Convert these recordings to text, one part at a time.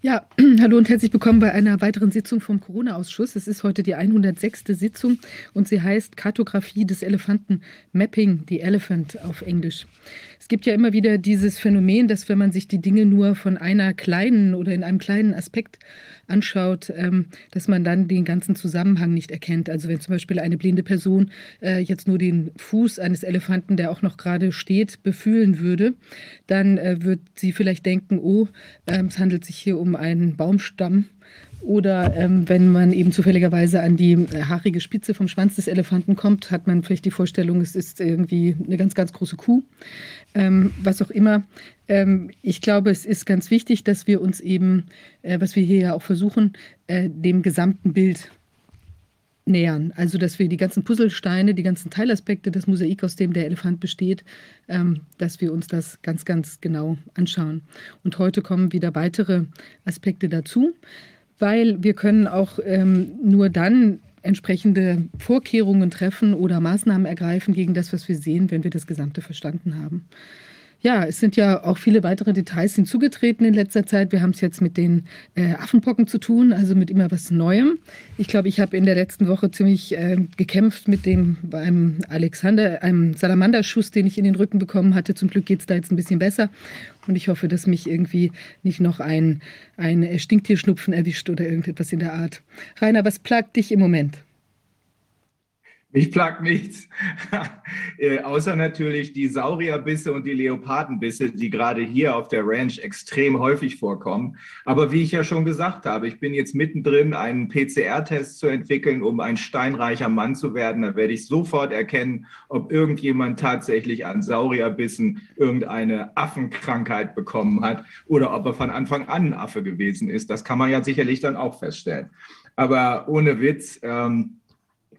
Ja, hallo und herzlich willkommen bei einer weiteren Sitzung vom Corona-Ausschuss. Es ist heute die 106. Sitzung und sie heißt Kartografie des Elefanten, Mapping the Elephant auf Englisch. Es gibt ja immer wieder dieses Phänomen, dass wenn man sich die Dinge nur von einer kleinen oder in einem kleinen Aspekt anschaut, ähm, dass man dann den ganzen Zusammenhang nicht erkennt. Also wenn zum Beispiel eine blinde Person äh, jetzt nur den Fuß eines Elefanten, der auch noch gerade steht, befühlen würde, dann äh, wird sie vielleicht denken, oh, äh, es handelt sich hier um einen Baumstamm. Oder ähm, wenn man eben zufälligerweise an die äh, haarige Spitze vom Schwanz des Elefanten kommt, hat man vielleicht die Vorstellung, es ist irgendwie eine ganz, ganz große Kuh. Ähm, was auch immer. Ähm, ich glaube, es ist ganz wichtig, dass wir uns eben, äh, was wir hier ja auch versuchen, äh, dem gesamten Bild nähern. Also, dass wir die ganzen Puzzlesteine, die ganzen Teilaspekte, das Mosaik, aus dem der Elefant besteht, ähm, dass wir uns das ganz, ganz genau anschauen. Und heute kommen wieder weitere Aspekte dazu, weil wir können auch ähm, nur dann entsprechende Vorkehrungen treffen oder Maßnahmen ergreifen gegen das, was wir sehen, wenn wir das Gesamte verstanden haben. Ja, es sind ja auch viele weitere Details hinzugetreten in letzter Zeit. Wir haben es jetzt mit den äh, Affenpocken zu tun, also mit immer was Neuem. Ich glaube, ich habe in der letzten Woche ziemlich äh, gekämpft mit dem beim Alexander, einem Salamanderschuss, den ich in den Rücken bekommen hatte. Zum Glück geht es da jetzt ein bisschen besser. Und ich hoffe, dass mich irgendwie nicht noch ein, ein Stinktierschnupfen erwischt oder irgendetwas in der Art. Rainer, was plagt dich im Moment? Mich plagt nichts, äh, außer natürlich die Saurierbisse und die Leopardenbisse, die gerade hier auf der Ranch extrem häufig vorkommen. Aber wie ich ja schon gesagt habe, ich bin jetzt mittendrin, einen PCR-Test zu entwickeln, um ein steinreicher Mann zu werden. Da werde ich sofort erkennen, ob irgendjemand tatsächlich an Saurierbissen irgendeine Affenkrankheit bekommen hat oder ob er von Anfang an ein Affe gewesen ist. Das kann man ja sicherlich dann auch feststellen. Aber ohne Witz, ähm,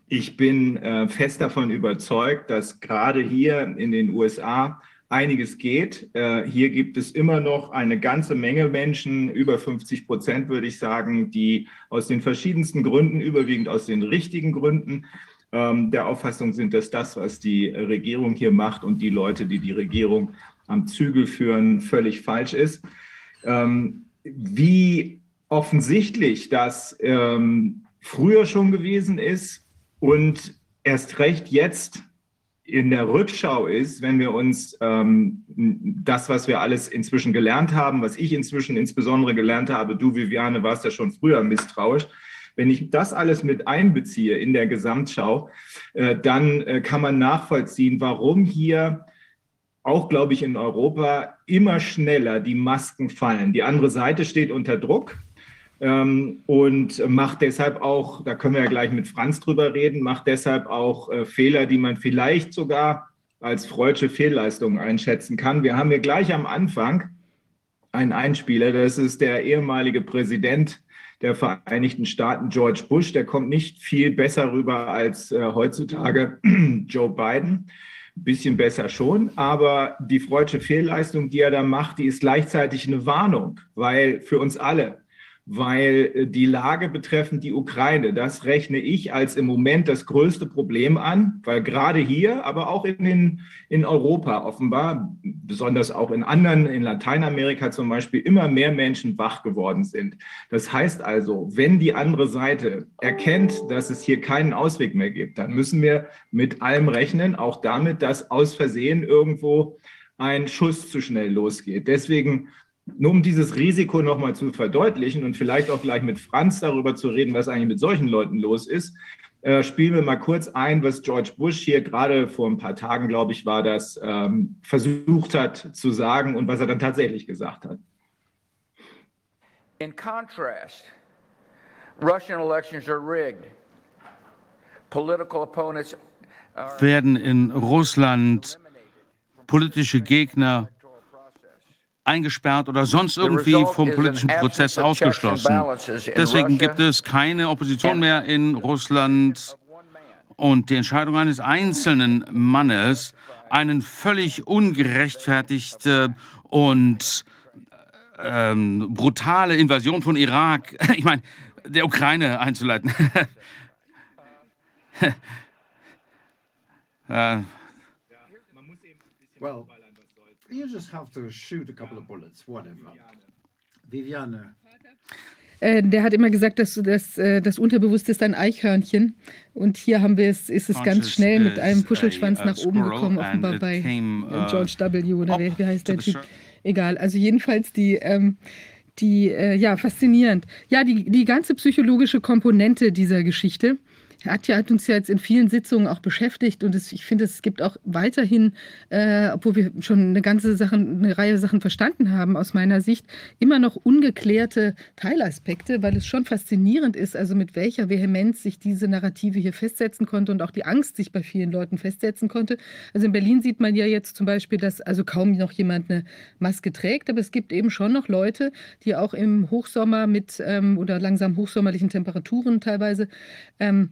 ich bin äh, fest davon überzeugt, dass gerade hier in den USA einiges geht. Äh, hier gibt es immer noch eine ganze Menge Menschen, über 50 Prozent würde ich sagen, die aus den verschiedensten Gründen, überwiegend aus den richtigen Gründen, ähm, der Auffassung sind, dass das, was die Regierung hier macht und die Leute, die die Regierung am Zügel führen, völlig falsch ist. Ähm, wie offensichtlich das ähm, früher schon gewesen ist, und erst recht jetzt in der Rückschau ist, wenn wir uns ähm, das, was wir alles inzwischen gelernt haben, was ich inzwischen insbesondere gelernt habe, du Viviane warst ja schon früher misstrauisch, wenn ich das alles mit einbeziehe in der Gesamtschau, äh, dann äh, kann man nachvollziehen, warum hier auch, glaube ich, in Europa immer schneller die Masken fallen. Die andere Seite steht unter Druck und macht deshalb auch, da können wir ja gleich mit Franz drüber reden, macht deshalb auch äh, Fehler, die man vielleicht sogar als freudsche Fehlleistung einschätzen kann. Wir haben hier gleich am Anfang einen Einspieler, das ist der ehemalige Präsident der Vereinigten Staaten, George Bush. Der kommt nicht viel besser rüber als äh, heutzutage Joe Biden. Ein bisschen besser schon, aber die freudsche Fehlleistung, die er da macht, die ist gleichzeitig eine Warnung, weil für uns alle, weil äh, die Lage betreffend die Ukraine, das rechne ich als im Moment das größte Problem an, weil gerade hier, aber auch in, den, in Europa offenbar, besonders auch in anderen, in Lateinamerika zum Beispiel, immer mehr Menschen wach geworden sind. Das heißt also, wenn die andere Seite erkennt, dass es hier keinen Ausweg mehr gibt, dann müssen wir mit allem rechnen, auch damit, dass aus Versehen irgendwo ein Schuss zu schnell losgeht. Deswegen nur um dieses Risiko nochmal zu verdeutlichen und vielleicht auch gleich mit Franz darüber zu reden, was eigentlich mit solchen Leuten los ist, äh, spielen wir mal kurz ein, was George Bush hier gerade vor ein paar Tagen, glaube ich, war das, ähm, versucht hat zu sagen und was er dann tatsächlich gesagt hat. In contrast, Russian elections are rigged. Political opponents werden in Russland politische Gegner eingesperrt oder sonst irgendwie vom politischen Prozess ausgeschlossen. Deswegen gibt es keine Opposition mehr in Russland und die Entscheidung eines einzelnen Mannes, einen völlig ungerechtfertigte und ähm, brutale Invasion von Irak, ich meine, der Ukraine einzuleiten. äh, well, you just have to shoot a couple of bullets, whatever. Viviane. Äh, der hat immer gesagt, dass das, äh, das Unterbewusste ist ein Eichhörnchen. Und hier haben wir es, ist es ganz schnell mit einem Puschelschwanz nach oben gekommen, offenbar bei uh, George W. oder wie, wie heißt der Typ? Egal. Also jedenfalls die, ähm, die äh, ja, faszinierend. Ja, die, die ganze psychologische Komponente dieser Geschichte Atja hat uns ja jetzt in vielen Sitzungen auch beschäftigt und es, ich finde, es gibt auch weiterhin, äh, obwohl wir schon eine ganze Sachen, eine Reihe Sachen verstanden haben, aus meiner Sicht, immer noch ungeklärte Teilaspekte, weil es schon faszinierend ist, also mit welcher Vehemenz sich diese Narrative hier festsetzen konnte und auch die Angst sich bei vielen Leuten festsetzen konnte. Also in Berlin sieht man ja jetzt zum Beispiel, dass also kaum noch jemand eine Maske trägt, aber es gibt eben schon noch Leute, die auch im Hochsommer mit ähm, oder langsam hochsommerlichen Temperaturen teilweise ähm,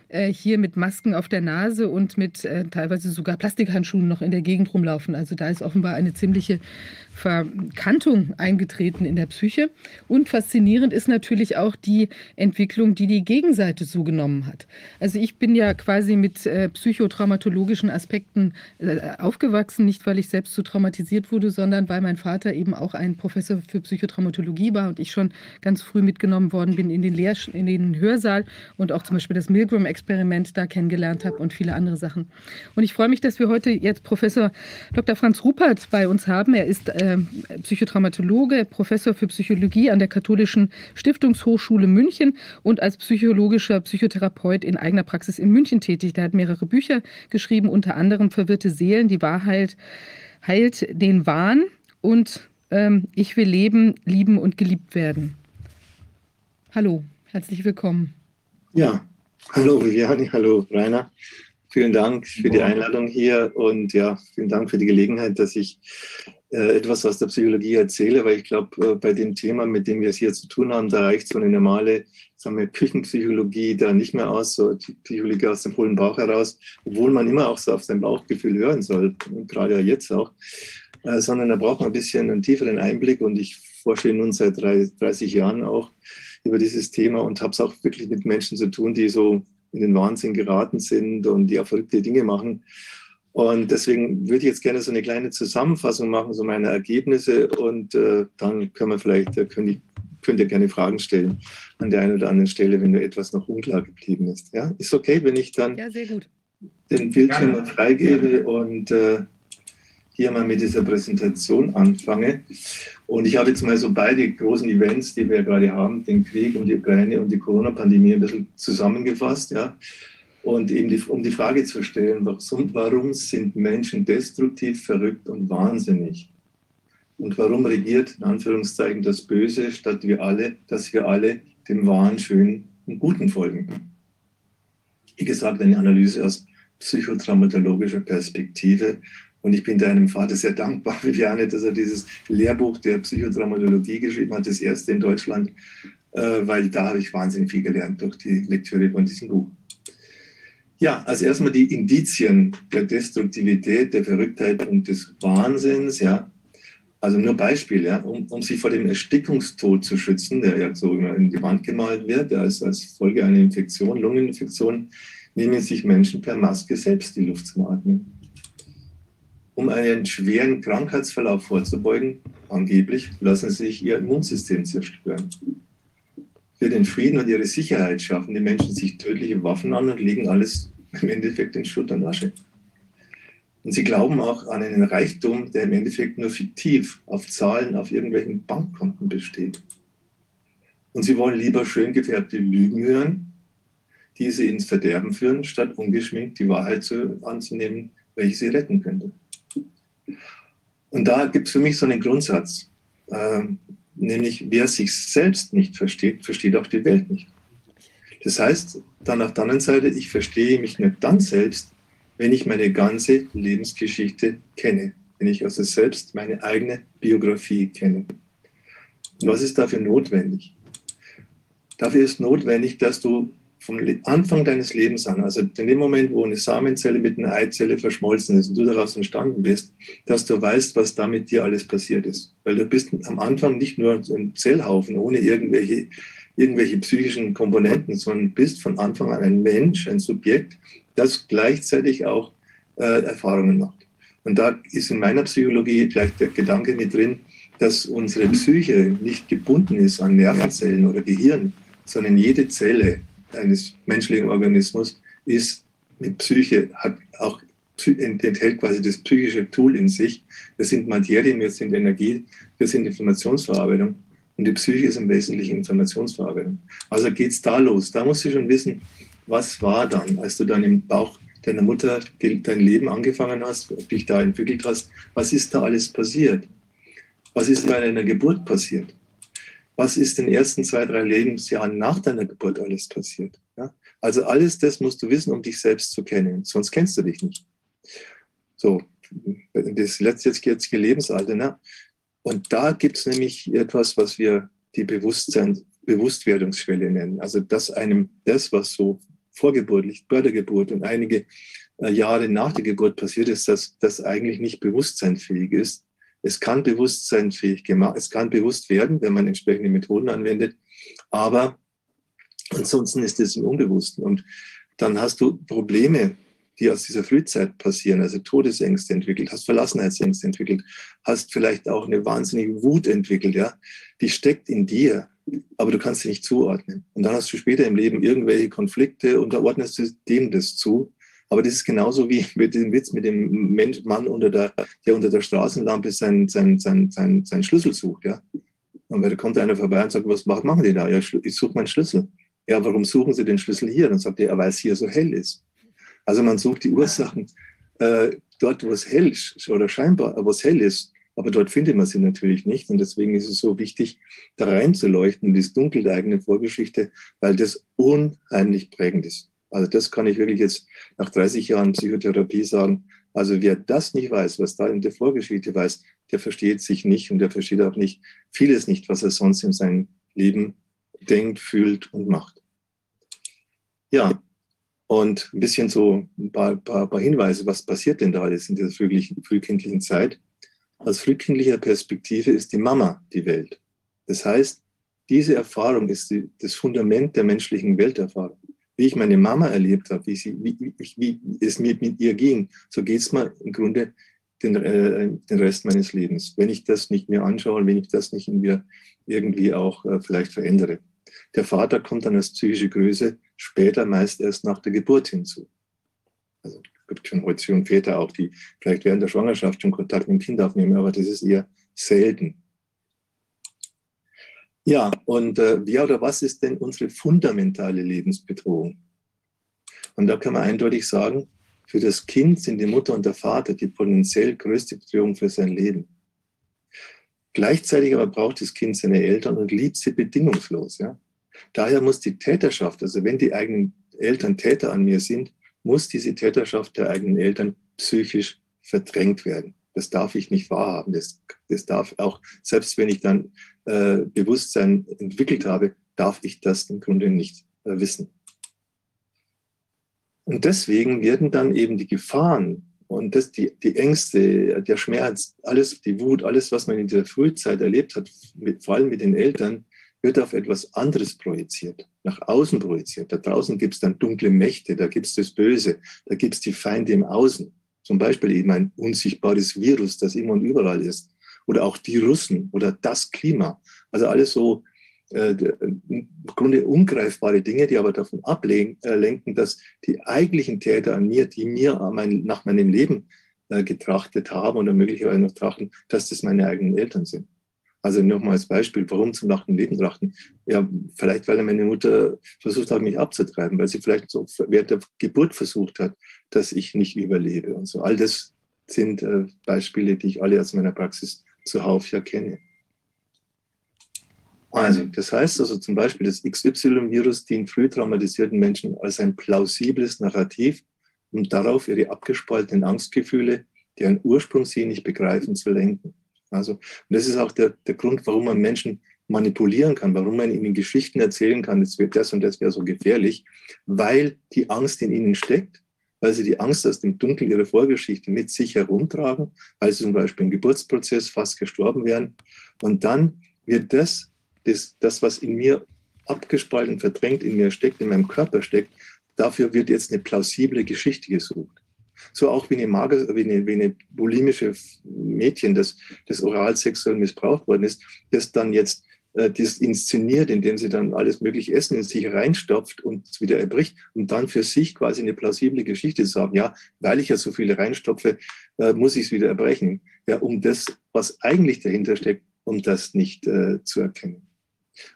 äh, hier mit Masken auf der Nase und mit äh, teilweise sogar Plastikhandschuhen noch in der Gegend rumlaufen. Also da ist offenbar eine ziemliche Verkantung eingetreten in der Psyche. Und faszinierend ist natürlich auch die Entwicklung, die die Gegenseite so genommen hat. Also ich bin ja quasi mit äh, psychotraumatologischen Aspekten äh, aufgewachsen, nicht weil ich selbst so traumatisiert wurde, sondern weil mein Vater eben auch ein Professor für Psychotraumatologie war und ich schon ganz früh mitgenommen worden bin in den, Lehr in den Hörsaal und auch zum Beispiel das Milgram-Experiment da kennengelernt habe und viele andere Sachen. Und ich freue mich, dass wir heute jetzt Professor Dr. Franz Rupert bei uns haben. Er ist äh, Psychotraumatologe, Professor für Psychologie an der Katholischen Stiftungshochschule München und als psychologischer Psychotherapeut in eigener Praxis in München tätig. Der hat mehrere Bücher geschrieben, unter anderem Verwirrte Seelen, die Wahrheit heilt den Wahn und ähm, Ich will leben, lieben und geliebt werden. Hallo, herzlich willkommen. Ja, hallo Viviani, hallo Rainer. Vielen Dank für die Einladung hier und ja, vielen Dank für die Gelegenheit, dass ich äh, etwas aus der Psychologie erzähle, weil ich glaube, äh, bei dem Thema, mit dem wir es hier zu tun haben, da reicht so eine normale sagen wir, Küchenpsychologie da nicht mehr aus, so Psychologie aus dem hohlen Bauch heraus, obwohl man immer auch so auf sein Bauchgefühl hören soll, gerade jetzt auch, äh, sondern da braucht man ein bisschen einen tieferen Einblick und ich forsche nun seit 30 Jahren auch über dieses Thema und habe es auch wirklich mit Menschen zu tun, die so in den Wahnsinn geraten sind und die auch verrückte Dinge machen. Und deswegen würde ich jetzt gerne so eine kleine Zusammenfassung machen, so meine Ergebnisse. Und äh, dann können wir vielleicht, äh, könnt, ich, könnt ihr gerne Fragen stellen an der einen oder anderen Stelle, wenn mir etwas noch unklar geblieben ist. Ja, ist okay, wenn ich dann ja, den Bildschirm ja. freigebe und äh, hier mal mit dieser Präsentation anfange. Und ich habe jetzt mal so beide großen Events, die wir gerade haben, den Krieg um die Ukraine und die Corona-Pandemie ein bisschen zusammengefasst. Ja und eben die, um die Frage zu stellen, warum, sind Menschen destruktiv, verrückt und wahnsinnig? Und warum regiert in Anführungszeichen das Böse, statt wir alle, dass wir alle dem Wahren, Schönen und Guten folgen? Wie gesagt, eine Analyse aus psychotraumatologischer Perspektive. Und ich bin deinem Vater sehr dankbar, Viviane, dass er dieses Lehrbuch der Psychotraumatologie geschrieben hat, das erste in Deutschland, äh, weil da habe ich wahnsinnig viel gelernt durch die Lektüre von diesem Buch. Ja, also erstmal die Indizien der Destruktivität, der Verrücktheit und des Wahnsinns, ja. Also nur Beispiel, ja, um, um sich vor dem Erstickungstod zu schützen, der ja so in die Wand gemalt wird, ja, als, als Folge einer Infektion, Lungeninfektion, nehmen sich Menschen per Maske selbst die Luft zum Atmen. Um einen schweren Krankheitsverlauf vorzubeugen, angeblich lassen sie sich ihr Immunsystem zerstören für den Frieden und ihre Sicherheit schaffen die Menschen sich tödliche Waffen an und legen alles im Endeffekt in Schutt und Asche. Und sie glauben auch an einen Reichtum, der im Endeffekt nur fiktiv auf Zahlen auf irgendwelchen Bankkonten besteht. Und sie wollen lieber schön gefärbte Lügen hören, die sie ins Verderben führen, statt ungeschminkt die Wahrheit zu, anzunehmen, welche sie retten könnte. Und da gibt es für mich so einen Grundsatz. Ähm, nämlich wer sich selbst nicht versteht, versteht auch die Welt nicht. Das heißt, dann auf der anderen Seite, ich verstehe mich nicht dann selbst, wenn ich meine ganze Lebensgeschichte kenne, wenn ich also selbst meine eigene Biografie kenne. Was ist dafür notwendig? Dafür ist notwendig, dass du vom Anfang deines Lebens an, also in dem Moment, wo eine Samenzelle mit einer Eizelle verschmolzen ist und du daraus entstanden bist, dass du weißt, was da mit dir alles passiert ist. Weil du bist am Anfang nicht nur ein Zellhaufen ohne irgendwelche, irgendwelche psychischen Komponenten, sondern bist von Anfang an ein Mensch, ein Subjekt, das gleichzeitig auch äh, Erfahrungen macht. Und da ist in meiner Psychologie vielleicht der Gedanke mit drin, dass unsere Psyche nicht gebunden ist an Nervenzellen oder Gehirn, sondern jede Zelle eines menschlichen Organismus ist mit Psyche, hat auch enthält quasi das psychische Tool in sich. Das sind Materien, wir sind Energie, wir sind Informationsverarbeitung. Und die Psyche ist im Wesentlichen Informationsverarbeitung. Also geht es da los. Da musst du schon wissen, was war dann, als du dann im Bauch deiner Mutter dein Leben angefangen hast, dich da entwickelt hast. Was ist da alles passiert? Was ist bei deiner Geburt passiert? Was ist in den ersten zwei, drei Lebensjahren nach deiner Geburt alles passiert? Ja? Also alles das musst du wissen, um dich selbst zu kennen. Sonst kennst du dich nicht. So, das letzte jetzige Lebensalter. Ne? Und da gibt es nämlich etwas, was wir die Bewusstsein, Bewusstwerdungsschwelle nennen. Also dass einem das, was so vorgeburtlich, bei der Geburt und einige äh, Jahre nach der Geburt passiert ist, dass das eigentlich nicht bewusstseinfähig ist. Es kann bewusstseinfähig gemacht, es kann bewusst werden, wenn man entsprechende Methoden anwendet, aber ansonsten ist es im Unbewussten. Und dann hast du Probleme, die aus dieser Frühzeit passieren, also Todesängste entwickelt, hast Verlassenheitsängste entwickelt, hast vielleicht auch eine wahnsinnige Wut entwickelt, ja, die steckt in dir, aber du kannst sie nicht zuordnen. Und dann hast du später im Leben irgendwelche Konflikte und da ordnest du dem das zu. Aber das ist genauso wie mit dem Witz mit dem Mensch, Mann, unter der, der unter der Straßenlampe seinen sein, sein, sein, sein Schlüssel sucht. Ja? Und da kommt einer vorbei und sagt, was machen die da? Ja, ich suche meinen Schlüssel. Ja, warum suchen Sie den Schlüssel hier? Dann sagt er, weil es hier so hell ist. Also man sucht die Ursachen äh, dort, wo es hell ist oder scheinbar, wo es hell ist. Aber dort findet man sie natürlich nicht. Und deswegen ist es so wichtig, da reinzuleuchten in das Dunkel der eigenen Vorgeschichte, weil das unheimlich prägend ist. Also das kann ich wirklich jetzt nach 30 Jahren Psychotherapie sagen. Also wer das nicht weiß, was da in der Vorgeschichte weiß, der versteht sich nicht und der versteht auch nicht vieles nicht, was er sonst in seinem Leben denkt, fühlt und macht. Ja, und ein bisschen so ein paar, paar, paar Hinweise, was passiert denn da alles in dieser frühkindlichen Zeit? Aus frühkindlicher Perspektive ist die Mama die Welt. Das heißt, diese Erfahrung ist die, das Fundament der menschlichen Welterfahrung. Wie ich meine Mama erlebt habe, wie, sie, wie, wie, wie es mir mit ihr ging, so geht es mir im Grunde den, äh, den Rest meines Lebens. Wenn ich das nicht mehr anschaue, wenn ich das nicht in mir irgendwie auch äh, vielleicht verändere. Der Vater kommt dann als psychische Größe später meist erst nach der Geburt hinzu. Also es gibt schon heute schon Väter auch, die vielleicht während der Schwangerschaft schon Kontakt mit dem Kind aufnehmen, aber das ist eher selten. Ja, und äh, wer oder was ist denn unsere fundamentale Lebensbedrohung? Und da kann man eindeutig sagen, für das Kind sind die Mutter und der Vater die potenziell größte Bedrohung für sein Leben. Gleichzeitig aber braucht das Kind seine Eltern und liebt sie bedingungslos. Ja? Daher muss die Täterschaft, also wenn die eigenen Eltern Täter an mir sind, muss diese Täterschaft der eigenen Eltern psychisch verdrängt werden. Das darf ich nicht wahrhaben. Das, das darf auch, selbst wenn ich dann äh, Bewusstsein entwickelt habe, darf ich das im Grunde nicht äh, wissen. Und deswegen werden dann eben die Gefahren und das, die, die Ängste, der Schmerz, alles, die Wut, alles, was man in der Frühzeit erlebt hat, mit, vor allem mit den Eltern, wird auf etwas anderes projiziert, nach außen projiziert. Da draußen gibt es dann dunkle Mächte, da gibt es das Böse, da gibt es die Feinde im Außen. Zum Beispiel eben ein unsichtbares Virus, das immer und überall ist. Oder auch die Russen oder das Klima. Also alles so äh, im Grunde ungreifbare Dinge, die aber davon ablenken, dass die eigentlichen Täter an mir, die mir mein, nach meinem Leben äh, getrachtet haben oder möglicherweise noch trachten, dass das meine eigenen Eltern sind. Also nochmal als Beispiel, warum zum nackten Leben trachten? Ja, vielleicht, weil meine Mutter versucht hat, mich abzutreiben, weil sie vielleicht so während der Geburt versucht hat, dass ich nicht überlebe und so. All das sind äh, Beispiele, die ich alle aus meiner Praxis zuhauf ja kenne. Also, das heißt also zum Beispiel, das XY-Virus dient früh traumatisierten Menschen als ein plausibles Narrativ, um darauf ihre abgespaltenen Angstgefühle, deren Ursprung sie nicht begreifen, zu lenken. Also, und das ist auch der, der Grund, warum man Menschen manipulieren kann, warum man ihnen Geschichten erzählen kann, das, wird das und das wäre so gefährlich, weil die Angst in ihnen steckt, weil sie die Angst aus dem Dunkel ihrer Vorgeschichte mit sich herumtragen, weil sie zum Beispiel im Geburtsprozess fast gestorben wären. Und dann wird das, das, das was in mir abgespalten, verdrängt in mir steckt, in meinem Körper steckt, dafür wird jetzt eine plausible Geschichte gesucht. So auch wie eine, Mager, wie eine, wie eine bulimische Mädchen, das, das oral sexuell missbraucht worden ist, das dann jetzt das inszeniert, indem sie dann alles mögliche Essen in sich reinstopft und es wieder erbricht und dann für sich quasi eine plausible Geschichte haben. Ja, weil ich ja so viele reinstopfe, äh, muss ich es wieder erbrechen. Ja, um das, was eigentlich dahinter steckt, um das nicht äh, zu erkennen.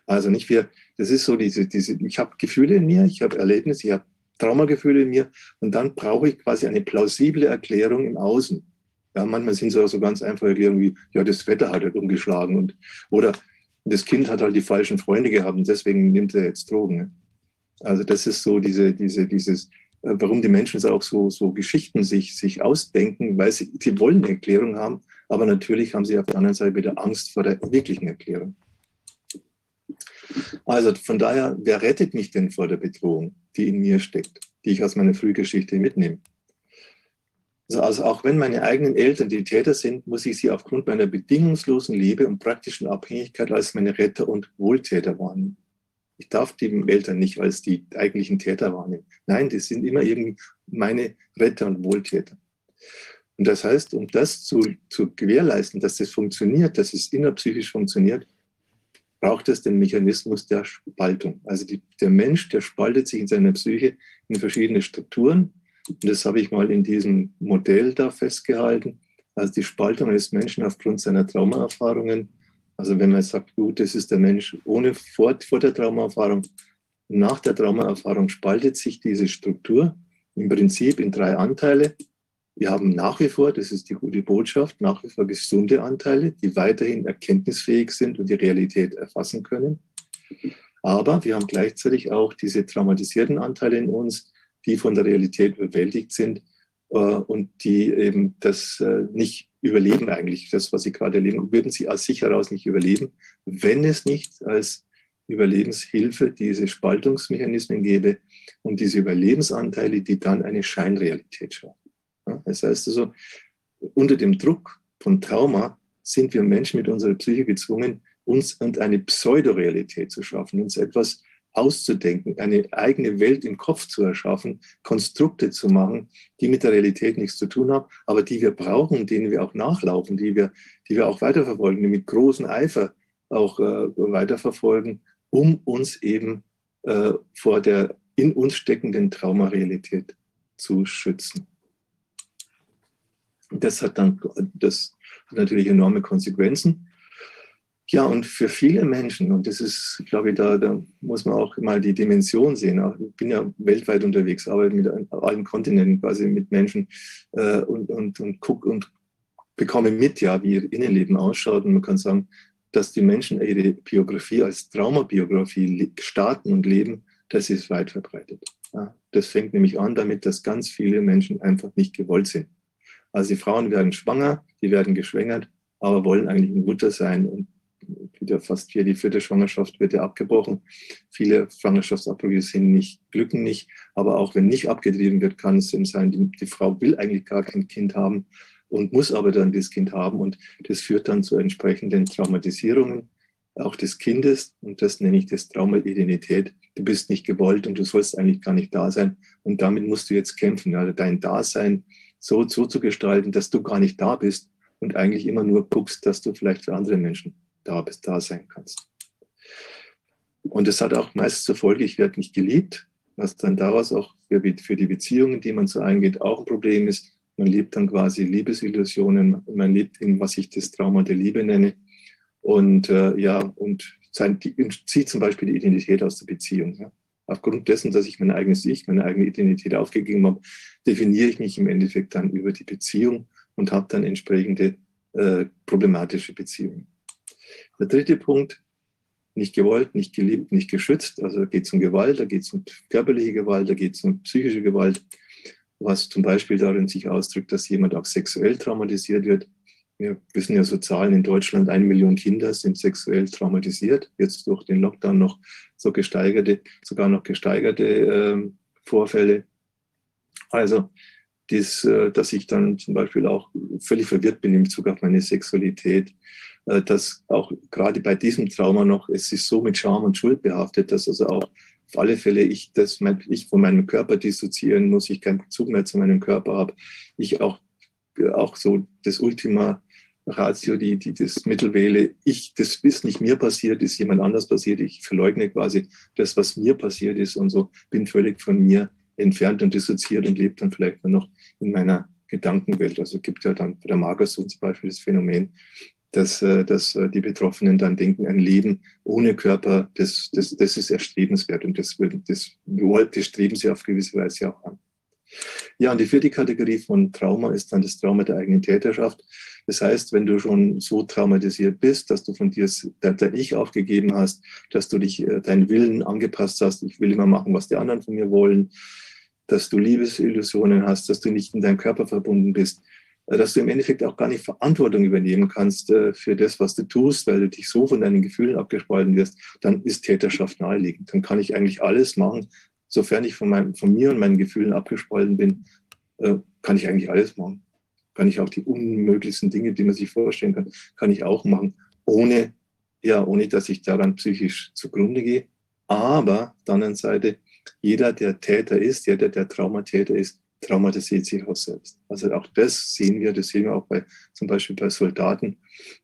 Also nicht wir, das ist so diese, diese ich habe Gefühle in mir, ich habe Erlebnisse, ich habe Traumagefühle in mir und dann brauche ich quasi eine plausible Erklärung im Außen. Ja, manchmal sind es auch so ganz einfache Erklärungen wie, ja, das Wetter hat halt umgeschlagen und, oder das Kind hat halt die falschen Freunde gehabt und deswegen nimmt er jetzt Drogen. Ne? Also das ist so diese, diese, dieses, äh, warum die Menschen auch so, so Geschichten sich, sich ausdenken, weil sie, sie wollen eine Erklärung haben, aber natürlich haben sie auf der anderen Seite wieder Angst vor der wirklichen Erklärung. Also von daher, wer rettet mich denn vor der Bedrohung, die in mir steckt, die ich aus meiner Frühgeschichte mitnehme? Also, also auch wenn meine eigenen Eltern die Täter sind, muss ich sie aufgrund meiner bedingungslosen Liebe und praktischen Abhängigkeit als meine Retter und Wohltäter wahrnehmen. Ich darf die Eltern nicht als die eigentlichen Täter wahrnehmen. Nein, die sind immer irgendwie meine Retter und Wohltäter. Und das heißt, um das zu, zu gewährleisten, dass das funktioniert, dass es innerpsychisch funktioniert, braucht es den Mechanismus der Spaltung. Also die, der Mensch, der spaltet sich in seiner Psyche in verschiedene Strukturen. Und das habe ich mal in diesem Modell da festgehalten. Also die Spaltung eines Menschen aufgrund seiner Traumaerfahrungen. Also wenn man sagt, gut, das ist der Mensch ohne vor, vor der Traumaerfahrung. Nach der Traumaerfahrung spaltet sich diese Struktur im Prinzip in drei Anteile. Wir haben nach wie vor, das ist die gute Botschaft, nach wie vor gesunde Anteile, die weiterhin erkenntnisfähig sind und die Realität erfassen können. Aber wir haben gleichzeitig auch diese traumatisierten Anteile in uns, die von der Realität überwältigt sind äh, und die eben das äh, nicht überleben eigentlich, das, was sie gerade erleben, würden sie aus sich heraus nicht überleben, wenn es nicht als Überlebenshilfe diese Spaltungsmechanismen gäbe und diese Überlebensanteile, die dann eine Scheinrealität schaffen. Das heißt also, unter dem Druck von Trauma sind wir Menschen mit unserer Psyche gezwungen, uns eine Pseudorealität zu schaffen, uns etwas auszudenken, eine eigene Welt im Kopf zu erschaffen, Konstrukte zu machen, die mit der Realität nichts zu tun haben, aber die wir brauchen, denen wir auch nachlaufen, die wir, die wir auch weiterverfolgen, die mit großem Eifer auch äh, weiterverfolgen, um uns eben äh, vor der in uns steckenden Traumarealität zu schützen. Das hat dann, das hat natürlich enorme Konsequenzen. Ja, und für viele Menschen, und das ist, glaube ich, da, da muss man auch mal die Dimension sehen. Ich bin ja weltweit unterwegs, arbeite mit allen Kontinenten quasi mit Menschen äh, und, und, und gucke und bekomme mit, ja, wie ihr Innenleben ausschaut. Und man kann sagen, dass die Menschen ihre Biografie als Traumabiografie starten und leben, das ist weit verbreitet. Ja, das fängt nämlich an damit, dass ganz viele Menschen einfach nicht gewollt sind. Also die Frauen werden schwanger, die werden geschwängert, aber wollen eigentlich eine Mutter sein. Und wieder fast hier die vierte Schwangerschaft wird ja abgebrochen. Viele Schwangerschaftsabbrüche sind nicht, glücken nicht. Aber auch wenn nicht abgetrieben wird, kann es eben sein, die, die Frau will eigentlich gar kein Kind haben und muss aber dann das Kind haben. Und das führt dann zu entsprechenden Traumatisierungen auch des Kindes. Und das nenne ich das Trauma-Identität. Du bist nicht gewollt und du sollst eigentlich gar nicht da sein. Und damit musst du jetzt kämpfen. Also dein Dasein so, so zu gestalten, dass du gar nicht da bist und eigentlich immer nur guckst, dass du vielleicht für andere Menschen da bist, da sein kannst. Und es hat auch meist zur Folge, ich werde nicht geliebt, was dann daraus auch für, für die Beziehungen, die man so eingeht, auch ein Problem ist. Man lebt dann quasi Liebesillusionen, man lebt in, was ich das Trauma der Liebe nenne. Und äh, ja, und sein, die, zieht zum Beispiel die Identität aus der Beziehung. Ja aufgrund dessen, dass ich mein eigenes Ich, meine eigene Identität aufgegeben habe, definiere ich mich im Endeffekt dann über die Beziehung und habe dann entsprechende äh, problematische Beziehungen. Der dritte Punkt, nicht gewollt, nicht geliebt, nicht geschützt. Also da geht es um Gewalt, da geht es um körperliche Gewalt, da geht es um psychische Gewalt, was zum Beispiel darin sich ausdrückt, dass jemand auch sexuell traumatisiert wird, wir wissen ja so Zahlen in Deutschland, eine Million Kinder sind sexuell traumatisiert, jetzt durch den Lockdown noch so gesteigerte, sogar noch gesteigerte äh, Vorfälle. Also, dies, äh, dass ich dann zum Beispiel auch völlig verwirrt bin in Bezug auf meine Sexualität, dass auch gerade bei diesem Trauma noch, es ist so mit Scham und Schuld behaftet, dass also auch auf alle Fälle ich, das, ich von meinem Körper dissoziieren muss, ich keinen Bezug mehr zu meinem Körper habe, ich auch, auch so das Ultima Ratio, die, die das Mittel wähle, ich, das ist nicht mir passiert, ist jemand anders passiert, ich verleugne quasi das, was mir passiert ist und so bin völlig von mir entfernt und dissoziiert und lebe dann vielleicht nur noch in meiner Gedankenwelt. Also gibt ja dann bei der Magersucht zum Beispiel das Phänomen, dass, äh, dass äh, die Betroffenen dann denken, ein Leben ohne Körper, das, das, das ist erstrebenswert und das, das, das streben sie auf gewisse Weise auch an. Ja, und die vierte Kategorie von Trauma ist dann das Trauma der eigenen Täterschaft. Das heißt, wenn du schon so traumatisiert bist, dass du von dir dein Ich aufgegeben hast, dass du dich äh, deinen Willen angepasst hast, ich will immer machen, was die anderen von mir wollen, dass du Liebesillusionen hast, dass du nicht in deinem Körper verbunden bist, dass du im Endeffekt auch gar nicht Verantwortung übernehmen kannst äh, für das, was du tust, weil du dich so von deinen Gefühlen abgespalten wirst, dann ist Täterschaft naheliegend. Dann kann ich eigentlich alles machen, sofern ich von, meinem, von mir und meinen Gefühlen abgespalten bin, äh, kann ich eigentlich alles machen. Kann ich auch die unmöglichsten Dinge, die man sich vorstellen kann, kann ich auch machen, ohne, ja, ohne dass ich daran psychisch zugrunde gehe. Aber auf der anderen Seite, jeder, der Täter ist, jeder, der Traumatäter ist, traumatisiert sich auch selbst. Also auch das sehen wir, das sehen wir auch bei zum Beispiel bei Soldaten,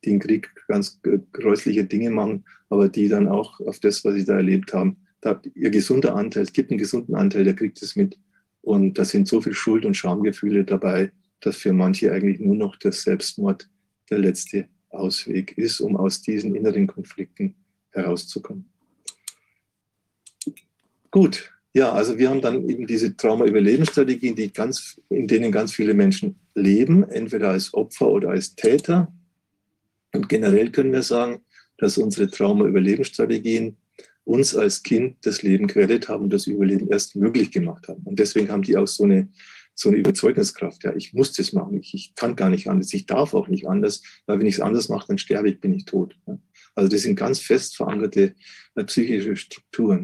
die im Krieg ganz gräusliche Dinge machen, aber die dann auch auf das, was sie da erlebt haben, da ihr gesunder Anteil, es gibt einen gesunden Anteil, der kriegt es mit. Und da sind so viel Schuld- und Schamgefühle dabei, dass für manche eigentlich nur noch der Selbstmord der letzte Ausweg ist, um aus diesen inneren Konflikten herauszukommen. Gut, ja, also wir haben dann eben diese Trauma-Überlebensstrategien, die ganz, in denen ganz viele Menschen leben, entweder als Opfer oder als Täter. Und generell können wir sagen, dass unsere Trauma-Überlebensstrategien uns als Kind das Leben gerettet haben und das Überleben erst möglich gemacht haben. Und deswegen haben die auch so eine, so eine Überzeugungskraft. Ja, ich muss das machen, ich, ich kann gar nicht anders, ich darf auch nicht anders, weil wenn ich es anders mache, dann sterbe ich, bin ich tot. Also das sind ganz fest verankerte äh, psychische Strukturen.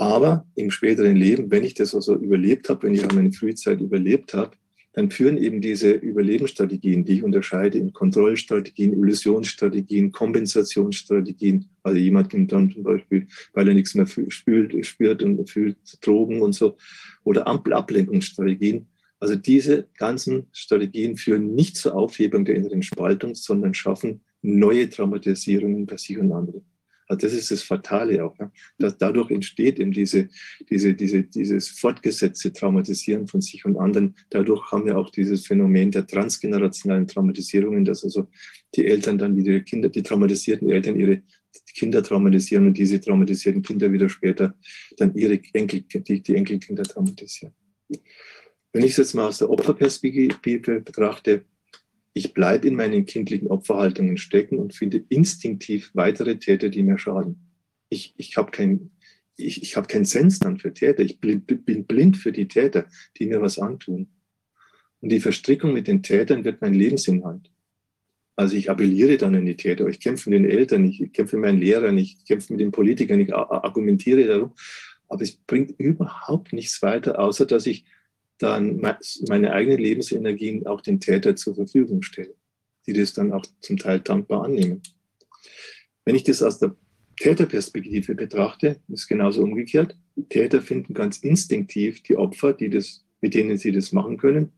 Aber im späteren Leben, wenn ich das also überlebt habe, wenn ich meine Frühzeit überlebt habe, dann führen eben diese Überlebensstrategien, die ich unterscheide in Kontrollstrategien, Illusionsstrategien, Kompensationsstrategien, also jemanden dann zum Beispiel, weil er nichts mehr spürt, spürt und fühlt, Drogen und so, oder Ablenkungsstrategien. Also diese ganzen Strategien führen nicht zur Aufhebung der inneren Spaltung, sondern schaffen neue Traumatisierungen bei sich und anderen. Also das ist das Fatale auch. Ja? Dass dadurch entsteht eben diese, diese, diese, dieses fortgesetzte Traumatisieren von sich und anderen. Dadurch haben wir auch dieses Phänomen der transgenerationalen Traumatisierungen, dass also die Eltern dann wieder ihre Kinder, die traumatisierten Eltern ihre Kinder traumatisieren und diese traumatisierten Kinder wieder später dann ihre Enkel, die, die Enkelkinder traumatisieren. Wenn ich es jetzt mal aus der Opferperspektive betrachte, ich bleibe in meinen kindlichen Opferhaltungen stecken und finde instinktiv weitere Täter, die mir schaden. Ich, ich habe kein, ich, ich hab keinen Sens dann für Täter. Ich bin, bin blind für die Täter, die mir was antun. Und die Verstrickung mit den Tätern wird mein Lebensinhalt. Also ich appelliere dann an die Täter, ich kämpfe mit den Eltern, ich kämpfe mit meinen Lehrern, ich kämpfe mit den Politikern, ich argumentiere darum. Aber es bringt überhaupt nichts weiter, außer dass ich dann meine eigenen Lebensenergien auch den Täter zur Verfügung stelle, die das dann auch zum Teil dankbar annehmen. Wenn ich das aus der Täterperspektive betrachte, ist genauso umgekehrt. Täter finden ganz instinktiv die Opfer, die das, mit denen sie das machen können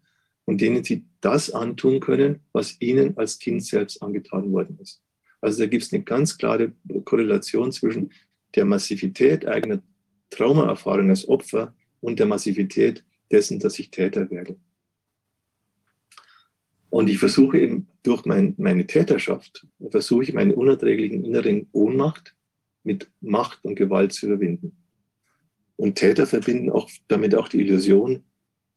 und denen sie das antun können, was ihnen als Kind selbst angetan worden ist. Also da gibt es eine ganz klare Korrelation zwischen der Massivität eigener Traumaerfahrung als Opfer und der Massivität dessen, dass ich Täter werde. Und ich versuche eben durch mein, meine Täterschaft, versuche ich meine unerträglichen inneren Ohnmacht mit Macht und Gewalt zu überwinden. Und Täter verbinden auch damit auch die Illusion,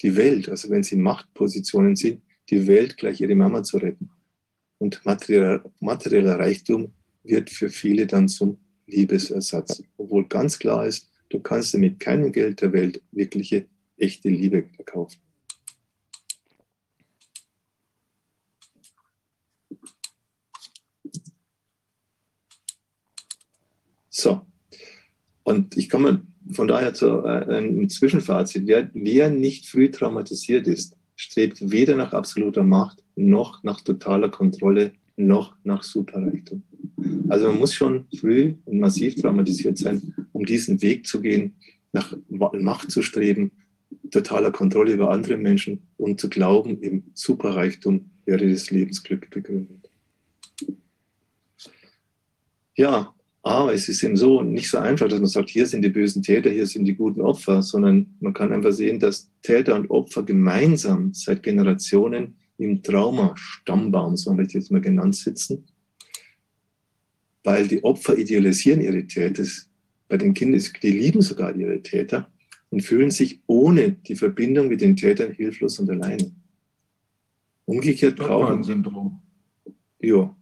die Welt, also wenn sie Machtpositionen sind, die Welt gleich ihre Mama zu retten. Und materieller, materieller Reichtum wird für viele dann zum Liebesersatz. Obwohl ganz klar ist, du kannst mit keinem Geld der Welt wirkliche echte Liebe verkaufen. So, und ich komme von daher zu äh, einem Zwischenfazit. Wer, wer nicht früh traumatisiert ist, strebt weder nach absoluter Macht noch nach totaler Kontrolle noch nach Superreichtum. Also man muss schon früh und massiv traumatisiert sein, um diesen Weg zu gehen, nach Macht zu streben, totaler Kontrolle über andere Menschen und zu glauben, im Superreichtum wäre das Lebensglück begründet. Ja, aber es ist eben so nicht so einfach, dass man sagt, hier sind die bösen Täter, hier sind die guten Opfer, sondern man kann einfach sehen, dass Täter und Opfer gemeinsam seit Generationen im Trauma-Stammbaum, so haben wir jetzt mal genannt, sitzen, weil die Opfer idealisieren ihre Täter. Bei den Kindern, die lieben sogar ihre Täter und fühlen sich ohne die Verbindung mit den Tätern hilflos und alleine. Umgekehrt brauchen. Ja,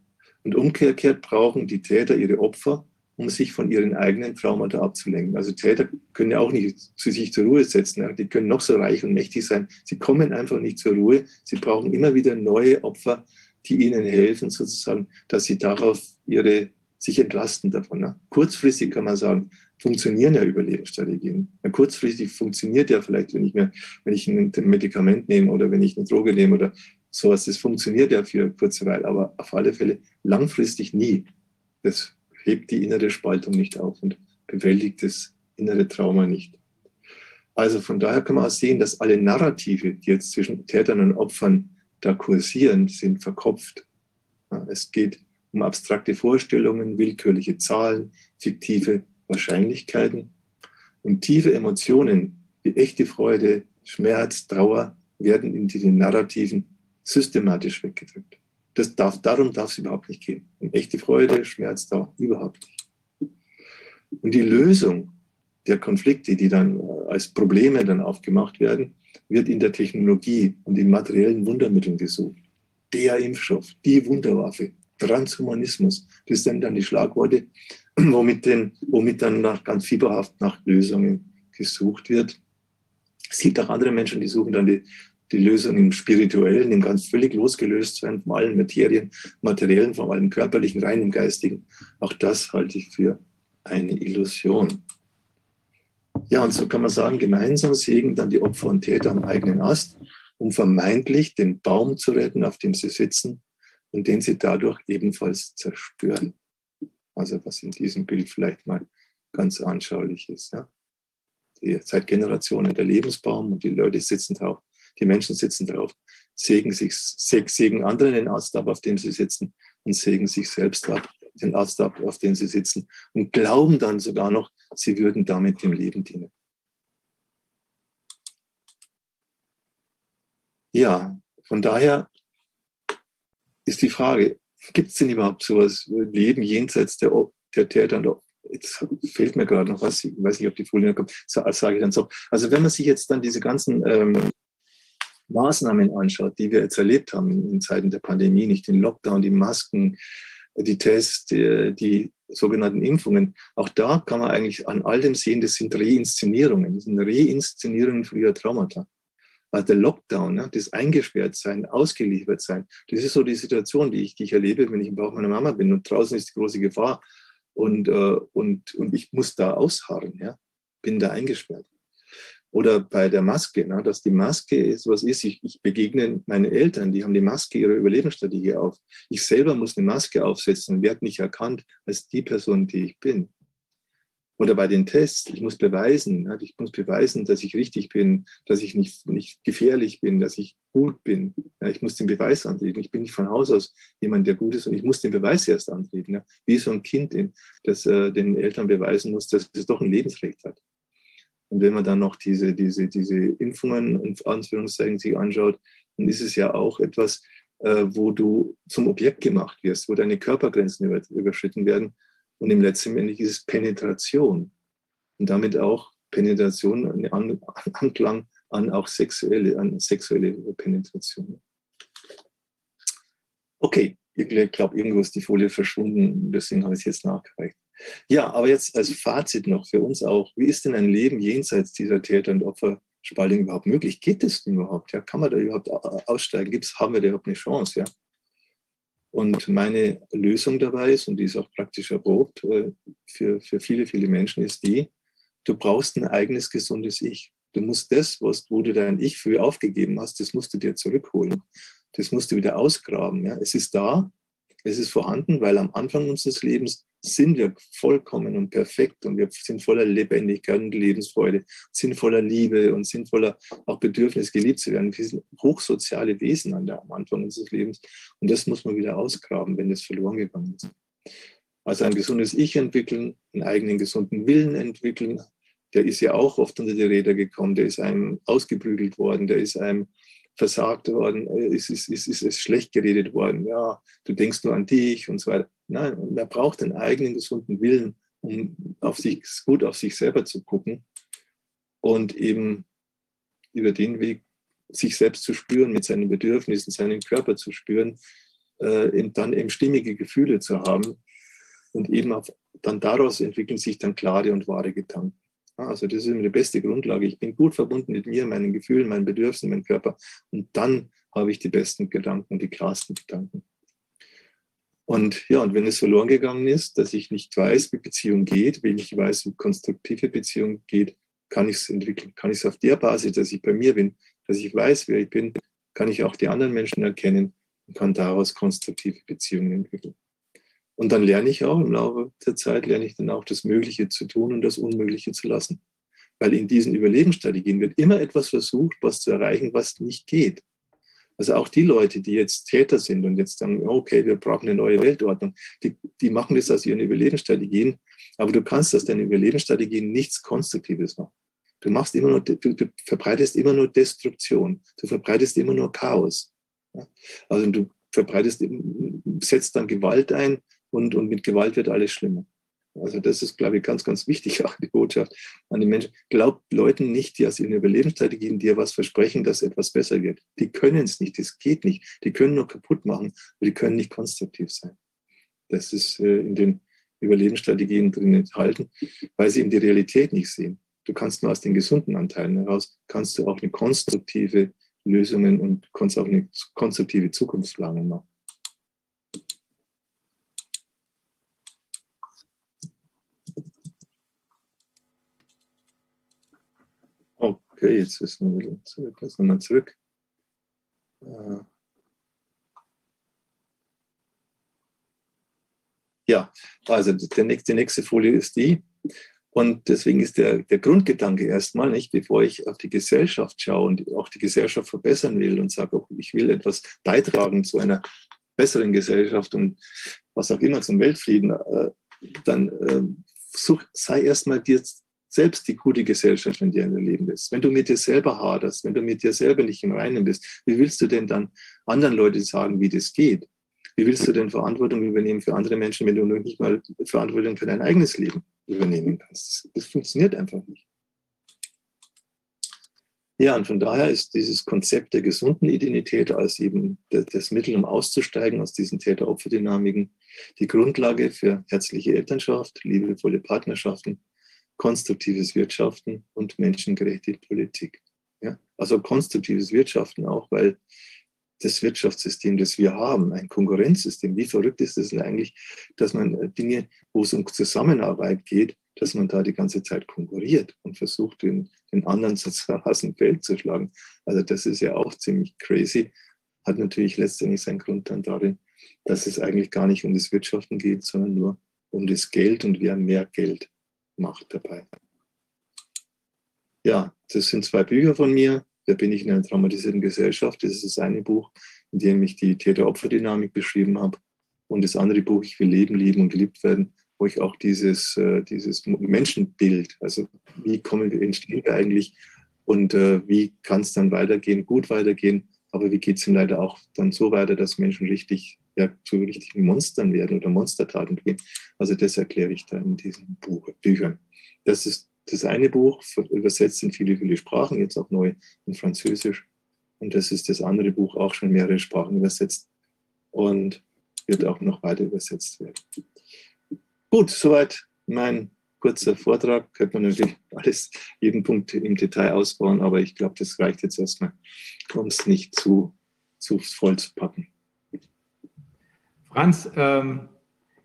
und umgekehrt brauchen die Täter ihre Opfer, um sich von ihren eigenen Traumata abzulenken. Also Täter können ja auch nicht zu sich zur Ruhe setzen. Die können noch so reich und mächtig sein. Sie kommen einfach nicht zur Ruhe. Sie brauchen immer wieder neue Opfer, die ihnen helfen, sozusagen, dass sie darauf ihre, sich entlasten davon. Ne? Kurzfristig kann man sagen, funktionieren ja Überlebensstrategien. Ja, kurzfristig funktioniert ja vielleicht, wenn ich mir, wenn ich ein Medikament nehme oder wenn ich eine Droge nehme oder sowas, das funktioniert ja für kurze Weile, aber auf alle Fälle langfristig nie. Das hebt die innere Spaltung nicht auf und bewältigt das innere Trauma nicht. Also von daher kann man auch sehen, dass alle Narrative, die jetzt zwischen Tätern und Opfern da kursieren, sind verkopft. Es geht um abstrakte Vorstellungen, willkürliche Zahlen, fiktive Wahrscheinlichkeiten und tiefe Emotionen wie echte Freude, Schmerz, Trauer werden in diesen Narrativen systematisch weggedrückt. Das darf, darum darf es überhaupt nicht gehen. Und echte Freude, Schmerz da überhaupt nicht. Und die Lösung der Konflikte, die dann äh, als Probleme dann aufgemacht werden, wird in der Technologie und in materiellen Wundermitteln gesucht. Der Impfstoff, die Wunderwaffe, Transhumanismus, das sind dann die Schlagworte, womit, den, womit dann nach, ganz fieberhaft nach Lösungen gesucht wird. Es gibt auch andere Menschen, die suchen dann die die Lösung im Spirituellen, im ganz völlig losgelöst sein von allen Materien, Materiellen, von allem Körperlichen, rein im Geistigen. Auch das halte ich für eine Illusion. Ja, und so kann man sagen, gemeinsam sägen dann die Opfer und Täter am eigenen Ast, um vermeintlich den Baum zu retten, auf dem sie sitzen und den sie dadurch ebenfalls zerstören. Also was in diesem Bild vielleicht mal ganz anschaulich ist. Ja. Die, seit Generationen der Lebensbaum und die Leute sitzen drauf die Menschen sitzen drauf, sägen, sich, sägen anderen den Ast ab, auf dem sie sitzen und sägen sich selbst ab, den Ast ab, auf dem sie sitzen und glauben dann sogar noch, sie würden damit dem Leben dienen. Ja, von daher ist die Frage, gibt es denn überhaupt sowas, Leben jenseits der, der Täter und Jetzt fehlt mir gerade noch was, ich weiß nicht, ob die Folie kommt, sage ich dann so. Also wenn man sich jetzt dann diese ganzen ähm, Maßnahmen anschaut, die wir jetzt erlebt haben in Zeiten der Pandemie, nicht den Lockdown, die Masken, die Tests, die, die sogenannten Impfungen, auch da kann man eigentlich an all dem sehen, das sind Reinszenierungen, das sind Reinszenierungen früher Traumata. Also der Lockdown, ne, das Eingesperrtsein, Ausgeliefertsein, das ist so die Situation, die ich, die ich erlebe, wenn ich im Bauch meiner Mama bin und draußen ist die große Gefahr und, äh, und, und ich muss da ausharren, ja, bin da eingesperrt. Oder bei der Maske, ne, dass die Maske sowas ist, ich, ich begegne meinen Eltern, die haben die Maske ihrer Überlebensstrategie auf. Ich selber muss eine Maske aufsetzen und werde nicht erkannt als die Person, die ich bin. Oder bei den Tests, ich muss beweisen, ich muss beweisen, dass ich richtig bin, dass ich nicht, nicht gefährlich bin, dass ich gut bin. Ich muss den Beweis antreten. Ich bin nicht von Haus aus jemand, der gut ist und ich muss den Beweis erst antreten. Wie so ein Kind, das äh, den Eltern beweisen muss, dass es doch ein Lebensrecht hat. Und wenn man dann noch diese, diese, diese Impfungen in Anführungszeichen sich anschaut, dann ist es ja auch etwas, äh, wo du zum Objekt gemacht wirst, wo deine Körpergrenzen über, überschritten werden. Und im letzten Endlich ist es Penetration. Und damit auch Penetration, an, Anklang an auch sexuelle, an sexuelle Penetration. Okay, ich glaube, irgendwo ist die Folie verschwunden, deswegen habe ich es jetzt nachgereicht. Ja, aber jetzt als Fazit noch für uns auch, wie ist denn ein Leben jenseits dieser Täter- und Opferspaltung überhaupt möglich? Geht es überhaupt? Ja, kann man da überhaupt aussteigen? Gibt's, haben wir da überhaupt eine Chance? Ja? Und meine Lösung dabei ist, und die ist auch praktisch erprobt äh, für, für viele, viele Menschen, ist die, du brauchst ein eigenes gesundes Ich. Du musst das, was wo du dein Ich früher aufgegeben hast, das musst du dir zurückholen. Das musst du wieder ausgraben. Ja? Es ist da, Es ist vorhanden, weil am Anfang unseres Lebens sind wir vollkommen und perfekt und wir sind voller Lebendigkeit und Lebensfreude, sind voller Liebe und sind voller auch Bedürfnis, geliebt zu werden. Wir sind hochsoziale Wesen an der, am Anfang unseres Lebens und das muss man wieder ausgraben, wenn das verloren gegangen ist. Also ein gesundes Ich entwickeln, einen eigenen gesunden Willen entwickeln, der ist ja auch oft unter die Räder gekommen, der ist einem ausgeprügelt worden, der ist einem versagt worden, ist, ist, ist, ist es schlecht geredet worden, ja, du denkst nur an dich und so weiter. Nein, man braucht einen eigenen gesunden Willen, um auf sich, gut auf sich selber zu gucken und eben über den Weg sich selbst zu spüren, mit seinen Bedürfnissen, seinen Körper zu spüren, äh, dann eben stimmige Gefühle zu haben und eben auf, dann daraus entwickeln sich dann klare und wahre Gedanken. Also das ist immer die beste Grundlage. Ich bin gut verbunden mit mir, meinen Gefühlen, meinen Bedürfnissen, meinem Körper. Und dann habe ich die besten Gedanken, die klarsten Gedanken. Und ja, und wenn es verloren gegangen ist, dass ich nicht weiß, wie Beziehung geht, wenn ich weiß, wie konstruktive Beziehung geht, kann ich es entwickeln. Kann ich es auf der Basis, dass ich bei mir bin, dass ich weiß, wer ich bin, kann ich auch die anderen Menschen erkennen und kann daraus konstruktive Beziehungen entwickeln. Und dann lerne ich auch im Laufe der Zeit, lerne ich dann auch das Mögliche zu tun und das Unmögliche zu lassen. Weil in diesen Überlebensstrategien wird immer etwas versucht, was zu erreichen, was nicht geht. Also auch die Leute, die jetzt Täter sind und jetzt sagen, okay, wir brauchen eine neue Weltordnung, die, die machen das aus ihren Überlebensstrategien, aber du kannst aus deinen Überlebensstrategien nichts Konstruktives machen. Du machst immer nur, du, du verbreitest immer nur Destruktion, du verbreitest immer nur Chaos. Also du verbreitest, setzt dann Gewalt ein, und, und mit Gewalt wird alles schlimmer. Also das ist, glaube ich, ganz, ganz wichtig, auch die Botschaft an die Menschen. Glaubt Leuten nicht, die aus ihren Überlebensstrategien dir was versprechen, dass etwas besser wird. Die können es nicht, das geht nicht. Die können nur kaputt machen, aber die können nicht konstruktiv sein. Das ist äh, in den Überlebensstrategien drin enthalten, weil sie eben die Realität nicht sehen. Du kannst nur aus den gesunden Anteilen heraus, kannst du auch eine konstruktive Lösungen und kannst auch eine konstruktive Zukunftsplanung machen. Okay, jetzt ist wir wieder zurück. Jetzt nochmal zurück. Ja, also der nächste, die nächste Folie ist die. Und deswegen ist der, der Grundgedanke erstmal, nicht, bevor ich auf die Gesellschaft schaue und auch die Gesellschaft verbessern will und sage, oh, ich will etwas beitragen zu einer besseren Gesellschaft und was auch immer zum Weltfrieden, äh, dann äh, such, sei erstmal dir selbst die gute Gesellschaft, in der du leben willst. Wenn du mit dir selber haderst, wenn du mit dir selber nicht im Reinen bist, wie willst du denn dann anderen Leuten sagen, wie das geht? Wie willst du denn Verantwortung übernehmen für andere Menschen, wenn du noch nicht mal Verantwortung für dein eigenes Leben übernehmen kannst? Das, das funktioniert einfach nicht. Ja, und von daher ist dieses Konzept der gesunden Identität als eben das Mittel, um auszusteigen aus diesen Täter-Opfer-Dynamiken, die Grundlage für herzliche Elternschaft, liebevolle Partnerschaften konstruktives Wirtschaften und menschengerechte Politik. Ja? Also konstruktives Wirtschaften auch, weil das Wirtschaftssystem, das wir haben, ein Konkurrenzsystem, wie verrückt ist es eigentlich, dass man äh, Dinge, wo es um Zusammenarbeit geht, dass man da die ganze Zeit konkurriert und versucht, den, den anderen sozusagen aus dem Feld zu schlagen. Also das ist ja auch ziemlich crazy, hat natürlich letztendlich seinen Grund dann darin, dass es eigentlich gar nicht um das Wirtschaften geht, sondern nur um das Geld und wer mehr Geld macht dabei. Ja, das sind zwei Bücher von mir. Da bin ich in einer traumatisierten Gesellschaft. Das ist das eine Buch, in dem ich die Täter-Opfer-Dynamik beschrieben habe. Und das andere Buch, Ich will leben, lieben und geliebt werden, wo ich auch dieses, äh, dieses Menschenbild, also wie kommen wir, entstehen wir eigentlich und äh, wie kann es dann weitergehen, gut weitergehen, aber wie geht es denn leider auch dann so weiter, dass Menschen richtig ja, zu richtigen Monstern werden oder Monstertaten begehen. Also das erkläre ich da in diesen Buch, Büchern. Das ist das eine Buch, übersetzt in viele, viele Sprachen, jetzt auch neu in Französisch. Und das ist das andere Buch, auch schon mehrere Sprachen übersetzt und wird auch noch weiter übersetzt werden. Gut, soweit mein kurzer Vortrag. Könnte man natürlich alles, jeden Punkt im Detail ausbauen, aber ich glaube, das reicht jetzt erstmal, um es nicht zu, zu voll zu packen. Franz, ähm,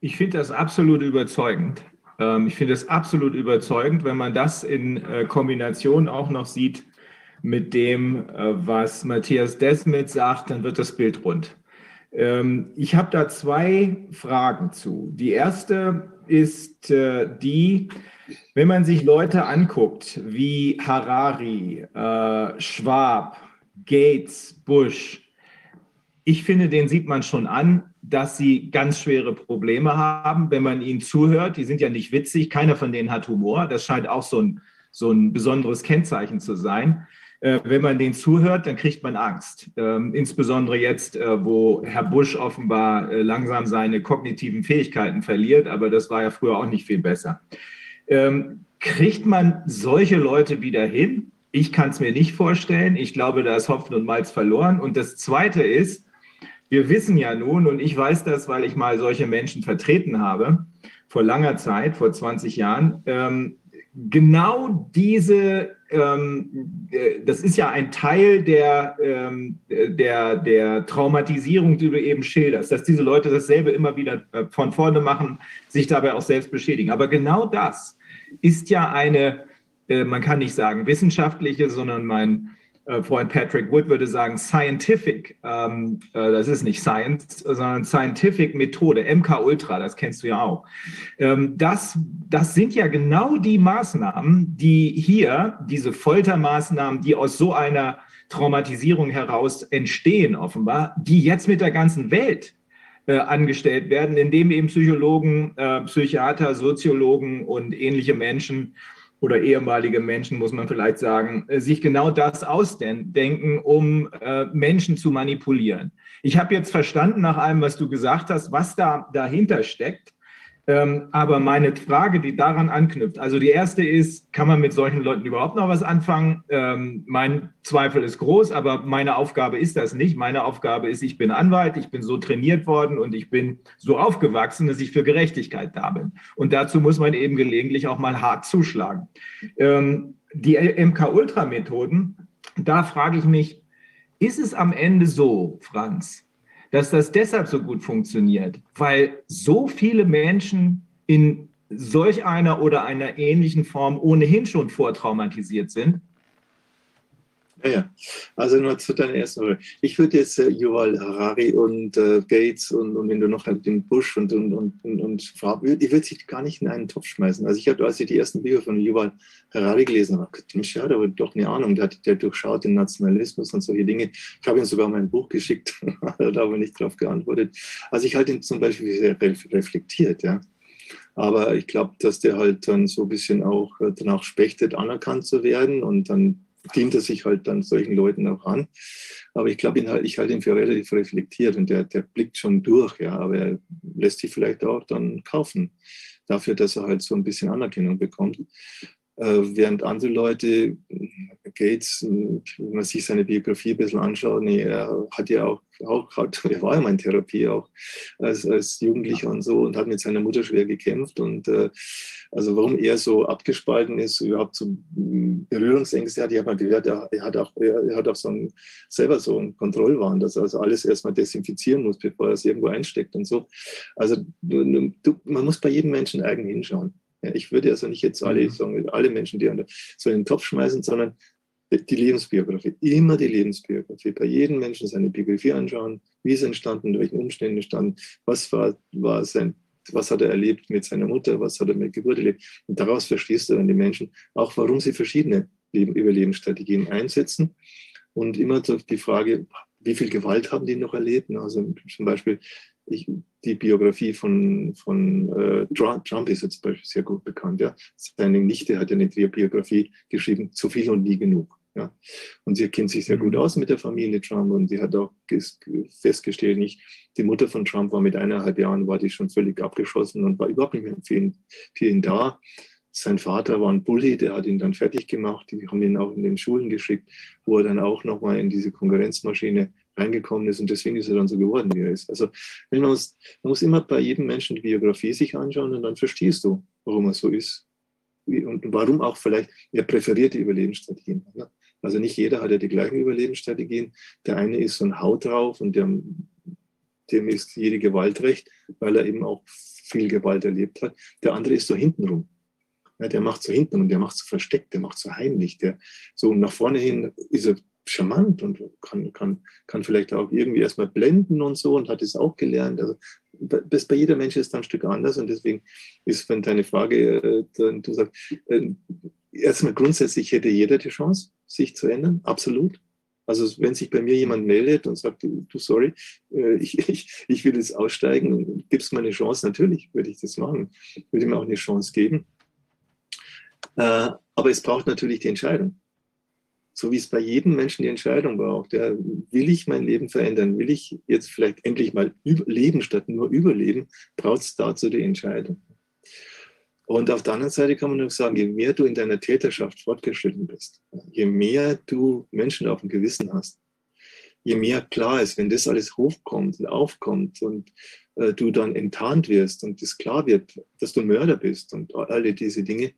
ich finde das absolut überzeugend. Ähm, ich finde es absolut überzeugend, wenn man das in äh, Kombination auch noch sieht mit dem, äh, was Matthias Desmet sagt, dann wird das Bild rund. Ähm, ich habe da zwei Fragen zu. Die erste ist äh, die, wenn man sich Leute anguckt wie Harari, äh, Schwab, Gates, Bush, ich finde, den sieht man schon an, dass sie ganz schwere Probleme haben, wenn man ihnen zuhört. Die sind ja nicht witzig, keiner von denen hat Humor. Das scheint auch so ein, so ein besonderes Kennzeichen zu sein. Äh, wenn man denen zuhört, dann kriegt man Angst. Ähm, insbesondere jetzt, äh, wo Herr Bush offenbar äh, langsam seine kognitiven Fähigkeiten verliert, aber das war ja früher auch nicht viel besser. Ähm, kriegt man solche Leute wieder hin? Ich kann es mir nicht vorstellen. Ich glaube, da ist Hopfen und Malz verloren. Und das Zweite ist, wir wissen ja nun, und ich weiß das, weil ich mal solche Menschen vertreten habe, vor langer Zeit, vor 20 Jahren, ähm, genau diese, ähm, äh, das ist ja ein Teil der, ähm, der, der Traumatisierung, die du eben schilderst, dass diese Leute dasselbe immer wieder äh, von vorne machen, sich dabei auch selbst beschädigen. Aber genau das ist ja eine, äh, man kann nicht sagen wissenschaftliche, sondern mein Freund Patrick Wood würde sagen, scientific, ähm, äh, das ist nicht Science, sondern scientific Methode, MK Ultra, das kennst du ja auch. Ähm, das, das sind ja genau die Maßnahmen, die hier, diese Foltermaßnahmen, die aus so einer Traumatisierung heraus entstehen, offenbar, die jetzt mit der ganzen Welt äh, angestellt werden, indem eben Psychologen, äh, Psychiater, Soziologen und ähnliche Menschen oder ehemalige Menschen, muss man vielleicht sagen, äh, sich genau das ausdenken, um äh, Menschen zu manipulieren. Ich habe jetzt verstanden nach allem, was du gesagt hast, was da dahinter steckt. Ähm, aber meine Frage, die daran anknüpft, also die erste ist, kann man mit solchen Leuten überhaupt noch was anfangen? Ähm, mein Zweifel ist groß, aber meine Aufgabe ist das nicht. Meine Aufgabe ist, ich bin Anwalt, ich bin so trainiert worden und ich bin so aufgewachsen, dass ich für Gerechtigkeit da bin. Und dazu muss man eben gelegentlich auch mal hart zuschlagen. Ähm, die MK-Ultra-Methoden, da frage ich mich, ist es am Ende so, Franz, dass das deshalb so gut funktioniert, weil so viele Menschen in solch einer oder einer ähnlichen Form ohnehin schon vortraumatisiert sind ja, ja. Also nur zu deiner ersten Frage. Ich würde jetzt äh, Yuval Harari und äh, Gates und, und wenn du noch den Bush und, und, und, und, und Farb, ich würde sich gar nicht in einen Topf schmeißen. Also ich habe, als ich die ersten Bücher von Yuval Harari gelesen habe, Mensch, ja, der hat doch eine Ahnung, der, der durchschaut den Nationalismus und solche Dinge. Ich habe ihm sogar mein Buch geschickt, hat aber nicht darauf geantwortet. Also ich halte ihn zum Beispiel sehr reflektiert, ja. Aber ich glaube, dass der halt dann so ein bisschen auch äh, danach spechtet, anerkannt zu werden und dann dient er sich halt dann solchen Leuten auch an. Aber ich glaube, halt, ich halte ihn für relativ reflektiert und der, der blickt schon durch, ja, aber er lässt sich vielleicht auch dann kaufen dafür, dass er halt so ein bisschen Anerkennung bekommt. Äh, während andere Leute, Gates, wenn man sich seine Biografie ein bisschen anschaut, nee, er hat ja auch, auch er war ja mal in Therapie auch als, als Jugendlicher und so und hat mit seiner Mutter schwer gekämpft und äh, also warum er so abgespalten ist, überhaupt so Berührungsängste hat, ich habe mal gehört, er, er, hat auch, er, er, hat auch so ein, selber so einen Kontrollwahn, dass er also alles erstmal desinfizieren muss, bevor er es irgendwo einsteckt und so. Also du, man muss bei jedem Menschen eigen hinschauen. Ja, ich würde also nicht jetzt alle, mhm. sagen, alle Menschen, die so in den Topf schmeißen, sondern die Lebensbiografie, immer die Lebensbiografie. Bei jedem Menschen seine Biografie anschauen, wie er entstanden, in welchen Umständen entstanden, was war, war sein, was hat er erlebt mit seiner Mutter, was hat er mit Geburt erlebt. Und daraus verstehst du dann die Menschen auch, warum sie verschiedene Leben, Überlebensstrategien einsetzen. Und immer die Frage, wie viel Gewalt haben die noch erlebt? Also zum Beispiel, ich, die Biografie von, von äh, Trump ist jetzt sehr gut bekannt. Ja. Seine Nichte hat ja eine Biografie geschrieben, zu viel und nie genug. Ja. Und sie kennt sich sehr gut mhm. aus mit der Familie Trump und sie hat auch festgestellt, nicht, die Mutter von Trump war mit eineinhalb Jahren, war die schon völlig abgeschossen und war überhaupt nicht mehr für ihn da. Sein Vater war ein Bully, der hat ihn dann fertig gemacht. Die haben ihn auch in den Schulen geschickt, wo er dann auch nochmal in diese Konkurrenzmaschine reingekommen ist und deswegen ist er dann so geworden, wie er ist. Also man muss, man muss immer bei jedem Menschen die Biografie sich anschauen und dann verstehst du, warum er so ist und warum auch vielleicht er präferiert die Überlebensstrategien. Ne? Also nicht jeder hat ja die gleichen Überlebensstrategien. Der eine ist so ein Haut drauf und dem, dem ist jede Gewalt recht, weil er eben auch viel Gewalt erlebt hat. Der andere ist so hintenrum. Ja, der macht so hinten und der macht so versteckt, der macht so heimlich. Der, so nach vorne hin ist er charmant und kann, kann, kann vielleicht auch irgendwie erstmal blenden und so und hat es auch gelernt. Also das bei jeder Mensch ist dann ein Stück anders und deswegen ist, wenn deine Frage, äh, dann, du sagst, äh, erstmal grundsätzlich hätte jeder die Chance, sich zu ändern, absolut. Also wenn sich bei mir jemand meldet und sagt, du, du sorry, äh, ich, ich, ich will jetzt aussteigen, gibst mir eine Chance, natürlich würde ich das machen, würde mir auch eine Chance geben. Äh, aber es braucht natürlich die Entscheidung so wie es bei jedem Menschen die Entscheidung braucht. Ja, will ich mein Leben verändern? Will ich jetzt vielleicht endlich mal leben statt nur überleben? Braucht es dazu die Entscheidung. Und auf der anderen Seite kann man nur sagen, je mehr du in deiner Täterschaft fortgeschritten bist, je mehr du Menschen auf dem Gewissen hast, je mehr klar ist, wenn das alles hochkommt und aufkommt und äh, du dann enttarnt wirst und es klar wird, dass du Mörder bist und alle diese Dinge,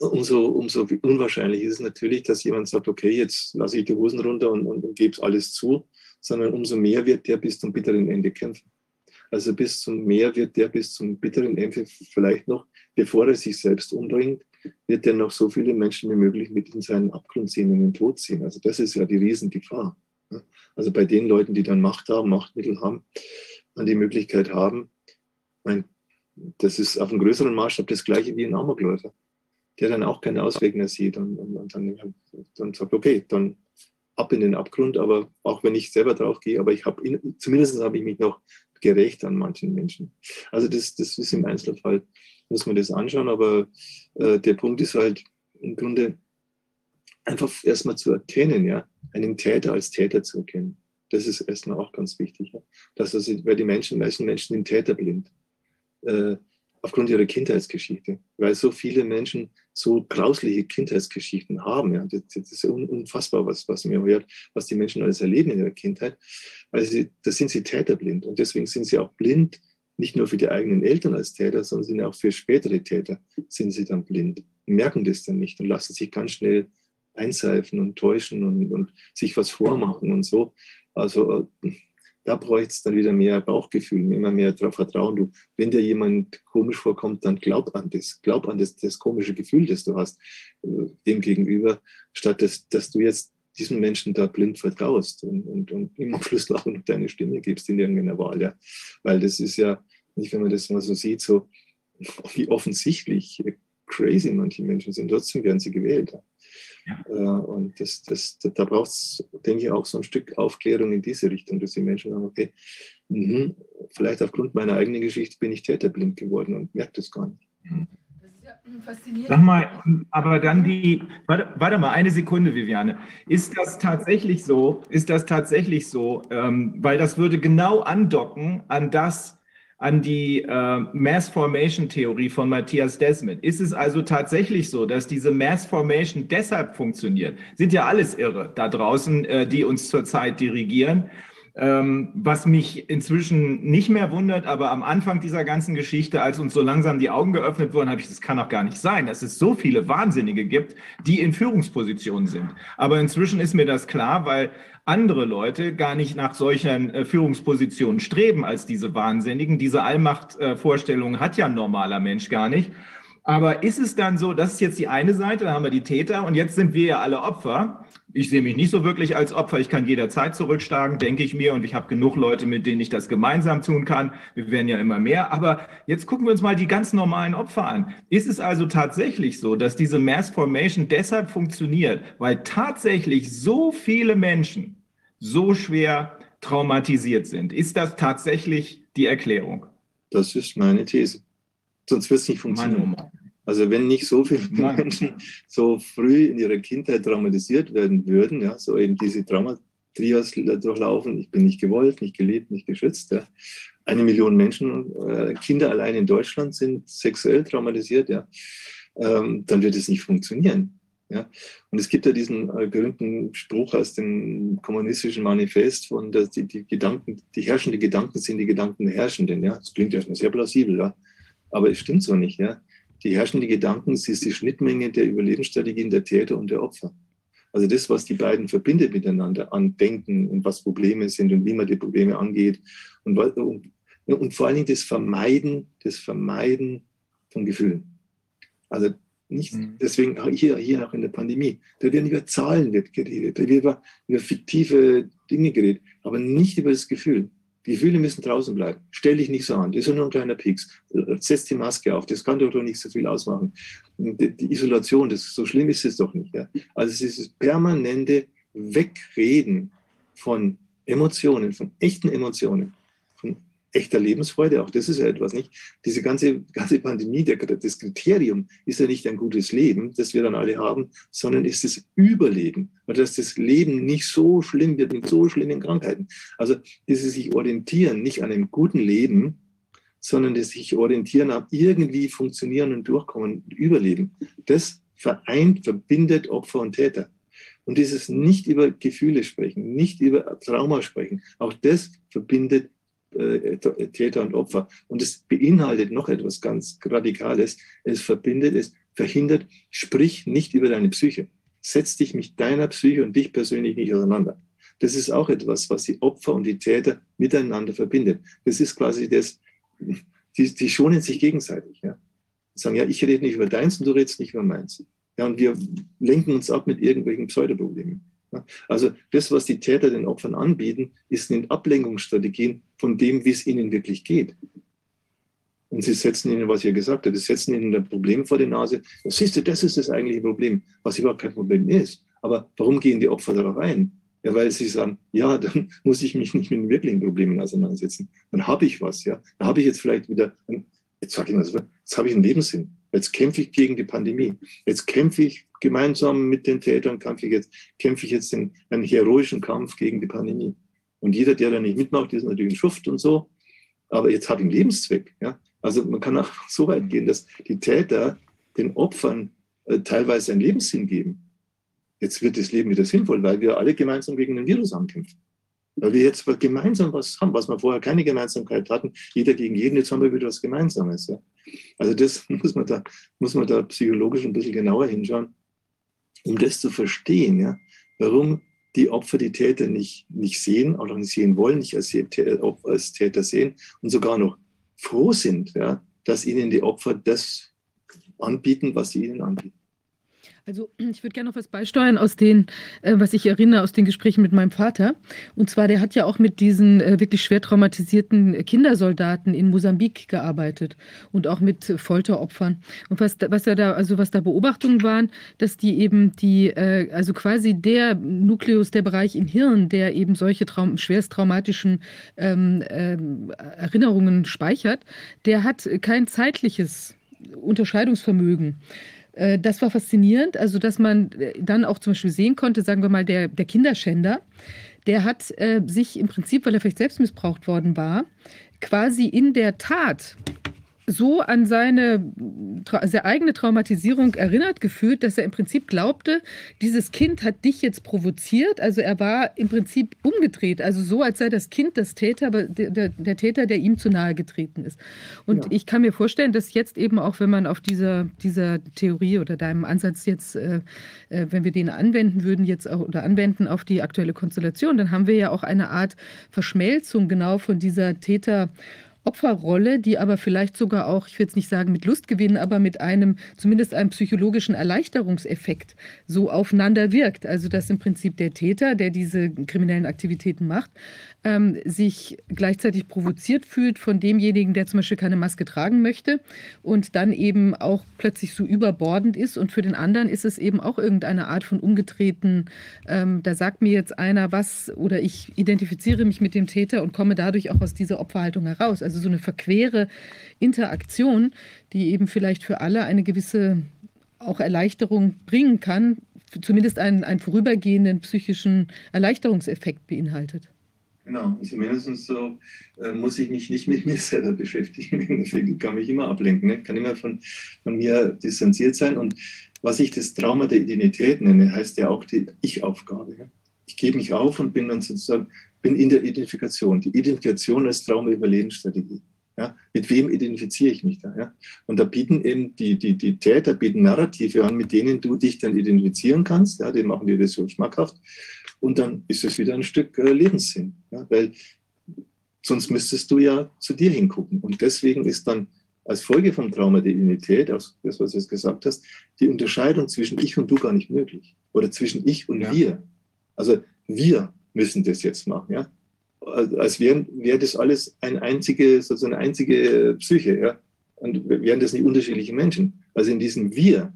umso, umso unwahrscheinlich ist es natürlich, dass jemand sagt, okay, jetzt lasse ich die Hosen runter und, und, und gebe es alles zu, sondern umso mehr wird der bis zum bitteren Ende kämpfen. Also bis zum mehr wird der bis zum bitteren Ende vielleicht noch, bevor er sich selbst umbringt, wird er noch so viele Menschen wie möglich mit in seinen Abgrund ziehen, in den Tod ziehen. Also das ist ja die Riesengefahr. Also bei den Leuten, die dann Macht haben, Machtmittel haben, und die Möglichkeit haben, mein, das ist auf einem größeren Maßstab das gleiche wie ein Amokläufer der dann auch keinen Ausweg mehr sieht und, und, und dann, dann sagt, okay, dann ab in den Abgrund, aber auch wenn ich selber drauf gehe, aber ich habe zumindest habe ich mich noch gerecht an manchen Menschen. Also das, das ist im Einzelfall, muss man das anschauen, aber äh, der Punkt ist halt im Grunde einfach erstmal zu erkennen, ja, einen Täter als Täter zu erkennen. Das ist erstmal auch ganz wichtig. Ja. Dass also, weil die Menschen, meisten Menschen sind täterblind. Äh, aufgrund ihrer Kindheitsgeschichte, weil so viele Menschen so grausliche Kindheitsgeschichten haben. Ja. Das, das ist unfassbar, was, was mir hört, was die Menschen alles erleben in ihrer Kindheit. Also da sind sie täterblind und deswegen sind sie auch blind, nicht nur für die eigenen Eltern als Täter, sondern auch für spätere Täter sind sie dann blind, merken das dann nicht und lassen sich ganz schnell einseifen und täuschen und, und sich was vormachen und so. Also da bräuchte es dann wieder mehr Bauchgefühl, immer mehr darauf vertrauen. Du, wenn dir jemand komisch vorkommt, dann glaub an das, glaub an das, das komische Gefühl, das du hast äh, dem gegenüber, statt dass, dass du jetzt diesen Menschen da blind vertraust und, und, und im Abschluss auch noch deine Stimme gibst in irgendeiner Wahl. Ja. Weil das ist ja, nicht wenn man das mal so sieht, so wie offensichtlich crazy manche Menschen sind, trotzdem werden sie gewählt. Äh, und das, das, da braucht es, denke ich, auch so ein Stück Aufklärung in diese Richtung, dass die Menschen sagen, okay, mh, vielleicht aufgrund meiner eigenen Geschichte bin ich täterblind geworden und merke das gar nicht. Mhm. Sag mal, aber dann die, warte, warte, mal, eine Sekunde, Viviane. Ist das tatsächlich so, ist das tatsächlich so, ähm, weil das würde genau andocken an das, an die äh, Mass Formation Theorie von Matthias Desmond. Ist es also tatsächlich so, dass diese Mass Formation deshalb funktioniert? Sind ja alles irre da draußen, äh, die uns zurzeit dirigieren. Ähm, was mich inzwischen nicht mehr wundert, aber am Anfang dieser ganzen Geschichte, als uns so langsam die Augen geöffnet wurden, habe ich, das kann doch gar nicht sein, dass es so viele Wahnsinnige gibt, die in Führungspositionen sind. Aber inzwischen ist mir das klar, weil andere Leute gar nicht nach solchen äh, Führungspositionen streben als diese Wahnsinnigen. Diese Allmachtvorstellung äh, hat ja ein normaler Mensch gar nicht. Aber ist es dann so, das ist jetzt die eine Seite, da haben wir die Täter und jetzt sind wir ja alle Opfer. Ich sehe mich nicht so wirklich als Opfer. Ich kann jederzeit zurückschlagen, denke ich mir. Und ich habe genug Leute, mit denen ich das gemeinsam tun kann. Wir werden ja immer mehr. Aber jetzt gucken wir uns mal die ganz normalen Opfer an. Ist es also tatsächlich so, dass diese Mass Formation deshalb funktioniert, weil tatsächlich so viele Menschen so schwer traumatisiert sind. Ist das tatsächlich die Erklärung? Das ist meine These. Sonst wird es nicht funktionieren. Also wenn nicht so viele Mann. Menschen so früh in ihrer Kindheit traumatisiert werden würden, ja, so eben diese Traumatrias durchlaufen, ich bin nicht gewollt, nicht geliebt, nicht geschützt. Ja. Eine Million Menschen, äh, Kinder allein in Deutschland sind sexuell traumatisiert, ja. Ähm, dann wird es nicht funktionieren. Ja? Und es gibt ja diesen äh, berühmten Spruch aus dem kommunistischen Manifest von, dass die, die Gedanken, die herrschenden Gedanken sind die Gedanken der Herrschenden. Ja? Das klingt erstmal sehr plausibel, ja? Aber es stimmt so nicht. Ja? Die herrschenden Gedanken ist die Schnittmenge der Überlebensstrategien der Täter und der Opfer. Also das, was die beiden verbindet miteinander an Denken und was Probleme sind und wie man die Probleme angeht und, und, und vor allen Dingen das Vermeiden, das Vermeiden von Gefühlen. Also Nicht, mhm. Deswegen hier, hier auch in der Pandemie. Da werden über Zahlen wird geredet, da wird über, über fiktive Dinge geredet, aber nicht über das Gefühl. Die Gefühle müssen draußen bleiben. Stell dich nicht so an. Das ist nur ein kleiner Pieks. Setz die Maske auf. Das kann doch nicht so viel ausmachen. Die, die Isolation, das, so schlimm ist es doch nicht. Ja? Also es ist das permanente Wegreden von Emotionen, von echten Emotionen echter Lebensfreude, auch das ist ja etwas nicht. Diese ganze, ganze Pandemie, der, das Kriterium ist ja nicht ein gutes Leben, das wir dann alle haben, sondern ist das Überleben. Und dass das Leben nicht so schlimm wird mit so schlimmen Krankheiten. Also dieses sich orientieren, nicht an einem guten Leben, sondern das sich orientieren am irgendwie funktionieren und durchkommen, überleben. Das vereint, verbindet Opfer und Täter. Und dieses nicht über Gefühle sprechen, nicht über Trauma sprechen, auch das verbindet Täter und Opfer. Und es beinhaltet noch etwas ganz Radikales. Es verbindet, es verhindert, sprich nicht über deine Psyche. Setz dich mit deiner Psyche und dich persönlich nicht auseinander. Das ist auch etwas, was die Opfer und die Täter miteinander verbindet. Das ist quasi das, die, die schonen sich gegenseitig. Ja. Sagen, ja, ich rede nicht über deins und du redest nicht über meins. Ja, und wir lenken uns ab mit irgendwelchen Pseudoproblemen. Also das, was die Täter den Opfern anbieten, ist eine Ablenkungsstrategien von dem, wie es ihnen wirklich geht. Und sie setzen ihnen, was ich ja gesagt habe, sie setzen ihnen ein Problem vor die Nase. Siehst du, das ist das eigentliche Problem, was überhaupt kein Problem ist. Aber warum gehen die Opfer darauf ein? Ja, weil sie sagen, ja, dann muss ich mich nicht mit den wirklichen Problemen auseinandersetzen. Dann habe ich was, ja. Dann habe ich jetzt vielleicht wieder, jetzt sage ich so, jetzt habe ich einen Lebenssinn. Jetzt kämpfe ich gegen die Pandemie. Jetzt kämpfe ich gemeinsam mit den Tätern, kämpfe ich jetzt, kämpfe ich jetzt den, einen heroischen Kampf gegen die Pandemie. Und jeder, der da nicht mitmacht, ist natürlich ein Schuft und so. Aber jetzt hat ihn Lebenszweck. Ja? Also man kann auch so weit gehen, dass die Täter den Opfern äh, teilweise einen Lebenssinn geben. Jetzt wird das Leben wieder sinnvoll, weil wir alle gemeinsam gegen den Virus ankämpfen. Weil wir jetzt gemeinsam was haben, was wir vorher keine Gemeinsamkeit hatten. Jeder gegen jeden, jetzt haben wir wieder was Gemeinsames. Ja. Also das muss man da, muss man da psychologisch ein bisschen genauer hinschauen, um das zu verstehen, ja, warum die Opfer die Täter nicht, nicht sehen oder nicht sehen wollen, nicht als, als Täter sehen und sogar noch froh sind, ja, dass ihnen die Opfer das anbieten, was sie ihnen anbieten. Also ich würde gerne noch was beisteuern aus den, äh, was ich erinnere, aus den Gesprächen mit meinem Vater. Und zwar, der hat ja auch mit diesen äh, wirklich schwer traumatisierten Kindersoldaten in Mosambik gearbeitet und auch mit Folteropfern. Und was, was er da, also was da Beobachtungen waren, dass die eben die, äh, also quasi der Nukleus, der Bereich im Hirn, der eben solche Traum, schwerst traumatischen ähm, ähm Erinnerungen speichert, der hat kein zeitliches Unterscheidungsvermögen. Äh, das war faszinierend, also dass man äh, dann auch zum Beispiel sehen konnte, sagen wir mal, der, der Kinderschänder, der hat äh, sich im Prinzip, weil er vielleicht selbst missbraucht worden war, quasi in der Tat so an seine, seine eigene Traumatisierung erinnert gefühlt, dass er im Prinzip glaubte, dieses Kind hat dich jetzt provoziert. Also er war im Prinzip umgedreht, also so, als sei das Kind das Täter, der, der, der Täter, der ihm zu nahe getreten ist. Und ja. ich kann mir vorstellen, dass jetzt eben auch, wenn man auf dieser, dieser Theorie oder deinem Ansatz jetzt, äh, äh, wenn wir den anwenden würden, jetzt auch oder anwenden auf die aktuelle Konstellation, dann haben wir ja auch eine Art Verschmelzung genau von dieser Täter- Opferrolle, die aber vielleicht sogar auch, ich will jetzt nicht sagen mit Lust gewinnen, aber mit einem, zumindest einem psychologischen Erleichterungseffekt so aufeinander wirkt. Also dass im Prinzip der Täter, der diese kriminellen Aktivitäten macht, ähm, sich gleichzeitig provoziert fühlt von demjenigen, der zum Beispiel keine Maske tragen möchte und dann eben auch plötzlich so überbordend ist. Und für den anderen ist es eben auch irgendeine Art von umgetreten, ähm, da sagt mir jetzt einer was oder ich identifiziere mich mit dem Täter und komme dadurch auch aus dieser Opferhaltung heraus. Also so eine verquere Interaktion, die eben vielleicht für alle eine gewisse auch Erleichterung bringen kann, zumindest einen, einen vorübergehenden psychischen Erleichterungseffekt beinhaltet. Genau, also mindestens so äh, muss ich mich nicht mit mir selber beschäftigen. Ich kann mich immer ablenken, ne? kann immer von, von mir distanziert sein. Und was ich das Trauma der Identität nenne, heißt ja auch die Ich-Aufgabe. Ja? Ich gebe mich auf und bin dann sozusagen bin in der Identifikation. Die Identifikation als Trauma-Überlebensstrategie. Ja, mit wem identifiziere ich mich da? Ja? Und da bieten eben die, die, die Täter bieten Narrative an, mit denen du dich dann identifizieren kannst. Ja, die machen dir das so schmackhaft. Und dann ist es wieder ein Stück äh, Lebenssinn. Ja? Weil sonst müsstest du ja zu dir hingucken. Und deswegen ist dann als Folge vom Trauma der Identität, aus das, was du jetzt gesagt hast, die Unterscheidung zwischen ich und du gar nicht möglich. Oder zwischen ich und ja. wir. Also wir müssen das jetzt machen, ja. Als wäre wär das alles ein einzige, sozusagen eine einzige Psyche, ja. Und wären das nicht unterschiedliche Menschen. Also in diesem Wir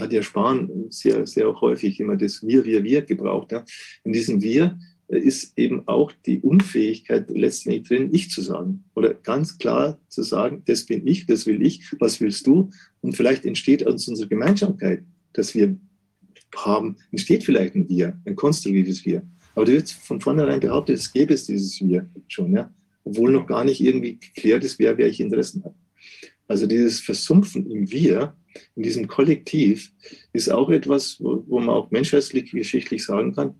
hat ja Spahn sehr, sehr häufig immer das Wir, Wir, Wir gebraucht. Ja. In diesem Wir ist eben auch die Unfähigkeit letztendlich drin, ich zu sagen. Oder ganz klar zu sagen, das bin ich, das will ich, was willst du? Und vielleicht entsteht aus unserer Gemeinsamkeit, dass wir haben, entsteht vielleicht ein Wir, ein konstruktives Wir. Aber du wird von vornherein behauptet, es gäbe es dieses Wir schon, ja? obwohl noch gar nicht irgendwie geklärt ist, wer welche Interessen hat. Also dieses Versumpfen im Wir, in diesem Kollektiv, ist auch etwas, wo, wo man auch menschheitlich geschichtlich sagen kann,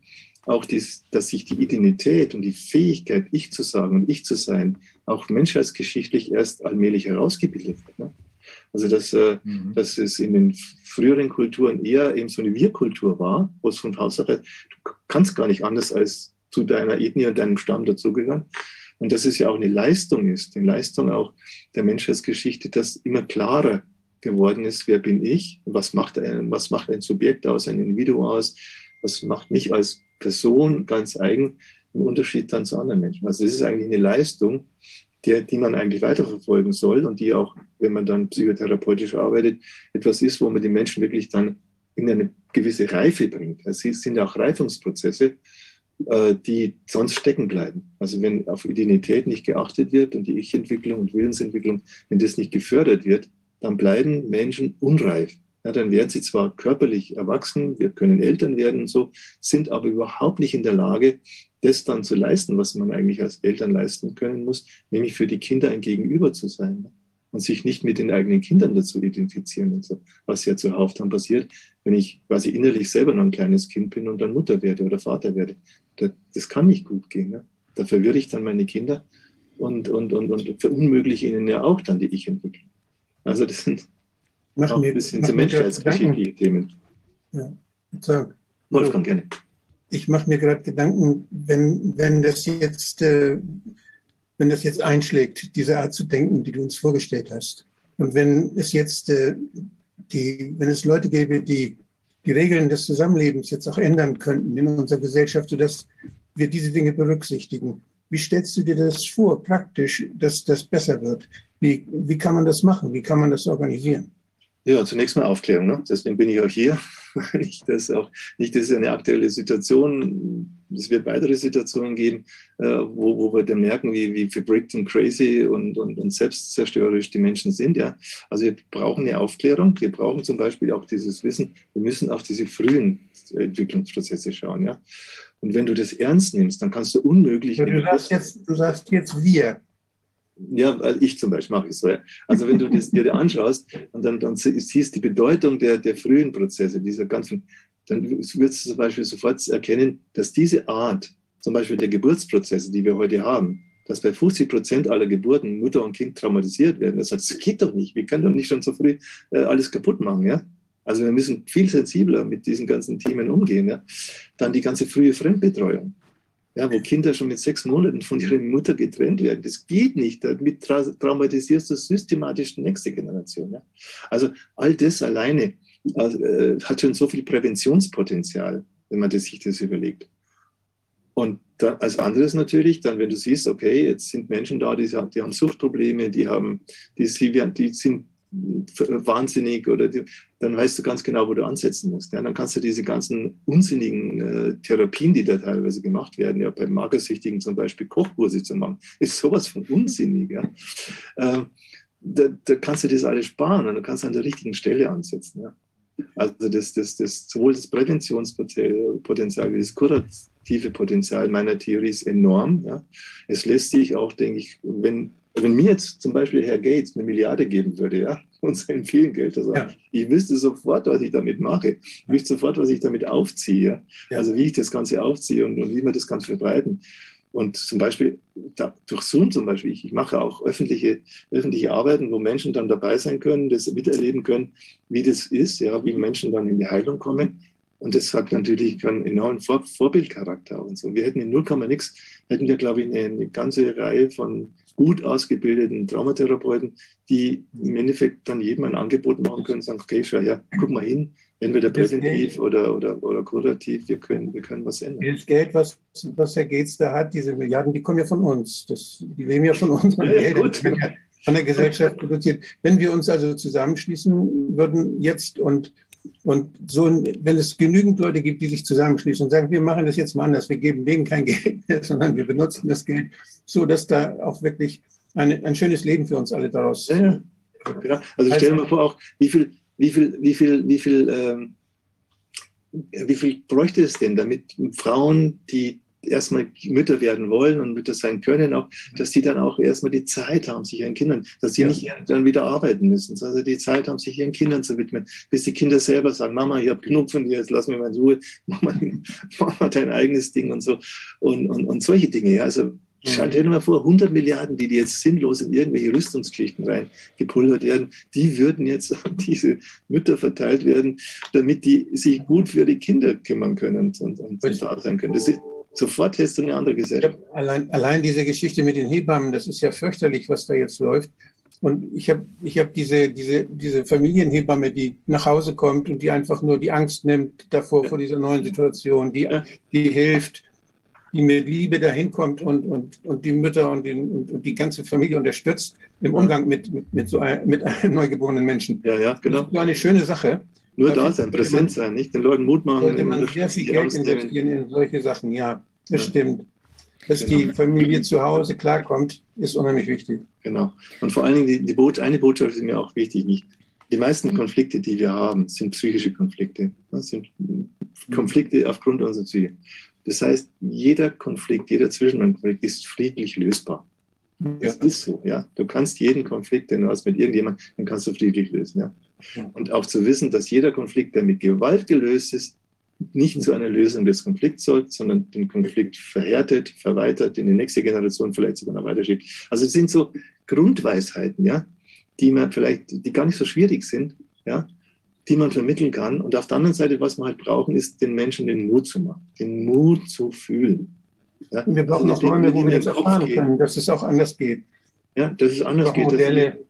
auch dies, dass sich die Identität und die Fähigkeit, ich zu sagen und ich zu sein, auch menschheitsgeschichtlich erst allmählich herausgebildet wird. Ne? Also dass, äh, mhm. dass es in den früheren Kulturen eher eben so eine Wir-Kultur war, wo es von Haus aus, du kannst gar nicht anders als zu deiner Ethnie und deinem Stamm dazugehören. Und dass es ja auch eine Leistung ist, eine Leistung auch der Menschheitsgeschichte, dass immer klarer geworden ist, wer bin ich, was macht ein, was macht ein Subjekt aus, ein Individuum aus, was macht mich als Person ganz eigen im Unterschied dann zu anderen Menschen. Also das ist eigentlich eine Leistung, die, die man eigentlich weiterverfolgen soll und die auch, wenn man dann psychotherapeutisch arbeitet, etwas ist, wo man die Menschen wirklich dann in eine gewisse Reife bringt. Also es sind ja auch Reifungsprozesse, äh, die sonst stecken bleiben. Also wenn auf Identität nicht geachtet wird und die Ich-Entwicklung und Willensentwicklung, wenn das nicht gefördert wird, dann bleiben Menschen unreif ja, dann werden sie zwar körperlich erwachsen, wir können Eltern werden und so, sind aber überhaupt nicht in der Lage, das dann zu leisten, was man eigentlich als Eltern leisten können muss, nämlich für die Kinder ein Gegenüber zu sein und sich nicht mit den eigenen Kindern dazu identifizieren und so, was ja zuhauf dann passiert, wenn ich quasi innerlich selber noch ein kleines Kind bin und dann Mutter werde oder Vater werde. Das kann nicht gut gehen. Ne? Da verwirre ich dann meine Kinder und, und, und, und verunmögliche ihnen ja auch dann die Ich-Entwicklung. Also das sind Mach mir, ein bisschen zu menschheitsgeschichtliche Themen. Ja, sag. Wolfgang, gerne. Ich mache mir gerade Gedanken, wenn, wenn das jetzt, äh, wenn das jetzt einschlägt, diese Art zu denken, die du uns vorgestellt hast. Und wenn es jetzt äh, die, wenn es Leute gäbe, die die Regeln des Zusammenlebens jetzt auch ändern könnten in unserer Gesellschaft, sodass wir diese Dinge berücksichtigen. Wie stellst du dir das vor, praktisch, dass das besser wird? Wie, wie kann man das machen? Wie kann man das organisieren? Ja, zunächst mal Aufklärung. Ne? Deswegen bin ich auch hier. nicht, dass auch, nicht, das ist eine aktuelle Situation. Es wird weitere Situationen geben, äh, wo, wo wir dann merken, wie, wie verbrickt und crazy und, und, und selbstzerstörerisch die Menschen sind. Ja? Also wir brauchen eine Aufklärung. Wir brauchen zum Beispiel auch dieses Wissen. Wir müssen auf diese frühen Entwicklungsprozesse schauen. Ja? Und wenn du das ernst nimmst, dann kannst du unmöglich. Du sagst jetzt, du sagst jetzt wir. Ja, ich zum Beispiel mache es so. Also wenn du das dir anschaust und dann, dann siehst die Bedeutung der, der frühen Prozesse, dieser ganzen, dann wirst du zum Beispiel sofort erkennen, dass diese Art, zum Beispiel der Geburtsprozesse, die wir heute haben, dass bei 50 Prozent aller Geburten Mutter und Kind traumatisiert werden. Das, heißt, das geht doch nicht. Wir können doch nicht schon so früh äh, alles kaputt machen. Ja? Also wir müssen viel sensibler mit diesen ganzen Themen umgehen. Ja? Dann die ganze frühe Fremdbetreuung ja, wo Kinder schon mit sechs Monaten von ihrer Mutter getrennt werden. Das geht nicht. Damit traumatisierst du systematisch die nächste Generation. Ja. Also all das alleine äh, hat schon so viel Präventionspotenzial, wenn man das, sich das überlegt. Und da, als anderes natürlich, dann, wenn du siehst, okay, jetzt sind Menschen da, die, die haben Suchtprobleme, die haben, die, die sind wahnsinnig oder die, dann weißt du ganz genau, wo du ansetzen musst. Ja, dann kannst du diese ganzen unsinnigen äh, Therapien, die da teilweise gemacht werden, ja bei Magersüchtigen zum Beispiel Kochkurse zu machen, ist sowas von unsinnig. Ja. Äh, da, da, kannst du das alles sparen und du kannst an der richtigen Stelle ansetzen. Ja. Also das, das, das, sowohl das Präventionspotenzial wie das kurative Potenzial meiner Theorie ist enorm. Ja. Es lässt sich auch, denke ich, wenn wenn mir jetzt zum Beispiel Herr Gates eine Milliarde geben würde, ja, und sein vielen Geld, also ja. ich wüsste sofort, was ich damit mache. Ich wüsste sofort, was ich damit aufziehe. Ja. Also wie ich das Ganze aufziehe und, und wie wir das Ganze verbreiten. Und zum Beispiel da, durch Zoom zum Beispiel, ich, ich, mache auch öffentliche, öffentliche Arbeiten, wo Menschen dann dabei sein können, das miterleben können, wie das ist, ja, wie Menschen dann in die Heilung kommen. Und das hat natürlich einen enormen Vor Vorbildcharakter und so. Wir hätten in 0, nix, hätten wir, glaube ich, eine, eine ganze Reihe von gut ausgebildeten Traumatherapeuten, die im Endeffekt dann jedem ein Angebot machen können, sagen, okay, schau her, guck mal hin, entweder präventiv oder, oder, oder kurativ, wir können, wir können was ändern. Das Geld, was, was Herr Gates da hat, diese Milliarden, die kommen ja von uns. Das, die leben ja von uns. Ja, Geld, gut. Von der Gesellschaft produziert. Wenn wir uns also zusammenschließen würden jetzt und und so, wenn es genügend Leute gibt, die sich zusammenschließen und sagen, wir machen das jetzt mal anders, wir geben denen kein Geld mehr, sondern wir benutzen das Geld, so dass da auch wirklich eine, ein schönes Leben für uns alle daraus. Ja, ja. Also stell dir mal vor, auch wie viel, wie viel, wie viel, wie viel, ähm, wie viel bräuchte es denn, damit Frauen, die erstmal Mütter werden wollen und Mütter sein können, auch, dass die dann auch erstmal die Zeit haben, sich ihren Kindern, dass sie ja. nicht dann wieder arbeiten müssen, sondern also die Zeit haben, sich ihren Kindern zu widmen, bis die Kinder selber sagen, Mama, ich habe genug von dir, jetzt lass mich mal in Ruhe, mach mal, mach mal dein eigenes Ding und so und, und, und solche Dinge. Ja. Also Stell dir mal vor, 100 Milliarden, die jetzt sinnlos in irgendwelche Rüstungsgeschichten reingepulvert werden, die würden jetzt an diese Mütter verteilt werden, damit die sich gut für die Kinder kümmern können und, und, und da sein können. Das ist, Sofort hättest du eine andere Gesellschaft. Allein, allein diese Geschichte mit den Hebammen, das ist ja fürchterlich, was da jetzt läuft. Und ich habe ich hab diese, diese, diese Familienhebamme, die nach Hause kommt und die einfach nur die Angst nimmt davor, vor dieser neuen Situation, die, die hilft, die mit Liebe dahin kommt und, und, und die Mütter und, den, und, und die ganze Familie unterstützt im Umgang mit, mit, mit so ein, mit einem neugeborenen Menschen. Ja, ja, genau. Das so eine schöne Sache. Nur da sein, präsent sein, nicht den Leuten Mut machen. Sollte man sehr viel Geld investieren in solche Sachen, ja, das ja. stimmt. Dass genau. die Familie zu Hause klarkommt, ist unheimlich wichtig. Genau. Und vor allen Dingen, die, die Boot, eine Botschaft ist mir auch wichtig. Nicht? Die meisten mhm. Konflikte, die wir haben, sind psychische Konflikte. Das sind Konflikte aufgrund unserer Psyche. Das heißt, jeder Konflikt, jeder Zwischenkonflikt ist friedlich lösbar. Das ist so, ja. Du kannst jeden Konflikt, den du hast mit irgendjemandem, den kannst du friedlich lösen, ja. Und auch zu wissen, dass jeder Konflikt, der mit Gewalt gelöst ist, nicht zu einer Lösung des Konflikts soll, sondern den Konflikt verhärtet, verweitert, in die nächste Generation vielleicht sogar noch weiterschiebt. Also es sind so Grundweisheiten, ja, die man vielleicht, die gar nicht so schwierig sind, ja, die man vermitteln kann. Und auf der anderen Seite, was wir halt brauchen, ist den Menschen den Mut zu machen, den Mut zu fühlen. Ja? Wir brauchen also auch Räume, wo wir jetzt erfahren können, dass es auch anders geht. Ja, dass es anders geht. Modelle,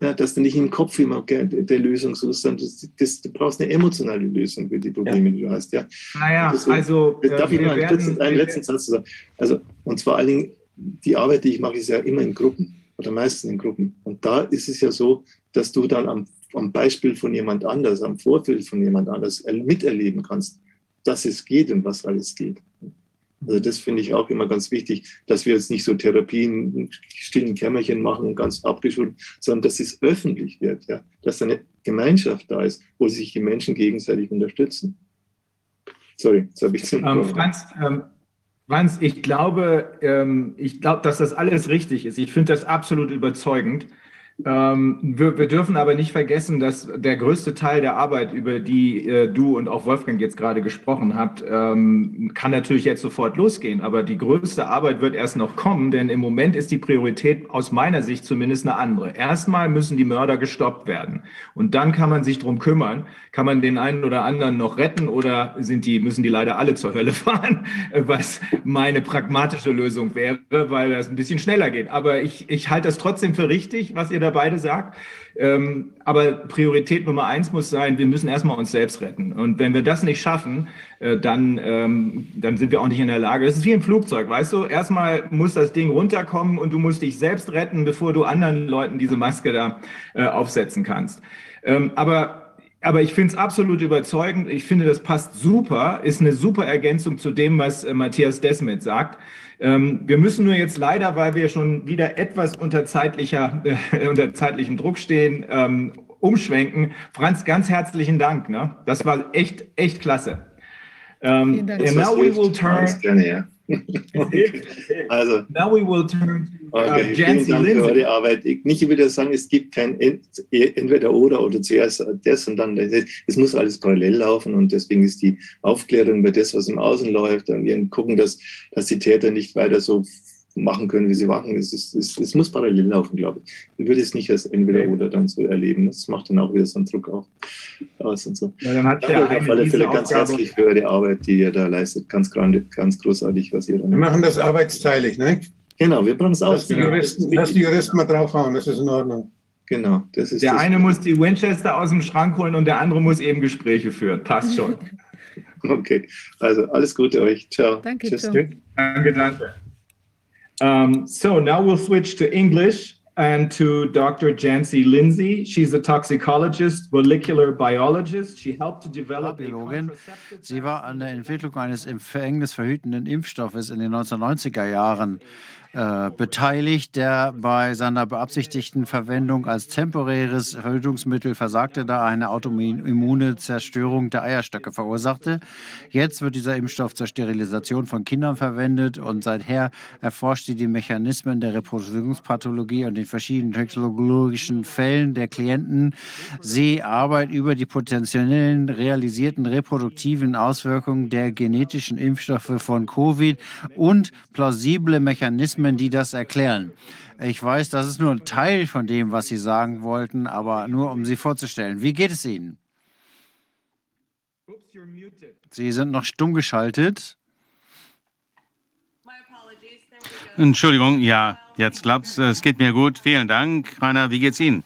ja, dass du nicht im Kopf immer der, Lösung suchst, sondern das, das, du brauchst eine emotionale Lösung für die Probleme, die du hast. Ja. Naja, so, also. Darf ich noch einen, kurzen, einen letzten Satz sagen? Also, und zwar allen Dingen, die Arbeit, die ich mache, ist ja immer in Gruppen oder meistens in Gruppen. Und da ist es ja so, dass du dann am, am Beispiel von jemand anders, am Vorbild von jemand anders miterleben kannst, dass es geht und was alles geht. Also das finde ich auch immer ganz wichtig, dass wir jetzt nicht so Therapien in stillen Kämmerchen machen, ganz abgeschult, sondern dass es öffentlich wird, ja, dass eine Gemeinschaft da ist, wo sich die Menschen gegenseitig unterstützen. Sorry, jetzt habe ich zum ähm, Franz, ähm, Franz, ich glaube, ähm, ich glaube, dass das alles richtig ist. Ich finde das absolut überzeugend. Ähm, wir, wir, dürfen aber nicht vergessen, dass der größte Teil der Arbeit, über die äh, du und auch Wolfgang jetzt gerade gesprochen habt, ähm, kann natürlich jetzt sofort losgehen. Aber die größte Arbeit wird erst noch kommen, denn im Moment ist die Priorität aus meiner Sicht zumindest eine andere. Erstmal müssen die Mörder gestoppt werden. Und dann kann man sich drum kümmern, kann man den einen oder anderen noch retten oder sind die, müssen die leider alle zur Hölle fahren, was meine pragmatische Lösung wäre, weil das ein bisschen schneller geht. Aber ich, ich halte das trotzdem für richtig, was ihr da beide sagt. Ähm, aber Priorität Nummer eins muss sein, wir müssen erstmal uns selbst retten. Und wenn wir das nicht schaffen, äh, dann, ähm, dann sind wir auch nicht in der Lage. Das ist wie ein Flugzeug, weißt du? Erstmal muss das Ding runterkommen und du musst dich selbst retten, bevor du anderen Leuten diese Maske da äh, aufsetzen kannst. Ähm, aber aber ich finde es absolut überzeugend. Ich finde, das passt super, ist eine super Ergänzung zu dem, was äh, Matthias Desmet sagt. Ähm, wir müssen nur jetzt leider, weil wir schon wieder etwas unter, zeitlicher, äh, unter zeitlichem Druck stehen, ähm, umschwenken. Franz, ganz herzlichen Dank. Ne? Das war echt, echt klasse. Um, and now we will turn. Gerne, ja. also, now we will turn to okay, Jancy Dank Lindsay. für eure Arbeit. Ich nicht wieder sagen, es gibt kein entweder oder oder zuerst das und dann das. Es muss alles parallel laufen und deswegen ist die Aufklärung über das, was im Außen läuft und wir gucken, dass, dass die Täter nicht weiter so machen können, wie sie machen. Es, ist, es, es muss parallel laufen, glaube ich. Ich würde es nicht als entweder oder dann so erleben. Das macht dann auch wieder so einen Druck auf, aus und so. Ja, dann hat ja auf alle Fälle ganz herzlich für eure Arbeit, die ihr da leistet. Ganz, grande, ganz großartig, was ihr dann Wir machen das arbeitsteilig, ne? Genau, wir brauchen es Lass die, aus. Juristen, lass die Juristen mal draufhauen, das ist in Ordnung. Genau, das ist Der das. eine muss die Winchester aus dem Schrank holen und der andere muss eben Gespräche führen. Passt schon. Okay, also alles Gute euch. Ciao. Danke, Tschüss. ciao. Danke, danke. Um, so now we'll switch to English and to Dr. Jancy Lindsay. She's a toxicologist, molecular biologist. She helped to develop a Biologin. Sie war an der Entwicklung eines empfängnisverhütenden Impfstoffes in den 1990er Jahren äh, beteiligt, der bei seiner beabsichtigten Verwendung als temporäres Verhütungsmittel versagte, da eine autoimmune Zerstörung der Eierstöcke verursachte. Jetzt wird dieser Impfstoff zur Sterilisation von Kindern verwendet und seither erforscht sie die Mechanismen der Reproduktionspathologie und den verschiedenen technologischen Fällen der Klienten. Sie arbeitet über die potenziellen realisierten reproduktiven Auswirkungen der genetischen Impfstoffe von Covid und plausible Mechanismen, die das erklären. Ich weiß, das ist nur ein Teil von dem, was Sie sagen wollten, aber nur um Sie vorzustellen. Wie geht es Ihnen? Sie sind noch stumm geschaltet. Entschuldigung, ja, jetzt klappt's. Es geht mir gut. Vielen Dank. Rainer, wie geht's Ihnen?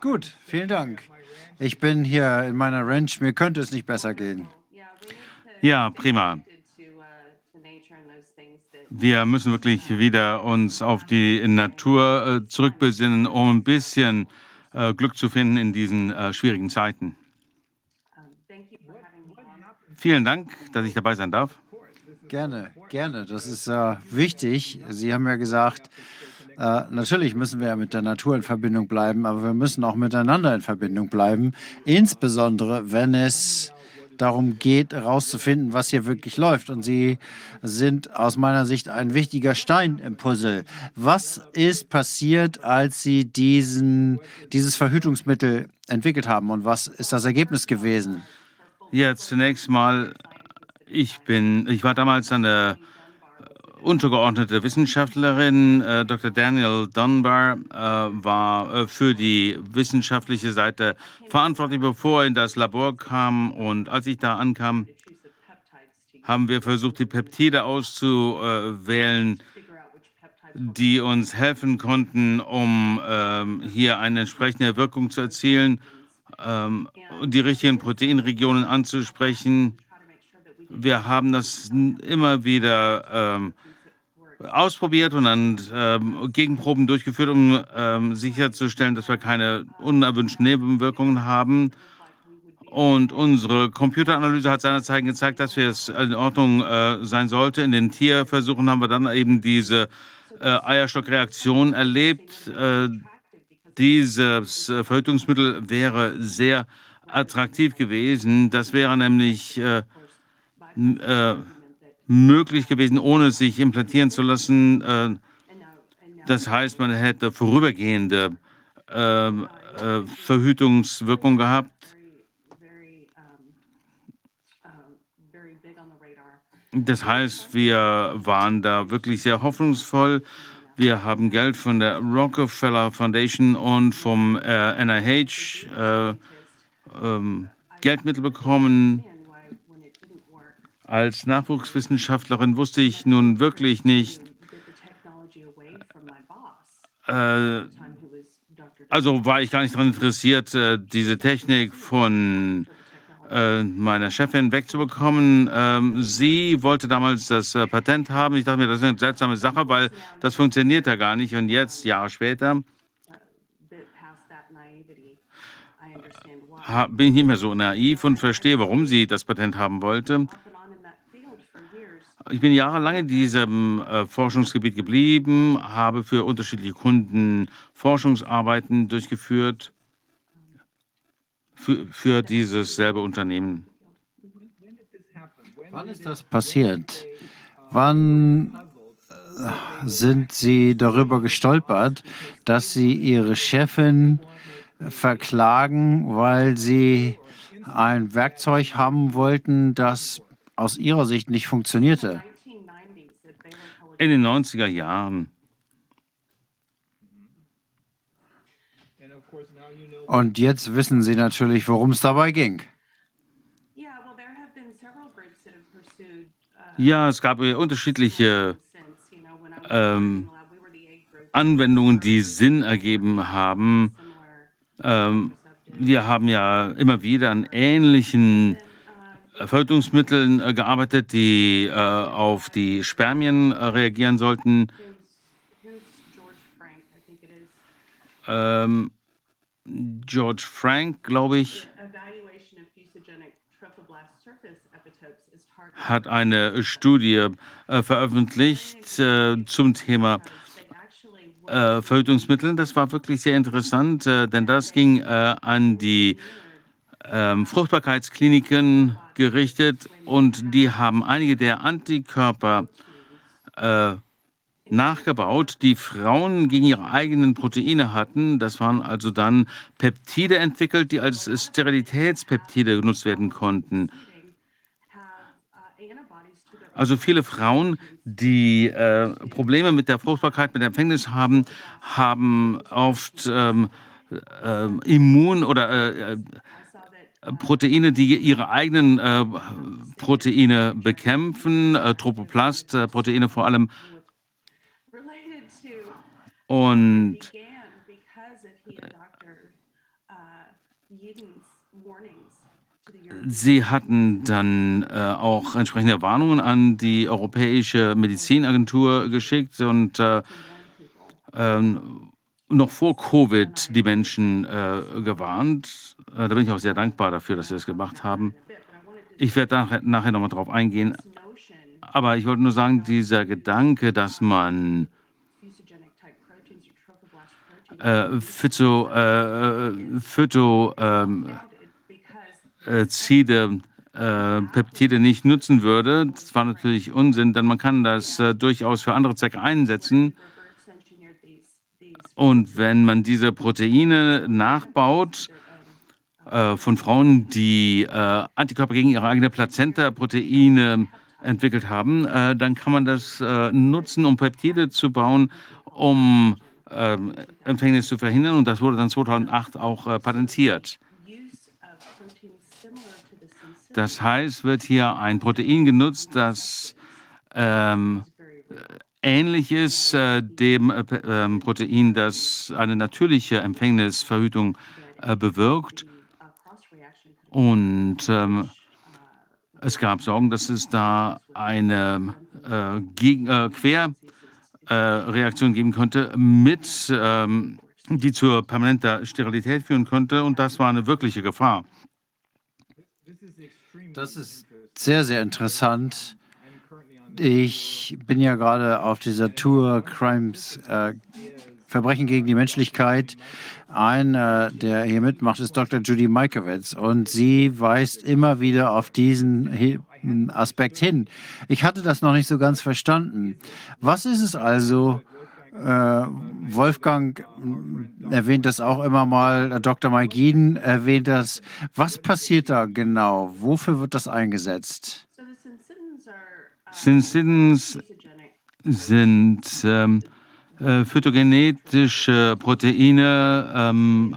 Gut, vielen Dank. Ich bin hier in meiner Ranch. Mir könnte es nicht besser gehen. Ja, prima. Wir müssen wirklich wieder uns auf die Natur äh, zurückbesinnen, um ein bisschen äh, Glück zu finden in diesen äh, schwierigen Zeiten. Vielen Dank, dass ich dabei sein darf. Gerne, gerne. Das ist äh, wichtig. Sie haben ja gesagt, äh, natürlich müssen wir ja mit der Natur in Verbindung bleiben, aber wir müssen auch miteinander in Verbindung bleiben. Insbesondere, wenn es darum geht, herauszufinden, was hier wirklich läuft. Und Sie sind aus meiner Sicht ein wichtiger Stein im Puzzle. Was ist passiert, als Sie diesen, dieses Verhütungsmittel entwickelt haben und was ist das Ergebnis gewesen? Ja, zunächst mal, ich bin, ich war damals eine untergeordnete Wissenschaftlerin. Äh, Dr. Daniel Dunbar äh, war äh, für die wissenschaftliche Seite verantwortlich, bevor er in das Labor kam. Und als ich da ankam, haben wir versucht, die Peptide auszuwählen, die uns helfen konnten, um ähm, hier eine entsprechende Wirkung zu erzielen, ähm, die richtigen Proteinregionen anzusprechen. Wir haben das immer wieder ähm, ausprobiert und dann ähm, Gegenproben durchgeführt, um ähm, sicherzustellen, dass wir keine unerwünschten Nebenwirkungen haben. Und unsere Computeranalyse hat seinerzeit gezeigt, dass wir es in Ordnung äh, sein sollte. In den Tierversuchen haben wir dann eben diese äh, Eierstockreaktion erlebt. Äh, dieses äh, Verhütungsmittel wäre sehr attraktiv gewesen. Das wäre nämlich äh, äh, möglich gewesen, ohne sich implantieren zu lassen. Äh, das heißt, man hätte vorübergehende äh, äh, Verhütungswirkung gehabt. Das heißt, wir waren da wirklich sehr hoffnungsvoll. Wir haben Geld von der Rockefeller Foundation und vom NIH äh, ähm, Geldmittel bekommen. Als Nachwuchswissenschaftlerin wusste ich nun wirklich nicht, äh, also war ich gar nicht daran interessiert, äh, diese Technik von äh, meiner Chefin wegzubekommen. Ähm, sie wollte damals das äh, Patent haben. Ich dachte mir, das ist eine seltsame Sache, weil das funktioniert ja gar nicht. Und jetzt, Jahre später, bin ich nicht mehr so naiv und verstehe, warum sie das Patent haben wollte. Ich bin jahrelang in diesem äh, Forschungsgebiet geblieben, habe für unterschiedliche Kunden Forschungsarbeiten durchgeführt für, für dieses selbe Unternehmen. Wann ist das passiert? Wann äh, sind Sie darüber gestolpert, dass Sie Ihre Chefin verklagen, weil Sie ein Werkzeug haben wollten, das aus Ihrer Sicht nicht funktionierte? In den 90er Jahren. Und jetzt wissen Sie natürlich, worum es dabei ging. Ja, es gab unterschiedliche ähm, Anwendungen, die Sinn ergeben haben. Ähm, wir haben ja immer wieder an ähnlichen Verhütungsmitteln äh, gearbeitet, die äh, auf die Spermien äh, reagieren sollten. Ähm, George Frank, glaube ich, hat eine Studie veröffentlicht zum Thema Verhütungsmittel. Das war wirklich sehr interessant, denn das ging an die ähm, Fruchtbarkeitskliniken gerichtet und die haben einige der Antikörper äh, nachgebaut, die Frauen gegen ihre eigenen Proteine hatten. Das waren also dann Peptide entwickelt, die als Sterilitätspeptide genutzt werden konnten. Also viele Frauen, die äh, Probleme mit der Fruchtbarkeit, mit der Empfängnis haben, haben oft ähm, äh, Immun- oder äh, äh Proteine, die ihre eigenen äh, Proteine bekämpfen, äh, Tropoplast-Proteine vor allem. Und Sie hatten dann äh, auch entsprechende Warnungen an die Europäische Medizinagentur geschickt und äh, ähm, noch vor Covid die Menschen äh, gewarnt. Äh, da bin ich auch sehr dankbar dafür, dass Sie das gemacht haben. Ich werde nachher, nachher nochmal drauf eingehen. Aber ich wollte nur sagen, dieser Gedanke, dass man äh, Phyto, äh, Phyto ähm, äh, Zide, äh, Peptide nicht nutzen würde, das war natürlich Unsinn, denn man kann das äh, durchaus für andere Zwecke einsetzen. Und wenn man diese Proteine nachbaut äh, von Frauen, die äh, Antikörper gegen ihre eigene Plazenta-Proteine entwickelt haben, äh, dann kann man das äh, nutzen, um Peptide zu bauen, um ähm, Empfängnis zu verhindern. Und das wurde dann 2008 auch patentiert. Das heißt, wird hier ein Protein genutzt, das ähm, ähnliches äh, dem äh, ähm, Protein, das eine natürliche Empfängnisverhütung äh, bewirkt. Und ähm, es gab Sorgen, dass es da eine äh, Gegen äh, Querreaktion geben könnte, mit, ähm, die zur permanenter Sterilität führen könnte. Und das war eine wirkliche Gefahr. Das ist sehr, sehr interessant. Ich bin ja gerade auf dieser Tour Crimes, äh, Verbrechen gegen die Menschlichkeit. Einer, der hier mitmacht, ist Dr. Judy Mikovits und sie weist immer wieder auf diesen Aspekt hin. Ich hatte das noch nicht so ganz verstanden. Was ist es also, äh, Wolfgang erwähnt das auch immer mal, Dr. Maigin erwähnt das. Was passiert da genau? Wofür wird das eingesetzt? Syncidins sind ähm, äh, phytogenetische Proteine, ähm,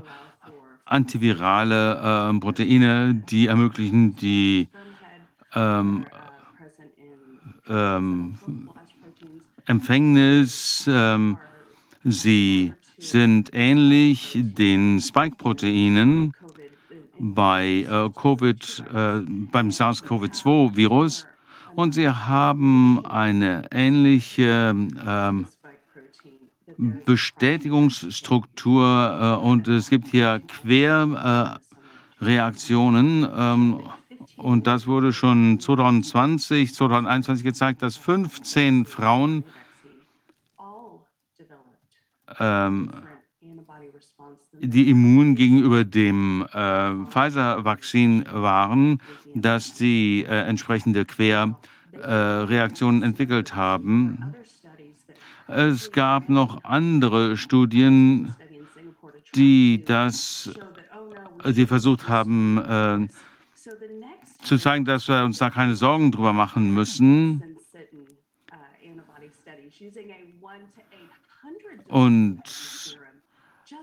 antivirale äh, Proteine, die ermöglichen die ähm, ähm Empfängnis. Ähm, sie sind ähnlich den Spike-Proteinen bei äh, COVID, äh, beim SARS-CoV-2-Virus und sie haben eine ähnliche ähm, Bestätigungsstruktur äh, und es gibt hier Querreaktionen. Ähm, und das wurde schon 2020, 2021 gezeigt, dass 15 Frauen ähm, die immun gegenüber dem äh, Pfizer-Vakzin waren, dass sie äh, entsprechende Querreaktionen entwickelt haben. Es gab noch andere Studien, die das, die versucht haben äh, zu zeigen, dass wir uns da keine Sorgen drüber machen müssen. Und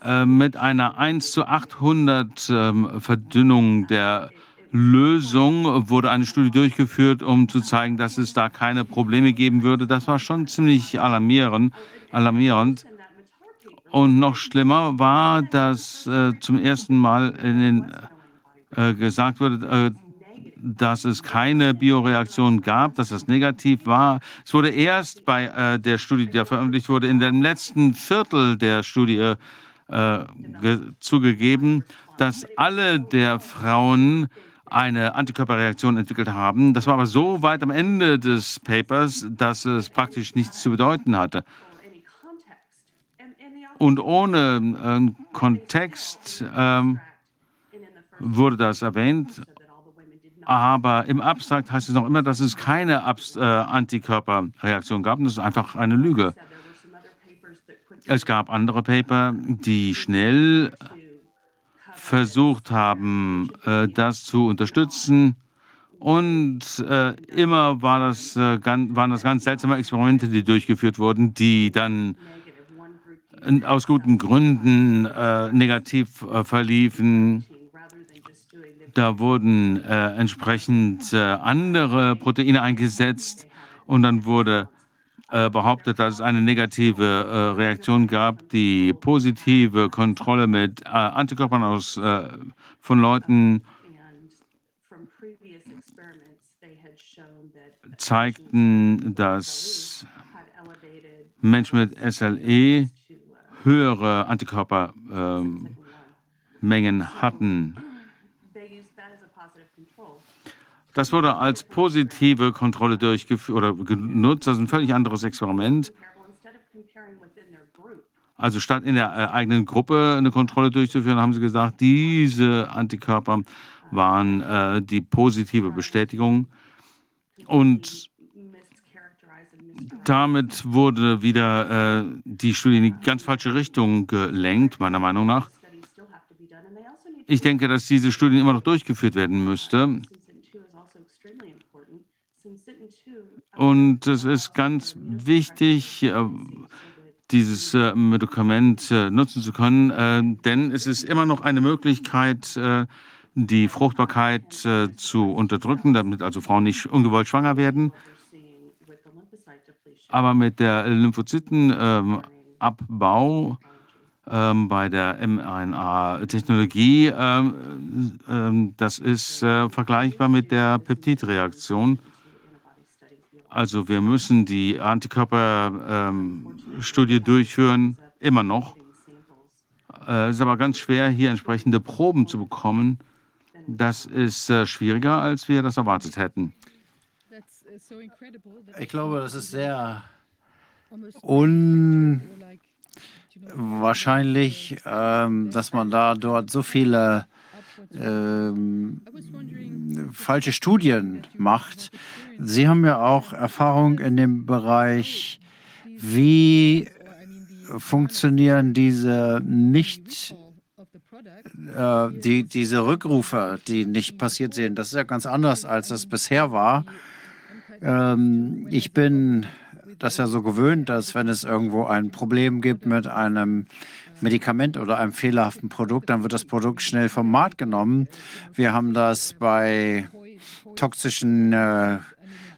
äh, mit einer 1 zu 800 äh, Verdünnung der Lösung wurde eine Studie durchgeführt, um zu zeigen, dass es da keine Probleme geben würde. Das war schon ziemlich alarmierend. alarmierend. Und noch schlimmer war, dass äh, zum ersten Mal den, äh, gesagt wurde, äh, dass es keine Bioreaktion gab, dass das negativ war. Es wurde erst bei äh, der Studie, die veröffentlicht wurde, in dem letzten Viertel der Studie äh, zugegeben, dass alle der Frauen eine Antikörperreaktion entwickelt haben. Das war aber so weit am Ende des Papers, dass es praktisch nichts zu bedeuten hatte. Und ohne äh, Kontext ähm, wurde das erwähnt. Aber im Abstrakt heißt es noch immer, dass es keine Abs äh, Antikörperreaktion gab. Und das ist einfach eine Lüge. Es gab andere Paper, die schnell versucht haben, äh, das zu unterstützen. Und äh, immer war das, äh, waren das ganz seltsame Experimente, die durchgeführt wurden, die dann aus guten Gründen negativ verliefen. Da wurden entsprechend andere Proteine eingesetzt und dann wurde äh, behauptet, dass es eine negative äh, Reaktion gab. Die positive Kontrolle mit äh, Antikörpern aus, äh, von Leuten zeigten, dass Menschen mit SLE höhere Antikörpermengen hatten. Das wurde als positive Kontrolle durchgeführt oder genutzt. Das ist ein völlig anderes Experiment. Also statt in der äh, eigenen Gruppe eine Kontrolle durchzuführen, haben sie gesagt, diese Antikörper waren äh, die positive Bestätigung. Und damit wurde wieder äh, die Studie in die ganz falsche Richtung gelenkt, meiner Meinung nach. Ich denke, dass diese Studie immer noch durchgeführt werden müsste. Und es ist ganz wichtig, äh, dieses äh, Medikament äh, nutzen zu können, denn es ist immer noch eine Möglichkeit, die Fruchtbarkeit zu unterdrücken, damit also Frauen nicht ungewollt schwanger werden. Aber mit der Lymphozytenabbau ähm, bei der mRNA-Technologie, ähm, das ist vergleichbar mit der Peptidreaktion. Also wir müssen die Antikörperstudie ähm, durchführen, immer noch. Äh, es ist aber ganz schwer, hier entsprechende Proben zu bekommen. Das ist äh, schwieriger, als wir das erwartet hätten. Ich glaube, das ist sehr unwahrscheinlich, ähm, dass man da dort so viele ähm, falsche Studien macht. Sie haben ja auch Erfahrung in dem Bereich, wie funktionieren diese nicht äh, die, diese Rückrufe, die nicht passiert sind. Das ist ja ganz anders, als es bisher war. Ähm, ich bin das ja so gewöhnt, dass wenn es irgendwo ein Problem gibt mit einem Medikament oder einem fehlerhaften Produkt, dann wird das Produkt schnell vom Markt genommen. Wir haben das bei toxischen äh,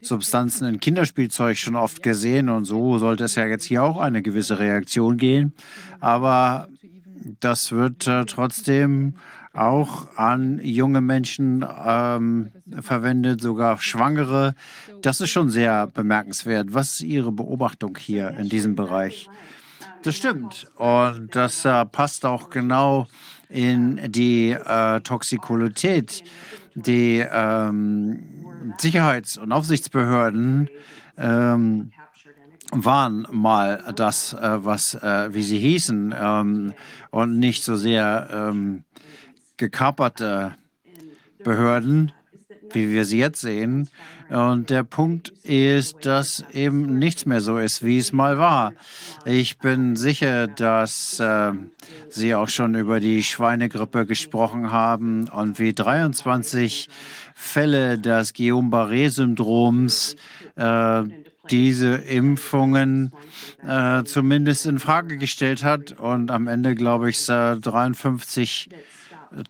Substanzen in Kinderspielzeug schon oft gesehen und so sollte es ja jetzt hier auch eine gewisse Reaktion gehen. Aber das wird äh, trotzdem auch an junge Menschen ähm, verwendet, sogar Schwangere. Das ist schon sehr bemerkenswert. Was ist Ihre Beobachtung hier in diesem Bereich? Das stimmt. Und das äh, passt auch genau in die äh, Toxikolität. Die ähm, Sicherheits- und Aufsichtsbehörden ähm, waren mal das, äh, was, äh, wie sie hießen, ähm, und nicht so sehr ähm, gekaperte Behörden, wie wir sie jetzt sehen. Und der Punkt ist, dass eben nichts mehr so ist, wie es mal war. Ich bin sicher, dass äh, Sie auch schon über die Schweinegrippe gesprochen haben und wie 23 Fälle des Guillain-Barré-Syndroms äh, diese Impfungen äh, zumindest in Frage gestellt hat und am Ende, glaube ich, 53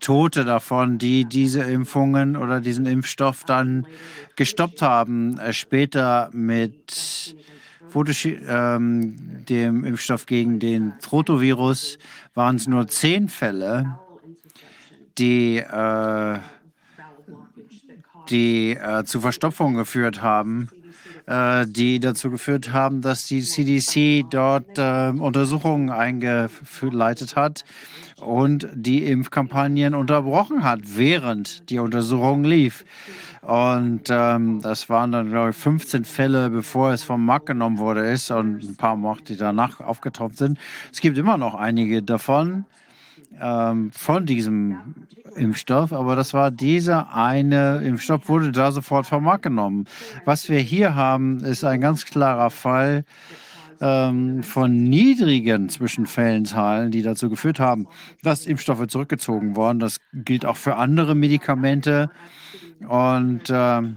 Tote davon, die diese Impfungen oder diesen Impfstoff dann gestoppt haben. Äh, später mit ähm, dem Impfstoff gegen den Trotovirus waren es nur zehn Fälle, die, äh, die äh, zu Verstopfung geführt haben, die dazu geführt haben, dass die CDC dort äh, Untersuchungen eingeleitet hat und die Impfkampagnen unterbrochen hat, während die Untersuchung lief. Und ähm, das waren dann, glaube ich, 15 Fälle, bevor es vom Markt genommen wurde ist und ein paar noch, die danach aufgetaucht sind. Es gibt immer noch einige davon, ähm, von diesem Impfstoff, aber das war dieser eine Impfstoff, wurde da sofort vom Markt genommen. Was wir hier haben, ist ein ganz klarer Fall ähm, von niedrigen Zwischenfällenzahlen, die dazu geführt haben, dass Impfstoffe zurückgezogen wurden. Das gilt auch für andere Medikamente. Und ähm,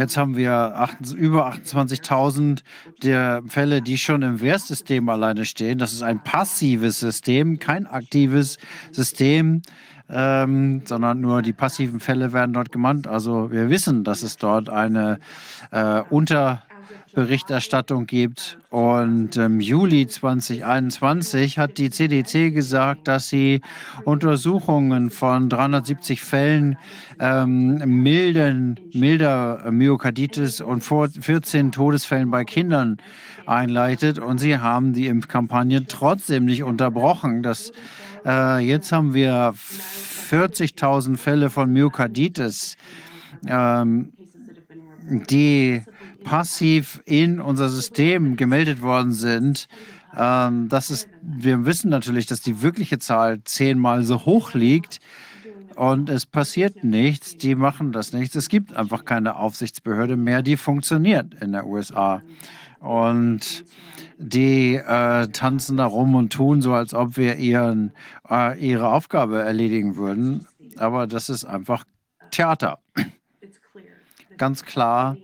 Jetzt haben wir acht, über 28.000 der Fälle, die schon im Wehrsystem alleine stehen. Das ist ein passives System, kein aktives System, ähm, sondern nur die passiven Fälle werden dort gemeint. Also wir wissen, dass es dort eine äh, unter Berichterstattung gibt. Und im Juli 2021 hat die CDC gesagt, dass sie Untersuchungen von 370 Fällen ähm, milden, milder Myokarditis und 14 Todesfällen bei Kindern einleitet. Und sie haben die Impfkampagne trotzdem nicht unterbrochen. Das, äh, jetzt haben wir 40.000 Fälle von Myokarditis. Ähm, die passiv in unser System gemeldet worden sind, ähm, das ist, wir wissen natürlich, dass die wirkliche Zahl zehnmal so hoch liegt und es passiert nichts. Die machen das nicht. Es gibt einfach keine Aufsichtsbehörde mehr, die funktioniert in der USA. Und die äh, tanzen da rum und tun so, als ob wir ihren, äh, ihre Aufgabe erledigen würden. Aber das ist einfach Theater. Ganz klar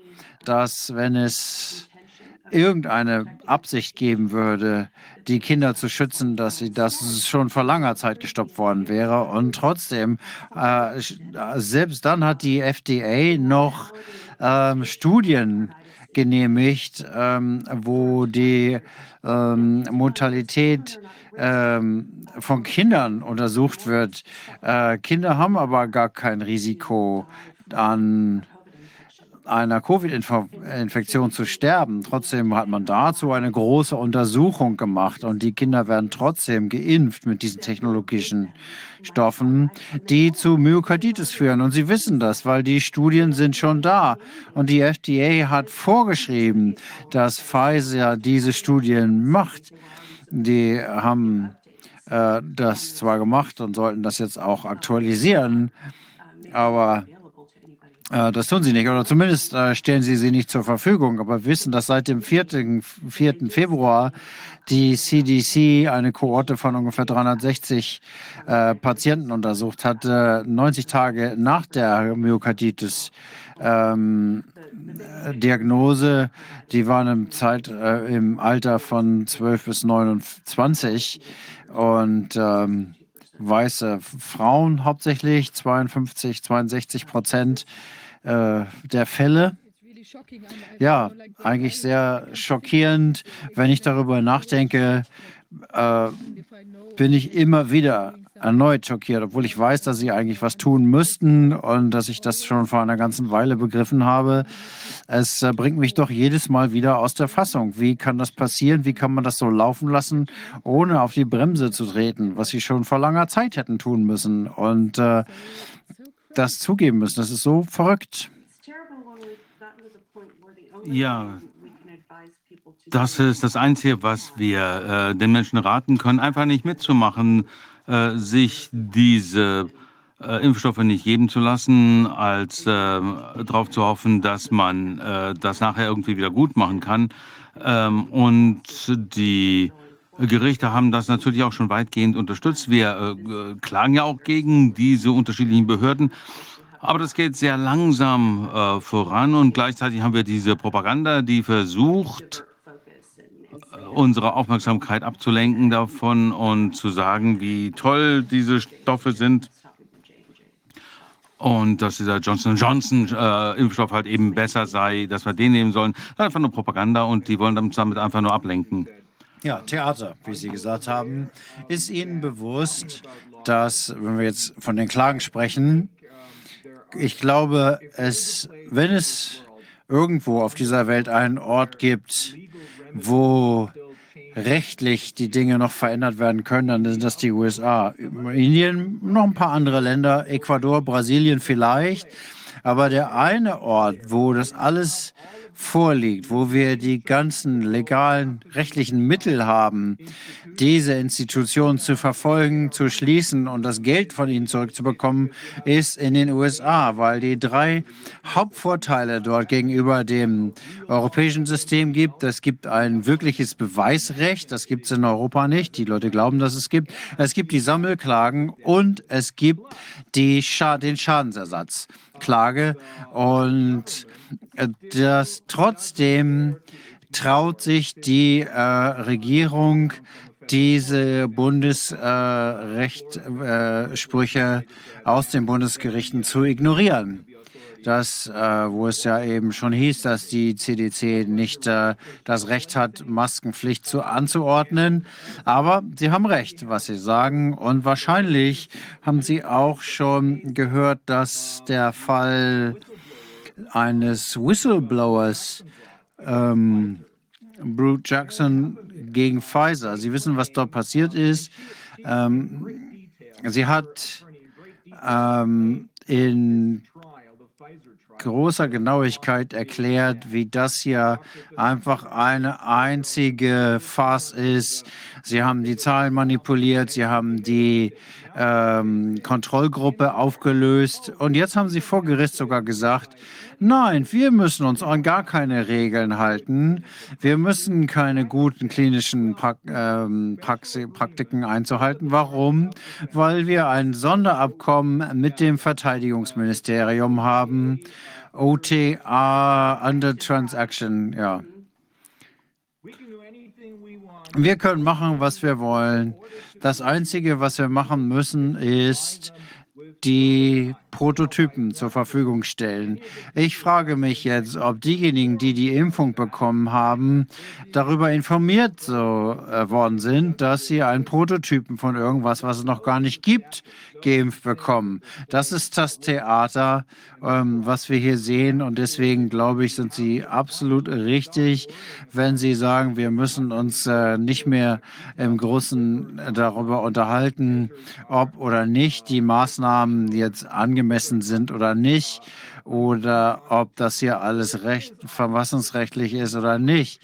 dass wenn es irgendeine Absicht geben würde, die Kinder zu schützen, dass sie das schon vor langer Zeit gestoppt worden wäre. Und trotzdem, äh, selbst dann hat die FDA noch ähm, Studien genehmigt, ähm, wo die ähm, Mortalität ähm, von Kindern untersucht wird. Äh, Kinder haben aber gar kein Risiko an einer Covid-Infektion zu sterben. Trotzdem hat man dazu eine große Untersuchung gemacht und die Kinder werden trotzdem geimpft mit diesen technologischen Stoffen, die zu Myokarditis führen. Und sie wissen das, weil die Studien sind schon da. Und die FDA hat vorgeschrieben, dass Pfizer diese Studien macht. Die haben äh, das zwar gemacht und sollten das jetzt auch aktualisieren, aber das tun sie nicht, oder zumindest äh, stellen sie sie nicht zur Verfügung. Aber wir wissen, dass seit dem 4. 4. Februar die CDC eine Kohorte von ungefähr 360 äh, Patienten untersucht hat, äh, 90 Tage nach der Myokarditis. Ähm, Diagnose, die waren im, Zeit, äh, im Alter von 12 bis 29 und ähm, weiße Frauen hauptsächlich, 52, 62 Prozent äh, der Fälle. Ja, eigentlich sehr schockierend. Wenn ich darüber nachdenke, äh, bin ich immer wieder erneut schockiert, obwohl ich weiß, dass sie eigentlich was tun müssten und dass ich das schon vor einer ganzen Weile begriffen habe. Es äh, bringt mich doch jedes Mal wieder aus der Fassung. Wie kann das passieren? Wie kann man das so laufen lassen, ohne auf die Bremse zu treten, was sie schon vor langer Zeit hätten tun müssen und äh, das zugeben müssen? Das ist so verrückt. Ja, das ist das Einzige, was wir äh, den Menschen raten können, einfach nicht mitzumachen, äh, sich diese äh, Impfstoffe nicht geben zu lassen, als äh, darauf zu hoffen, dass man äh, das nachher irgendwie wieder gut machen kann. Ähm, und die Gerichte haben das natürlich auch schon weitgehend unterstützt. Wir äh, klagen ja auch gegen diese unterschiedlichen Behörden. Aber das geht sehr langsam äh, voran und gleichzeitig haben wir diese Propaganda, die versucht, unsere Aufmerksamkeit abzulenken davon und zu sagen, wie toll diese Stoffe sind und dass dieser Johnson Johnson äh, Impfstoff halt eben besser sei, dass wir den nehmen sollen. Einfach nur Propaganda und die wollen damit einfach nur ablenken. Ja, Theater, wie Sie gesagt haben. Ist Ihnen bewusst, dass, wenn wir jetzt von den Klagen sprechen, ich glaube, es, wenn es irgendwo auf dieser Welt einen Ort gibt, wo rechtlich die Dinge noch verändert werden können, dann sind das die USA. Indien, noch ein paar andere Länder, Ecuador, Brasilien vielleicht. Aber der eine Ort, wo das alles vorliegt, wo wir die ganzen legalen rechtlichen Mittel haben, diese Institutionen zu verfolgen, zu schließen und das Geld von ihnen zurückzubekommen, ist in den USA, weil die drei Hauptvorteile dort gegenüber dem europäischen System gibt. Es gibt ein wirkliches Beweisrecht, das gibt es in Europa nicht. Die Leute glauben, dass es gibt. Es gibt die Sammelklagen und es gibt die Scha den Schadensersatz. Klage und äh, das trotzdem traut sich die äh, Regierung diese Bundesrechtsprüche äh, aus den Bundesgerichten zu ignorieren. Das, äh, wo es ja eben schon hieß, dass die CDC nicht äh, das Recht hat, Maskenpflicht zu anzuordnen. Aber Sie haben recht, was Sie sagen. Und wahrscheinlich haben Sie auch schon gehört, dass der Fall eines Whistleblowers ähm, Bruce Jackson gegen Pfizer. Sie wissen, was dort passiert ist. Ähm, sie hat ähm, in großer Genauigkeit erklärt, wie das hier einfach eine einzige Farce ist. Sie haben die Zahlen manipuliert, sie haben die ähm, Kontrollgruppe aufgelöst und jetzt haben sie vor Gericht sogar gesagt, Nein, wir müssen uns an gar keine Regeln halten. Wir müssen keine guten klinischen pra ähm, Praktiken einzuhalten. Warum? Weil wir ein Sonderabkommen mit dem Verteidigungsministerium haben. OTA, Under Transaction, ja. Wir können machen, was wir wollen. Das Einzige, was wir machen müssen, ist die Prototypen zur Verfügung stellen. Ich frage mich jetzt, ob diejenigen, die die Impfung bekommen haben, darüber informiert so, äh, worden sind, dass sie einen Prototypen von irgendwas, was es noch gar nicht gibt, geimpft bekommen. Das ist das Theater, ähm, was wir hier sehen. Und deswegen glaube ich, sind Sie absolut richtig, wenn Sie sagen, wir müssen uns äh, nicht mehr im Großen darüber unterhalten, ob oder nicht die Maßnahmen jetzt angemessen sind oder nicht oder ob das hier alles recht, verfassungsrechtlich ist oder nicht.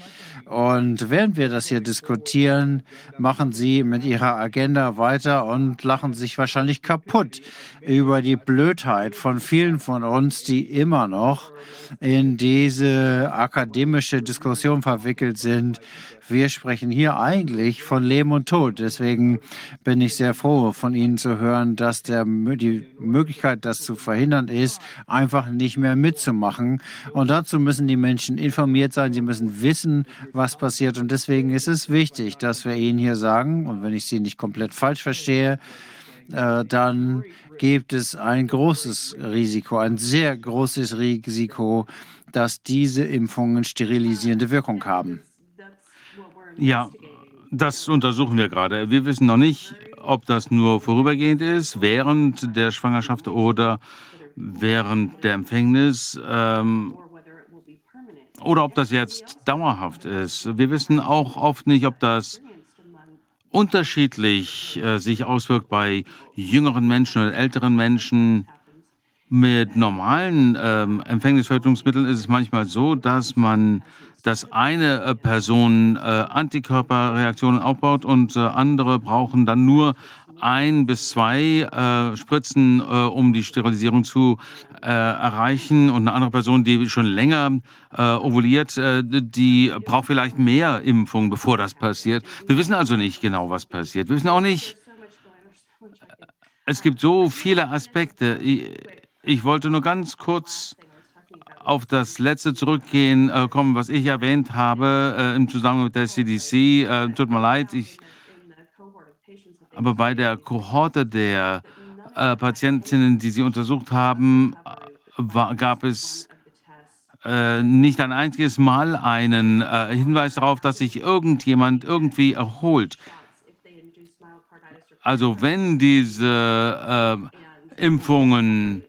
Und während wir das hier diskutieren, machen Sie mit Ihrer Agenda weiter und lachen sich wahrscheinlich kaputt über die Blödheit von vielen von uns, die immer noch in diese akademische Diskussion verwickelt sind, wir sprechen hier eigentlich von Leben und Tod. Deswegen bin ich sehr froh, von Ihnen zu hören, dass der, die Möglichkeit, das zu verhindern ist, einfach nicht mehr mitzumachen. Und dazu müssen die Menschen informiert sein. Sie müssen wissen, was passiert. Und deswegen ist es wichtig, dass wir Ihnen hier sagen, und wenn ich Sie nicht komplett falsch verstehe, äh, dann gibt es ein großes Risiko, ein sehr großes Risiko, dass diese Impfungen sterilisierende Wirkung haben. Ja, das untersuchen wir gerade. Wir wissen noch nicht, ob das nur vorübergehend ist, während der Schwangerschaft oder während der Empfängnis ähm, oder ob das jetzt dauerhaft ist. Wir wissen auch oft nicht, ob das unterschiedlich äh, sich auswirkt bei jüngeren Menschen oder älteren Menschen. Mit normalen ähm, Empfängnisverhütungsmitteln ist es manchmal so, dass man dass eine äh, Person äh, Antikörperreaktionen aufbaut und äh, andere brauchen dann nur ein bis zwei äh, Spritzen, um die Sterilisierung zu äh, erreichen. Und eine andere Person, die schon länger ovuliert, die braucht vielleicht mehr Impfung, bevor das passiert. Wir wissen also nicht genau, was passiert. Wir wissen auch nicht, es gibt so viele Aspekte. Ich, ich wollte nur ganz kurz auf das letzte zurückgehen äh, kommen, was ich erwähnt habe äh, im Zusammenhang mit der CDC. Äh, tut mir leid, ich, aber bei der Kohorte der äh, Patientinnen, die Sie untersucht haben, war, gab es äh, nicht ein einziges Mal einen äh, Hinweis darauf, dass sich irgendjemand irgendwie erholt. Also wenn diese Impfungen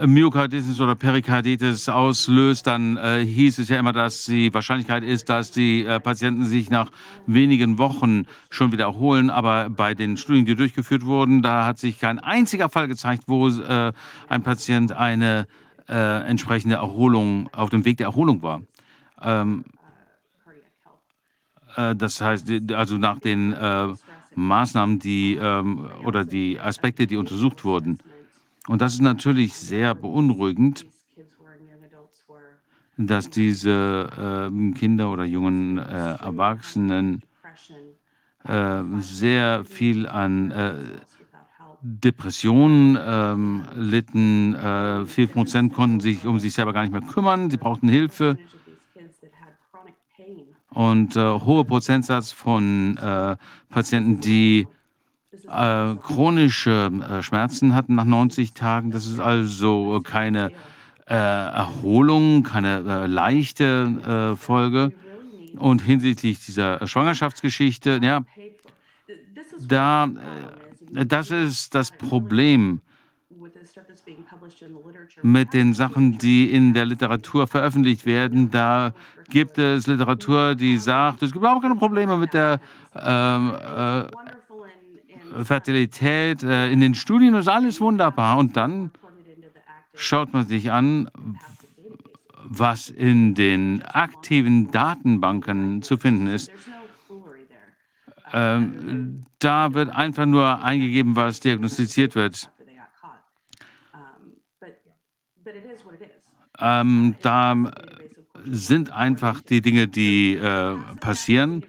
Myokarditis oder Perikarditis auslöst, dann äh, hieß es ja immer, dass die Wahrscheinlichkeit ist, dass die äh, Patienten sich nach wenigen Wochen schon wieder erholen. Aber bei den Studien, die durchgeführt wurden, da hat sich kein einziger Fall gezeigt, wo äh, ein Patient eine äh, entsprechende Erholung auf dem Weg der Erholung war. Ähm, äh, das heißt, also nach den äh, Maßnahmen, die ähm, oder die Aspekte, die untersucht wurden. Und das ist natürlich sehr beunruhigend, dass diese äh, Kinder oder jungen äh, Erwachsenen äh, sehr viel an äh, Depressionen ähm, litten. Äh, vier Prozent konnten sich um sich selber gar nicht mehr kümmern. Sie brauchten Hilfe. Und äh, hoher Prozentsatz von Patienten, die äh, chronische äh, Schmerzen hatten nach 90 Tagen. Das ist also keine äh, Erholung, keine äh, leichte äh, Folge. Und hinsichtlich dieser Schwangerschaftsgeschichte, ja, da, äh, das ist das Problem mit den Sachen, die in der Literatur veröffentlicht werden. Da gibt es Literatur, die sagt, es gibt überhaupt keine Probleme mit der ähm, äh, Fertilität, äh, in den Studien ist alles wunderbar. Und dann schaut man sich an, was in den aktiven Datenbanken zu finden ist. Ähm, da wird einfach nur eingegeben, was diagnostiziert wird. Ähm, da sind einfach die Dinge, die äh, passieren.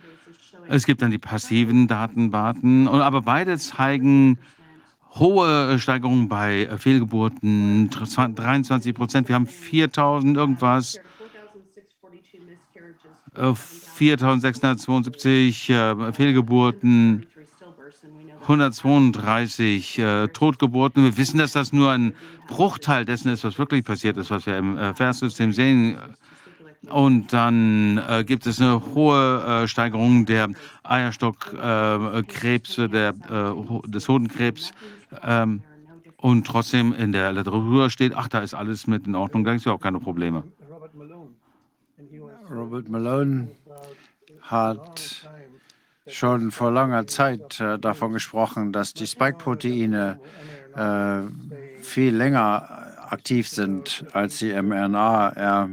Es gibt dann die passiven Datenbanken, aber beide zeigen hohe Steigerungen bei Fehlgeburten, 23 Prozent. Wir haben 4000 irgendwas, 4672 äh, äh, Fehlgeburten, 132 äh, Totgeburten. Wir wissen, dass das nur ein Bruchteil dessen ist, was wirklich passiert ist, was wir im äh, Verssystem sehen. Und dann äh, gibt es eine hohe äh, Steigerung der Eierstockkrebs, äh, äh, des Hodenkrebs. Ähm, und trotzdem in der Literatur steht, ach, da ist alles mit in Ordnung, da gibt es ja auch keine Probleme. Robert Malone hat schon vor langer Zeit äh, davon gesprochen, dass die Spike-Proteine äh, viel länger aktiv sind als die mRNA. Er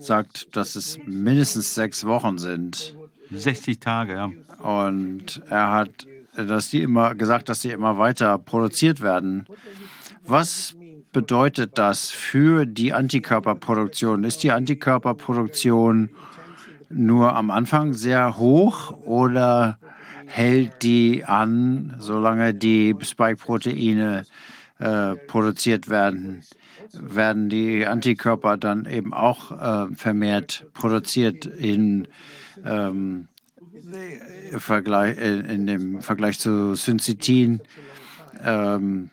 sagt, dass es mindestens sechs Wochen sind. 60 Tage, ja. Und er hat dass die immer gesagt, dass sie immer weiter produziert werden. Was bedeutet das für die Antikörperproduktion? Ist die Antikörperproduktion nur am Anfang sehr hoch oder hält die an, solange die Spike-Proteine äh, produziert werden? Werden die Antikörper dann eben auch äh, vermehrt produziert in, ähm, Vergleich, in, in, dem Vergleich zu Syncytin. Ähm,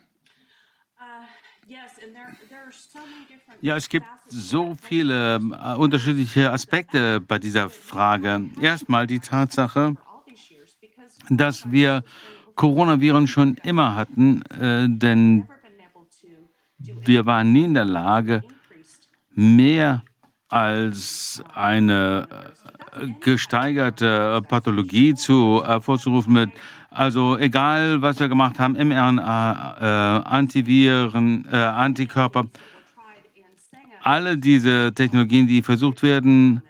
ja, es gibt so viele äh, unterschiedliche Aspekte bei dieser Frage. Erstmal die Tatsache, dass wir Coronaviren schon immer hatten, äh, denn wir waren nie in der Lage, mehr als eine äh, gesteigerte Pathologie zu hervorzurufen mit, also egal, was wir gemacht haben, mRNA, äh, Antiviren, äh, Antikörper, alle diese Technologien, die versucht werden,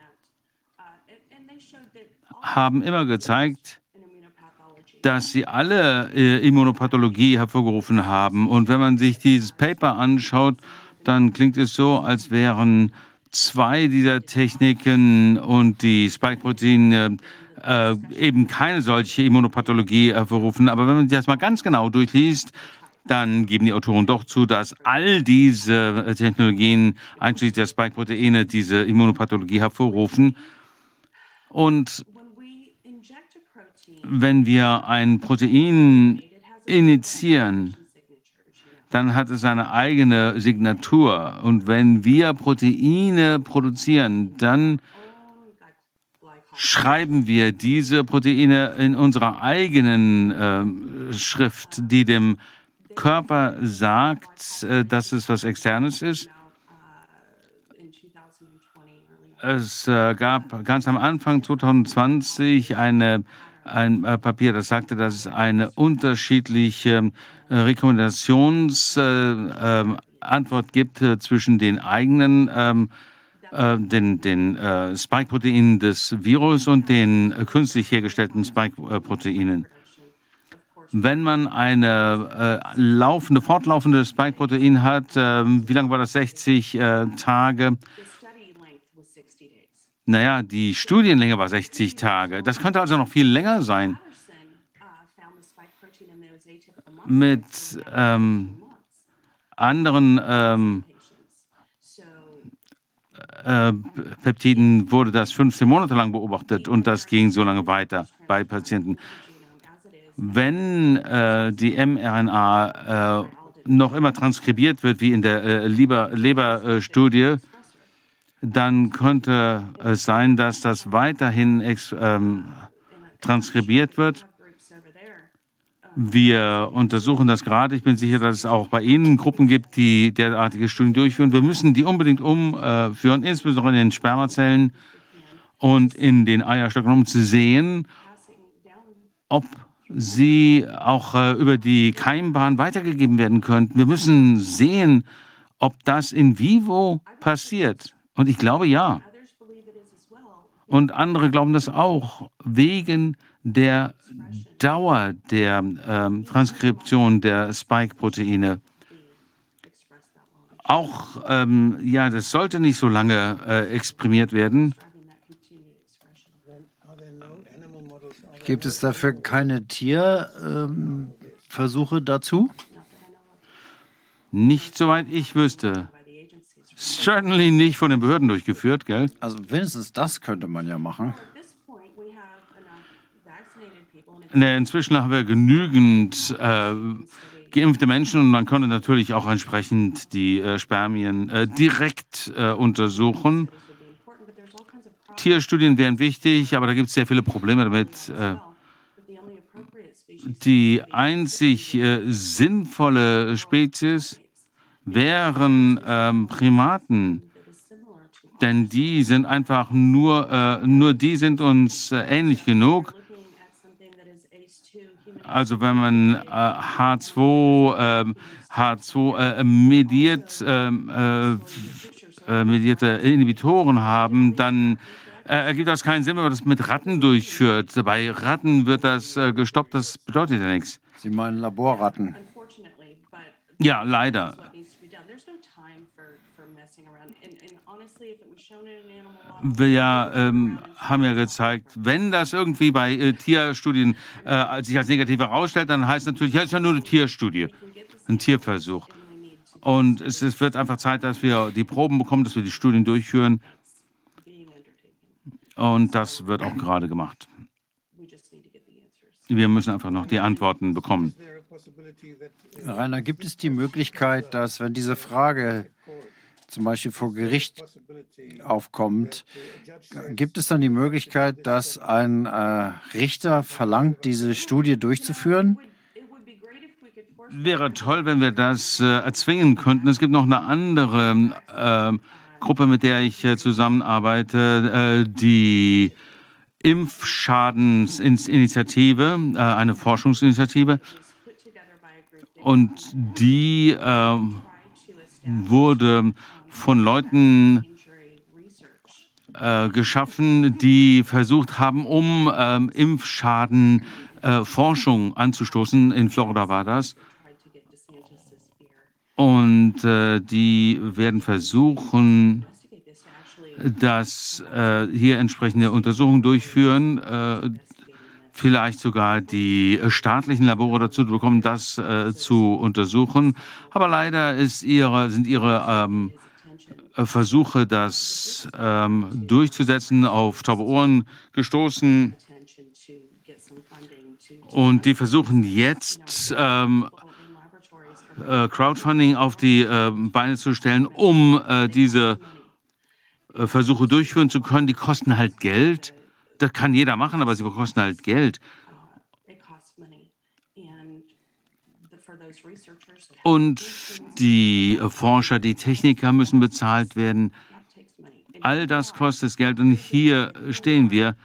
haben immer gezeigt, dass sie alle äh, Immunopathologie hervorgerufen haben. Und wenn man sich dieses Paper anschaut, dann klingt es so, als wären zwei dieser Techniken und die Spike-Proteine äh, eben keine solche Immunopathologie hervorrufen. Aber wenn man sich das mal ganz genau durchliest, dann geben die Autoren doch zu, dass all diese Technologien, einschließlich der Spike-Proteine, diese Immunopathologie hervorrufen. Und wenn wir ein Protein initiieren, dann hat es eine eigene Signatur. Und wenn wir Proteine produzieren, dann schreiben wir diese Proteine in unserer eigenen äh, Schrift, die dem Körper sagt, äh, dass es was Externes ist. Es äh, gab ganz am Anfang 2020 eine, ein äh, Papier, das sagte, dass es eine unterschiedliche Rekommendationsantwort gibt zwischen den eigenen ähm, den, den äh, Spike-Proteinen des Virus und den äh, künstlich hergestellten Spike-Proteinen. Wenn man eine äh, laufende, fortlaufende Spike-Protein hat, wie lange war das? 60 Tage? Naja, die Studienlänge war 60 Tage. Das könnte also noch viel länger sein. Mit ähm, anderen ähm, äh, Peptiden wurde das 15 Monate lang beobachtet und das ging so lange weiter bei Patienten. Wenn äh, die mRNA äh, noch immer transkribiert wird, wie in der äh, Leberstudie, dann könnte es sein, dass das weiterhin ähm, transkribiert wird. Wir untersuchen das gerade. Ich bin sicher, dass es auch bei Ihnen Gruppen gibt, die derartige Studien durchführen. Wir müssen die unbedingt umführen, insbesondere in den Spermazellen und in den Eierstöcken, um zu sehen, ob sie auch äh, über die Keimbahn weitergegeben werden könnten. Wir müssen sehen, ob das in vivo passiert. Und ich glaube ja. Und andere glauben das auch, wegen der Dauer der ähm, Transkription der Spike-Proteine. Auch, ähm, ja, das sollte nicht so lange äh, exprimiert werden. Gibt es dafür keine Tierversuche ähm, dazu? Nicht soweit ich wüsste. Certainly nicht von den Behörden durchgeführt, gell? Also wenigstens das könnte man ja machen. Ne, inzwischen haben wir genügend äh, geimpfte Menschen und man konnte natürlich auch entsprechend die äh, Spermien äh, direkt äh, untersuchen. Tierstudien wären wichtig, aber da gibt es sehr viele Probleme damit. Äh, die einzig äh, sinnvolle Spezies wären ähm, Primaten, denn die sind einfach nur, nur die sind uns ähnlich genug also wenn man äh, H2, äh, H2 äh, mediert, ähm, äh, äh, medierte Inhibitoren haben, dann äh, ergibt das keinen Sinn, wenn man das mit Ratten durchführt. Bei Ratten wird das gestoppt, das bedeutet ja nichts. Sie meinen Laborratten? Ja, leider. Wir ähm, haben ja gezeigt, wenn das irgendwie bei äh, Tierstudien äh, sich als negativ herausstellt, dann heißt natürlich, ja, es ist ja nur eine Tierstudie, ein Tierversuch. Und es, es wird einfach Zeit, dass wir die Proben bekommen, dass wir die Studien durchführen. Und das wird auch gerade gemacht. Wir müssen einfach noch die Antworten bekommen. Rainer, gibt es die Möglichkeit, dass, wenn diese Frage zum Beispiel vor Gericht aufkommt, gibt es dann die Möglichkeit, dass ein äh, Richter verlangt, diese Studie durchzuführen? Wäre toll, wenn wir das äh, erzwingen könnten. Es gibt noch eine andere äh, Gruppe, mit der ich äh, zusammenarbeite, äh, die Impfschadensinitiative, äh, eine Forschungsinitiative. Und die äh, wurde von Leuten äh, geschaffen, die versucht haben, um ähm, Impfschaden äh, anzustoßen. In Florida war das. Und äh, die werden versuchen, dass äh, hier entsprechende Untersuchungen durchführen. Äh, vielleicht sogar die staatlichen Labore dazu bekommen, das äh, zu untersuchen. Aber leider ihre, sind ihre ähm, Versuche, das ähm, durchzusetzen, auf taube Ohren gestoßen. Und die versuchen jetzt ähm, äh, Crowdfunding auf die äh, Beine zu stellen, um äh, diese äh, Versuche durchführen zu können. Die kosten halt Geld. Das kann jeder machen, aber sie kosten halt Geld. Und die Forscher, die Techniker müssen bezahlt werden. All das kostet Geld. Und hier stehen wir.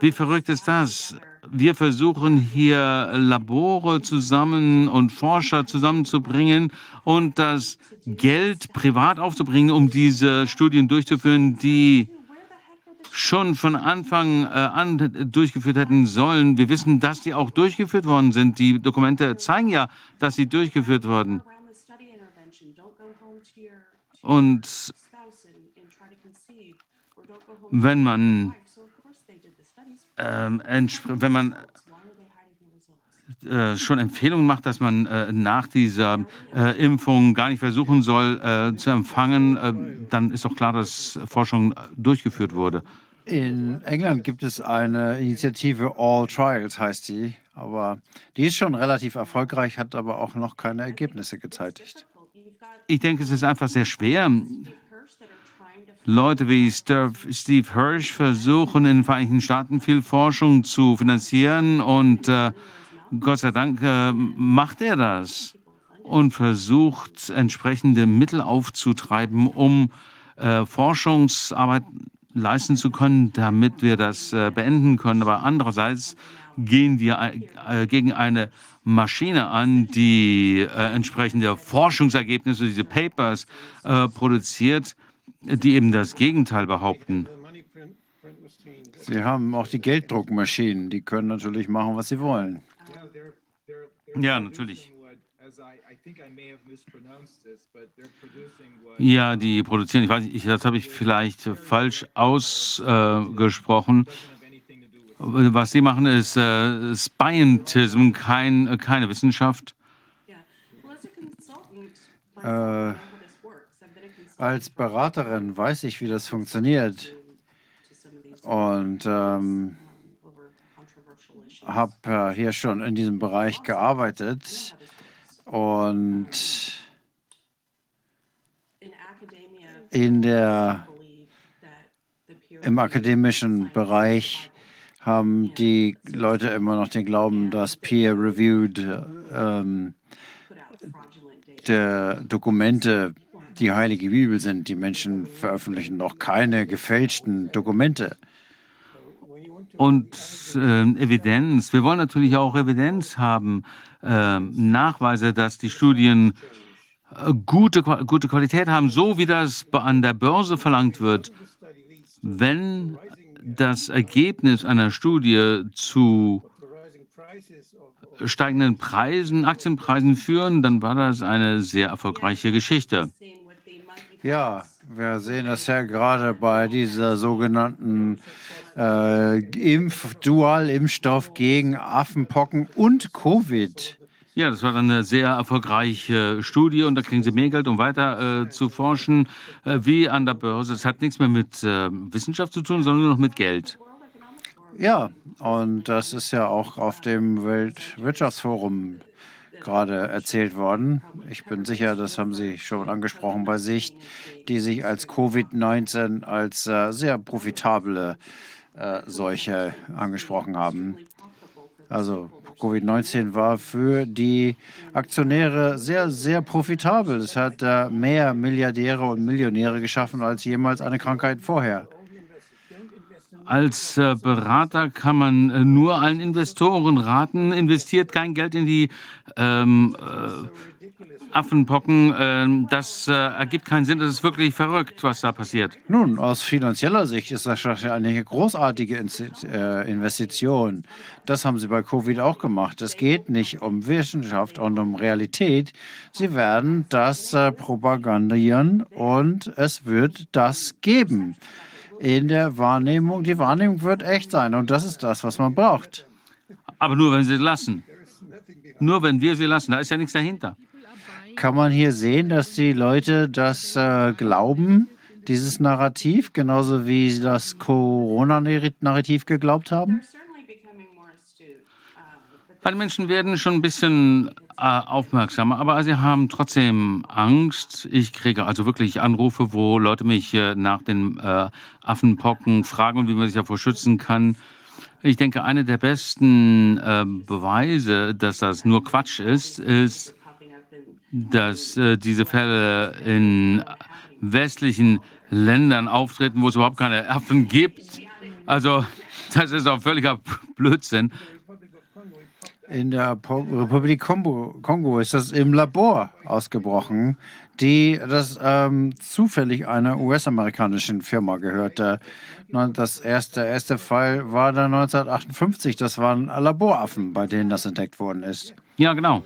Wie verrückt ist das? Wir versuchen hier Labore zusammen und Forscher zusammenzubringen und das Geld privat aufzubringen, um diese Studien durchzuführen, die schon von Anfang äh, an durchgeführt hätten sollen. Wir wissen, dass die auch durchgeführt worden sind. Die Dokumente zeigen ja, dass sie durchgeführt wurden. Und wenn man, ähm, wenn man äh, schon Empfehlungen macht, dass man äh, nach dieser äh, Impfung gar nicht versuchen soll äh, zu empfangen, äh, dann ist doch klar, dass Forschung durchgeführt wurde. In England gibt es eine Initiative All Trials, heißt die, aber die ist schon relativ erfolgreich, hat aber auch noch keine Ergebnisse gezeitigt. Ich denke, es ist einfach sehr schwer. Leute wie Steve Hirsch versuchen in den Vereinigten Staaten viel Forschung zu finanzieren und äh, Gott sei Dank äh, macht er das und versucht entsprechende Mittel aufzutreiben, um äh, Forschungsarbeit leisten zu können, damit wir das äh, beenden können. Aber andererseits gehen wir äh, gegen eine Maschine an, die äh, entsprechende Forschungsergebnisse, diese Papers äh, produziert, die eben das Gegenteil behaupten. Sie haben auch die Gelddruckmaschinen, die können natürlich machen, was sie wollen. Ja, natürlich. Ja, die produzieren, ich weiß nicht, das habe ich vielleicht falsch ausgesprochen. Äh, Was sie machen, ist äh, Scientism, kein, keine Wissenschaft. Äh, als Beraterin weiß ich, wie das funktioniert. Und ähm, habe äh, hier schon in diesem Bereich gearbeitet. Und in der, im akademischen Bereich haben die Leute immer noch den Glauben, dass peer-reviewed ähm, Dokumente die heilige Bibel sind. Die Menschen veröffentlichen noch keine gefälschten Dokumente. Und äh, Evidenz. Wir wollen natürlich auch Evidenz haben, Nachweise, dass die Studien äh, gute, gute Qualität haben, so wie das an der Börse verlangt wird. Wenn das Ergebnis einer Studie zu steigenden Preisen, Aktienpreisen führen, dann war das eine sehr erfolgreiche Geschichte. Ja, wir sehen das ja gerade bei dieser sogenannten äh, Impf Dual-Impfstoff gegen Affenpocken und Covid. Ja, das war dann eine sehr erfolgreiche Studie und da kriegen Sie mehr Geld, um weiter äh, zu forschen, äh, wie an der Börse. Das hat nichts mehr mit äh, Wissenschaft zu tun, sondern nur noch mit Geld. Ja, und das ist ja auch auf dem Weltwirtschaftsforum gerade erzählt worden. Ich bin sicher, das haben Sie schon angesprochen bei sich, die sich als Covid-19 als äh, sehr profitable äh, Seuche angesprochen haben. Also Covid-19 war für die Aktionäre sehr, sehr profitabel. Es hat äh, mehr Milliardäre und Millionäre geschaffen als jemals eine Krankheit vorher. Als äh, Berater kann man äh, nur allen Investoren raten, investiert kein Geld in die ähm, äh, Affenpocken. Ähm, das äh, ergibt keinen Sinn. Das ist wirklich verrückt, was da passiert. Nun, aus finanzieller Sicht ist das eine großartige äh, Investition. Das haben sie bei Covid auch gemacht. Es geht nicht um Wissenschaft und um Realität. Sie werden das äh, propagandieren und es wird das geben in der Wahrnehmung. Die Wahrnehmung wird echt sein und das ist das, was man braucht. Aber nur, wenn sie lassen. Nur, wenn wir sie lassen. Da ist ja nichts dahinter. Kann man hier sehen, dass die Leute das äh, glauben, dieses Narrativ, genauso wie sie das Corona-Narrativ geglaubt haben? Die Menschen werden schon ein bisschen äh, aufmerksamer, aber sie haben trotzdem Angst. Ich kriege also wirklich Anrufe, wo Leute mich äh, nach den äh, Affenpocken fragen wie man sich davor schützen kann. Ich denke, eine der besten äh, Beweise, dass das nur Quatsch ist, ist, dass äh, diese Fälle in westlichen Ländern auftreten, wo es überhaupt keine Affen gibt. Also das ist auch völliger Blödsinn. In der Republik Kongo, Kongo, ist das im Labor ausgebrochen, die das ähm, zufällig einer US-amerikanischen Firma gehörte. Das erste, erste Fall war dann 1958. Das waren Laboraffen, bei denen das entdeckt worden ist. Ja, genau.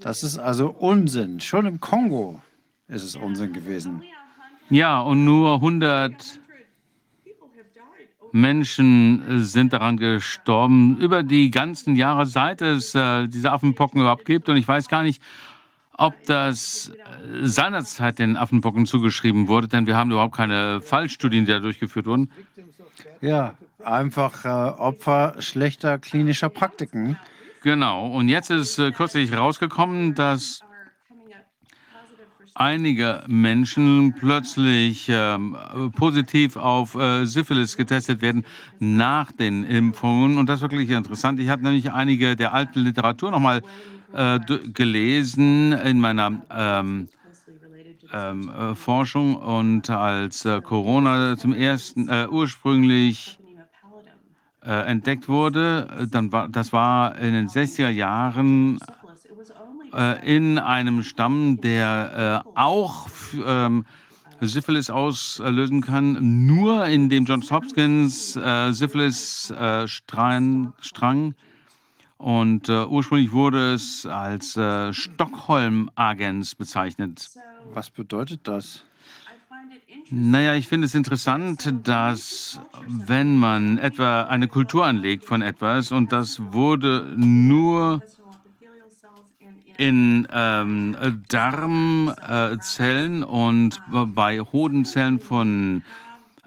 Das ist also Unsinn. Schon im Kongo ist es Unsinn gewesen. Ja, und nur 100 Menschen sind daran gestorben über die ganzen Jahre, seit es äh, diese Affenpocken überhaupt gibt. Und ich weiß gar nicht, ob das äh, seinerzeit den Affenpocken zugeschrieben wurde, denn wir haben überhaupt keine Fallstudien, die da durchgeführt wurden. Ja, einfach äh, Opfer schlechter klinischer Praktiken. Genau. Und jetzt ist äh, kürzlich rausgekommen, dass einige Menschen plötzlich äh, positiv auf äh, Syphilis getestet werden nach den Impfungen. Und das ist wirklich interessant. Ich habe nämlich einige der alten Literatur nochmal äh, gelesen in meiner ähm, ähm, äh, Forschung und als äh, Corona zum ersten äh, ursprünglich entdeckt wurde, dann war das war in den 60er Jahren äh, in einem Stamm, der äh, auch ähm, Syphilis auslösen kann, nur in dem Johns Hopkins äh, Syphilis äh, Strang, Strang. Und äh, ursprünglich wurde es als äh, Stockholm-Agens bezeichnet. Was bedeutet das? Naja, ich finde es interessant, dass wenn man etwa eine Kultur anlegt von etwas und das wurde nur in ähm, Darmzellen und bei Hodenzellen von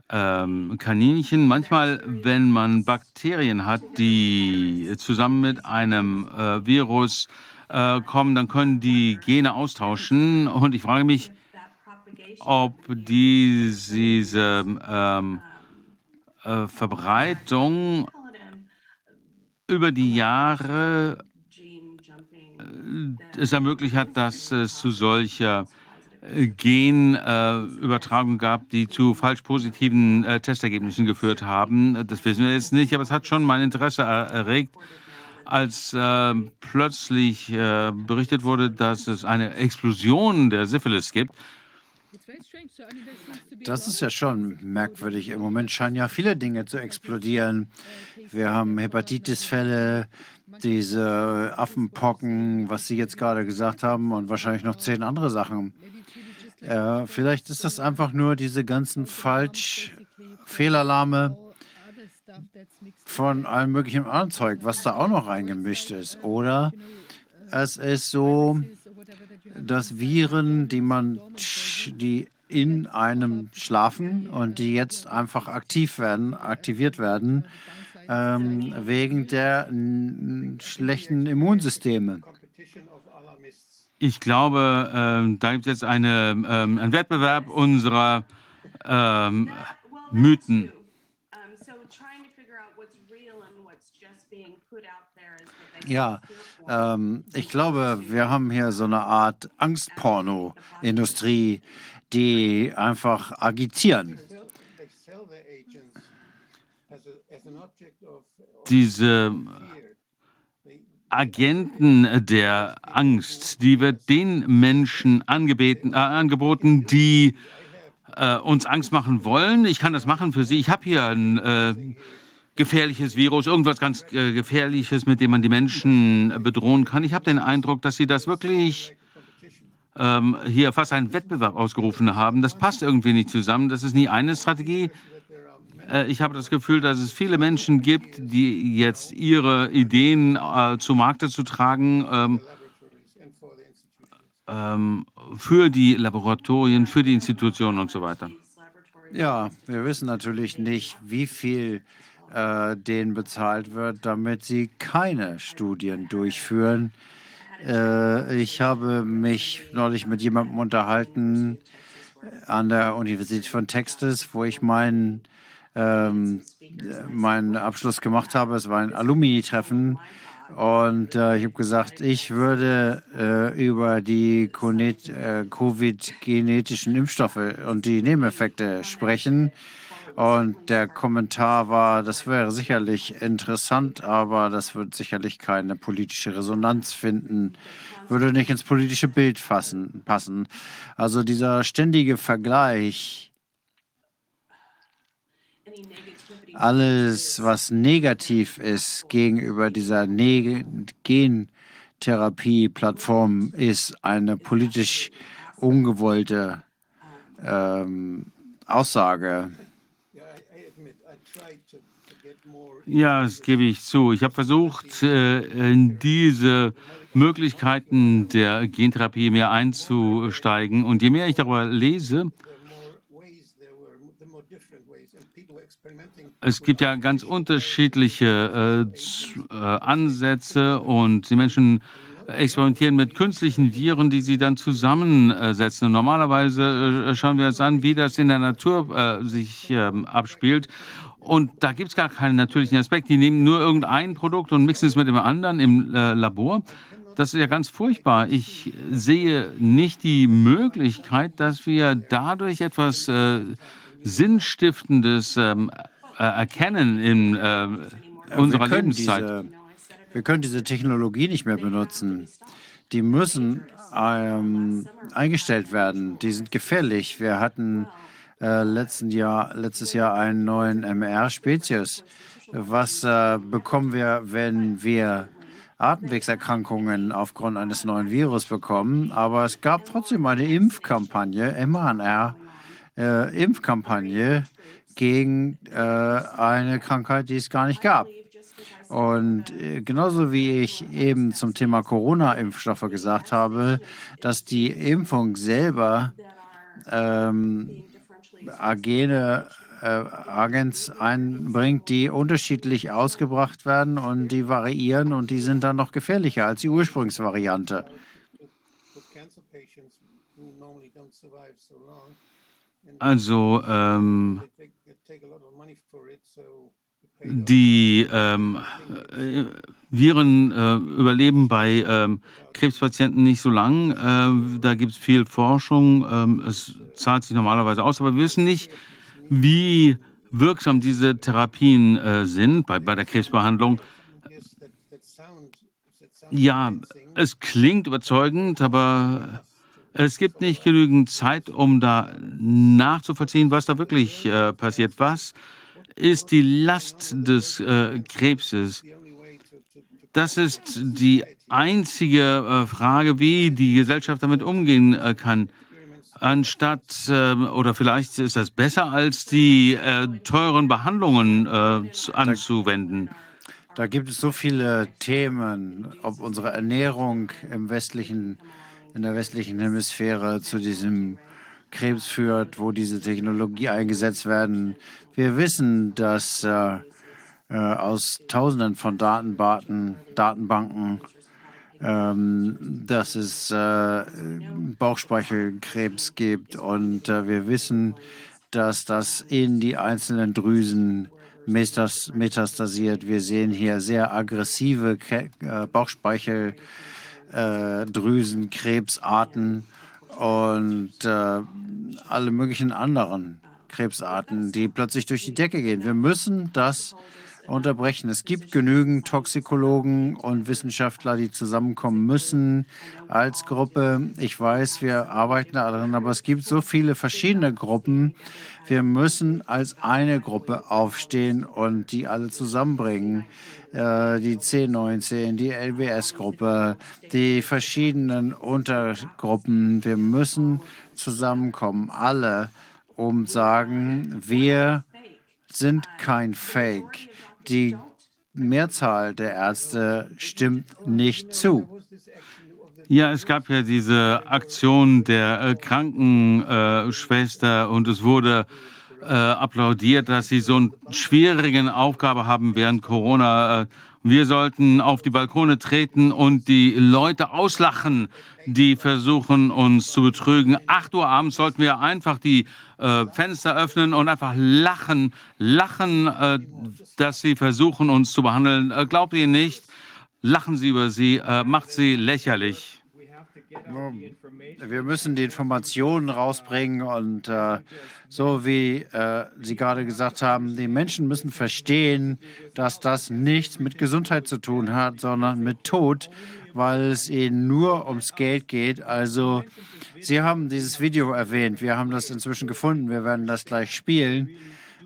ähm, Kaninchen. Manchmal, wenn man Bakterien hat, die zusammen mit einem äh, Virus äh, kommen, dann können die Gene austauschen. Und ich frage mich, ob diese ähm, äh, Verbreitung über die Jahre es ermöglicht hat, dass es zu solcher äh, Genübertragung gab, die zu falsch positiven äh, Testergebnissen geführt haben. Das wissen wir jetzt nicht, aber es hat schon mein Interesse erregt, als äh, plötzlich äh, berichtet wurde, dass es eine Explosion der Syphilis gibt. Das ist ja schon merkwürdig. Im Moment scheinen ja viele Dinge zu explodieren. Wir haben Hepatitisfälle, diese Affenpocken, was Sie jetzt gerade gesagt haben und wahrscheinlich noch zehn andere Sachen. Äh, vielleicht ist das einfach nur diese ganzen falsch Fehlalarme von allem möglichen anderen Zeug, was da auch noch reingemischt ist. Oder es ist so, dass Viren, die man, die in einem schlafen und die jetzt einfach aktiv werden, aktiviert werden, ähm, wegen der schlechten Immunsysteme. Ich glaube, äh, da gibt es jetzt eine, ähm, einen Wettbewerb unserer ähm, Mythen. Ja, ähm, ich glaube, wir haben hier so eine Art Angstporno-Industrie, die einfach agitieren. Diese Agenten der Angst, die wird den Menschen angebeten, äh, angeboten, die äh, uns Angst machen wollen. Ich kann das machen für Sie. Ich habe hier ein äh, gefährliches Virus, irgendwas ganz äh, Gefährliches, mit dem man die Menschen bedrohen kann. Ich habe den Eindruck, dass Sie das wirklich ähm, hier fast einen Wettbewerb ausgerufen haben. Das passt irgendwie nicht zusammen. Das ist nie eine Strategie. Äh, ich habe das Gefühl, dass es viele Menschen gibt, die jetzt ihre Ideen äh, zu Markte zu tragen ähm, ähm, für die Laboratorien, für die Institutionen und so weiter. Ja, wir wissen natürlich nicht, wie viel äh, denen bezahlt wird, damit sie keine Studien durchführen. Äh, ich habe mich neulich mit jemandem unterhalten an der Universität von Texas, wo ich meinen ähm, meinen Abschluss gemacht habe. Es war ein Alumni-Treffen und äh, ich habe gesagt, ich würde äh, über die äh, Covid-genetischen Impfstoffe und die Nebeneffekte sprechen. Und der Kommentar war, das wäre sicherlich interessant, aber das wird sicherlich keine politische Resonanz finden, würde nicht ins politische Bild fassen, passen. Also dieser ständige Vergleich alles, was negativ ist gegenüber dieser ne Gentherapie-Plattform, ist eine politisch ungewollte ähm, Aussage. Ja, das gebe ich zu. Ich habe versucht, äh, in diese Möglichkeiten der Gentherapie mehr einzusteigen. Und je mehr ich darüber lese, Es gibt ja ganz unterschiedliche äh, äh, Ansätze und die Menschen experimentieren mit künstlichen Viren, die sie dann zusammensetzen. Und normalerweise äh, schauen wir uns an, wie das in der Natur äh, sich ähm, abspielt. Und da gibt es gar keinen natürlichen Aspekt. Die nehmen nur irgendein Produkt und mixen es mit dem anderen im äh, Labor. Das ist ja ganz furchtbar. Ich sehe nicht die Möglichkeit, dass wir dadurch etwas äh, Sinnstiftendes ähm, äh, erkennen in äh, unserer wir Lebenszeit. Diese, wir können diese Technologie nicht mehr benutzen. Die müssen ähm, eingestellt werden. Die sind gefährlich. Wir hatten äh, letzten Jahr, letztes Jahr einen neuen MR-Spezies. Was äh, bekommen wir, wenn wir Atemwegserkrankungen aufgrund eines neuen Virus bekommen? Aber es gab trotzdem eine Impfkampagne, mRNA-Impfkampagne, gegen äh, eine Krankheit, die es gar nicht gab. Und äh, genauso wie ich eben zum Thema Corona-Impfstoffe gesagt habe, dass die Impfung selber ähm, Agene, äh, Agens einbringt, die unterschiedlich ausgebracht werden und die variieren und die sind dann noch gefährlicher als die Ursprungsvariante. Also ähm, die ähm, äh, Viren äh, überleben bei ähm, Krebspatienten nicht so lang. Äh, da gibt es viel Forschung. Ähm, es zahlt sich normalerweise aus, aber wir wissen nicht, wie wirksam diese Therapien äh, sind bei, bei der Krebsbehandlung. Ja, es klingt überzeugend, aber es gibt nicht genügend Zeit, um da nachzuvollziehen, was da wirklich äh, passiert. Was ist die Last des äh, Krebses. Das ist die einzige äh, Frage, wie die Gesellschaft damit umgehen äh, kann. Anstatt, ähm, oder vielleicht ist das besser, als die äh, teuren Behandlungen äh, zu, anzuwenden. Da gibt es so viele Themen, ob unsere Ernährung im westlichen, in der westlichen Hemisphäre zu diesem Krebs führt, wo diese Technologie eingesetzt werden. Wir wissen, dass äh, äh, aus Tausenden von Datenbanken, Datenbanken ähm, dass es äh, Bauchspeicheldkrebs gibt und äh, wir wissen, dass das in die einzelnen Drüsen metastasiert. Wir sehen hier sehr aggressive Ke äh, Bauchspeicheldrüsenkrebsarten und äh, alle möglichen anderen Krebsarten, die plötzlich durch die Decke gehen. Wir müssen das unterbrechen. Es gibt genügend Toxikologen und Wissenschaftler, die zusammenkommen müssen als Gruppe. Ich weiß, wir arbeiten daran, aber es gibt so viele verschiedene Gruppen. Wir müssen als eine Gruppe aufstehen und die alle zusammenbringen. Äh, die C19, die LBS-Gruppe, die verschiedenen Untergruppen. Wir müssen zusammenkommen, alle um sagen, wir sind kein Fake. Die Mehrzahl der Ärzte stimmt nicht zu. Ja, es gab ja diese Aktion der äh, Krankenschwester und es wurde äh, applaudiert, dass sie so eine schwierige Aufgabe haben während Corona. Äh, wir sollten auf die Balkone treten und die Leute auslachen, die versuchen, uns zu betrügen. 8 Uhr abends sollten wir einfach die äh, Fenster öffnen und einfach lachen, lachen, äh, dass sie versuchen, uns zu behandeln. Äh, glaubt ihr nicht? Lachen Sie über sie, äh, macht sie lächerlich. Wir müssen die Informationen rausbringen und äh, so wie äh, Sie gerade gesagt haben, die Menschen müssen verstehen, dass das nichts mit Gesundheit zu tun hat, sondern mit Tod, weil es ihnen nur ums Geld geht. Also Sie haben dieses Video erwähnt. Wir haben das inzwischen gefunden. Wir werden das gleich spielen,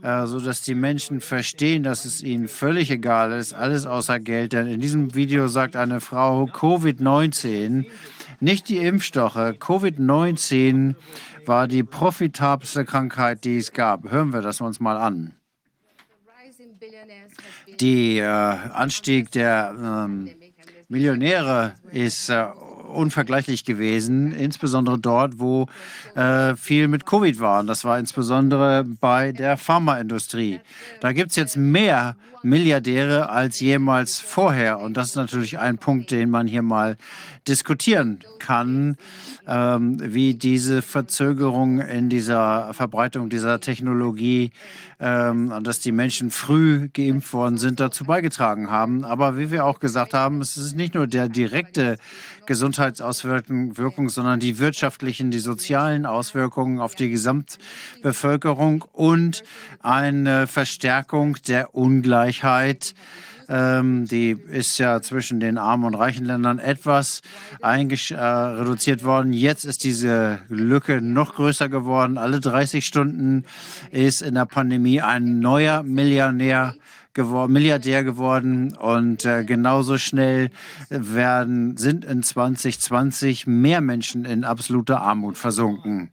äh, sodass die Menschen verstehen, dass es ihnen völlig egal ist, alles außer Geld. Denn in diesem Video sagt eine Frau, Covid-19 nicht die Impfstoffe. Covid-19 war die profitabelste Krankheit, die es gab. Hören wir das uns mal an. Der äh, Anstieg der ähm, Millionäre ist äh, unvergleichlich gewesen, insbesondere dort, wo äh, viel mit Covid war. Und das war insbesondere bei der Pharmaindustrie. Da gibt es jetzt mehr Milliardäre als jemals vorher. Und das ist natürlich ein Punkt, den man hier mal diskutieren kann, ähm, wie diese Verzögerung in dieser Verbreitung dieser Technologie ähm, dass die Menschen früh geimpft worden sind, dazu beigetragen haben. Aber wie wir auch gesagt haben, es ist nicht nur der direkte Gesundheitsauswirkung, sondern die wirtschaftlichen, die sozialen Auswirkungen auf die Gesamtbevölkerung und eine Verstärkung der Ungleichheit ähm, die ist ja zwischen den armen und reichen Ländern etwas äh, reduziert worden. Jetzt ist diese Lücke noch größer geworden. Alle 30 Stunden ist in der Pandemie ein neuer Millionär geworden, Milliardär geworden und äh, genauso schnell werden, sind in 2020 mehr Menschen in absoluter Armut versunken.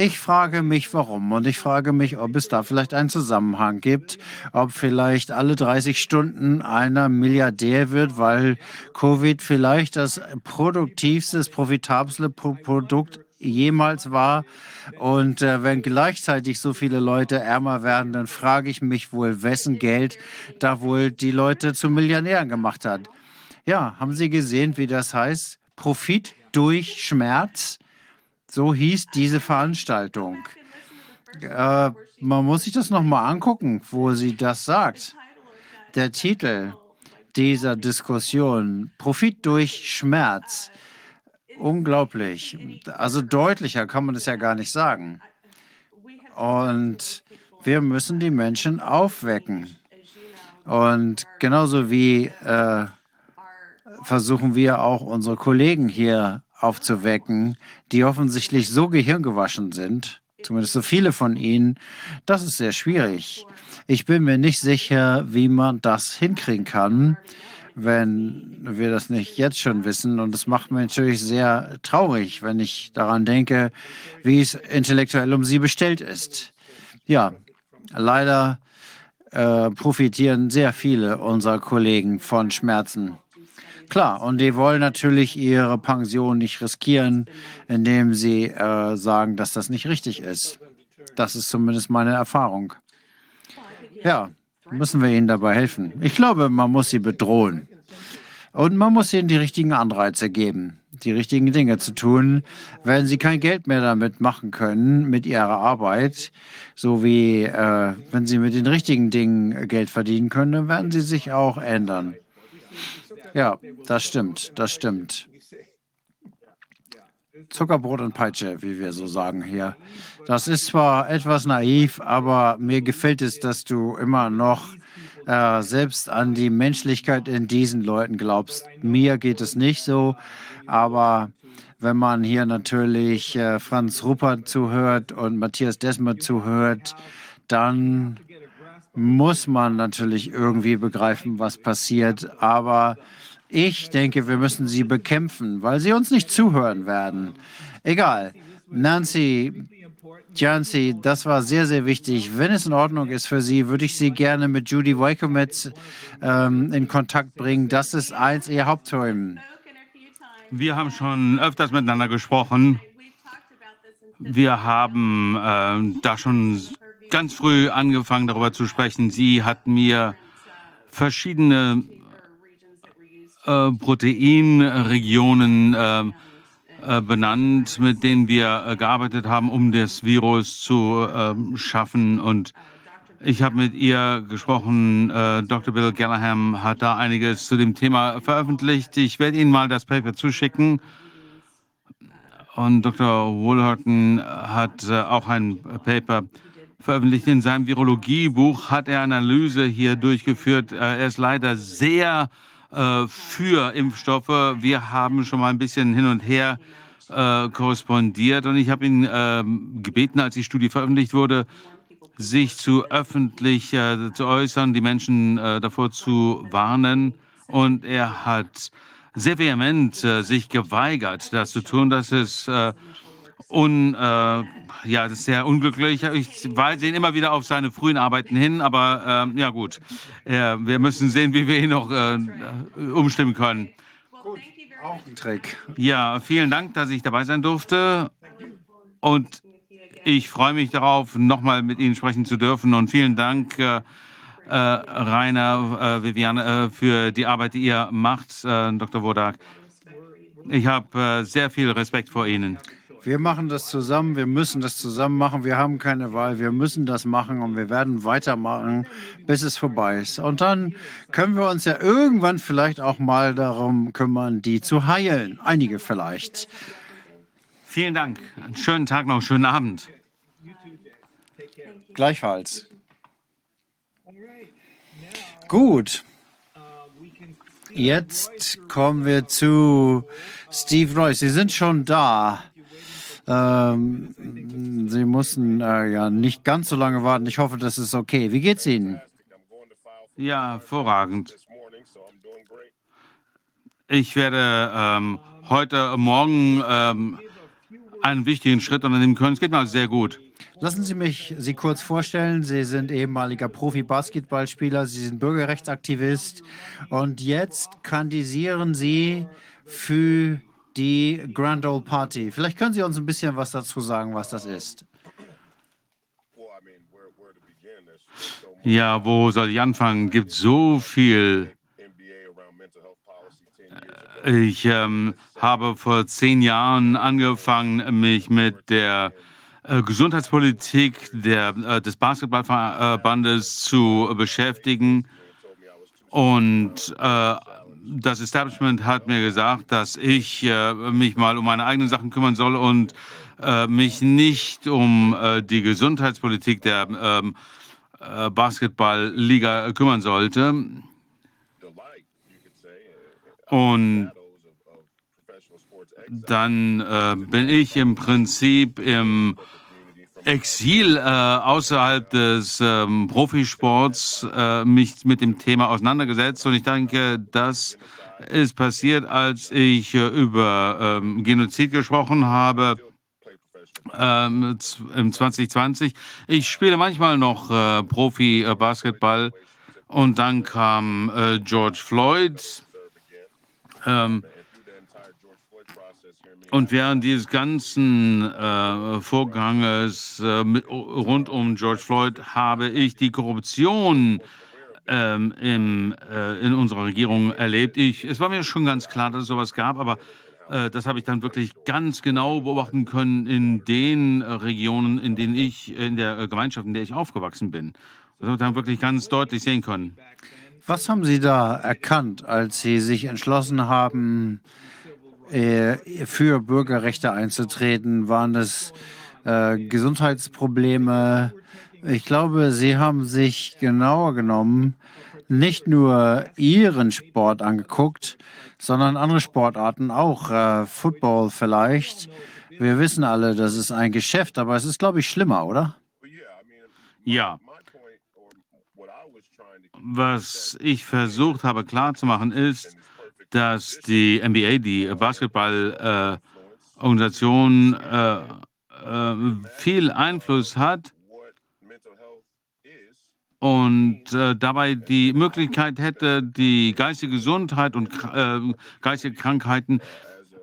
Ich frage mich, warum. Und ich frage mich, ob es da vielleicht einen Zusammenhang gibt, ob vielleicht alle 30 Stunden einer Milliardär wird, weil Covid vielleicht das produktivste, das profitabelste Produkt jemals war. Und äh, wenn gleichzeitig so viele Leute ärmer werden, dann frage ich mich wohl, wessen Geld da wohl die Leute zu Millionären gemacht hat. Ja, haben Sie gesehen, wie das heißt? Profit durch Schmerz. So hieß diese Veranstaltung. Äh, man muss sich das nochmal angucken, wo sie das sagt. Der Titel dieser Diskussion, Profit durch Schmerz. Unglaublich. Also deutlicher kann man das ja gar nicht sagen. Und wir müssen die Menschen aufwecken. Und genauso wie äh, versuchen wir auch unsere Kollegen hier aufzuwecken, die offensichtlich so gehirngewaschen sind, zumindest so viele von ihnen, das ist sehr schwierig. Ich bin mir nicht sicher, wie man das hinkriegen kann, wenn wir das nicht jetzt schon wissen. Und es macht mich natürlich sehr traurig, wenn ich daran denke, wie es intellektuell um sie bestellt ist. Ja, leider äh, profitieren sehr viele unserer Kollegen von Schmerzen. Klar, und die wollen natürlich ihre Pension nicht riskieren, indem sie äh, sagen, dass das nicht richtig ist. Das ist zumindest meine Erfahrung. Ja, müssen wir ihnen dabei helfen. Ich glaube, man muss sie bedrohen. Und man muss ihnen die richtigen Anreize geben, die richtigen Dinge zu tun. Wenn sie kein Geld mehr damit machen können, mit ihrer Arbeit, so wie äh, wenn sie mit den richtigen Dingen Geld verdienen können, dann werden sie sich auch ändern. Ja, das stimmt, das stimmt. Zuckerbrot und Peitsche, wie wir so sagen hier. Das ist zwar etwas naiv, aber mir gefällt es, dass du immer noch äh, selbst an die Menschlichkeit in diesen Leuten glaubst. Mir geht es nicht so, aber wenn man hier natürlich äh, Franz Ruppert zuhört und Matthias Desmer zuhört, dann muss man natürlich irgendwie begreifen, was passiert. Aber ich denke, wir müssen sie bekämpfen, weil sie uns nicht zuhören werden. Egal. Nancy Jancy, das war sehr, sehr wichtig. Wenn es in Ordnung ist für Sie, würde ich Sie gerne mit Judy Wykometz ähm, in Kontakt bringen. Das ist eins Ihr Hauptthemen. Wir haben schon öfters miteinander gesprochen. Wir haben äh, da schon ganz früh angefangen, darüber zu sprechen. Sie hat mir verschiedene Proteinregionen äh, äh, benannt, mit denen wir äh, gearbeitet haben, um das Virus zu ähm, schaffen. Und ich habe mit ihr gesprochen. Dr. Bill Gallagher hat da einiges zu dem Thema veröffentlicht. Ich werde Ihnen mal das Paper zuschicken. Und Dr. Woolhorton hat auch ein Paper veröffentlicht. In seinem Virologiebuch hat er Analyse hier durchgeführt. Er ist leider sehr äh, für Impfstoffe. Wir haben schon mal ein bisschen hin und her äh, korrespondiert und ich habe ihn äh, gebeten, als die Studie veröffentlicht wurde, sich zu öffentlich äh, zu äußern, die Menschen äh, davor zu warnen. Und er hat sehr vehement äh, sich geweigert, das zu tun. Das ist un, äh, ja, das ist sehr unglücklich. Ich weise ihn immer wieder auf seine frühen Arbeiten hin, aber äh, ja gut, äh, wir müssen sehen, wie wir ihn noch äh, umstimmen können. Gut, auch ein Trick. Ja, vielen Dank, dass ich dabei sein durfte und ich freue mich darauf, nochmal mit Ihnen sprechen zu dürfen und vielen Dank. Äh, äh, Rainer, Viviane, für die Arbeit, die ihr macht, Dr. Wodak. Ich habe sehr viel Respekt vor Ihnen. Wir machen das zusammen, wir müssen das zusammen machen, wir haben keine Wahl, wir müssen das machen und wir werden weitermachen, bis es vorbei ist. Und dann können wir uns ja irgendwann vielleicht auch mal darum kümmern, die zu heilen. Einige vielleicht. Vielen Dank. Einen schönen Tag noch, schönen Abend. Gleichfalls. Gut. Jetzt kommen wir zu Steve Royce. Sie sind schon da. Ähm, Sie mussten äh, ja nicht ganz so lange warten. Ich hoffe, das ist okay. Wie geht's Ihnen? Ja, hervorragend. Ich werde ähm, heute Morgen ähm, einen wichtigen Schritt unternehmen können. Es geht mir sehr gut. Lassen Sie mich Sie kurz vorstellen. Sie sind ehemaliger Profi-Basketballspieler, Sie sind Bürgerrechtsaktivist und jetzt kandisieren Sie für die Grand Ole Party. Vielleicht können Sie uns ein bisschen was dazu sagen, was das ist. Ja, wo soll ich anfangen? Es gibt so viel. Ich ähm, habe vor zehn Jahren angefangen, mich mit der äh, Gesundheitspolitik der, äh, des Basketballverbandes zu beschäftigen. Und äh, das Establishment hat mir gesagt, dass ich äh, mich mal um meine eigenen Sachen kümmern soll und äh, mich nicht um äh, die Gesundheitspolitik der ähm, äh, Basketballliga kümmern sollte. Und dann äh, bin ich im Prinzip im Exil äh, außerhalb des ähm, Profisports äh, mich mit dem Thema auseinandergesetzt und ich denke, das ist passiert, als ich äh, über ähm, Genozid gesprochen habe ähm, im 2020. Ich spiele manchmal noch äh, Profi-Basketball und dann kam äh, George Floyd. Ähm, und während dieses ganzen äh, Vorganges äh, mit, rund um George Floyd habe ich die Korruption ähm, im, äh, in unserer Regierung erlebt. Ich, es war mir schon ganz klar, dass es sowas gab, aber äh, das habe ich dann wirklich ganz genau beobachten können in den Regionen, in denen ich, in der Gemeinschaft, in der ich aufgewachsen bin. Das habe ich dann wirklich ganz deutlich sehen können. Was haben Sie da erkannt, als Sie sich entschlossen haben, äh, für Bürgerrechte einzutreten? Waren es äh, Gesundheitsprobleme? Ich glaube, Sie haben sich genauer genommen nicht nur Ihren Sport angeguckt, sondern andere Sportarten auch, äh, Football vielleicht. Wir wissen alle, das ist ein Geschäft, aber es ist, glaube ich, schlimmer, oder? Ja. Was ich versucht habe klarzumachen ist, dass die NBA, die Basketballorganisation, äh, äh, viel Einfluss hat und äh, dabei die Möglichkeit hätte, die geistige Gesundheit und äh, geistige Krankheiten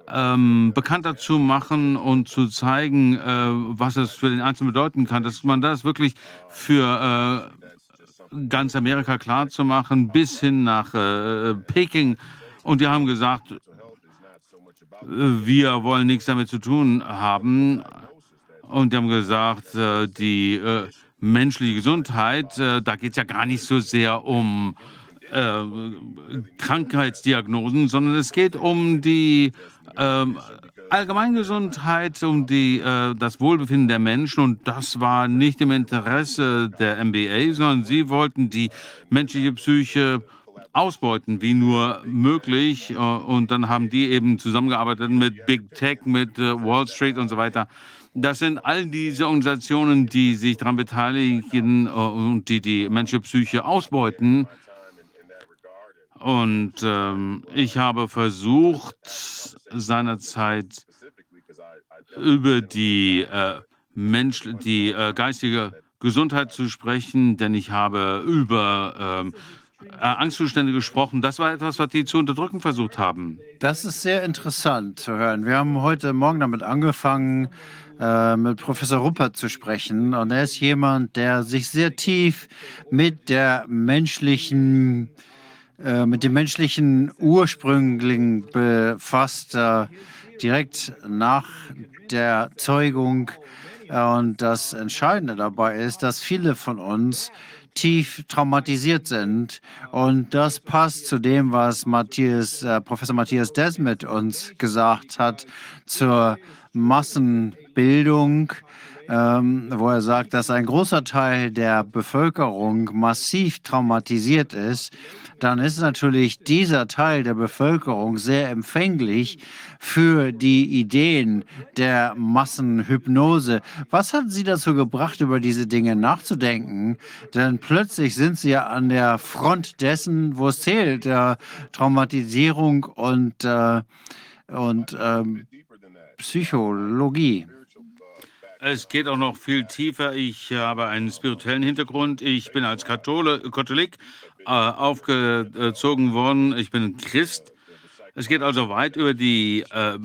ähm, bekannter zu machen und zu zeigen, äh, was es für den Einzelnen bedeuten kann, dass man das wirklich für äh, ganz Amerika klar zu machen, bis hin nach Peking. Und die haben gesagt, wir wollen nichts damit zu tun haben. Und die haben gesagt, äh, die äh, menschliche Gesundheit, äh, da geht es ja gar nicht so sehr um Krankheitsdiagnosen, sondern es geht um die äh, Allgemeingesundheit, um die, das Wohlbefinden der Menschen. Und das war nicht im Interesse der MBA, sondern sie wollten die menschliche Psyche ausbeuten, wie nur möglich. Äh, und dann haben die eben zusammengearbeitet mit Big Tech, mit äh, Wall Street und so weiter. Das sind all diese Organisationen, die sich daran beteiligen äh, und die die menschliche Psyche ausbeuten. Und ähm, ich habe versucht, seinerzeit über die, äh, Mensch, die äh, geistige Gesundheit zu sprechen, denn ich habe über ähm, äh, Angstzustände gesprochen. Das war etwas, was die zu unterdrücken versucht haben. Das ist sehr interessant zu hören. Wir haben heute Morgen damit angefangen, äh, mit Professor Ruppert zu sprechen. Und er ist jemand, der sich sehr tief mit der menschlichen, äh, mit dem menschlichen Ursprüngling befasst, äh, direkt nach der Zeugung. Und das Entscheidende dabei ist, dass viele von uns tief traumatisiert sind. Und das passt zu dem, was Matthias, äh, Professor Matthias Desmet uns gesagt hat zur Massenbildung, ähm, wo er sagt, dass ein großer Teil der Bevölkerung massiv traumatisiert ist, dann ist natürlich dieser Teil der Bevölkerung sehr empfänglich für die Ideen der Massenhypnose. Was hat Sie dazu gebracht, über diese Dinge nachzudenken? Denn plötzlich sind Sie ja an der Front dessen, wo es zählt, der Traumatisierung und, äh, und ähm, Psychologie. Es geht auch noch viel tiefer. Ich habe einen spirituellen Hintergrund. Ich bin als Katholik aufgezogen worden. Ich bin Christ. Es geht also weit über die äh,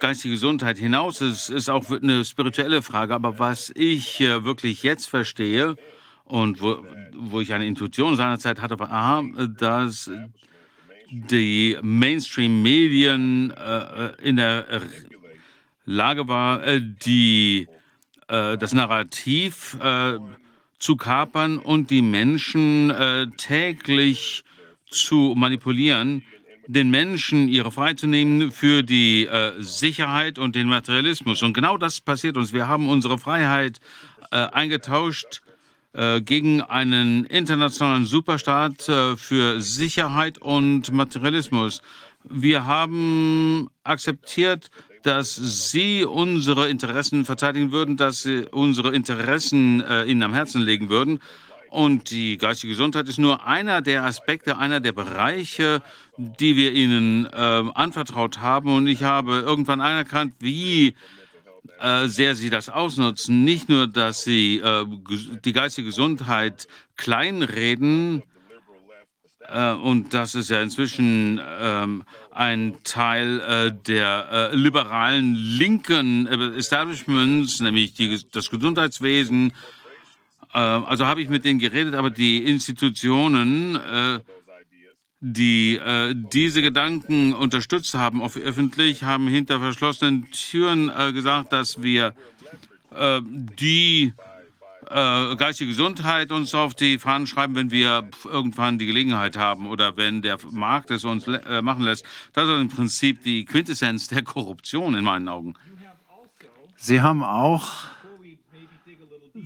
geistige Gesundheit hinaus. Es ist auch eine spirituelle Frage. Aber was ich äh, wirklich jetzt verstehe und wo, wo ich eine Intuition seinerzeit hatte, war, aha, dass die Mainstream-Medien äh, in der Lage war, äh, die, äh, das Narrativ äh, zu kapern und die Menschen täglich zu manipulieren, den Menschen ihre Freiheit zu nehmen für die Sicherheit und den Materialismus. Und genau das passiert uns. Wir haben unsere Freiheit eingetauscht gegen einen internationalen Superstaat für Sicherheit und Materialismus. Wir haben akzeptiert, dass Sie unsere Interessen verteidigen würden, dass Sie unsere Interessen äh, Ihnen am Herzen legen würden. Und die geistige Gesundheit ist nur einer der Aspekte, einer der Bereiche, die wir Ihnen äh, anvertraut haben. Und ich habe irgendwann anerkannt, wie äh, sehr Sie das ausnutzen. Nicht nur, dass Sie äh, die geistige Gesundheit kleinreden, und das ist ja inzwischen ähm, ein Teil äh, der äh, liberalen linken äh, Establishments, nämlich die, das Gesundheitswesen. Äh, also habe ich mit denen geredet, aber die Institutionen, äh, die diese Gedanken unterstützt haben, öffentlich, haben hinter verschlossenen Türen gesagt, dass wir die äh, geistige Gesundheit uns auf die Fahnen schreiben, wenn wir irgendwann die Gelegenheit haben oder wenn der Markt es uns äh, machen lässt. Das ist im Prinzip die Quintessenz der Korruption in meinen Augen. Sie haben auch,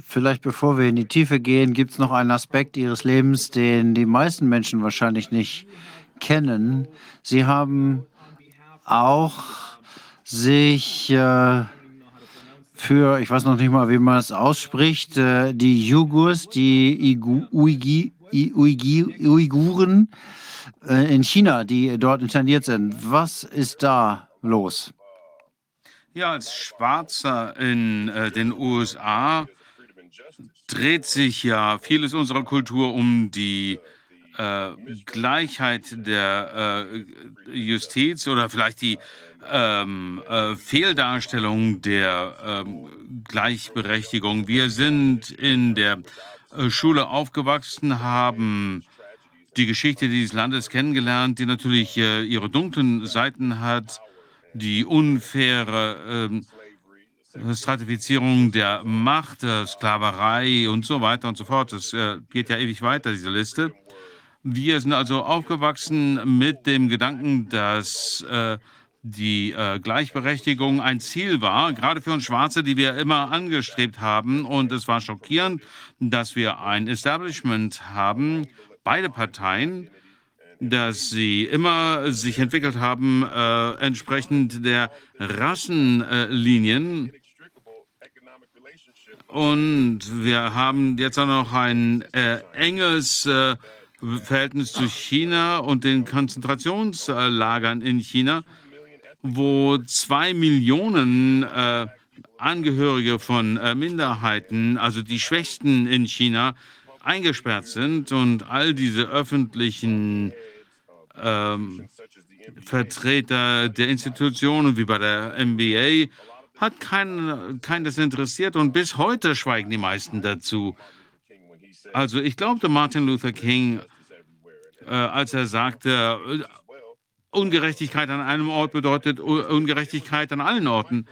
vielleicht bevor wir in die Tiefe gehen, gibt es noch einen Aspekt Ihres Lebens, den die meisten Menschen wahrscheinlich nicht kennen. Sie haben auch sich äh, für, ich weiß noch nicht mal, wie man es ausspricht, äh, die Jugurs, die Igu, Uigi, Uiguren äh, in China, die dort interniert sind. Was ist da los? Ja, als Schwarzer in äh, den USA dreht sich ja vieles unserer Kultur um die äh, Gleichheit der äh, Justiz oder vielleicht die ähm, äh, Fehldarstellung der ähm, Gleichberechtigung. Wir sind in der äh, Schule aufgewachsen, haben die Geschichte dieses Landes kennengelernt, die natürlich äh, ihre dunklen Seiten hat, die unfaire ähm, Stratifizierung der Macht, der Sklaverei und so weiter und so fort. Das äh, geht ja ewig weiter, diese Liste. Wir sind also aufgewachsen mit dem Gedanken, dass äh, die äh, Gleichberechtigung ein Ziel war, gerade für uns Schwarze, die wir immer angestrebt haben. Und es war schockierend, dass wir ein Establishment haben, beide Parteien, dass sie immer sich entwickelt haben, äh, entsprechend der Rassenlinien. Und wir haben jetzt auch noch ein äh, enges äh, Verhältnis zu China und den Konzentrationslagern in China wo zwei Millionen äh, Angehörige von äh, Minderheiten, also die Schwächsten in China, eingesperrt sind und all diese öffentlichen ähm, Vertreter der Institutionen wie bei der MBA hat keinen kein das interessiert und bis heute schweigen die meisten dazu. Also ich glaubte Martin Luther King, äh, als er sagte, Ungerechtigkeit an einem Ort bedeutet Ungerechtigkeit an allen Orten.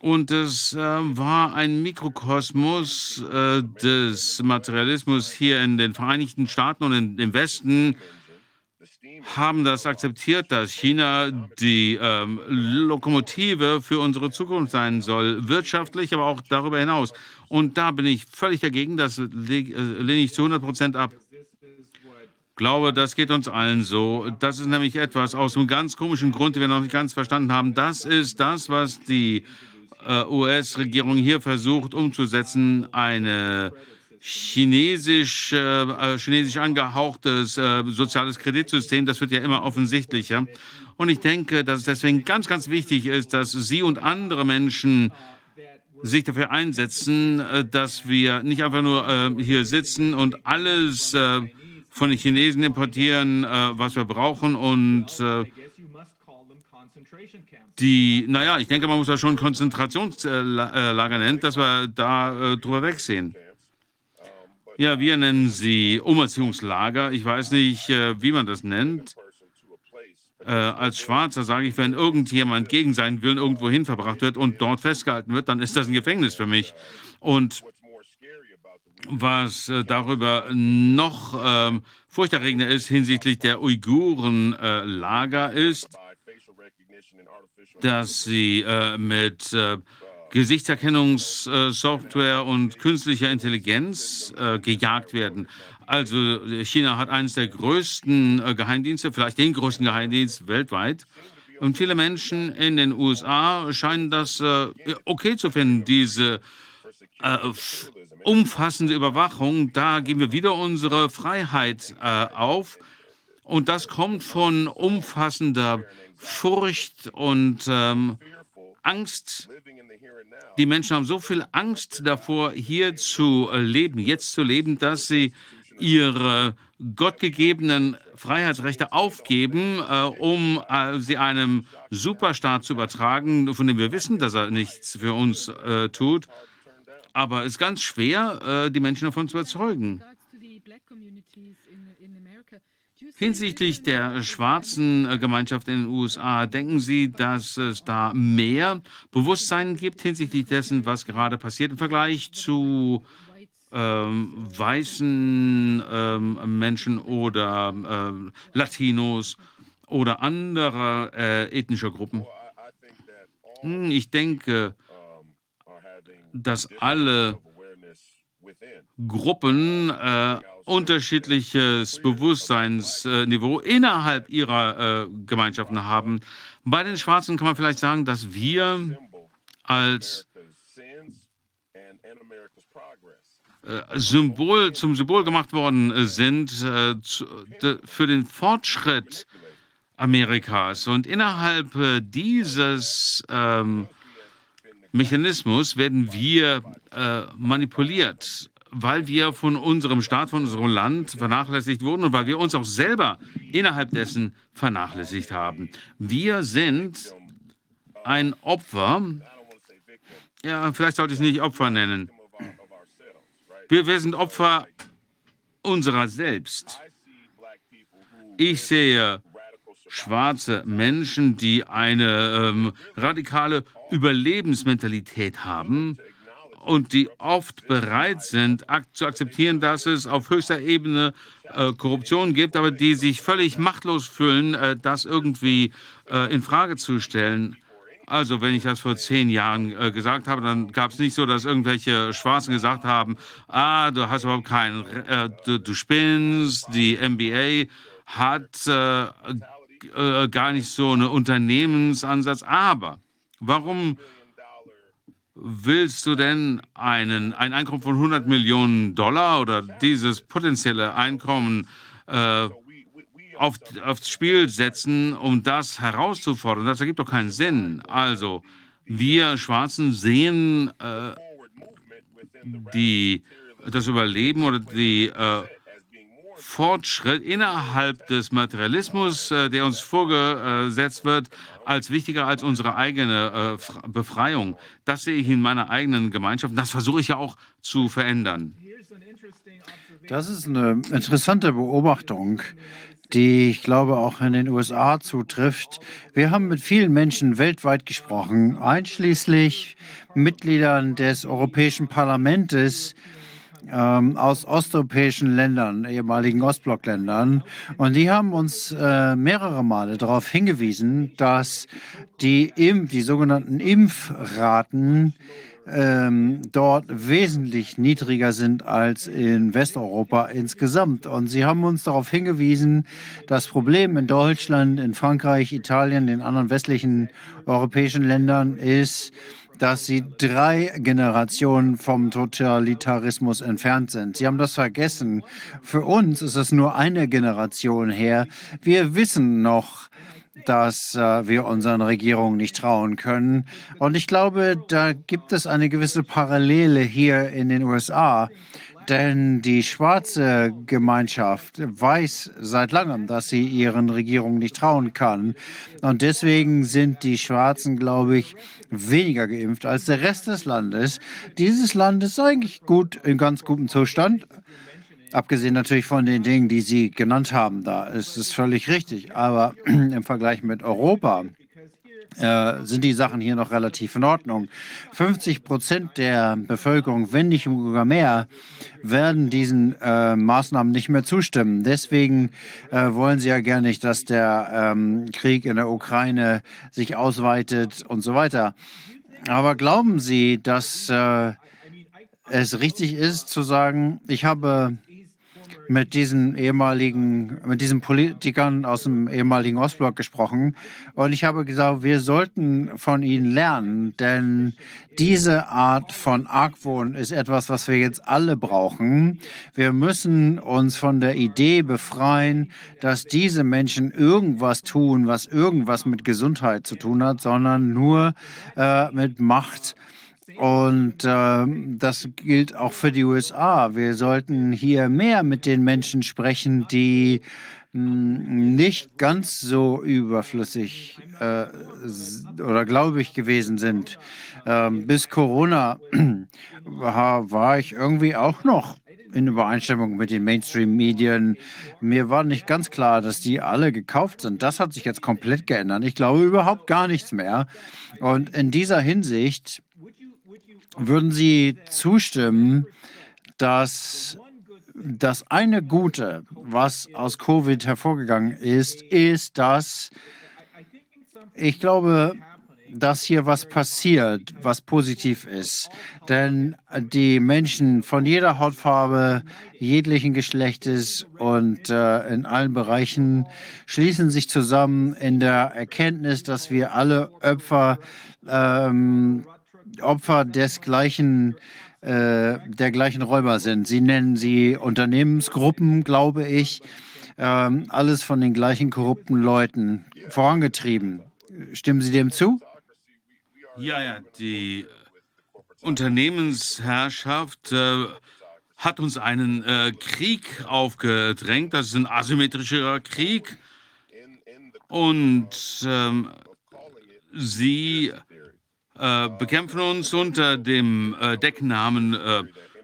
Und es äh, war ein Mikrokosmos äh, des Materialismus hier in den Vereinigten Staaten und in, im Westen haben das akzeptiert, dass China die ähm, Lokomotive für unsere Zukunft sein soll, wirtschaftlich, aber auch darüber hinaus. Und da bin ich völlig dagegen, das lehne ich zu 100 Prozent ab glaube, das geht uns allen so. Das ist nämlich etwas aus einem ganz komischen Grund, den wir noch nicht ganz verstanden haben. Das ist das, was die äh, US-Regierung hier versucht umzusetzen, eine chinesisch, äh, chinesisch angehauchtes äh, soziales Kreditsystem. Das wird ja immer offensichtlicher. Und ich denke, dass es deswegen ganz, ganz wichtig ist, dass Sie und andere Menschen sich dafür einsetzen, äh, dass wir nicht einfach nur äh, hier sitzen und alles äh, von den Chinesen importieren, äh, was wir brauchen und äh, die, naja, ich denke, man muss das schon Konzentrationslager nennen, dass wir da äh, drüber wegsehen. Ja, wir nennen sie Umerziehungslager. Ich weiß nicht, äh, wie man das nennt. Äh, als Schwarzer sage ich, wenn irgendjemand gegen seinen Willen irgendwo hin verbracht wird und dort festgehalten wird, dann ist das ein Gefängnis für mich. Und was äh, darüber noch ähm, furchterregender ist hinsichtlich der Uiguren-Lager äh, ist, dass sie äh, mit äh, Gesichtserkennungssoftware und künstlicher Intelligenz äh, gejagt werden. Also China hat eines der größten äh, Geheimdienste, vielleicht den größten Geheimdienst weltweit. Und viele Menschen in den USA scheinen das okay zu finden, diese umfassende Überwachung, da geben wir wieder unsere Freiheit äh, auf. Und das kommt von umfassender Furcht und ähm, Angst. Die Menschen haben so viel Angst davor, hier zu leben, jetzt zu leben, dass sie ihre gottgegebenen Freiheitsrechte aufgeben, äh, um äh, sie einem Superstaat zu übertragen, von dem wir wissen, dass er nichts für uns äh, tut. Aber es ist ganz schwer, äh, die Menschen davon zu überzeugen. Hinsichtlich der schwarzen äh, Gemeinschaft in den USA, denken Sie, dass es da mehr Bewusstsein gibt hinsichtlich dessen, was gerade passiert im Vergleich zu ähm, weißen ähm, Menschen oder ähm, Latinos oder anderer äh, ethnischer Gruppen? Hm, ich denke, dass alle Gruppen äh, unterschiedliches Bewusstseinsniveau innerhalb ihrer äh, Gemeinschaften haben. Bei den Schwarzen kann man vielleicht sagen, dass wir als äh, Symbol zum Symbol gemacht worden sind äh, zu, de, für den Fortschritt Amerikas. Und innerhalb äh, dieses ähm, Mechanismus werden wir äh, manipuliert, weil wir von unserem Staat, von unserem Land vernachlässigt wurden und weil wir uns auch selber innerhalb dessen vernachlässigt haben. Wir sind ein Opfer, ja, vielleicht sollte ich es nicht Opfer nennen. Wir, wir sind Opfer unserer selbst. Ich sehe schwarze Menschen, die eine ähm, radikale Überlebensmentalität haben und die oft bereit sind ak zu akzeptieren, dass es auf höchster Ebene äh, Korruption gibt, aber die sich völlig machtlos fühlen, äh, das irgendwie äh, in Frage zu stellen. Also, wenn ich das vor zehn Jahren äh, gesagt habe, dann gab es nicht so, dass irgendwelche Schwarzen gesagt haben, ah, du hast überhaupt keinen, äh, du, du, spinnst, die NBA hat äh, äh, gar nicht so einen Unternehmensansatz. Aber warum willst du denn einen, ein Einkommen von 100 Millionen Dollar oder dieses potenzielle Einkommen äh, auf, aufs Spiel setzen, um das herauszufordern? Das ergibt doch keinen Sinn. Also, wir Schwarzen sehen äh, die, das Überleben oder die äh, Fortschritt innerhalb des Materialismus, äh, der uns vorgesetzt wird, als wichtiger als unsere eigene äh, Befreiung. Das sehe ich in meiner eigenen Gemeinschaft. Das versuche ich ja auch zu verändern. Das ist eine interessante Beobachtung, die ich glaube auch in den USA zutrifft. Wir haben mit vielen Menschen weltweit gesprochen, einschließlich Mitgliedern des Europäischen Parlaments, ähm, aus osteuropäischen Ländern, ehemaligen Ostblockländern. Und die haben uns äh, mehrere Male darauf hingewiesen, dass die, Impf-, die sogenannten Impfraten ähm, dort wesentlich niedriger sind als in Westeuropa insgesamt. Und sie haben uns darauf hingewiesen, das Problem in Deutschland, in Frankreich, Italien, den anderen westlichen europäischen Ländern ist, dass sie drei Generationen vom Totalitarismus entfernt sind. Sie haben das vergessen. Für uns ist es nur eine Generation her. Wir wissen noch, dass äh, wir unseren Regierungen nicht trauen können. Und ich glaube, da gibt es eine gewisse Parallele hier in den USA. Denn die schwarze Gemeinschaft weiß seit langem, dass sie ihren Regierungen nicht trauen kann. Und deswegen sind die Schwarzen, glaube ich, weniger geimpft als der Rest des Landes. Dieses Land ist eigentlich gut, in ganz gutem Zustand. Abgesehen natürlich von den Dingen, die Sie genannt haben, da ist es völlig richtig. Aber im Vergleich mit Europa äh, sind die Sachen hier noch relativ in Ordnung. 50 Prozent der Bevölkerung, wenn nicht sogar mehr, werden diesen äh, Maßnahmen nicht mehr zustimmen. Deswegen äh, wollen sie ja gerne nicht, dass der ähm, Krieg in der Ukraine sich ausweitet und so weiter. Aber glauben Sie, dass äh, es richtig ist zu sagen, ich habe mit diesen ehemaligen, mit diesen Politikern aus dem ehemaligen Ostblock gesprochen und ich habe gesagt, wir sollten von ihnen lernen, denn diese Art von Argwohn ist etwas, was wir jetzt alle brauchen. Wir müssen uns von der Idee befreien, dass diese Menschen irgendwas tun, was irgendwas mit Gesundheit zu tun hat, sondern nur äh, mit Macht und äh, das gilt auch für die USA. Wir sollten hier mehr mit den Menschen sprechen, die hm, nicht ganz so überflüssig äh, oder gläubig gewesen sind. Ähm, bis Corona war ich irgendwie auch noch in Übereinstimmung mit den Mainstream-Medien. Mir war nicht ganz klar, dass die alle gekauft sind. Das hat sich jetzt komplett geändert. Ich glaube überhaupt gar nichts mehr. Und in dieser Hinsicht würden Sie zustimmen, dass das eine Gute, was aus Covid hervorgegangen ist, ist, dass ich glaube, dass hier was passiert, was positiv ist. Denn die Menschen von jeder Hautfarbe, jeglichen Geschlechtes und äh, in allen Bereichen schließen sich zusammen in der Erkenntnis, dass wir alle Opfer ähm, Opfer des gleichen, äh, der gleichen Räuber sind. Sie nennen sie Unternehmensgruppen, glaube ich. ähm, alles von den gleichen korrupten Leuten vorangetrieben. Stimmen Sie dem zu? Ja, ja, die Unternehmensherrschaft äh, hat uns einen äh, Krieg aufgedrängt. Das ist ein asymmetrischer Krieg. Und ähm, sie äh, bekämpfen uns unter dem äh, Decknamen äh,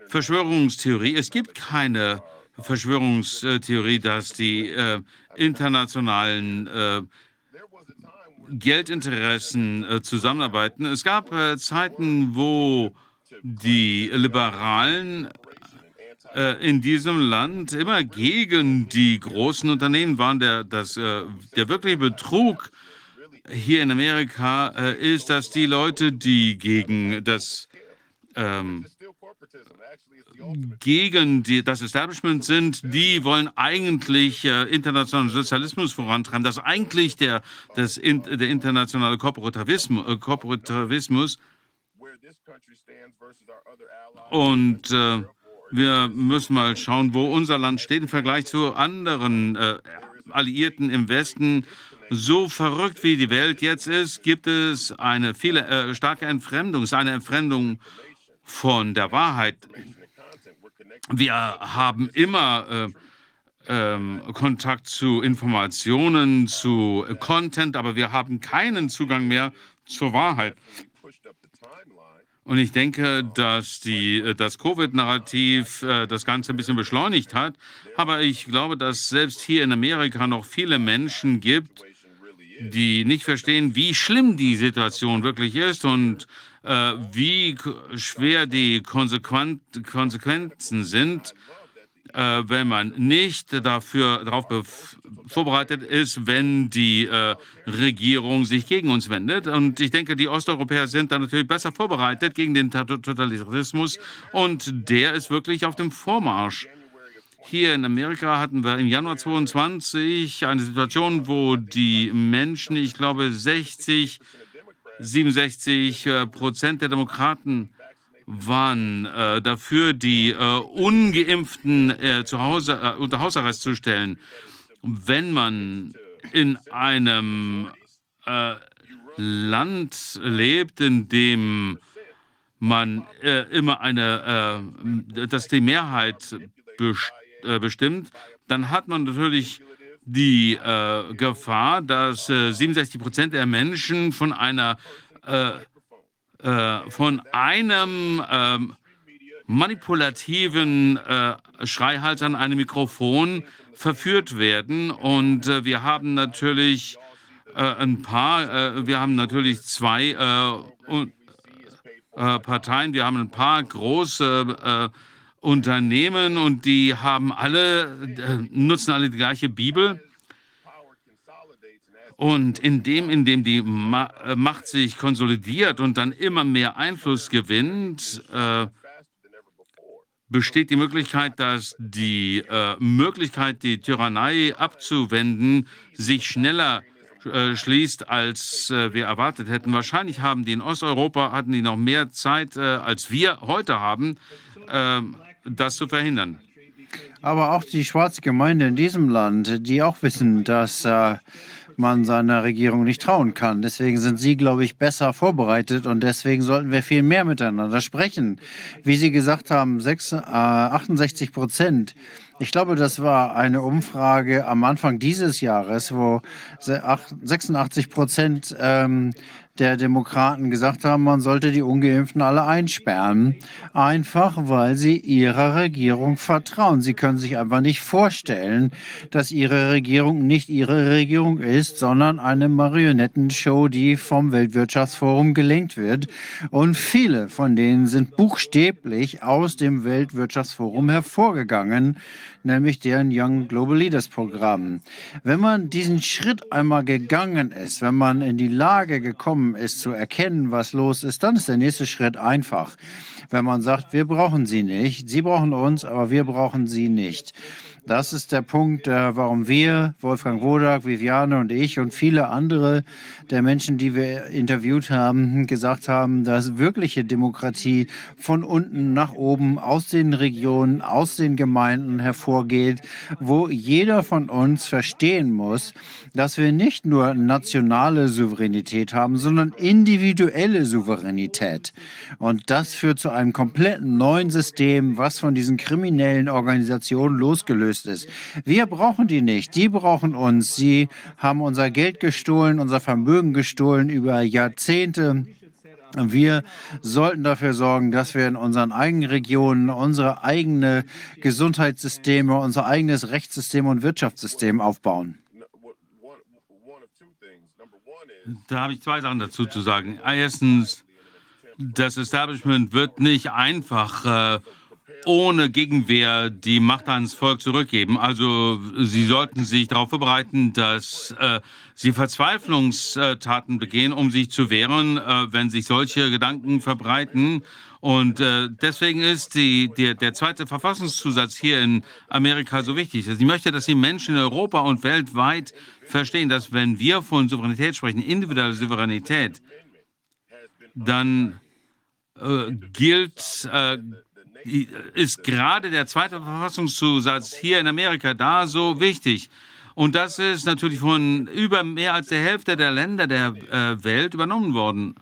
Verschwörungstheorie. Es gibt keine Verschwörungstheorie, dass die äh, internationalen äh, Geldinteressen zusammenarbeiten. Es gab Zeiten, wo die Liberalen in diesem Land immer gegen die großen Unternehmen waren. Der, das, der wirkliche Betrug hier in Amerika äh, ist, dass die Leute, die gegen das ähm, gegen die, das Establishment sind, die wollen eigentlich äh, internationalen Sozialismus vorantreiben. Das ist eigentlich der, das der internationale Korporativismus. Äh. Und äh, wir müssen mal schauen, wo unser Land steht im Vergleich zu anderen äh, Alliierten im Westen. So verrückt wie die Welt jetzt ist, gibt es eine viele, äh, starke Entfremdung. Es ist eine Entfremdung von der Wahrheit. Wir haben immer äh, ähm, Kontakt zu Informationen, zu Content, aber wir haben keinen Zugang mehr zur Wahrheit. Und ich denke, dass die, äh, das Covid-Narrativ äh, das Ganze ein bisschen beschleunigt hat. Aber ich glaube, dass selbst hier in Amerika noch viele Menschen gibt, die nicht verstehen, wie schlimm die Situation wirklich ist und äh, wie schwer die Konsequenzen sind, äh, wenn man nicht dafür darauf vorbereitet ist, wenn die äh, Regierung sich gegen uns wendet. Und ich denke, die Osteuropäer sind da natürlich besser vorbereitet gegen den Totalitarismus und der ist wirklich auf dem Vormarsch. Hier in Amerika hatten wir im Januar 22 eine Situation, wo die Menschen, ich glaube 60 67 äh, Prozent der Demokraten waren äh, dafür, die äh, Ungeimpften äh, zu Hause äh, unter Hausarrest zu stellen. Wenn man in einem äh, Land lebt, in dem man immer eine, dass die Mehrheit bestimmt, dann hat man natürlich die äh, Gefahr, dass äh, 67 Prozent der Menschen von einer äh, äh von einem ähm, manipulativen äh, Schreihalter an einem Mikrofon verführt werden. Und äh, wir haben natürlich ein paar, wir haben natürlich zwei Parteien, wir haben ein paar große Unternehmen und die haben alle, äh, nutzen alle die gleiche Bibel. Und indem, indem die Ma äh, Macht sich konsolidiert und dann immer mehr Einfluss gewinnt, äh, besteht die Möglichkeit, dass die äh, Möglichkeit, die Tyrannei abzuwenden, sich schneller äh, schließt, als äh, wir erwartet hätten. Wahrscheinlich haben die in Osteuropa hatten die noch mehr Zeit, als wir heute haben, ähm, das zu verhindern. Aber auch die schwarze Gemeinde in diesem Land, die auch wissen, dass äh, man seiner Regierung nicht trauen kann. Deswegen sind Sie, glaube ich, besser vorbereitet und deswegen sollten wir viel mehr miteinander sprechen. Wie Sie gesagt haben, 6, äh, 68 Prozent. Ich glaube, das war eine Umfrage am Anfang dieses Jahres, wo 86 Prozent ähm, der Demokraten gesagt haben, man sollte die ungeimpften alle einsperren, einfach weil sie ihrer Regierung vertrauen. Sie können sich einfach nicht vorstellen, dass ihre Regierung nicht ihre Regierung ist, sondern eine Marionettenshow, die vom Weltwirtschaftsforum gelenkt wird. Und viele von denen sind buchstäblich aus dem Weltwirtschaftsforum hervorgegangen nämlich deren Young Global Leaders Programm. Wenn man diesen Schritt einmal gegangen ist, wenn man in die Lage gekommen ist zu erkennen, was los ist, dann ist der nächste Schritt einfach. Wenn man sagt, wir brauchen sie nicht, sie brauchen uns, aber wir brauchen sie nicht. Das ist der Punkt, äh, warum wir, Wolfgang Rodak, Viviane und ich und viele andere der Menschen, die wir interviewt haben, gesagt haben, dass wirkliche Demokratie von unten nach oben aus den Regionen, aus den Gemeinden hervorgeht, wo jeder von uns verstehen muss, dass wir nicht nur nationale Souveränität haben, sondern individuelle Souveränität. Und das führt zu einem kompletten neuen System, was von diesen kriminellen Organisationen losgelöst ist. Wir brauchen die nicht, die brauchen uns. Sie haben unser Geld gestohlen, unser Vermögen gestohlen über Jahrzehnte. Wir sollten dafür sorgen, dass wir in unseren eigenen Regionen unsere eigenen Gesundheitssysteme, unser eigenes Rechtssystem und Wirtschaftssystem aufbauen. Da habe ich zwei Sachen dazu zu sagen. Erstens, das Establishment wird nicht einfach äh, ohne Gegenwehr die Macht ans Volk zurückgeben. Also sie sollten sich darauf vorbereiten, dass äh, sie Verzweiflungstaten begehen, um sich zu wehren, äh, wenn sich solche Gedanken verbreiten. Und äh, deswegen ist die, die, der zweite Verfassungszusatz hier in Amerika so wichtig. Also ich möchte, dass die Menschen in Europa und weltweit verstehen, dass wenn wir von Souveränität sprechen, individuelle Souveränität, dann äh, gilt, äh, ist gerade der zweite Verfassungszusatz hier in Amerika da so wichtig. Und das ist natürlich von über mehr als der Hälfte der Länder der äh, Welt übernommen worden.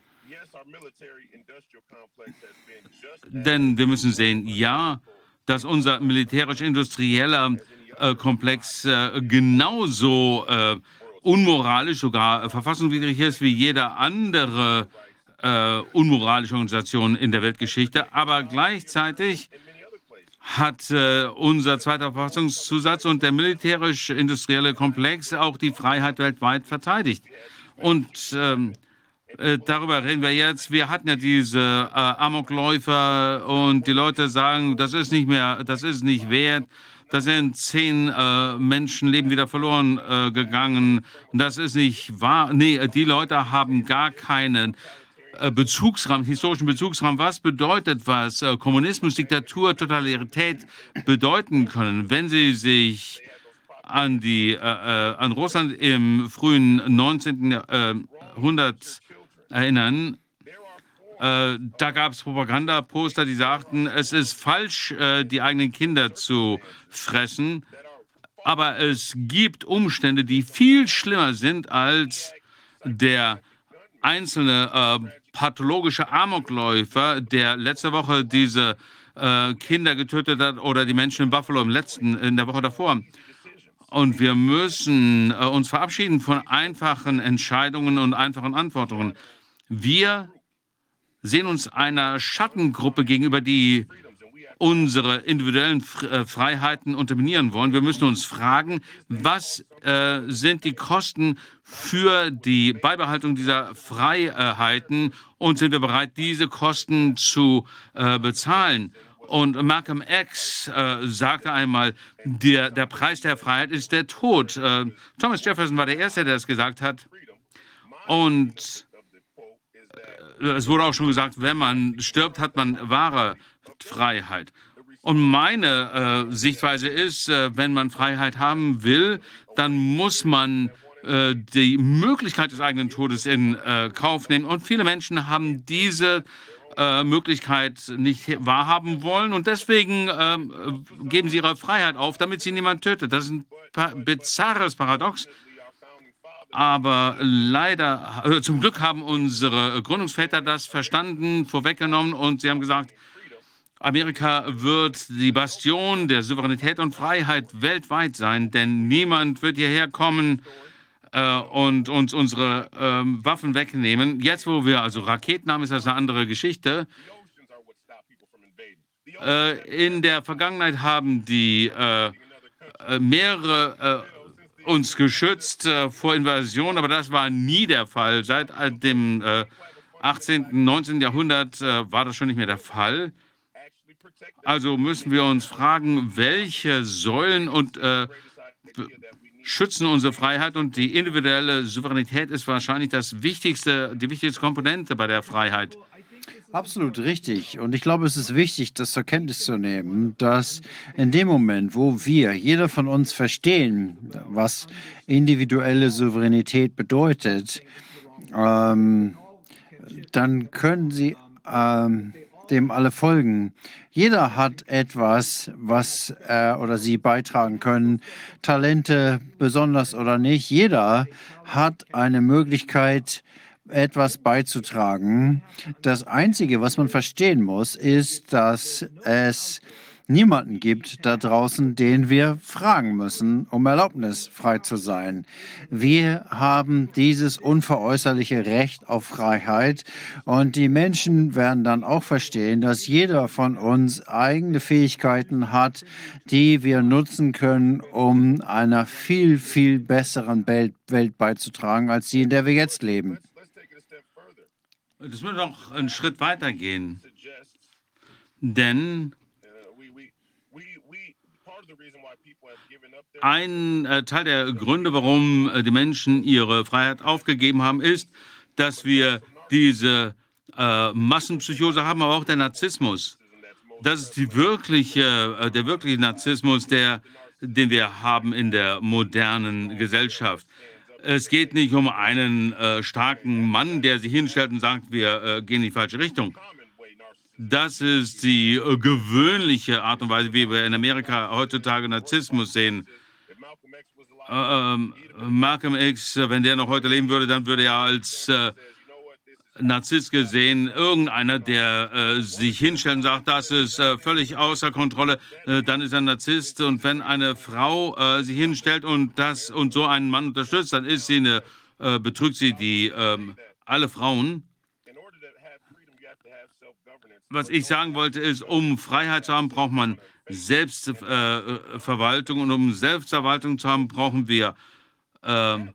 Denn wir müssen sehen, ja, dass unser militärisch-industrieller äh, Komplex äh, genauso äh, unmoralisch, sogar verfassungswidrig ist wie jeder andere äh, unmoralische Organisation in der Weltgeschichte. Aber gleichzeitig hat äh, unser zweiter Verfassungszusatz und der militärisch-industrielle Komplex auch die Freiheit weltweit verteidigt. Und ähm, äh, darüber reden wir jetzt. Wir hatten ja diese äh, Amokläufer und die Leute sagen, das ist nicht mehr, das ist nicht wert. Da sind zehn äh, Menschenleben wieder verloren äh, gegangen. Das ist nicht wahr. Nee, die Leute haben gar keinen Bezugsrahmen, historischen Bezugsrahmen. Was bedeutet was äh, Kommunismus, Diktatur, Totalität bedeuten können, wenn sie sich an die äh, äh an Russland im frühen 19. Jahrhundert erinnern? Äh, da gab es Propagandaposter, die sagten, es ist falsch, äh, die eigenen Kinder zu fressen. Aber es gibt Umstände, die viel schlimmer sind als der einzelne äh, pathologische Amokläufer, der letzte Woche diese äh, Kinder getötet hat oder die Menschen in Buffalo im letzten, in der Woche davor. Und wir müssen äh, uns verabschieden von einfachen Entscheidungen und einfachen Antworten. Wir sehen uns einer Schattengruppe gegenüber, die unsere individuellen äh, Freiheiten unterminieren wollen. Wir müssen uns fragen, was äh, sind die Kosten für die Beibehaltung dieser Freiheiten und sind wir bereit, diese Kosten zu äh, bezahlen? Und Malcolm X äh, sagte einmal, der, der Preis der Freiheit ist der Tod. Äh, Thomas Jefferson war der Erste, der das gesagt hat. Und äh, es wurde auch schon gesagt, wenn man stirbt, hat man wahre Freiheit. Und meine äh, Sichtweise ist, äh, wenn man Freiheit haben will, dann muss man äh, die Möglichkeit des eigenen Todes in äh, Kauf nehmen. Und viele Menschen haben diese äh, Möglichkeit nicht wahrhaben wollen und deswegen ähm, geben sie ihre Freiheit auf, damit sie niemand tötet. Das ist ein bizarres Paradox. Aber leider, zum Glück haben unsere Gründungsväter das verstanden, vorweggenommen und sie haben gesagt, Amerika wird die Bastion der Souveränität und Freiheit weltweit sein, denn niemand wird hierher kommen äh, und uns unsere äh, Waffen wegnehmen. Jetzt, wo wir also Raketen haben, ist das eine andere Geschichte. Äh, in der Vergangenheit haben die äh, äh, Meere äh, uns geschützt vor Invasion, aber das war nie der Fall. Seit dem 18., 19. Jahrhundert war das schon nicht mehr der Fall. Also müssen wir uns fragen, welche Säulen und äh, schützen unsere Freiheit und die individuelle Souveränität ist wahrscheinlich das wichtigste, die wichtigste Komponente bei der Freiheit. Absolut richtig. Und ich glaube, es ist wichtig, das zur Kenntnis zu nehmen, dass in dem Moment, wo wir, jeder von uns verstehen, was individuelle Souveränität bedeutet, ähm, dann können sie ähm, dem alle folgen. Jeder hat etwas, was er oder sie beitragen können, Talente besonders oder nicht. Jeder hat eine Möglichkeit, etwas beizutragen. Das Einzige, was man verstehen muss, ist, dass es niemanden gibt da draußen, den wir fragen müssen, um Erlaubnis frei zu sein. Wir haben dieses unveräußerliche Recht auf Freiheit und die Menschen werden dann auch verstehen, dass jeder von uns eigene Fähigkeiten hat, die wir nutzen können, um einer viel, viel besseren Welt, beizutragen, als die, in der wir jetzt leben. Das würde noch einen Schritt weiter gehen. Denn ein äh, Teil der Gründe, warum äh, die Menschen ihre Freiheit aufgegeben haben, ist, dass wir diese äh, Massenpsychose haben, aber auch der Narzissmus. Das ist die wirkliche, äh, der wirkliche Narzissmus, der, den wir haben in der modernen Gesellschaft. Es geht nicht um einen äh, starken Mann, der sich hinstellt und sagt, wir gehen in die falsche Richtung. Das ist die gewöhnliche Art und Weise, wie wir in Amerika heutzutage Narzissmus sehen. Äh, ähm, Malcolm X, wenn der noch heute leben würde, dann würde er als äh, Narzisst gesehen, irgendeiner, der äh, sich hinstellt und sagt, das ist äh, völlig außer Kontrolle, äh, dann ist er ein Narzisst. Und wenn eine Frau äh, sich hinstellt und das und so einen Mann unterstützt, dann ist sie eine, äh, betrügt sie die ähm, alle Frauen. Was ich sagen wollte, ist, um Freiheit zu haben, braucht man Selbstverwaltung und um Selbstverwaltung zu haben, brauchen wir ähm,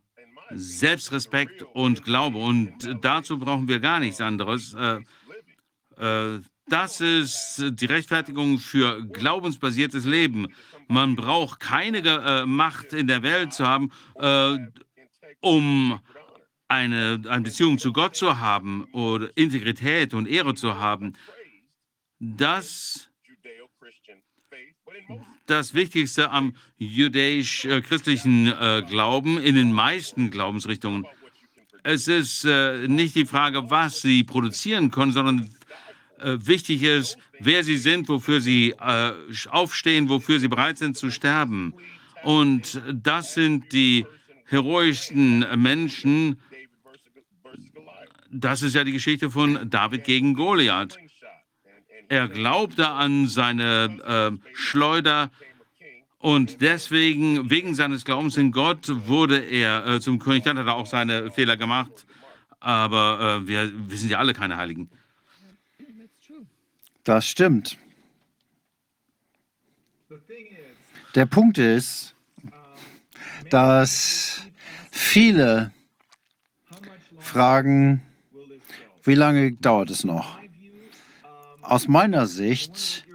Selbstrespekt und Glaube. Und dazu brauchen wir gar nichts anderes. Äh, äh, das ist die Rechtfertigung für glaubensbasiertes Leben. Man braucht keine äh, Macht in der Welt zu haben, um eine, eine Beziehung zu Gott zu haben oder Integrität und Ehre zu haben. Das das Wichtigste am jüdisch-christlichen äh, Glauben in den meisten Glaubensrichtungen. Es ist äh, nicht die Frage, was sie produzieren können, sondern äh, wichtig ist, wer sie sind, wofür sie äh, aufstehen, wofür sie bereit sind zu sterben. Und das sind die heroischsten Menschen. Das ist ja die Geschichte von David gegen Goliath. Er glaubte an seine äh, Schleuder und deswegen, wegen seines Glaubens in Gott, wurde er äh, zum König. Dann hat er auch seine Fehler gemacht. Aber äh, wir, wir sind ja alle keine Heiligen. Das stimmt. Der Punkt ist, dass viele fragen, wie lange dauert es noch? Aus meiner Sicht,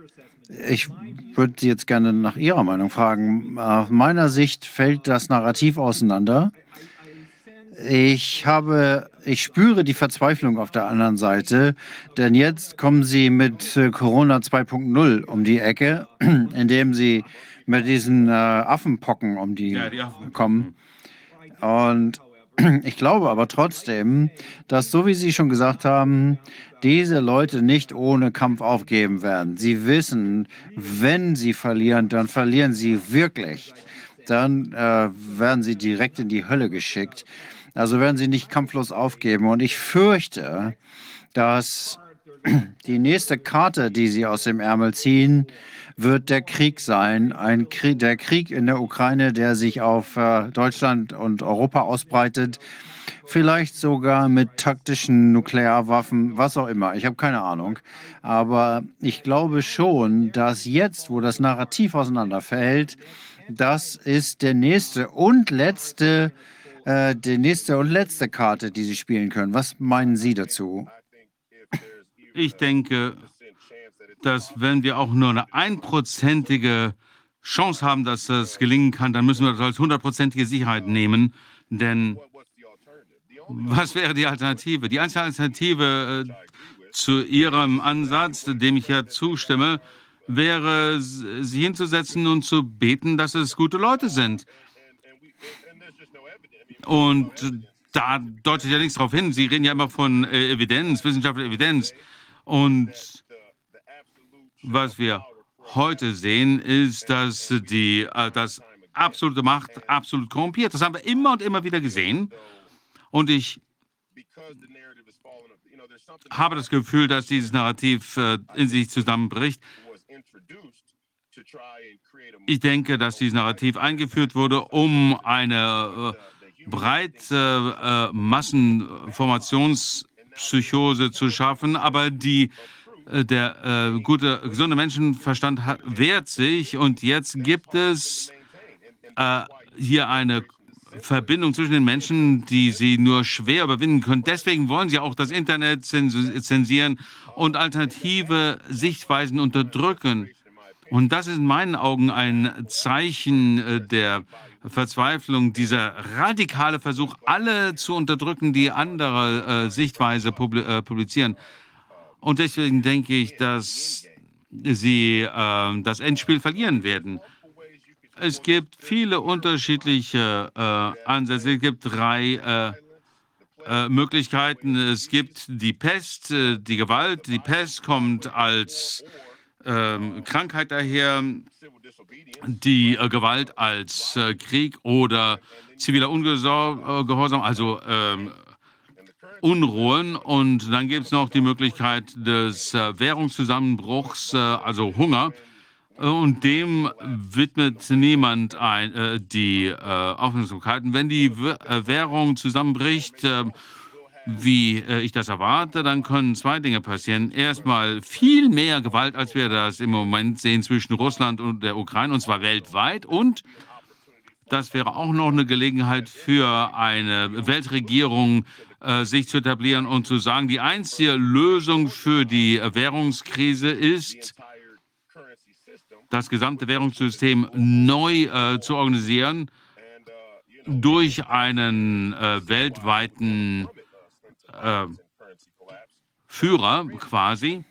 ich würde Sie jetzt gerne nach Ihrer Meinung fragen. Aus meiner Sicht fällt das Narrativ auseinander. Ich habe, ich spüre die Verzweiflung auf der anderen Seite, denn jetzt kommen Sie mit äh, Corona 2.0 um die Ecke, indem Sie mit diesen äh, Affenpocken um die, ja, die Affen. kommen. Und ich glaube aber trotzdem, dass, so wie Sie schon gesagt haben, diese Leute nicht ohne Kampf aufgeben werden. Sie wissen, wenn sie verlieren, dann verlieren sie wirklich. Dann äh, werden sie direkt in die Hölle geschickt. Also werden sie nicht kampflos aufgeben. Und ich fürchte, dass die nächste Karte, die sie aus dem Ärmel ziehen, wird der Krieg sein. Ein Krieg, der Krieg in der Ukraine, der sich auf äh, Deutschland und Europa ausbreitet vielleicht sogar mit taktischen Nuklearwaffen, was auch immer. Ich habe keine Ahnung. Aber ich glaube schon, dass jetzt, wo das Narrativ auseinanderfällt, das ist der nächste und letzte, äh, die nächste und letzte Karte, die Sie spielen können. Was meinen Sie dazu? Ich denke, dass wenn wir auch nur eine einprozentige Chance haben, dass das gelingen kann, dann müssen wir das als hundertprozentige Sicherheit nehmen. Denn was wäre die Alternative? Die einzige Alternative, äh, zu Ihrem Ansatz, dem ich ja zustimme, wäre, sie hinzusetzen und zu beten, dass es gute Leute sind. Und da deutet ja nichts darauf hin. Sie reden ja immer von äh, Evidenz, wissenschaftlicher Evidenz. Und was wir heute sehen, ist, dass die, äh, dass absolute Macht absolut korrumpiert. Das haben wir immer und immer wieder gesehen. Und ich habe das Gefühl, dass dieses Narrativ äh, in sich zusammenbricht. Ich denke, dass dieses Narrativ eingeführt wurde, um eine äh, breite äh, Massenformationspsychose zu schaffen, aber die der äh, gute, gesunde Menschenverstand hat, wehrt sich und jetzt gibt es äh, hier eine Verbindung zwischen den Menschen, die sie nur schwer überwinden können. Deswegen wollen sie auch das Internet zensieren und alternative Sichtweisen unterdrücken. Und das ist in meinen Augen ein Zeichen äh, der Verzweiflung, dieser radikale Versuch, alle zu unterdrücken, die andere äh, Sichtweise publizieren. Und deswegen denke ich, dass sie äh, das Endspiel verlieren werden. Es gibt viele unterschiedliche äh, Ansätze. Es gibt drei äh, äh Möglichkeiten. Es gibt die Pest, äh, die Gewalt. Die Pest kommt als ähm, Krankheit daher, die äh, Gewalt als Krieg oder ziviler Ungehorsam, also ähm, Unruhen. Und dann gibt es noch die Möglichkeit des äh, Währungszusammenbruchs, äh, also Hunger. Und dem widmet niemand ein, äh, die äh, Aufmerksamkeit. Wenn die w äh, Währung zusammenbricht, äh, wie äh, ich das erwarte, dann können zwei Dinge passieren. Erstmal viel mehr Gewalt, als wir das im Moment sehen zwischen Russland und der Ukraine, und zwar weltweit. Und das wäre auch noch eine Gelegenheit für eine Weltregierung, äh, sich zu etablieren und zu sagen, die einzige Lösung für die Währungskrise ist, das gesamte Währungssystem neu äh, zu organisieren durch einen äh, weltweiten äh, Führer quasi.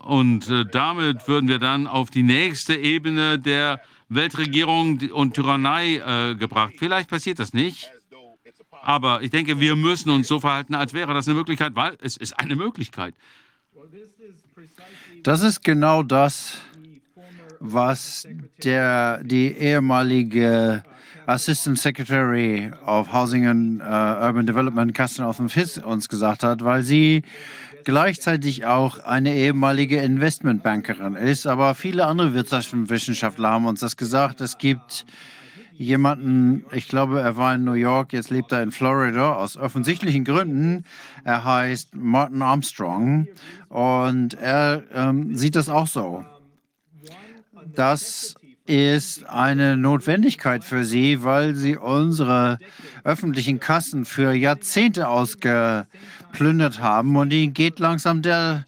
Und äh, damit würden wir dann auf die nächste Ebene der Weltregierung und Tyrannei gebracht. Vielleicht passiert das nicht. Aber ich denke, wir müssen uns so verhalten, als wäre das eine Möglichkeit, weil es ist eine Möglichkeit. Das ist genau das, was der, die ehemalige Assistant Secretary of Housing and uh, Urban Development, Kerstin Offen-Fiss, uns gesagt hat, weil sie gleichzeitig auch eine ehemalige Investmentbankerin ist. Aber viele andere Wirtschaftswissenschaftler haben uns das gesagt. Es gibt jemanden, ich glaube, er war in New York, jetzt lebt er in Florida, aus offensichtlichen Gründen. Er heißt Martin Armstrong und er ähm, sieht das auch so. Das ist eine Notwendigkeit für sie, weil sie unsere öffentlichen Kassen für Jahrzehnte ausgeplündert haben und ihnen geht langsam der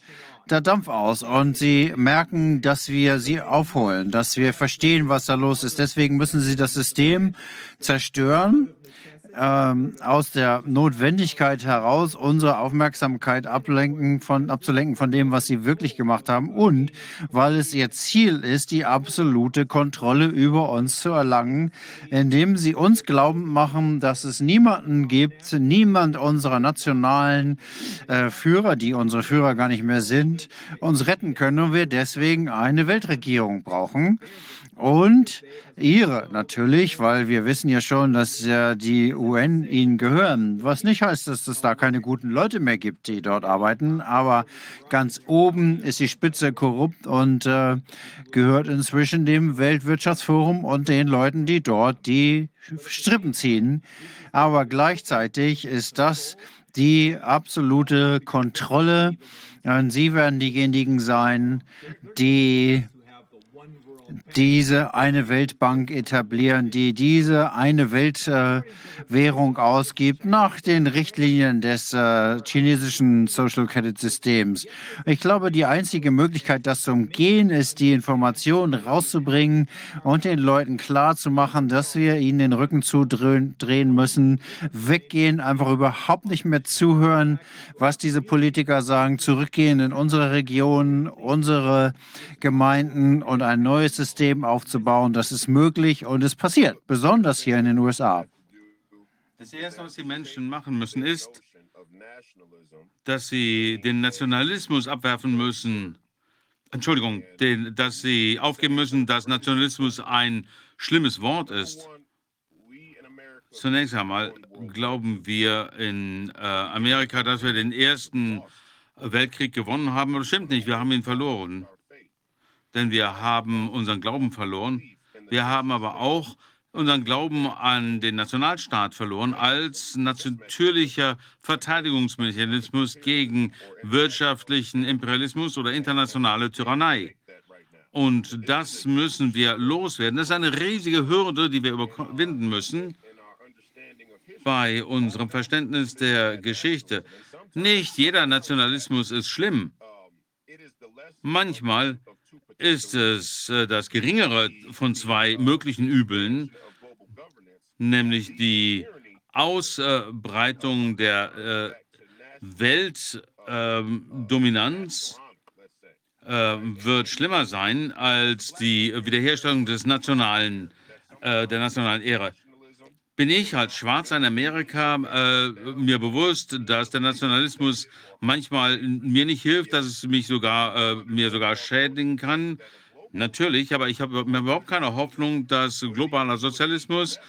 der Dampf aus und sie merken, dass wir sie aufholen, dass wir verstehen, was da los ist. Deswegen müssen sie das System zerstören ähm, aus der Notwendigkeit heraus unsere Aufmerksamkeit ablenken von, abzulenken von dem, was sie wirklich gemacht haben. Und weil es ihr Ziel ist, die absolute Kontrolle über uns zu erlangen, indem sie uns glauben machen, dass es niemanden gibt, niemand unserer nationalen äh, Führer, die unsere Führer gar nicht mehr sind, uns retten können und wir deswegen eine Weltregierung brauchen. Und ihre natürlich, weil wir wissen ja schon, dass ja die UN ihnen gehören. Was nicht heißt, dass es da keine guten Leute mehr gibt, die dort arbeiten. Aber ganz oben ist die Spitze korrupt und äh, gehört inzwischen dem Weltwirtschaftsforum und den Leuten, die dort die Strippen ziehen. Aber gleichzeitig ist das die absolute Kontrolle. Und sie werden diejenigen sein, die diese eine Weltbank etablieren, die diese eine Weltwährung äh, ausgibt nach den Richtlinien des äh, chinesischen Social Credit Systems. Ich glaube, die einzige Möglichkeit, das zu umgehen, ist, die Informationen rauszubringen und den Leuten klarzumachen, dass wir ihnen den Rücken zudrehen müssen, weggehen, einfach überhaupt nicht mehr zuhören, was diese Politiker sagen, zurückgehen in unsere Region, unsere Gemeinden und ein neues System aufzubauen. Das ist möglich und es passiert, besonders hier in den USA. Das Erste, was die Menschen machen müssen, ist, dass sie den Nationalismus abwerfen müssen. Entschuldigung, den, dass sie aufgeben müssen, dass Nationalismus ein schlimmes Wort ist. Zunächst einmal glauben wir in äh, Amerika, dass wir den Ersten Weltkrieg gewonnen haben. Das stimmt nicht, wir haben ihn verloren denn wir haben unseren Glauben verloren. Wir haben aber auch unseren Glauben an den Nationalstaat verloren als natürlicher Verteidigungsmechanismus gegen wirtschaftlichen Imperialismus oder internationale Tyrannei. Und das müssen wir loswerden. Das ist eine riesige Hürde, die wir überwinden müssen bei unserem Verständnis der Geschichte. Nicht jeder Nationalismus ist schlimm. Manchmal ist es äh, das geringere von zwei möglichen Übeln, nämlich die Ausbreitung der äh, Weltdominanz ähm, wird schlimmer sein als die Wiederherstellung des nationalen, äh, der nationalen Ehre. Bin ich als Schwarzer in Amerika mir bewusst, dass der Nationalismus manchmal mir nicht hilft, dass es mich sogar, äh, mir sogar schädigen kann. Natürlich, aber ich habe überhaupt keine Hoffnung, dass globaler Sozialismus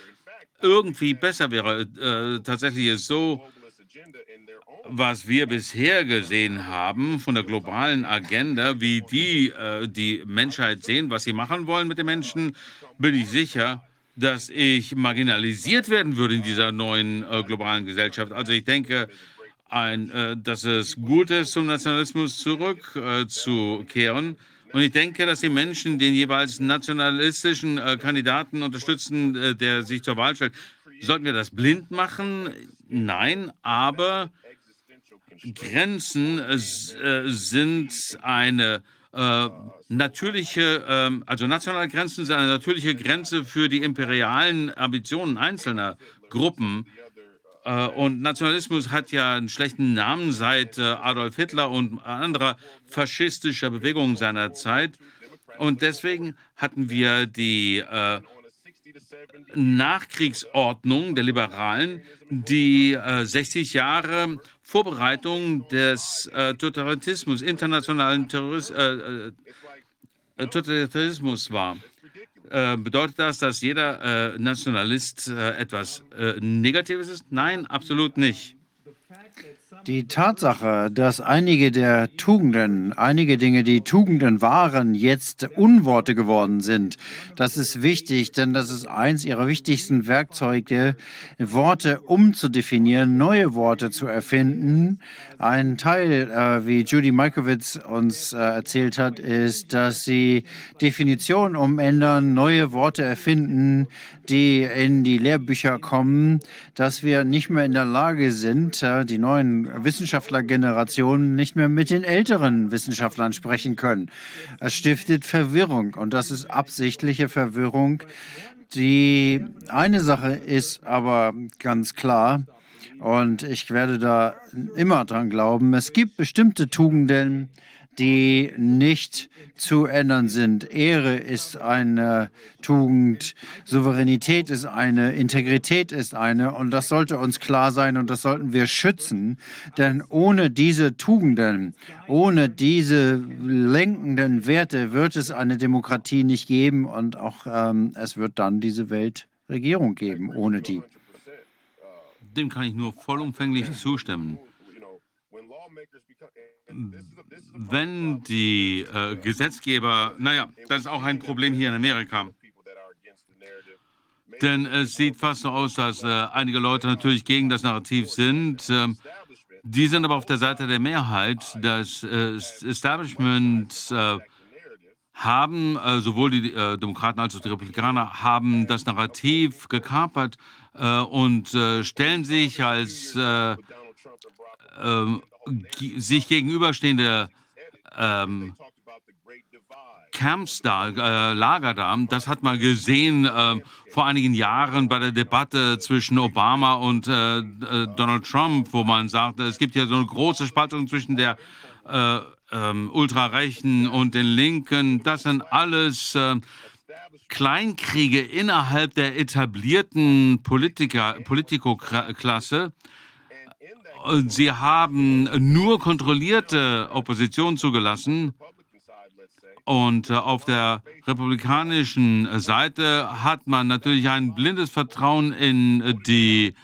irgendwie besser wäre. Äh, tatsächlich ist so, was wir bisher gesehen haben von der globalen Agenda, wie die äh, die Menschheit sehen, was sie machen wollen mit den Menschen, bin ich sicher, dass ich marginalisiert werden würde in dieser neuen äh, globalen Gesellschaft. Also ich denke, ein, äh, dass es gut ist, zum Nationalismus zurückzukehren. Äh, und ich denke, dass die Menschen den jeweils nationalistischen äh, Kandidaten unterstützen, äh, der sich zur Wahl stellt. Sollten wir das blind machen? Nein, aber Grenzen sind eine äh, natürliche, ähm, also nationale Grenzen sind eine natürliche Grenze für die imperialen Ambitionen einzelner Gruppen. Äh, und Nationalismus hat ja einen schlechten Namen seit äh, Adolf Hitler und anderer faschistischer Bewegungen seiner Zeit. Und deswegen hatten wir die äh, Nachkriegsordnung der Liberalen, die äh, 60 Jahre Vorbereitung des äh, Totalitarismus, internationalen Terroris äh, Totalitarismus war. Äh, bedeutet das, dass jeder äh, Nationalist äh, etwas äh, Negatives ist? Nein, absolut nicht. Die Tatsache, dass einige der Tugenden, einige Dinge, die Tugenden waren, jetzt Unworte geworden sind, das ist wichtig, denn das ist eins ihrer wichtigsten Werkzeuge, Worte umzudefinieren, neue Worte zu erfinden. Ein Teil, äh, wie Judy Malkowitz uns äh, erzählt hat, ist, dass sie Definitionen umändern, neue Worte erfinden, die in die Lehrbücher kommen, dass wir nicht mehr in der Lage sind, äh, die neuen Wissenschaftlergenerationen nicht mehr mit den älteren Wissenschaftlern sprechen können. Es stiftet Verwirrung und das ist absichtliche Verwirrung. Die eine Sache ist aber ganz klar, und ich werde da immer dran glauben, es gibt bestimmte Tugenden, die nicht zu ändern sind. Ehre ist eine Tugend, Souveränität ist eine, Integrität ist eine und das sollte uns klar sein und das sollten wir schützen, denn ohne diese Tugenden, ohne diese lenkenden Werte wird es eine Demokratie nicht geben und auch ähm, es wird dann diese Weltregierung geben ohne die. Dem kann ich nur vollumfänglich zustimmen wenn die äh, Gesetzgeber, naja, das ist auch ein Problem hier in Amerika. Denn es sieht fast so aus, dass äh, einige Leute natürlich gegen das Narrativ sind. Äh, die sind aber auf der Seite der Mehrheit. Das äh, Establishment äh, haben, äh, sowohl die äh, Demokraten als auch die Republikaner, haben das Narrativ gekapert und äh, stellen sich als äh, ähm, sich gegenüberstehende ähm, Camps da, äh, Lager da. Das hat man gesehen äh, vor einigen Jahren bei der Debatte zwischen Obama und äh, äh Donald Trump, wo man sagte, es gibt ja so eine große Spaltung zwischen der äh, ähm, Ultrarechten und den Linken. Das sind alles äh, Kleinkriege innerhalb der etablierten Politiker, Politikoklasse. Sie haben nur kontrollierte Opposition zugelassen. Und äh, auf der republikanischen Seite hat man natürlich ein blindes Vertrauen in die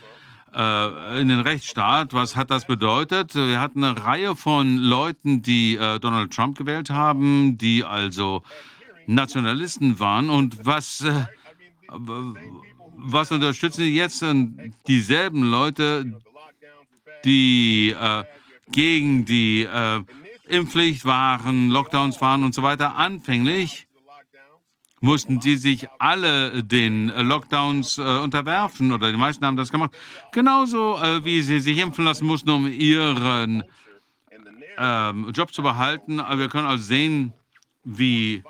äh, in den Rechtsstaat. Was hat das bedeutet? Wir hatten eine Reihe von Leuten, die äh, Donald Trump gewählt haben, die also Nationalisten waren. Und was, was unterstützen die jetzt? Dieselben Leute, die gegen die Impfpflicht waren, Lockdowns waren und so weiter. Anfänglich mussten sie sich alle den Lockdowns äh, unterwerfen oder die meisten haben das gemacht. Genauso äh, wie sie sich impfen lassen mussten, um ihren ähm, Job zu behalten. Aber wir können also sehen, wie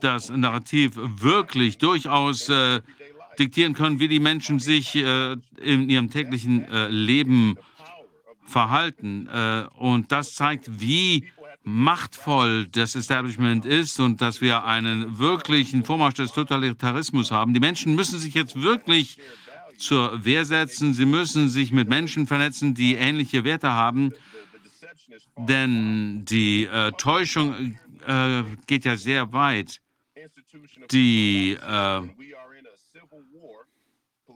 das Narrativ wirklich durchaus äh, diktieren können, wie die Menschen sich äh, in ihrem täglichen äh, Leben verhalten. Äh, und das zeigt, wie machtvoll das Establishment ist und dass wir einen wirklichen Vormarsch des Totalitarismus haben. Die Menschen müssen sich jetzt wirklich zur Wehr setzen. Sie müssen sich mit Menschen vernetzen, die ähnliche Werte haben. Denn die äh, Täuschung äh, geht ja sehr weit. Die, äh,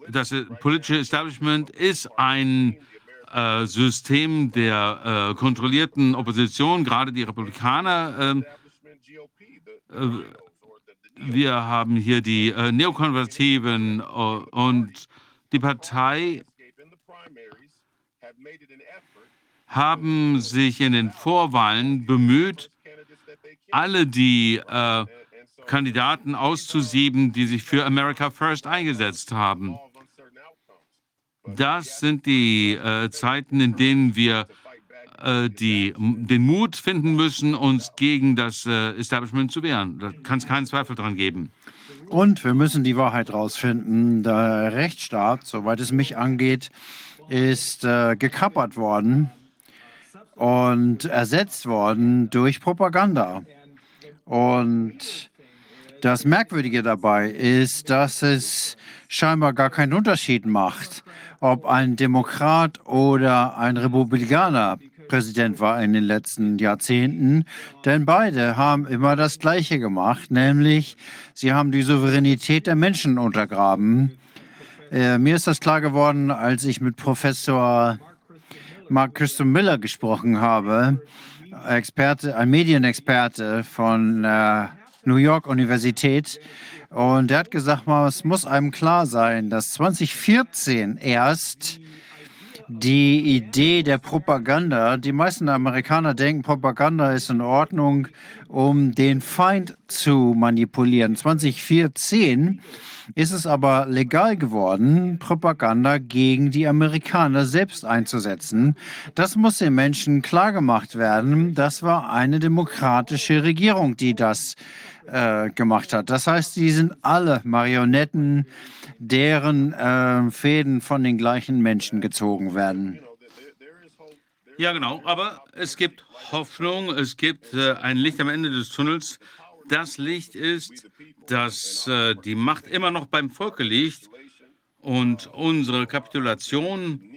das politische Establishment ist ein äh, System der äh, kontrollierten Opposition, gerade die Republikaner. Ähm, äh, wir haben hier die äh, Neokonservativen äh, und die Partei haben sich in den Vorwahlen bemüht, alle die äh, Kandidaten auszusieben, die sich für America First eingesetzt haben. Das sind die äh, Zeiten, in denen wir äh, die, den Mut finden müssen, uns gegen das äh, Establishment zu wehren. Da kann es keinen Zweifel dran geben. Und wir müssen die Wahrheit rausfinden. Der Rechtsstaat, soweit es mich angeht, ist äh, gekappert worden und ersetzt worden durch Propaganda. Und das Merkwürdige dabei ist, dass es scheinbar gar keinen Unterschied macht, ob ein Demokrat oder ein Republikaner Präsident war in den letzten Jahrzehnten, denn beide haben immer das Gleiche gemacht, nämlich sie haben die Souveränität der Menschen untergraben. Äh, mir ist das klar geworden, als ich mit Professor Mark Christian Miller gesprochen habe, Experte, ein Medienexperte von äh, New York Universität. Und er hat gesagt, es muss einem klar sein, dass 2014 erst die Idee der Propaganda, die meisten Amerikaner denken, Propaganda ist in Ordnung, um den Feind zu manipulieren. 2014 ist es aber legal geworden, Propaganda gegen die Amerikaner selbst einzusetzen. Das muss den Menschen klargemacht werden. Das war eine demokratische Regierung, die das äh, gemacht hat. Das heißt, die sind alle Marionetten, deren äh, Fäden von den gleichen Menschen gezogen werden. Ja, genau. Aber es gibt Hoffnung, es gibt äh, ein Licht am Ende des Tunnels. Das Licht ist, dass äh, die Macht immer noch beim Volke liegt und unsere Kapitulation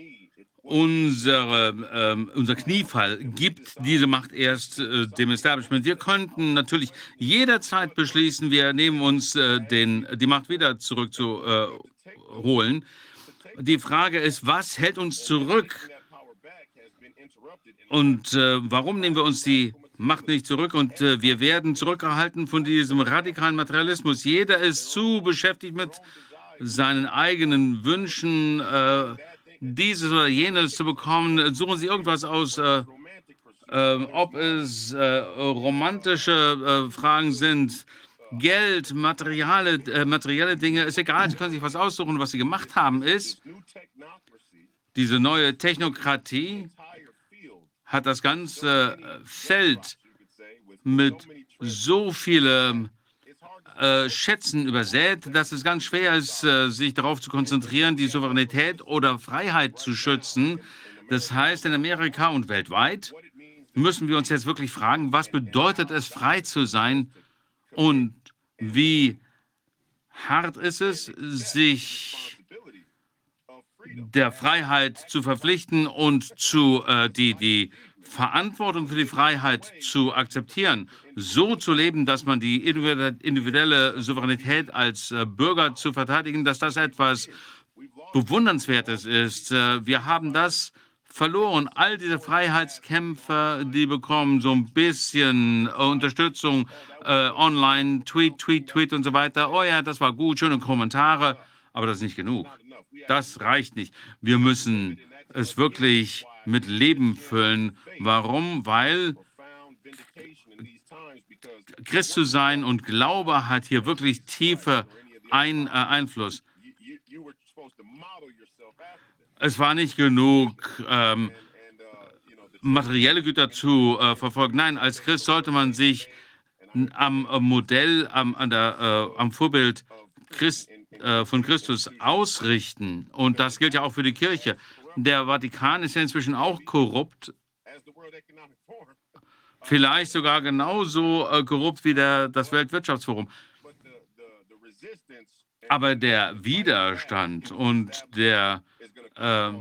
unsere, äh, unser Kniefall gibt diese Macht erst äh, dem Establishment. Wir könnten natürlich jederzeit beschließen, wir nehmen uns äh, den, die Macht wieder zurückzuholen. die Frage ist, was hält uns zurück? Und äh, warum nehmen wir uns die Macht nicht zurück? Und äh, wir werden zurückgehalten von diesem radikalen Materialismus. Jeder ist zu beschäftigt mit seinen eigenen Wünschen dieses oder jenes zu bekommen, suchen Sie irgendwas aus, äh, äh, ob es äh, romantische äh, Fragen sind, Geld, materielle, äh, materielle Dinge, ist egal, sie können sich was aussuchen. Was sie gemacht haben, ist, diese neue Technokratie hat das ganze Feld mit so vielen äh, Schätzen übersät, dass es ganz schwer ist, äh, sich darauf zu konzentrieren, die Souveränität oder Freiheit zu schützen. Das heißt, in Amerika und weltweit müssen wir uns jetzt wirklich fragen, was bedeutet es, frei zu sein und wie hart ist es, sich der Freiheit zu verpflichten und zu, äh, die, die Verantwortung für die Freiheit zu akzeptieren, so zu leben, dass man die individuelle Souveränität als äh, Bürger zu verteidigen, dass das etwas Bewundernswertes ist. Äh, wir haben das verloren. All diese Freiheitskämpfer, die bekommen so ein bisschen Unterstützung äh, online, Tweet, Tweet, Tweet und so weiter. Oh ja, das war gut, schöne Kommentare, aber das ist nicht genug. Das reicht nicht. Wir müssen es wirklich mit Leben füllen. Warum? Weil Christ zu sein und Glaube hat hier wirklich tiefe ein, äh, Einfluss. Es war nicht genug, ähm, materielle Güter zu äh, verfolgen. Nein, als Christ sollte man sich am äh, Modell, am, der, äh, am Vorbild Christ, äh, von Christus ausrichten. Und das gilt ja auch für die Kirche. Der Vatikan ist ja inzwischen auch korrupt. Vielleicht sogar genauso äh, korrupt wie der, das Weltwirtschaftsforum. Aber der Widerstand und der äh,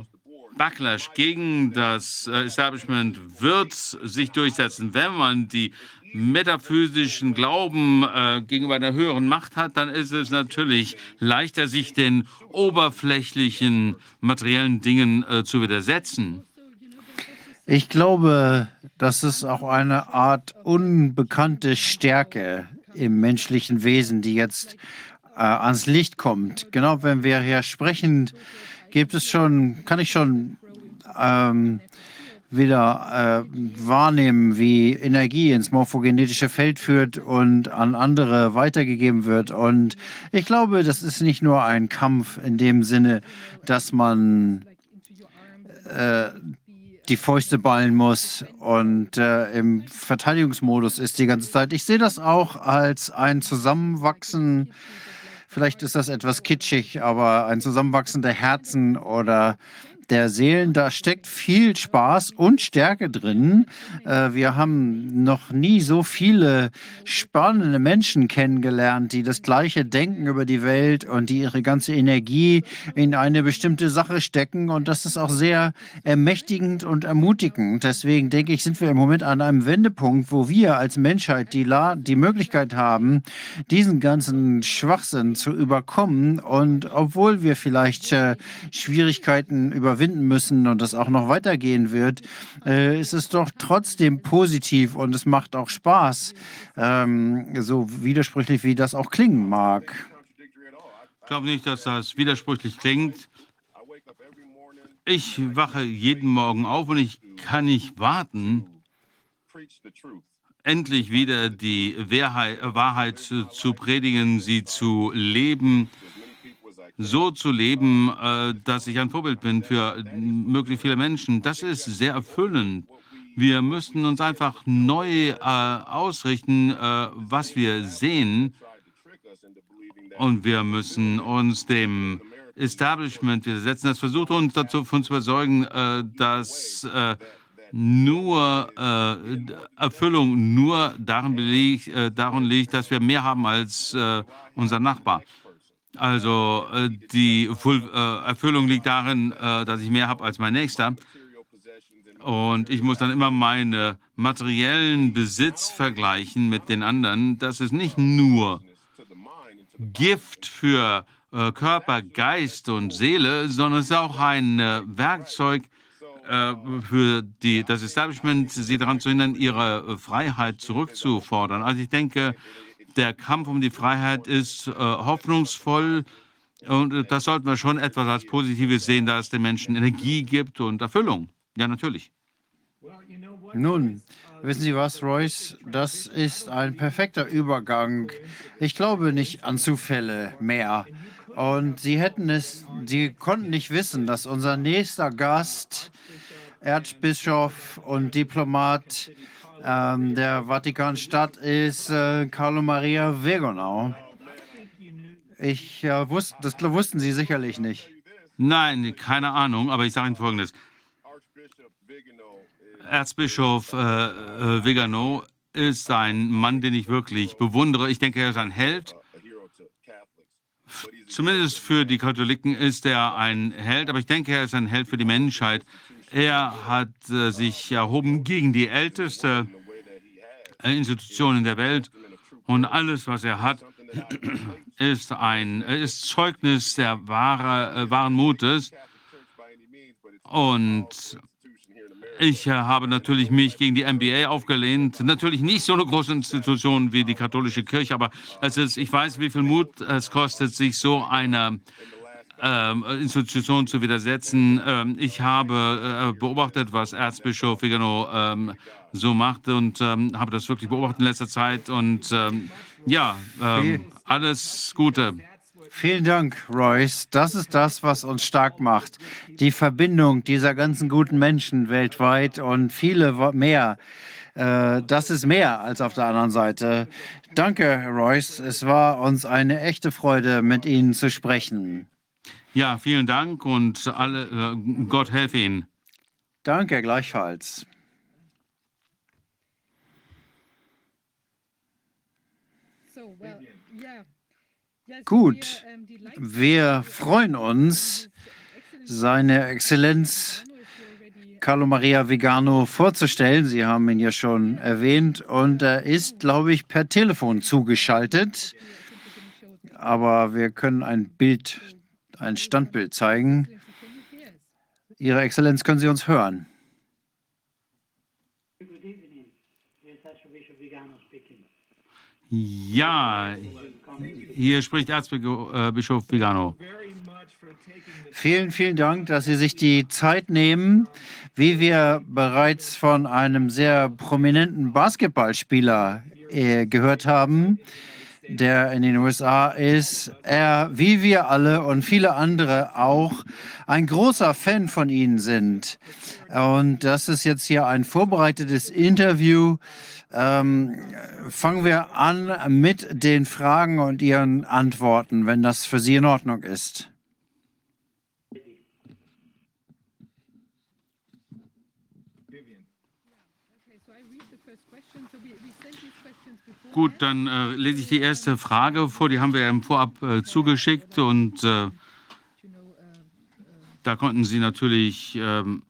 Backlash gegen das äh, Establishment wird sich durchsetzen, wenn man die metaphysischen Glauben äh, gegenüber einer höheren Macht hat, dann ist es natürlich leichter, sich den oberflächlichen materiellen Dingen äh, zu widersetzen. Ich glaube, das ist auch eine Art unbekannte Stärke im menschlichen Wesen, die jetzt äh, ans Licht kommt. Genau, wenn wir hier sprechen, gibt es schon, kann ich schon ähm, wieder äh, wahrnehmen, wie Energie ins morphogenetische Feld führt und an andere weitergegeben wird. Und ich glaube, das ist nicht nur ein Kampf in dem Sinne, dass man äh, die Fäuste ballen muss und äh, im Verteidigungsmodus ist die ganze Zeit. Ich sehe das auch als ein Zusammenwachsen, vielleicht ist das etwas kitschig, aber ein Zusammenwachsen der Herzen oder der Seelen. Da steckt viel Spaß und Stärke drin. Äh, wir haben noch nie so viele spannende Menschen kennengelernt, die das gleiche denken über die Welt und die ihre ganze Energie in eine bestimmte Sache stecken. Und das ist auch sehr ermächtigend und ermutigend. Deswegen denke ich, sind wir im Moment an einem Wendepunkt, wo wir als Menschheit die, La die Möglichkeit haben, diesen ganzen Schwachsinn zu überkommen. Und obwohl wir vielleicht äh, Schwierigkeiten über überwinden müssen und das auch noch weitergehen wird, äh, ist es doch trotzdem positiv und es macht auch Spaß, ähm, so widersprüchlich wie das auch klingen mag. Ich glaube nicht, dass das widersprüchlich klingt. Ich wache jeden Morgen auf und ich kann nicht warten, endlich wieder die Wahrheit zu predigen, sie zu leben so zu leben, äh, dass ich ein Vorbild bin für möglichst viele Menschen, das ist sehr erfüllend. Wir müssen uns einfach neu äh, ausrichten, äh, was wir sehen. Und wir müssen uns dem Establishment widersetzen. Das versucht uns dazu zu überzeugen, äh, dass äh, nur äh, Erfüllung nur darin, liegt, darin liegt, dass wir mehr haben als unser Nachbar. Also äh, die Full, äh, Erfüllung liegt darin, äh, dass ich mehr habe als mein Nächster. Und ich muss dann immer meinen materiellen Besitz vergleichen mit den anderen. Das ist nicht nur Gift für äh, Körper, Geist und Seele, sondern es ist auch ein äh, Werkzeug für die, das Establishment, sie daran zu hindern, ihre Freiheit zurückzufordern. Also ich denke, der Kampf um die Freiheit ist äh, hoffnungsvoll. Und äh, das sollten wir schon etwas als Positives sehen, da es den Menschen Energie gibt und Erfüllung. Ja, natürlich. Nun, wissen Sie was, Royce? Das ist ein perfekter Übergang. Ich glaube nicht an Zufälle mehr. Und Sie hätten es, Sie konnten nicht wissen, dass unser nächster Gast, Erzbischof und Diplomat ähm, der Vatikanstadt, ist äh, Carlo Maria Vegonau. Ich äh, wusste, das wussten Sie sicherlich nicht. Nein, keine Ahnung, aber ich sage Ihnen Folgendes. Erzbischof äh, äh, Vigano ist ein Mann, den ich wirklich bewundere. Ich denke, er ist ein Held. Zumindest für die Katholiken ist er ein Held, aber ich denke, er ist ein Held für die Menschheit. Er hat äh, sich erhoben gegen die älteste äh, Institution in der Welt und alles, was er hat, ist ein ist Zeugnis der wahre, äh, wahren Mutes. Und ich äh, habe natürlich mich gegen die NBA aufgelehnt. Natürlich nicht so eine große Institution wie die katholische Kirche, aber es ist, ich weiß, wie viel Mut es kostet, sich so einer ähm, Institution zu widersetzen. Ähm, ich habe äh, beobachtet, was Erzbischof Vigano ähm, so macht und ähm, habe das wirklich beobachtet in letzter Zeit. Und ähm, ja, ähm, alles Gute. Vielen Dank, Royce. Das ist das, was uns stark macht. Die Verbindung dieser ganzen guten Menschen weltweit und viele mehr. Äh, das ist mehr als auf der anderen Seite. Danke, Royce. Es war uns eine echte Freude, mit Ihnen zu sprechen. Ja, vielen Dank und alle, äh, Gott helfe Ihnen. Danke, gleichfalls. So, well, yeah. Gut, wir freuen uns, seine Exzellenz Carlo Maria Vigano vorzustellen. Sie haben ihn ja schon erwähnt und er ist, glaube ich, per Telefon zugeschaltet. Aber wir können ein Bild, ein Standbild zeigen. Ihre Exzellenz, können Sie uns hören? Ja, hier spricht Erzbischof Vigano. Vielen, vielen Dank, dass Sie sich die Zeit nehmen. Wie wir bereits von einem sehr prominenten Basketballspieler äh, gehört haben, der in den USA ist, er, wie wir alle und viele andere auch, ein großer Fan von Ihnen sind. Und das ist jetzt hier ein vorbereitetes Interview ähm, fangen wir an mit den Fragen und Ihren Antworten, wenn das für Sie in Ordnung ist. Gut, dann äh, lese ich die erste Frage vor. Die haben wir im Vorab äh, zugeschickt und äh, da konnten Sie natürlich ähm,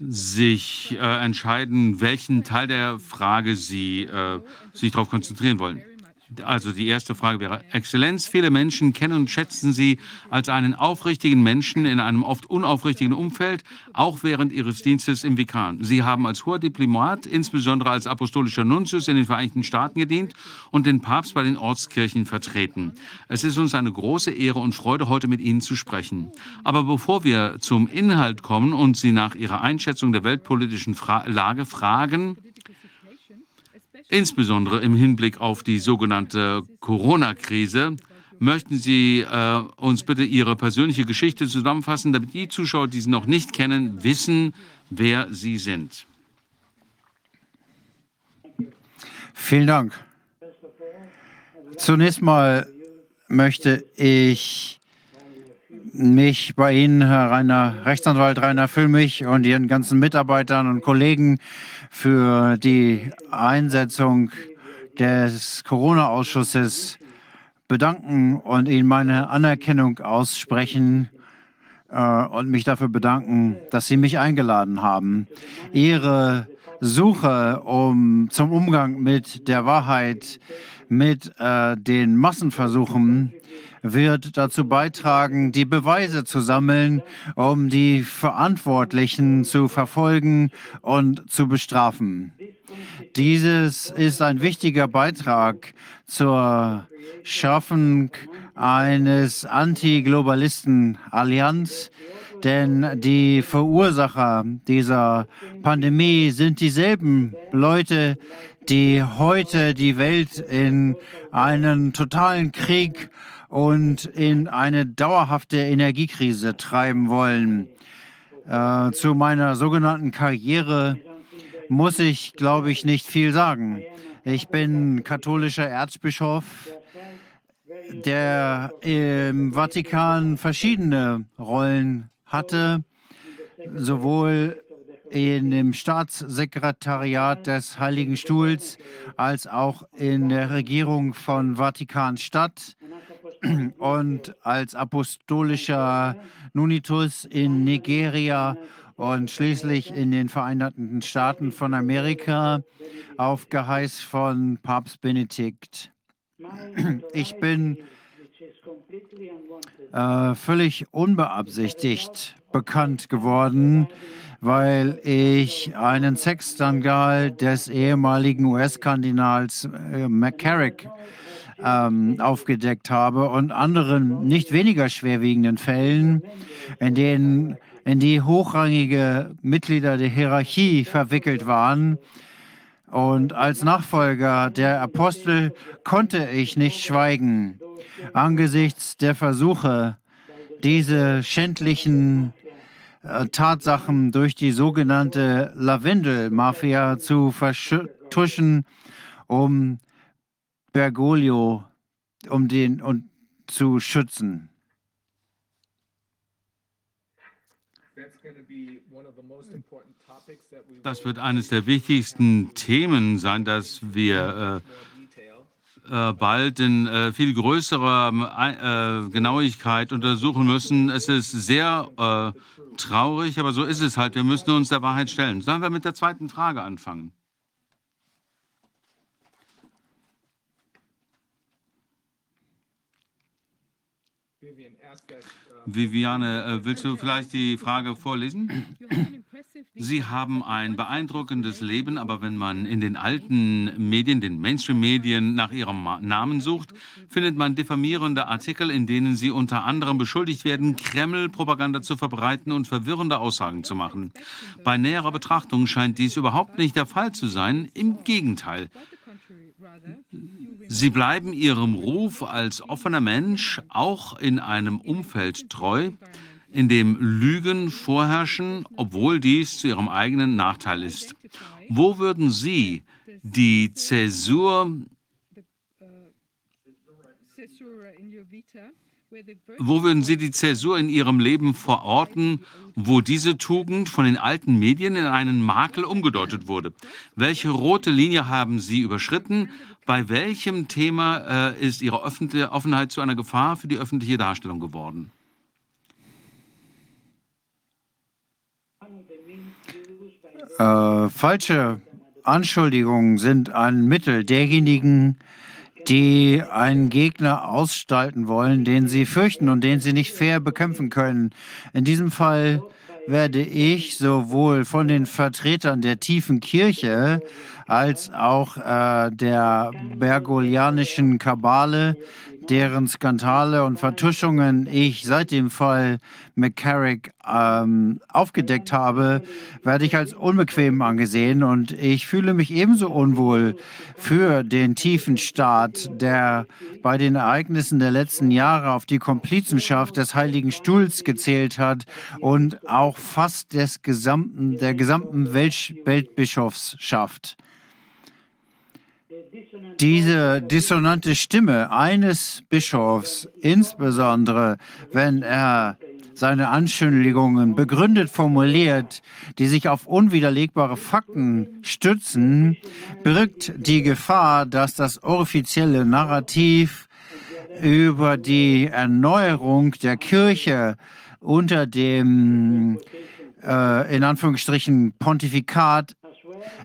sich äh, entscheiden, welchen Teil der Frage Sie äh, sich darauf konzentrieren wollen. Also die erste Frage wäre, Exzellenz, viele Menschen kennen und schätzen Sie als einen aufrichtigen Menschen in einem oft unaufrichtigen Umfeld, auch während Ihres Dienstes im Vikan. Sie haben als hoher Diplomat, insbesondere als apostolischer Nuntius in den Vereinigten Staaten gedient und den Papst bei den Ortskirchen vertreten. Es ist uns eine große Ehre und Freude, heute mit Ihnen zu sprechen. Aber bevor wir zum Inhalt kommen und Sie nach Ihrer Einschätzung der weltpolitischen Fra Lage fragen, Insbesondere im Hinblick auf die sogenannte Corona-Krise möchten Sie äh, uns bitte Ihre persönliche Geschichte zusammenfassen, damit die Zuschauer, die Sie noch nicht kennen, wissen, wer Sie sind. Vielen Dank. Zunächst mal möchte ich mich bei Ihnen, Herr Rainer, Rechtsanwalt Rainer Füllmich und Ihren ganzen Mitarbeitern und Kollegen für die Einsetzung des Corona-Ausschusses bedanken und Ihnen meine Anerkennung aussprechen äh, und mich dafür bedanken, dass Sie mich eingeladen haben. Ihre Suche um, zum Umgang mit der Wahrheit, mit äh, den Massenversuchen wird dazu beitragen, die Beweise zu sammeln, um die Verantwortlichen zu verfolgen und zu bestrafen. Dieses ist ein wichtiger Beitrag zur Schaffung eines Anti-Globalisten-Allianz, Denn die Verursacher dieser Pandemie sind dieselben Leute, die heute die Welt in einen totalen Krieg und in eine dauerhafte Energiekrise treiben wollen. Äh, zu meiner sogenannten Karriere muss ich, glaube ich, nicht viel sagen. Ich bin katholischer Erzbischof, der im Vatikan verschiedene Rollen hatte, sowohl in dem Staatssekretariat des Heiligen Stuhls als auch in der Regierung von Vatikanstadt und als apostolischer Nunitus in Nigeria und schließlich in den Vereinigten Staaten von Amerika auf Geheiß von Papst Benedikt. Ich bin äh, völlig unbeabsichtigt bekannt geworden, weil ich einen Sexskandal des ehemaligen US-Kardinals äh, McCarrick ähm, aufgedeckt habe und anderen nicht weniger schwerwiegenden Fällen, in denen in die hochrangige Mitglieder der Hierarchie verwickelt waren. Und als Nachfolger der Apostel konnte ich nicht schweigen angesichts der Versuche, diese schändlichen äh, Tatsachen durch die sogenannte Lavendel-Mafia zu vertuschen, um Bergoglio um den und zu schützen. Das wird eines der wichtigsten Themen sein, dass wir äh, äh, bald in äh, viel größerer äh, Genauigkeit untersuchen müssen. Es ist sehr äh, traurig, aber so ist es halt. Wir müssen uns der Wahrheit stellen. Sollen wir mit der zweiten Frage anfangen? Viviane, äh, willst du vielleicht die Frage vorlesen? Sie haben ein beeindruckendes Leben, aber wenn man in den alten Medien, den Mainstream-Medien nach Ihrem Namen sucht, findet man diffamierende Artikel, in denen Sie unter anderem beschuldigt werden, Kreml-Propaganda zu verbreiten und verwirrende Aussagen zu machen. Bei näherer Betrachtung scheint dies überhaupt nicht der Fall zu sein. Im Gegenteil. Sie bleiben ihrem Ruf als offener Mensch auch in einem Umfeld treu, in dem Lügen vorherrschen, obwohl dies zu ihrem eigenen Nachteil ist. Wo würden Sie die Zäsur wo würden Sie die Zäsur in Ihrem Leben verorten, wo diese Tugend von den alten Medien in einen Makel umgedeutet wurde? Welche rote Linie haben Sie überschritten? Bei welchem Thema äh, ist Ihre Offenheit zu einer Gefahr für die öffentliche Darstellung geworden? Äh, falsche Anschuldigungen sind ein Mittel derjenigen, die einen Gegner ausstalten wollen, den sie fürchten und den sie nicht fair bekämpfen können. In diesem Fall werde ich sowohl von den Vertretern der tiefen Kirche als auch äh, der bergolianischen Kabale deren Skandale und Vertuschungen ich seit dem Fall McCarrick ähm, aufgedeckt habe, werde ich als unbequem angesehen und ich fühle mich ebenso unwohl für den tiefen Staat, der bei den Ereignissen der letzten Jahre auf die Komplizenschaft des Heiligen Stuhls gezählt hat und auch fast des gesamten, der gesamten Welt Weltbischofsschaft diese dissonante Stimme eines Bischofs, insbesondere wenn er seine Anschuldigungen begründet formuliert, die sich auf unwiderlegbare Fakten stützen, birgt die Gefahr, dass das offizielle Narrativ über die Erneuerung der Kirche unter dem äh, in Anführungsstrichen Pontifikat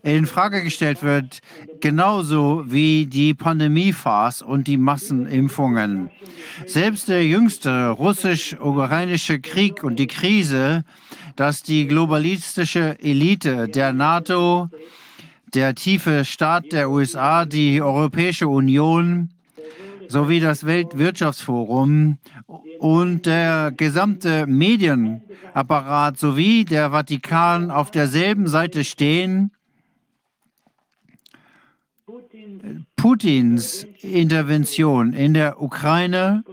in Frage gestellt wird, genauso wie die Pandemiephase und die Massenimpfungen. Selbst der jüngste russisch-ukrainische Krieg und die Krise, dass die globalistische Elite der NATO, der tiefe Staat der USA, die Europäische Union sowie das Weltwirtschaftsforum und der gesamte Medienapparat sowie der Vatikan auf derselben Seite stehen, Putins Intervention in der Ukraine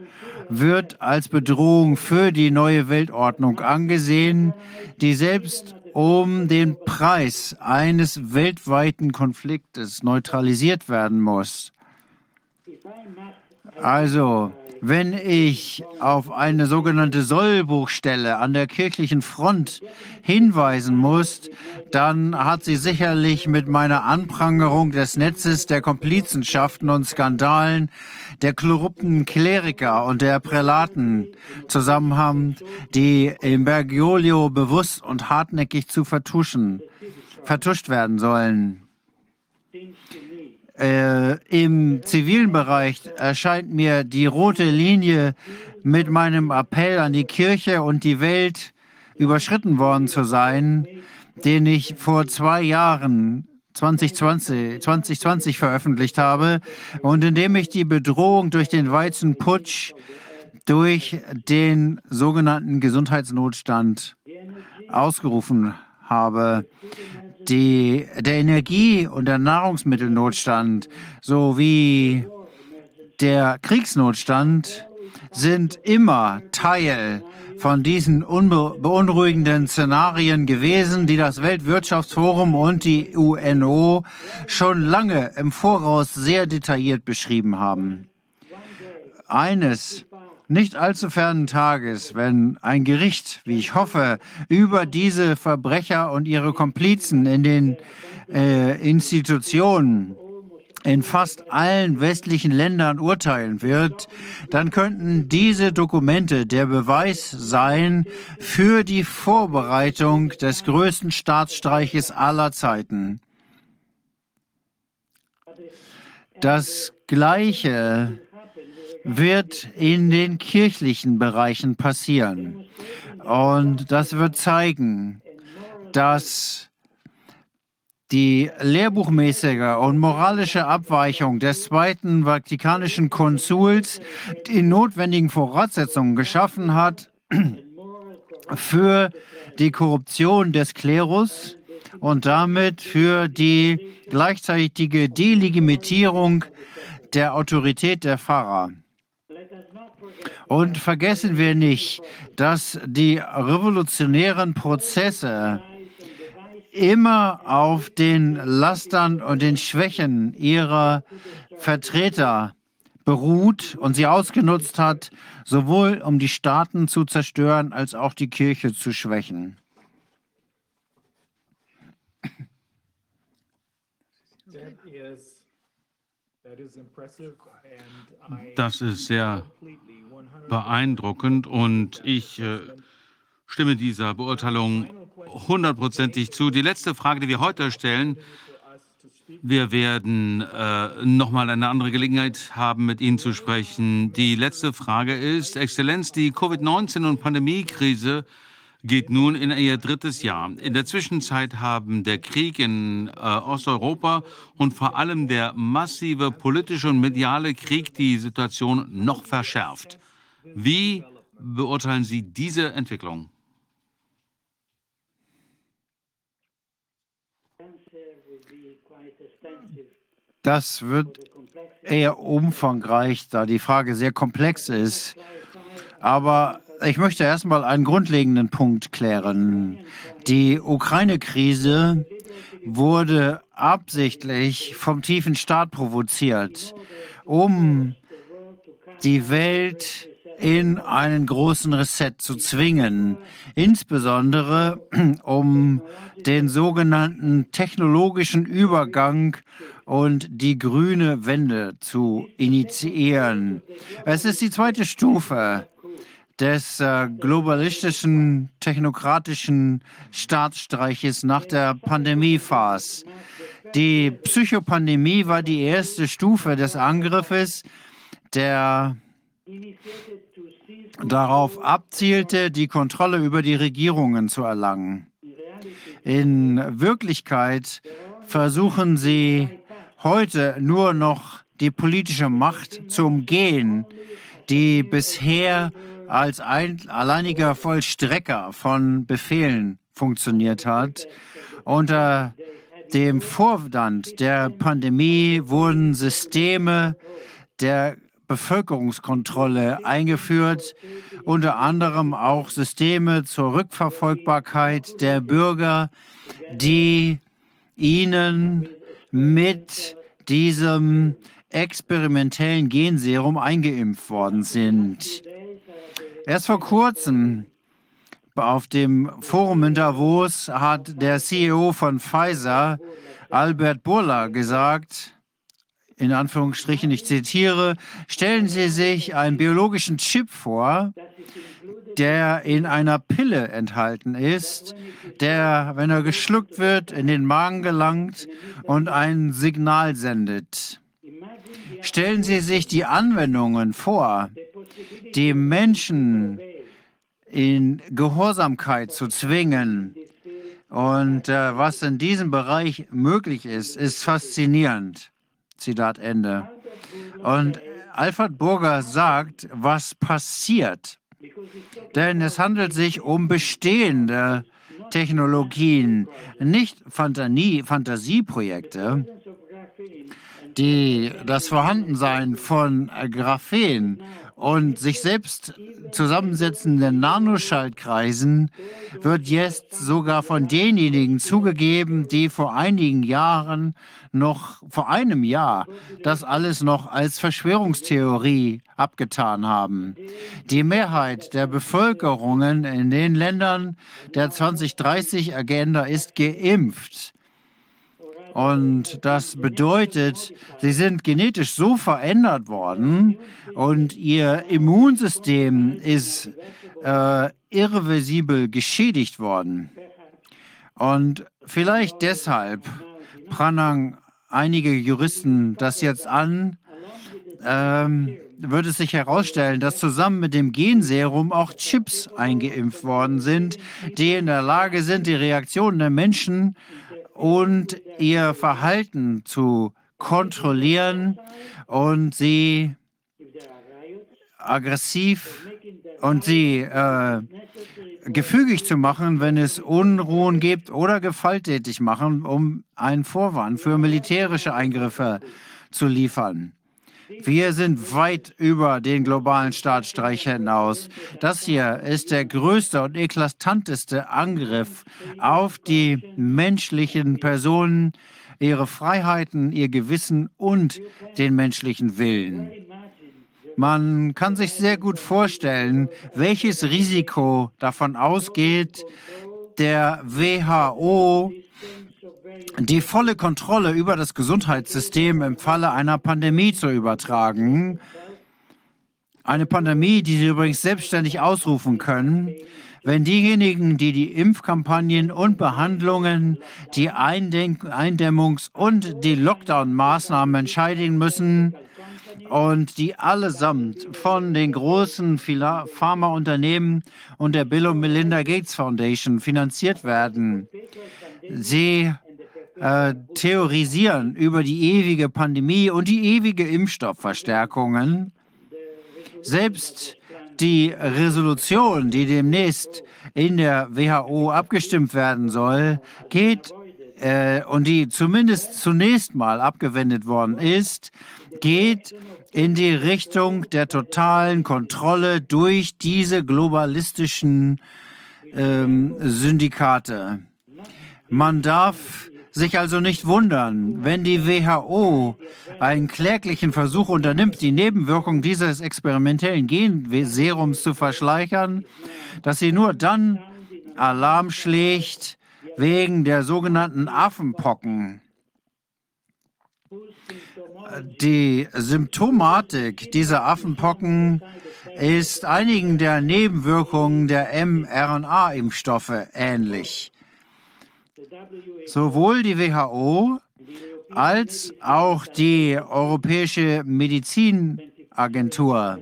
wird als Bedrohung für die neue Weltordnung angesehen, die selbst um den Preis eines weltweiten Konfliktes neutralisiert werden muss. Also, wenn ich auf eine sogenannte Sollbuchstelle an der kirchlichen Front hinweisen muss, dann hat sie sicherlich mit meiner Anprangerung des Netzes der Komplizenschaften und Skandalen der korrupten Kleriker und der Prälaten Zusammenhang, die im Bergiolio bewusst und hartnäckig zu vertuschen, vertuscht werden sollen. Äh, Im zivilen Bereich erscheint mir die rote Linie mit meinem Appell an die Kirche und die Welt überschritten worden zu sein, den ich vor zwei Jahren 2020, 2020 veröffentlicht habe und in dem ich die Bedrohung durch den Weizenputsch, durch den sogenannten Gesundheitsnotstand ausgerufen habe die, der Energie- und der Nahrungsmittelnotstand sowie der Kriegsnotstand sind immer Teil von diesen beunruhigenden Szenarien gewesen, die das Weltwirtschaftsforum und die UNO schon lange im Voraus sehr detailliert beschrieben haben. Eines nicht allzu fernen Tages, wenn ein Gericht, wie ich hoffe, über diese Verbrecher und ihre Komplizen in den äh, Institutionen in fast allen westlichen Ländern urteilen wird, dann könnten diese Dokumente der Beweis sein für die Vorbereitung des größten Staatsstreiches aller Zeiten. Das Gleiche wird in den kirchlichen Bereichen passieren. Und das wird zeigen, dass die lehrbuchmäßige und moralische Abweichung des Zweiten Vatikanischen Konsuls die notwendigen Voraussetzungen geschaffen hat für die Korruption des Klerus und damit für die gleichzeitige Delegitimierung der Autorität der Pfarrer. Und vergessen wir nicht, dass die revolutionären Prozesse immer auf den Lastern und den Schwächen ihrer Vertreter beruht und sie ausgenutzt hat, sowohl um die Staaten zu zerstören als auch die Kirche zu schwächen. Das ist sehr beeindruckend und ich äh, stimme dieser Beurteilung hundertprozentig zu. Die letzte Frage, die wir heute stellen, wir werden äh, nochmal eine andere Gelegenheit haben, mit Ihnen zu sprechen. Die letzte Frage ist, Exzellenz, die Covid-19 und Pandemiekrise geht nun in ihr drittes Jahr. In der Zwischenzeit haben der Krieg in äh, Osteuropa und vor allem der massive politische und mediale Krieg die Situation noch verschärft. Wie beurteilen Sie diese Entwicklung? Das wird eher umfangreich, da die Frage sehr komplex ist. Aber ich möchte erstmal einen grundlegenden Punkt klären. Die Ukraine-Krise wurde absichtlich vom tiefen Staat provoziert, um die Welt in einen großen Reset zu zwingen, insbesondere um den sogenannten technologischen Übergang und die grüne Wende zu initiieren. Es ist die zweite Stufe des äh, globalistischen, technokratischen Staatsstreiches nach der Pandemiephase. Die Psychopandemie war die erste Stufe des Angriffes, der darauf abzielte, die Kontrolle über die Regierungen zu erlangen. In Wirklichkeit versuchen sie heute nur noch die politische Macht zu umgehen, die bisher als ein, alleiniger Vollstrecker von Befehlen funktioniert hat. Unter dem Vorwand der Pandemie wurden Systeme der Bevölkerungskontrolle eingeführt, unter anderem auch Systeme zur Rückverfolgbarkeit der Bürger, die ihnen mit diesem experimentellen Genserum eingeimpft worden sind. Erst vor kurzem auf dem Forum in Davos hat der CEO von Pfizer, Albert Burla, gesagt, in Anführungsstrichen, ich zitiere, stellen Sie sich einen biologischen Chip vor, der in einer Pille enthalten ist, der, wenn er geschluckt wird, in den Magen gelangt und ein Signal sendet. Stellen Sie sich die Anwendungen vor, die Menschen in Gehorsamkeit zu zwingen. Und äh, was in diesem Bereich möglich ist, ist faszinierend. Zitat Ende. Und Alfred Burger sagt, was passiert. Denn es handelt sich um bestehende Technologien, nicht Fantasie, Fantasieprojekte, die das Vorhandensein von Graphen und sich selbst zusammensetzenden Nanoschaltkreisen wird jetzt sogar von denjenigen zugegeben, die vor einigen Jahren noch, vor einem Jahr, das alles noch als Verschwörungstheorie abgetan haben. Die Mehrheit der Bevölkerungen in den Ländern der 2030-Agenda ist geimpft. Und das bedeutet, sie sind genetisch so verändert worden und ihr Immunsystem ist äh, irreversibel geschädigt worden. Und vielleicht deshalb prangern einige Juristen das jetzt an, ähm, wird es sich herausstellen, dass zusammen mit dem Genserum auch Chips eingeimpft worden sind, die in der Lage sind, die Reaktionen der Menschen und ihr Verhalten zu kontrollieren und sie aggressiv und sie äh, gefügig zu machen, wenn es Unruhen gibt oder gewalttätig machen, um einen Vorwand für militärische Eingriffe zu liefern. Wir sind weit über den globalen Staatsstreich hinaus. Das hier ist der größte und eklatanteste Angriff auf die menschlichen Personen, ihre Freiheiten, ihr Gewissen und den menschlichen Willen. Man kann sich sehr gut vorstellen, welches Risiko davon ausgeht, der WHO die volle Kontrolle über das Gesundheitssystem im Falle einer Pandemie zu übertragen. Eine Pandemie, die Sie übrigens selbstständig ausrufen können, wenn diejenigen, die die Impfkampagnen und Behandlungen, die Eindämmungs- und die Lockdown-Maßnahmen entscheiden müssen und die allesamt von den großen Pharmaunternehmen und der Bill und Melinda Gates Foundation finanziert werden. Sie äh, theorisieren über die ewige Pandemie und die ewige Impfstoffverstärkungen. Selbst die Resolution, die demnächst in der WHO abgestimmt werden soll, geht äh, und die zumindest zunächst mal abgewendet worden ist, geht in die Richtung der totalen Kontrolle durch diese globalistischen ähm, Syndikate. Man darf sich also nicht wundern, wenn die WHO einen kläglichen Versuch unternimmt, die Nebenwirkung dieses experimentellen Genserums zu verschleichern, dass sie nur dann Alarm schlägt wegen der sogenannten Affenpocken. Die Symptomatik dieser Affenpocken ist einigen der Nebenwirkungen der mRNA-Impfstoffe ähnlich. Sowohl die WHO als auch die Europäische Medizinagentur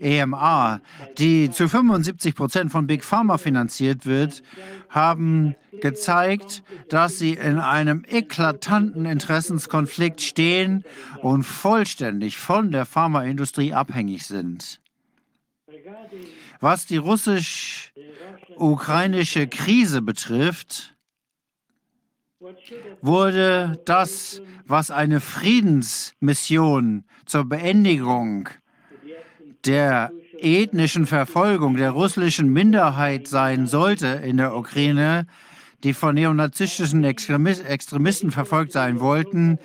EMA, die zu 75 Prozent von Big Pharma finanziert wird, haben gezeigt, dass sie in einem eklatanten Interessenskonflikt stehen und vollständig von der Pharmaindustrie abhängig sind. Was die russisch-ukrainische Krise betrifft, wurde das, was eine Friedensmission zur Beendigung der ethnischen Verfolgung der russischen Minderheit sein sollte in der Ukraine, die von neonazistischen Extremisten verfolgt sein wollten,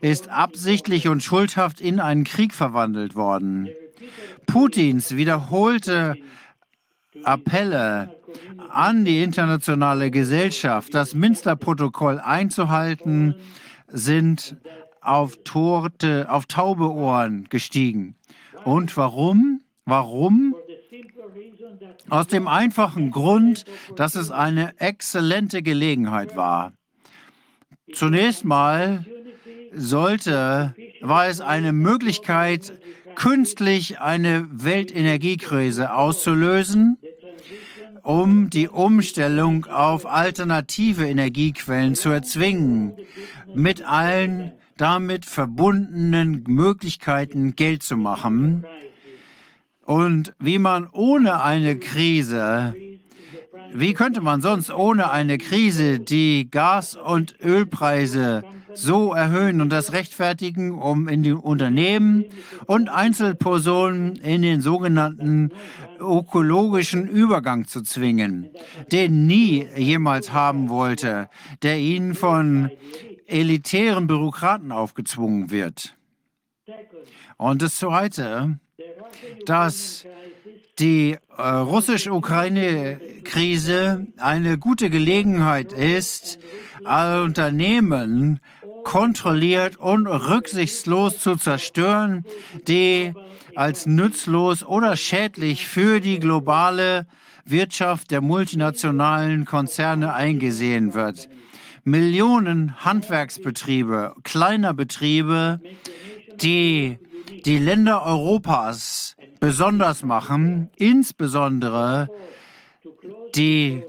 ist absichtlich und schuldhaft in einen Krieg verwandelt worden. Putins wiederholte Appelle an die internationale Gesellschaft, das Minster-Protokoll einzuhalten, sind auf, Torte, auf taube Ohren gestiegen. Und warum? Warum? Aus dem einfachen Grund, dass es eine exzellente Gelegenheit war. Zunächst mal sollte, war es eine Möglichkeit, künstlich eine Weltenergiekrise auszulösen, um die Umstellung auf alternative Energiequellen zu erzwingen, mit allen damit verbundenen Möglichkeiten Geld zu machen. Und wie man ohne eine Krise, wie könnte man sonst ohne eine Krise die Gas- und Ölpreise so erhöhen und das rechtfertigen, um in die Unternehmen und Einzelpersonen in den sogenannten ökologischen Übergang zu zwingen, den nie jemals haben wollte, der ihnen von elitären Bürokraten aufgezwungen wird. Und das Zweite, dass die äh, russisch-Ukraine-Krise eine gute Gelegenheit ist, Unternehmen kontrolliert und rücksichtslos zu zerstören, die als nützlos oder schädlich für die globale Wirtschaft der multinationalen Konzerne eingesehen wird. Millionen Handwerksbetriebe, kleiner Betriebe, die die Länder Europas besonders machen, insbesondere die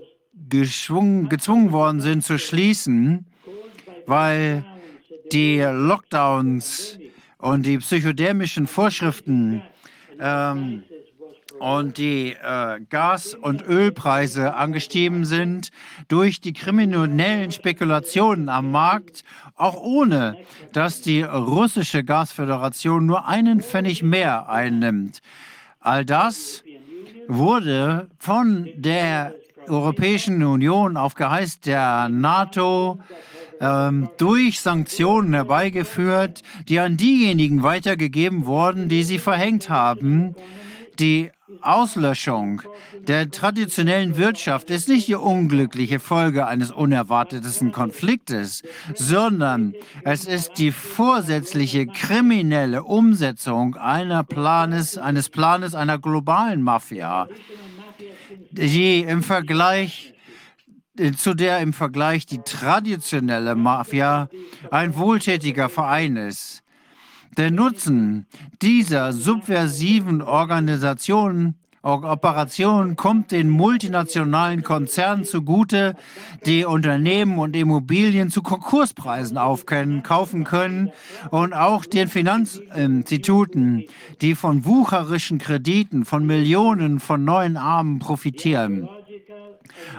gezwungen worden sind zu schließen, weil die Lockdowns und die psychodermischen Vorschriften ähm, und die äh, Gas- und Ölpreise angestiegen sind durch die kriminellen Spekulationen am Markt, auch ohne dass die russische Gasföderation nur einen Pfennig mehr einnimmt. All das wurde von der Europäischen Union auf Geheiß der NATO ähm, durch Sanktionen herbeigeführt, die an diejenigen weitergegeben wurden, die sie verhängt haben. Die Auslöschung der traditionellen Wirtschaft ist nicht die unglückliche Folge eines unerwarteten Konfliktes, sondern es ist die vorsätzliche kriminelle Umsetzung einer Planes, eines Planes einer globalen Mafia, die im Vergleich zu der im Vergleich die traditionelle Mafia ein wohltätiger Verein ist. Der Nutzen dieser subversiven Organisationen Operation kommt den multinationalen Konzernen zugute, die Unternehmen und Immobilien zu Konkurspreisen aufkennen, kaufen können und auch den Finanzinstituten, die von wucherischen Krediten von Millionen von neuen Armen profitieren.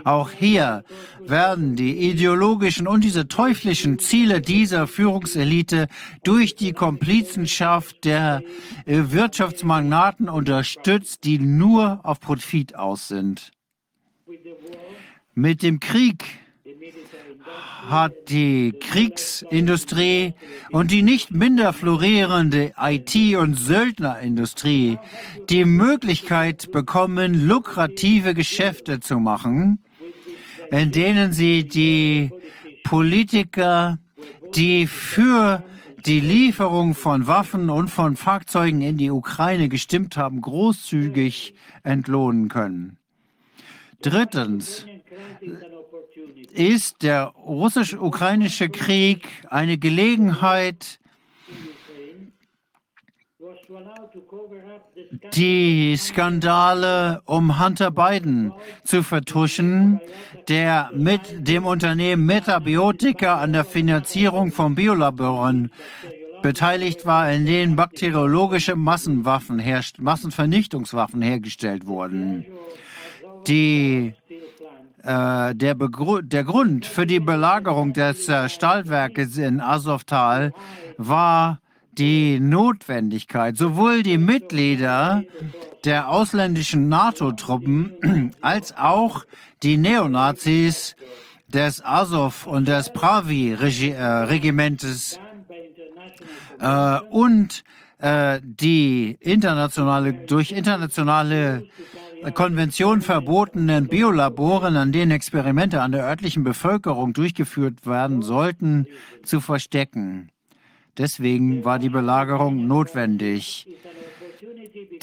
Auch hier werden die ideologischen und diese teuflischen Ziele dieser Führungselite durch die Komplizenschaft der äh, Wirtschaftsmagnaten unterstützt, die nur auf Profit aus sind. Mit dem Krieg hat die Kriegsindustrie und die nicht minder florierende IT- und Söldnerindustrie die Möglichkeit bekommen, lukrative Geschäfte zu machen, in denen sie die Politiker, die für die Lieferung von Waffen und von Fahrzeugen in die Ukraine gestimmt haben, großzügig entlohnen können. Drittens, ist der russisch-ukrainische Krieg eine Gelegenheit, die Skandale um Hunter Biden zu vertuschen, der mit dem Unternehmen Metabiotika an der Finanzierung von Biolaboren beteiligt war, in denen bakteriologische Massenwaffen Massenvernichtungswaffen hergestellt wurden. Die, der, der, Grund für die Belagerung des äh, Stahlwerkes in Azovtal war die Notwendigkeit, sowohl die Mitglieder der ausländischen NATO-Truppen als auch die Neonazis des Azov und des Pravi-Regimentes äh, und äh, die internationale, durch internationale Konvention verbotenen Biolaboren, an denen Experimente an der örtlichen Bevölkerung durchgeführt werden sollten, zu verstecken. Deswegen war die Belagerung notwendig.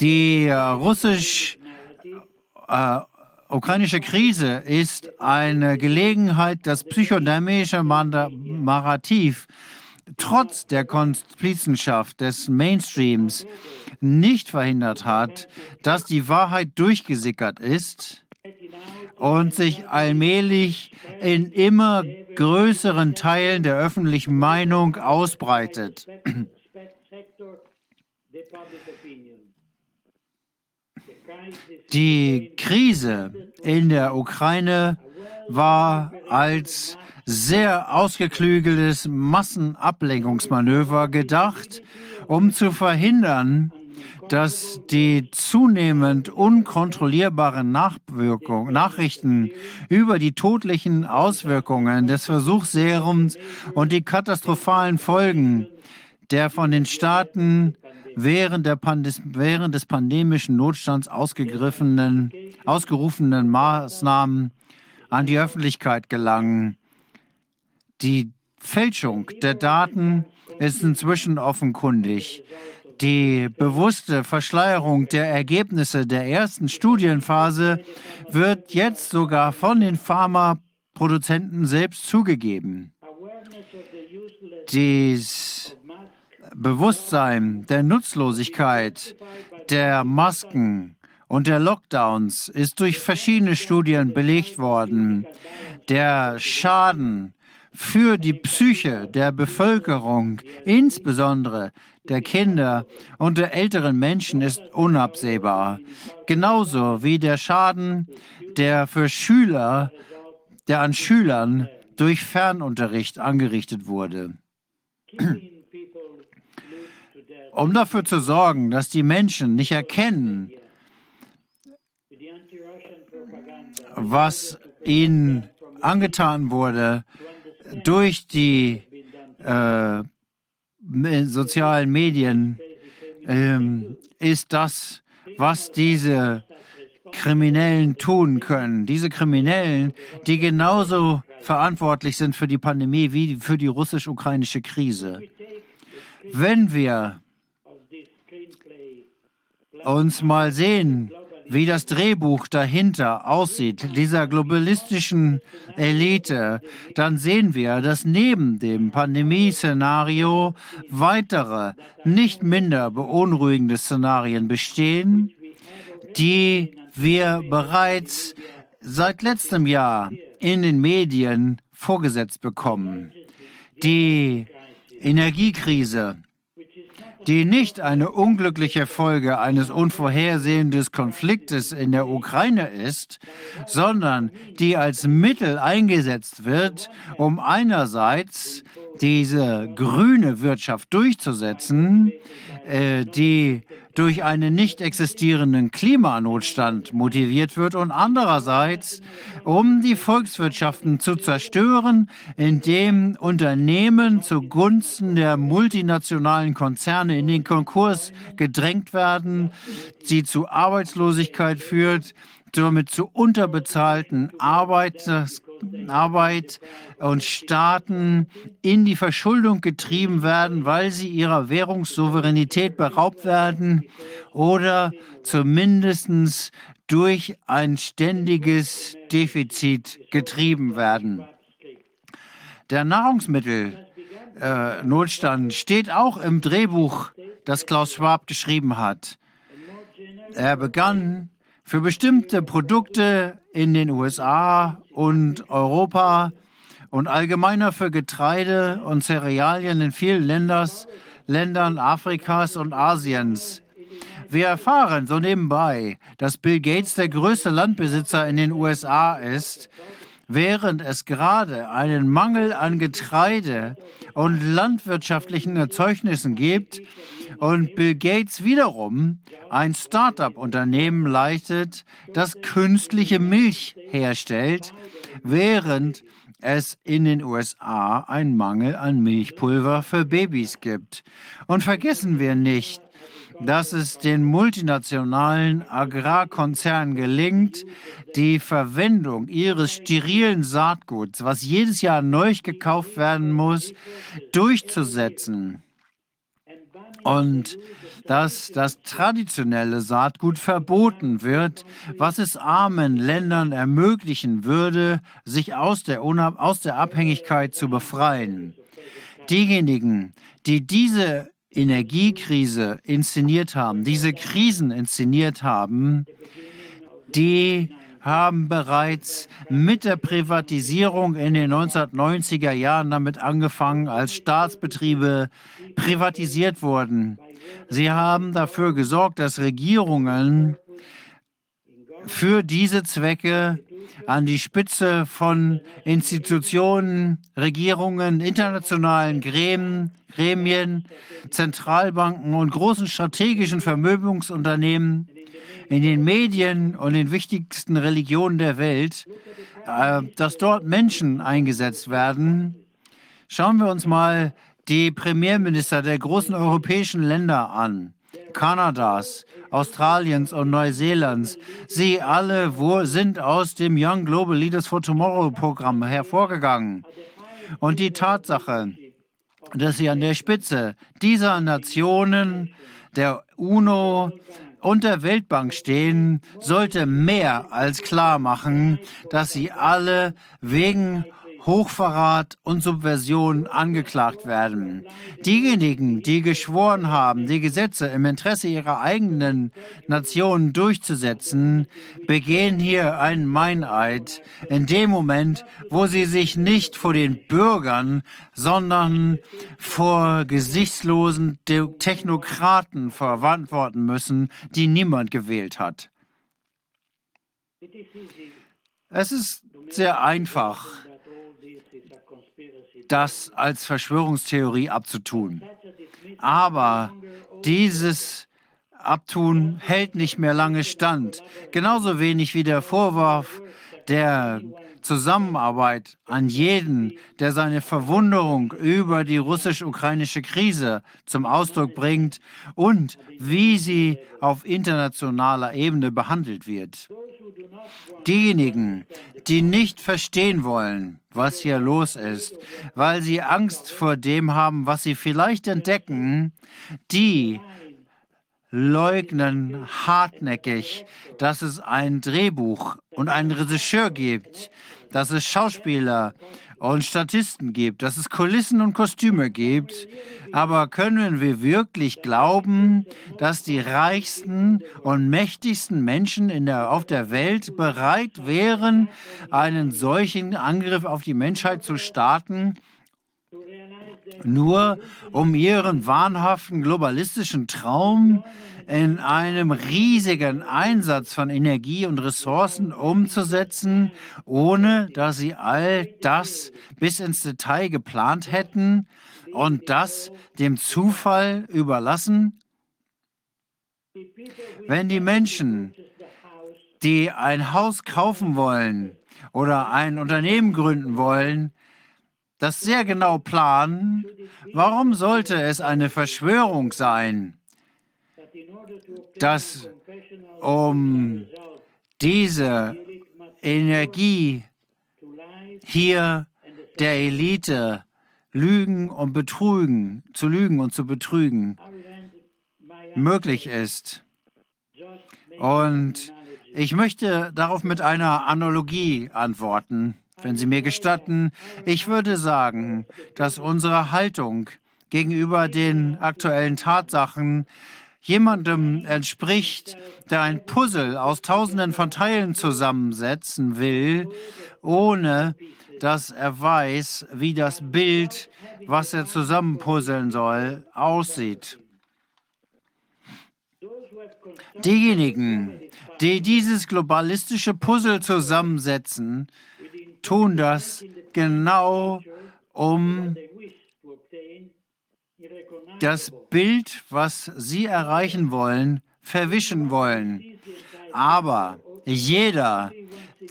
Die äh, russisch-ukrainische äh, Krise ist eine Gelegenheit, das psychodynamische Narrativ trotz der Komplizenschaft des Mainstreams nicht verhindert hat, dass die Wahrheit durchgesickert ist und sich allmählich in immer größeren Teilen der öffentlichen Meinung ausbreitet. Die Krise in der Ukraine war als sehr ausgeklügeltes Massenablenkungsmanöver gedacht, um zu verhindern, dass die zunehmend unkontrollierbaren Nachrichten über die todlichen Auswirkungen des Versuchsserums und die katastrophalen Folgen der von den Staaten während, während des pandemischen Notstands ausgerufenen Maßnahmen an die Öffentlichkeit gelangen. Die Fälschung der Daten ist inzwischen offenkundig. Die bewusste Verschleierung der Ergebnisse der ersten Studienphase wird jetzt sogar von den Pharmaproduzenten selbst zugegeben. Dies Bewusstsein der Nutzlosigkeit der Masken und der Lockdowns ist durch verschiedene Studien belegt worden. Der Schaden für die Psyche der Bevölkerung, insbesondere der Kinder und der älteren Menschen, ist unabsehbar. Genauso wie der Schaden, der für Schüler, der an Schülern durch Fernunterricht angerichtet wurde. Um dafür zu sorgen, dass die Menschen nicht erkennen, was ihnen angetan wurde, durch die äh, sozialen Medien ähm, ist das, was diese Kriminellen tun können. Diese Kriminellen, die genauso verantwortlich sind für die Pandemie wie für die russisch-ukrainische Krise. Wenn wir uns mal sehen, wie das Drehbuch dahinter aussieht, dieser globalistischen Elite, dann sehen wir, dass neben dem Pandemieszenario weitere, nicht minder beunruhigende Szenarien bestehen, die wir bereits seit letztem Jahr in den Medien vorgesetzt bekommen. Die Energiekrise, die nicht eine unglückliche Folge eines unvorhersehenden Konfliktes in der Ukraine ist, sondern die als Mittel eingesetzt wird, um einerseits diese grüne Wirtschaft durchzusetzen, äh, die durch einen nicht existierenden Klimanotstand motiviert wird und andererseits, um die Volkswirtschaften zu zerstören, indem Unternehmen zugunsten der multinationalen Konzerne in den Konkurs gedrängt werden, die zu Arbeitslosigkeit führt, somit zu unterbezahlten Arbeiters Arbeit und Staaten in die Verschuldung getrieben werden, weil sie ihrer Währungssouveränität beraubt werden oder zumindest durch ein ständiges Defizit getrieben werden. Der Nahrungsmittelnotstand äh, steht auch im Drehbuch, das Klaus Schwab geschrieben hat. Er begann für bestimmte Produkte in den USA und Europa und allgemeiner für Getreide und Cerealien in vielen Ländern Ländern Afrikas und Asiens. Wir erfahren so nebenbei, dass Bill Gates der größte Landbesitzer in den USA ist, während es gerade einen Mangel an Getreide und landwirtschaftlichen Erzeugnissen gibt und Bill Gates wiederum ein Start-up-Unternehmen leitet, das künstliche Milch herstellt, während es in den USA einen Mangel an Milchpulver für Babys gibt. Und vergessen wir nicht, dass es den multinationalen Agrarkonzernen gelingt, die Verwendung ihres sterilen Saatguts, was jedes Jahr neu gekauft werden muss, durchzusetzen. Und dass das traditionelle Saatgut verboten wird, was es armen Ländern ermöglichen würde, sich aus der, aus der Abhängigkeit zu befreien. Diejenigen, die diese Energiekrise inszeniert haben, diese Krisen inszeniert haben, die haben bereits mit der Privatisierung in den 1990er Jahren damit angefangen, als Staatsbetriebe privatisiert wurden. Sie haben dafür gesorgt, dass Regierungen für diese Zwecke an die Spitze von Institutionen, Regierungen, internationalen Gremien, Gremien, Zentralbanken und großen strategischen Vermögensunternehmen in den Medien und den wichtigsten Religionen der Welt, äh, dass dort Menschen eingesetzt werden. Schauen wir uns mal die Premierminister der großen europäischen Länder an, Kanadas, Australiens und Neuseelands. Sie alle sind aus dem Young Global Leaders for Tomorrow Programm hervorgegangen. Und die Tatsache, dass sie an der Spitze dieser Nationen, der UNO und der Weltbank stehen, sollte mehr als klar machen, dass sie alle wegen Hochverrat und Subversion angeklagt werden. Diejenigen, die geschworen haben, die Gesetze im Interesse ihrer eigenen Nationen durchzusetzen, begehen hier einen Meineid in dem Moment, wo sie sich nicht vor den Bürgern, sondern vor gesichtslosen Technokraten verantworten müssen, die niemand gewählt hat. Es ist sehr einfach, das als Verschwörungstheorie abzutun. Aber dieses Abtun hält nicht mehr lange stand. Genauso wenig wie der Vorwurf der Zusammenarbeit an jeden, der seine Verwunderung über die russisch-ukrainische Krise zum Ausdruck bringt und wie sie auf internationaler Ebene behandelt wird. Diejenigen, die nicht verstehen wollen, was hier los ist, weil sie Angst vor dem haben, was sie vielleicht entdecken, die leugnen hartnäckig, dass es ein Drehbuch und einen Regisseur gibt, dass es Schauspieler und Statisten gibt, dass es Kulissen und Kostüme gibt. Aber können wir wirklich glauben, dass die reichsten und mächtigsten Menschen in der, auf der Welt bereit wären, einen solchen Angriff auf die Menschheit zu starten? Nur um ihren wahnhaften globalistischen Traum in einem riesigen Einsatz von Energie und Ressourcen umzusetzen, ohne dass sie all das bis ins Detail geplant hätten und das dem Zufall überlassen? Wenn die Menschen, die ein Haus kaufen wollen oder ein Unternehmen gründen wollen, das sehr genau planen, warum sollte es eine Verschwörung sein? Dass um diese Energie hier der Elite Lügen und Betrügen, zu lügen und zu betrügen möglich ist. Und ich möchte darauf mit einer Analogie antworten, wenn Sie mir gestatten. Ich würde sagen, dass unsere Haltung gegenüber den aktuellen Tatsachen jemandem entspricht, der ein Puzzle aus Tausenden von Teilen zusammensetzen will, ohne dass er weiß, wie das Bild, was er zusammenpuzzeln soll, aussieht. Diejenigen, die dieses globalistische Puzzle zusammensetzen, tun das genau, um das Bild, was sie erreichen wollen, verwischen wollen. Aber jeder,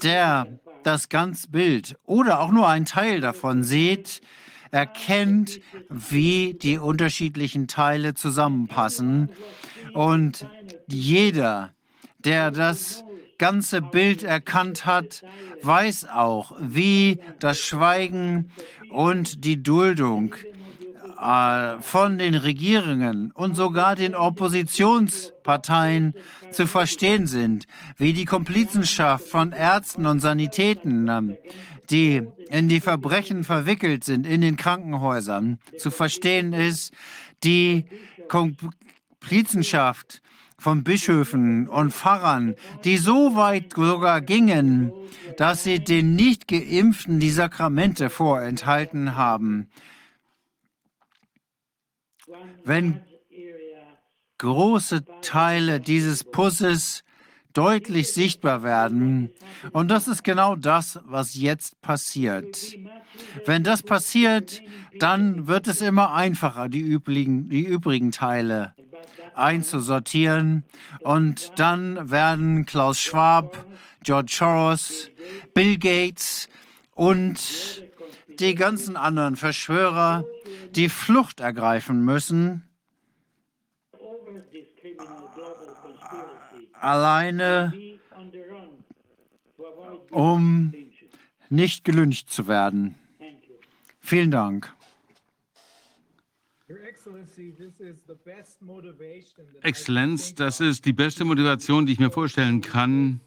der das ganze Bild oder auch nur ein Teil davon sieht, erkennt, wie die unterschiedlichen Teile zusammenpassen. Und jeder, der das ganze Bild erkannt hat, weiß auch, wie das Schweigen und die Duldung von den Regierungen und sogar den Oppositionsparteien zu verstehen sind, wie die Komplizenschaft von Ärzten und Sanitäten, ähm, die in die Verbrechen verwickelt sind in den Krankenhäusern, zu verstehen ist, die Komplizenschaft von Bischöfen und Pfarrern, die so weit sogar gingen, dass sie den nicht geimpften die Sakramente vorenthalten haben. Wenn große Teile dieses Puzzles deutlich sichtbar werden. Und das ist genau das, was jetzt passiert. Wenn das passiert, dann wird es immer einfacher, die übrigen, die übrigen Teile einzusortieren. Und dann werden Klaus Schwab, George Soros, Bill Gates und die ganzen anderen Verschwörer die Flucht ergreifen müssen, alleine um nicht gelüncht zu werden. Vielen Dank. Exzellenz, das ist die beste Motivation, die ich mir vorstellen kann,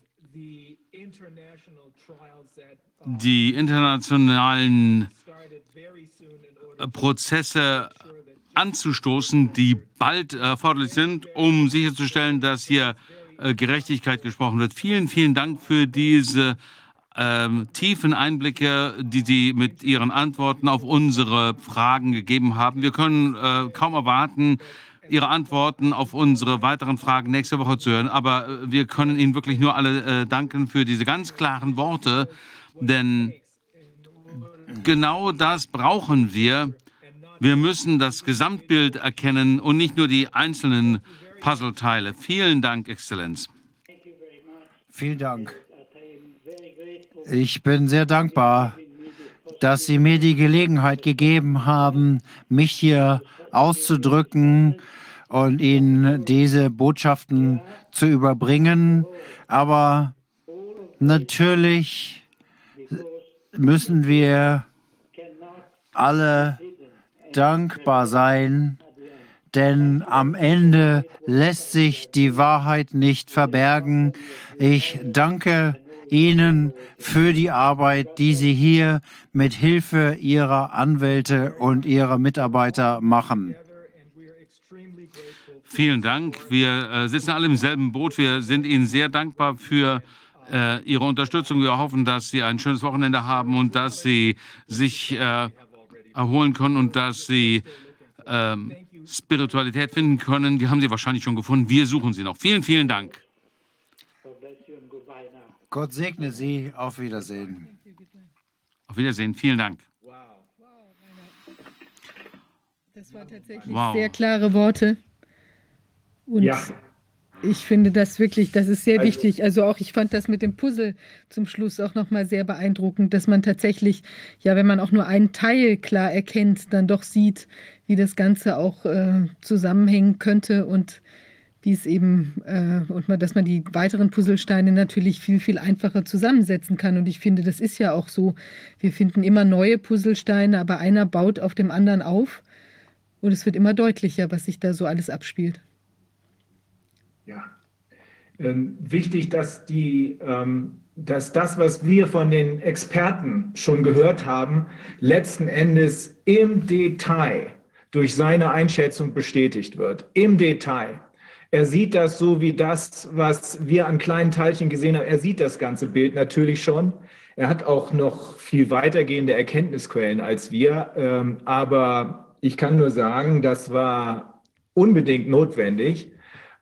die internationalen Prozesse anzustoßen, die bald erforderlich sind, um sicherzustellen, dass hier äh, Gerechtigkeit gesprochen wird. Vielen, vielen Dank für diese ähm, tiefen Einblicke, die Sie mit Ihren Antworten auf unsere Fragen gegeben haben. Wir können äh, kaum erwarten, Ihre Antworten auf unsere weiteren Fragen nächste Woche zu hören. Aber äh, wir können Ihnen wirklich nur alle äh, danken für diese ganz klaren Worte, denn genau das brauchen wir. Wir müssen das Gesamtbild erkennen und nicht nur die einzelnen Puzzleteile. Vielen Dank, Exzellenz. Vielen Dank. Ich bin sehr dankbar, dass Sie mir die Gelegenheit gegeben haben, mich hier auszudrücken und Ihnen diese Botschaften zu überbringen. Aber natürlich müssen wir alle dankbar sein, denn am Ende lässt sich die Wahrheit nicht verbergen. Ich danke Ihnen für die Arbeit, die Sie hier mit Hilfe Ihrer Anwälte und Ihrer Mitarbeiter machen. Vielen Dank. Wir äh, sitzen alle im selben Boot. Wir sind Ihnen sehr dankbar für äh, Ihre Unterstützung. Wir hoffen, dass Sie ein schönes Wochenende haben und dass Sie sich äh, erholen können und dass Sie ähm, Spiritualität finden können. Die haben Sie wahrscheinlich schon gefunden. Wir suchen sie noch. Vielen, vielen Dank. Gott segne Sie. Auf Wiedersehen. Auf Wiedersehen. Vielen Dank. Das waren tatsächlich wow. sehr klare Worte. Und ja. Ich finde das wirklich, das ist sehr also, wichtig. Also auch ich fand das mit dem Puzzle zum Schluss auch nochmal sehr beeindruckend, dass man tatsächlich, ja, wenn man auch nur einen Teil klar erkennt, dann doch sieht, wie das Ganze auch äh, zusammenhängen könnte und wie es eben, äh, und man, dass man die weiteren Puzzlesteine natürlich viel, viel einfacher zusammensetzen kann. Und ich finde, das ist ja auch so. Wir finden immer neue Puzzlesteine, aber einer baut auf dem anderen auf. Und es wird immer deutlicher, was sich da so alles abspielt. Ja. Ähm, wichtig, dass, die, ähm, dass das, was wir von den Experten schon gehört haben, letzten Endes im Detail durch seine Einschätzung bestätigt wird. Im Detail. Er sieht das so wie das, was wir an kleinen Teilchen gesehen haben. Er sieht das ganze Bild natürlich schon. Er hat auch noch viel weitergehende Erkenntnisquellen als wir. Ähm, aber ich kann nur sagen, das war unbedingt notwendig.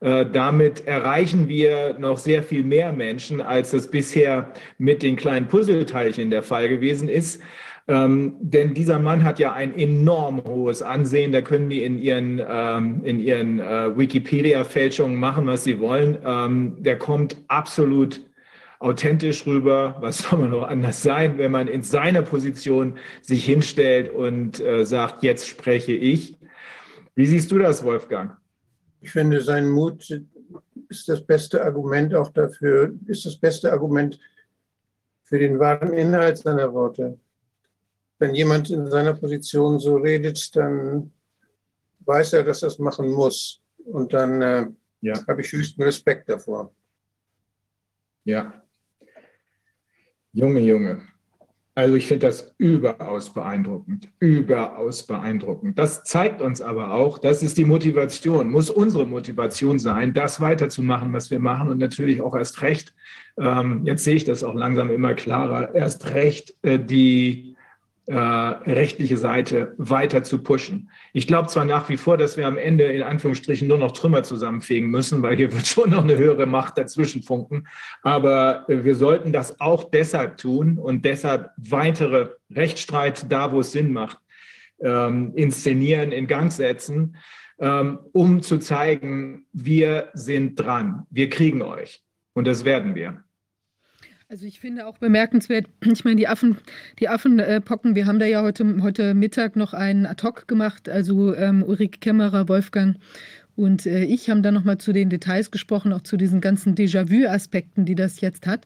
Äh, damit erreichen wir noch sehr viel mehr Menschen, als das bisher mit den kleinen Puzzleteilchen der Fall gewesen ist. Ähm, denn dieser Mann hat ja ein enorm hohes Ansehen. Da können die in ihren, ähm, in ihren äh, Wikipedia-Fälschungen machen, was sie wollen. Ähm, der kommt absolut authentisch rüber. Was soll man noch anders sein, wenn man in seiner Position sich hinstellt und äh, sagt, jetzt spreche ich. Wie siehst du das, Wolfgang? Ich finde, sein Mut ist das beste Argument auch dafür, ist das beste Argument für den wahren Inhalt seiner Worte wenn jemand in seiner Position so redet, dann weiß er, dass er es machen muss. Und dann äh, ja. habe ich höchsten Respekt davor. Ja. Junge, Junge. Also ich finde das überaus beeindruckend, überaus beeindruckend. Das zeigt uns aber auch, das ist die Motivation, muss unsere Motivation sein, das weiterzumachen, was wir machen und natürlich auch erst recht, ähm, jetzt sehe ich das auch langsam immer klarer, erst recht äh, die äh, rechtliche Seite weiter zu pushen. Ich glaube zwar nach wie vor, dass wir am Ende in Anführungsstrichen nur noch Trümmer zusammenfegen müssen, weil hier wird schon noch eine höhere Macht dazwischen funken, aber äh, wir sollten das auch deshalb tun und deshalb weitere Rechtsstreit da, wo es Sinn macht, ähm, inszenieren, in Gang setzen, ähm, um zu zeigen, wir sind dran, wir kriegen euch und das werden wir. Also ich finde auch bemerkenswert, ich meine, die Affen, die Affenpocken, wir haben da ja heute, heute Mittag noch einen Ad-Hoc gemacht, also ähm, Ulrike Kämmerer, Wolfgang und äh, ich haben dann nochmal zu den Details gesprochen, auch zu diesen ganzen Déjà-vu-Aspekten, die das jetzt hat.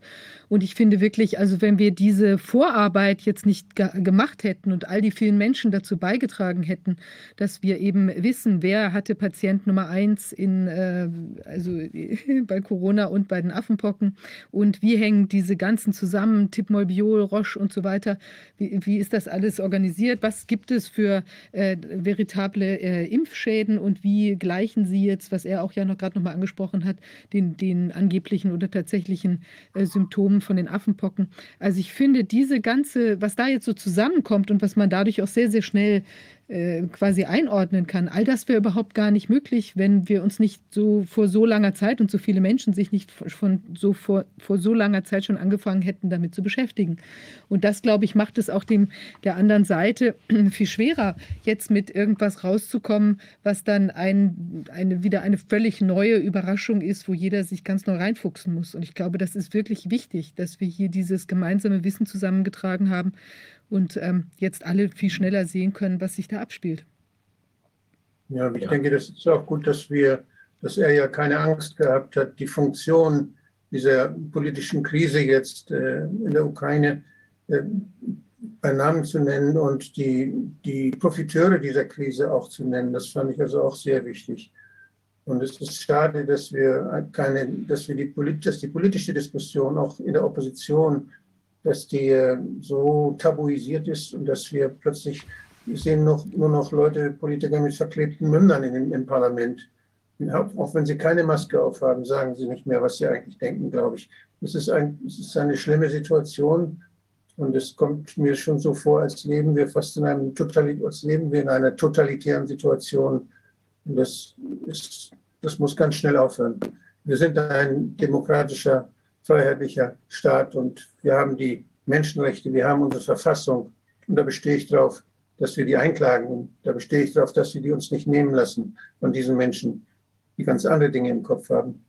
Und ich finde wirklich, also wenn wir diese Vorarbeit jetzt nicht gemacht hätten und all die vielen Menschen dazu beigetragen hätten, dass wir eben wissen, wer hatte Patient Nummer eins in, äh, also bei Corona und bei den Affenpocken und wie hängen diese ganzen zusammen, Tipmolbiol, Roche und so weiter, wie, wie ist das alles organisiert, was gibt es für äh, veritable äh, Impfschäden und wie gleichen Sie jetzt, was er auch ja noch gerade nochmal angesprochen hat, den, den angeblichen oder tatsächlichen äh, Symptomen von den Affenpocken. Also ich finde diese ganze, was da jetzt so zusammenkommt und was man dadurch auch sehr, sehr schnell äh, quasi einordnen kann. All das wäre überhaupt gar nicht möglich, wenn wir uns nicht so vor so langer Zeit und so viele Menschen sich nicht von so vor, vor so langer Zeit schon angefangen hätten, damit zu beschäftigen. Und das, glaube ich, macht es auch dem der anderen Seite viel schwerer, jetzt mit irgendwas rauszukommen, was dann ein, eine, wieder eine völlig neue Überraschung ist, wo jeder sich ganz neu reinfuchsen muss. Und ich glaube, das ist wirklich wichtig, dass wir hier dieses gemeinsame Wissen zusammengetragen haben und ähm, jetzt alle viel schneller sehen können, was sich da abspielt. Ja, ich denke, das ist auch gut, dass wir, dass er ja keine Angst gehabt hat, die Funktion dieser politischen Krise jetzt äh, in der Ukraine äh, bei Namen zu nennen und die, die Profiteure dieser Krise auch zu nennen. Das fand ich also auch sehr wichtig. Und es ist schade, dass wir keine, dass wir die, dass die politische Diskussion auch in der Opposition dass die äh, so tabuisiert ist und dass wir plötzlich, sehen noch, nur noch Leute, Politiker mit verklebten Mündern in, im Parlament. Auch wenn sie keine Maske aufhaben, sagen sie nicht mehr, was sie eigentlich denken, glaube ich. Es ist, ein, es ist eine schlimme Situation und es kommt mir schon so vor, als leben wir fast in einem Totalit als leben wir in einer totalitären Situation. Und das, ist, das muss ganz schnell aufhören. Wir sind ein demokratischer freiheitlicher Staat und wir haben die Menschenrechte, wir haben unsere Verfassung und da bestehe ich darauf, dass wir die einklagen und da bestehe ich darauf, dass wir die uns nicht nehmen lassen von diesen Menschen, die ganz andere Dinge im Kopf haben.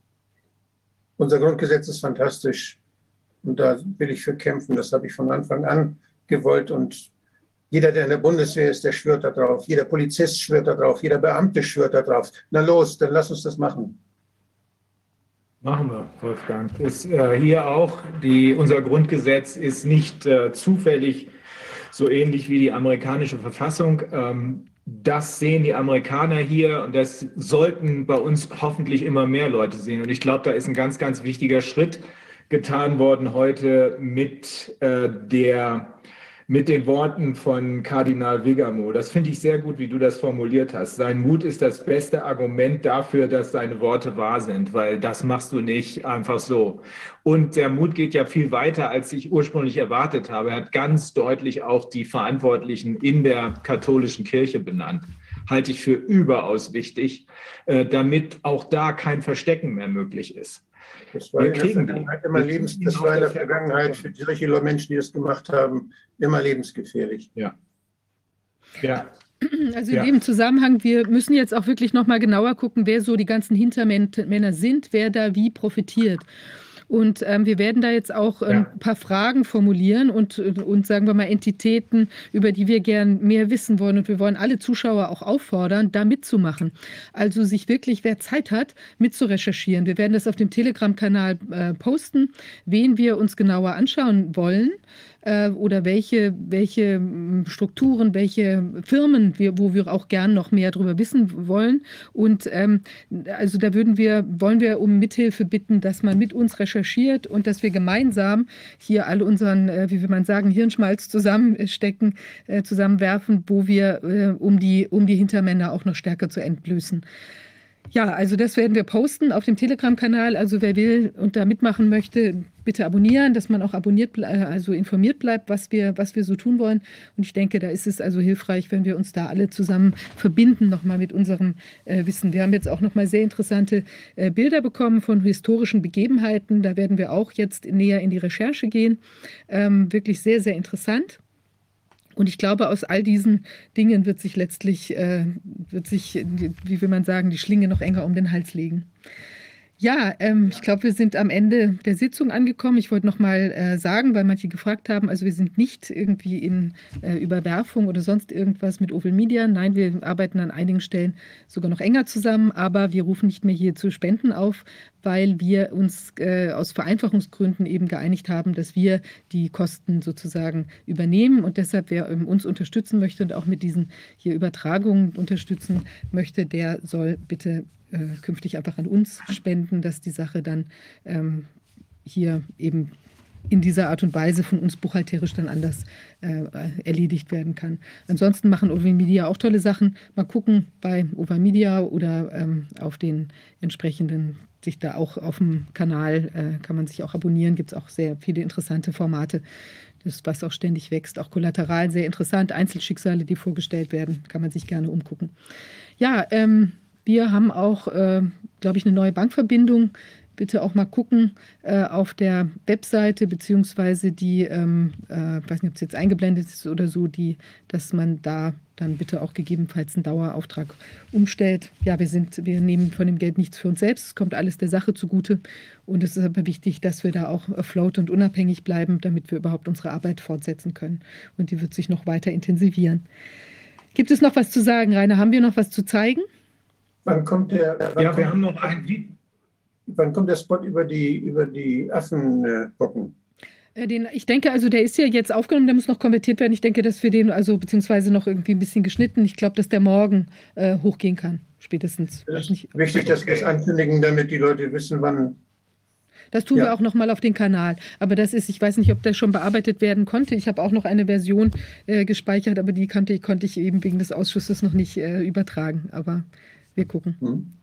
Unser Grundgesetz ist fantastisch und da will ich für kämpfen. Das habe ich von Anfang an gewollt und jeder, der in der Bundeswehr ist, der schwört da drauf. Jeder Polizist schwört da drauf. Jeder Beamte schwört da drauf. Na los, dann lass uns das machen. Machen wir, Wolfgang. Ist äh, hier auch, die, unser Grundgesetz ist nicht äh, zufällig so ähnlich wie die amerikanische Verfassung. Ähm, das sehen die Amerikaner hier und das sollten bei uns hoffentlich immer mehr Leute sehen. Und ich glaube, da ist ein ganz, ganz wichtiger Schritt getan worden heute mit äh, der mit den Worten von Kardinal Vigamo. Das finde ich sehr gut, wie du das formuliert hast. Sein Mut ist das beste Argument dafür, dass seine Worte wahr sind, weil das machst du nicht einfach so. Und der Mut geht ja viel weiter, als ich ursprünglich erwartet habe. Er hat ganz deutlich auch die Verantwortlichen in der katholischen Kirche benannt. Halte ich für überaus wichtig, äh, damit auch da kein Verstecken mehr möglich ist. Das war, wir in der Vergangenheit immer lebens, das war in der Vergangenheit für solche Menschen, die das gemacht haben, immer lebensgefährlich. Ja. Ja. Also in ja. dem Zusammenhang, wir müssen jetzt auch wirklich nochmal genauer gucken, wer so die ganzen Hintermänner sind, wer da wie profitiert. Und ähm, wir werden da jetzt auch äh, ja. ein paar Fragen formulieren und, und sagen wir mal Entitäten, über die wir gern mehr wissen wollen. Und wir wollen alle Zuschauer auch auffordern, da mitzumachen. Also sich wirklich, wer Zeit hat, mitzurecherchieren. Wir werden das auf dem Telegram-Kanal äh, posten, wen wir uns genauer anschauen wollen äh, oder welche, welche hm, Strukturen, welche Firmen, wir, wo wir auch gern noch mehr darüber wissen wollen. Und ähm, also da würden wir, wollen wir um Mithilfe bitten, dass man mit uns recherchiert und dass wir gemeinsam hier alle unseren, äh, wie will man sagen, Hirnschmalz zusammenstecken, äh, zusammenwerfen, wo wir, äh, um, die, um die Hintermänner auch noch stärker zu entblößen. Ja, also das werden wir posten auf dem Telegram-Kanal. Also wer will und da mitmachen möchte, bitte abonnieren, dass man auch abonniert, also informiert bleibt, was wir, was wir so tun wollen. Und ich denke, da ist es also hilfreich, wenn wir uns da alle zusammen verbinden, nochmal mit unserem äh, Wissen. Wir haben jetzt auch nochmal sehr interessante äh, Bilder bekommen von historischen Begebenheiten. Da werden wir auch jetzt näher in die Recherche gehen. Ähm, wirklich sehr, sehr interessant. Und ich glaube, aus all diesen Dingen wird sich letztlich, äh, wird sich, wie will man sagen, die Schlinge noch enger um den Hals legen. Ja, ähm, ich glaube, wir sind am Ende der Sitzung angekommen. Ich wollte noch mal äh, sagen, weil manche gefragt haben, also wir sind nicht irgendwie in äh, Überwerfung oder sonst irgendwas mit Oval Media. Nein, wir arbeiten an einigen Stellen sogar noch enger zusammen, aber wir rufen nicht mehr hier zu Spenden auf, weil wir uns äh, aus Vereinfachungsgründen eben geeinigt haben, dass wir die Kosten sozusagen übernehmen und deshalb, wer ähm, uns unterstützen möchte und auch mit diesen hier Übertragungen unterstützen möchte, der soll bitte äh, künftig einfach an uns spenden, dass die Sache dann ähm, hier eben in dieser Art und Weise von uns buchhalterisch dann anders äh, erledigt werden kann. Ansonsten machen Over Media auch tolle Sachen. Mal gucken bei Over Media oder ähm, auf den entsprechenden, sich da auch auf dem Kanal äh, kann man sich auch abonnieren. Gibt es auch sehr viele interessante Formate, das, was auch ständig wächst. Auch kollateral sehr interessant. Einzelschicksale, die vorgestellt werden, kann man sich gerne umgucken. Ja, ähm, wir haben auch, äh, glaube ich, eine neue Bankverbindung. Bitte auch mal gucken äh, auf der Webseite, beziehungsweise die, ähm, äh, weiß nicht, ob es jetzt eingeblendet ist oder so, die, dass man da dann bitte auch gegebenenfalls einen Dauerauftrag umstellt. Ja, wir sind, wir nehmen von dem Geld nichts für uns selbst. Es kommt alles der Sache zugute. Und es ist aber wichtig, dass wir da auch afloat und unabhängig bleiben, damit wir überhaupt unsere Arbeit fortsetzen können. Und die wird sich noch weiter intensivieren. Gibt es noch was zu sagen, Rainer? Haben wir noch was zu zeigen? Wann kommt der? Wann ja, wir haben noch ein. Wann kommt der Spot über die, über die Affenbocken? Äh, den, ich denke, also der ist ja jetzt aufgenommen, der muss noch konvertiert werden. Ich denke, dass wir den, also beziehungsweise noch irgendwie ein bisschen geschnitten. Ich glaube, dass der morgen äh, hochgehen kann, spätestens. Es ist wichtig, dass wir es ankündigen, damit die Leute wissen, wann. Das tun ja. wir auch nochmal auf den Kanal. Aber das ist, ich weiß nicht, ob das schon bearbeitet werden konnte. Ich habe auch noch eine Version äh, gespeichert, aber die konnte, konnte ich eben wegen des Ausschusses noch nicht äh, übertragen. Aber wir gucken. Mhm.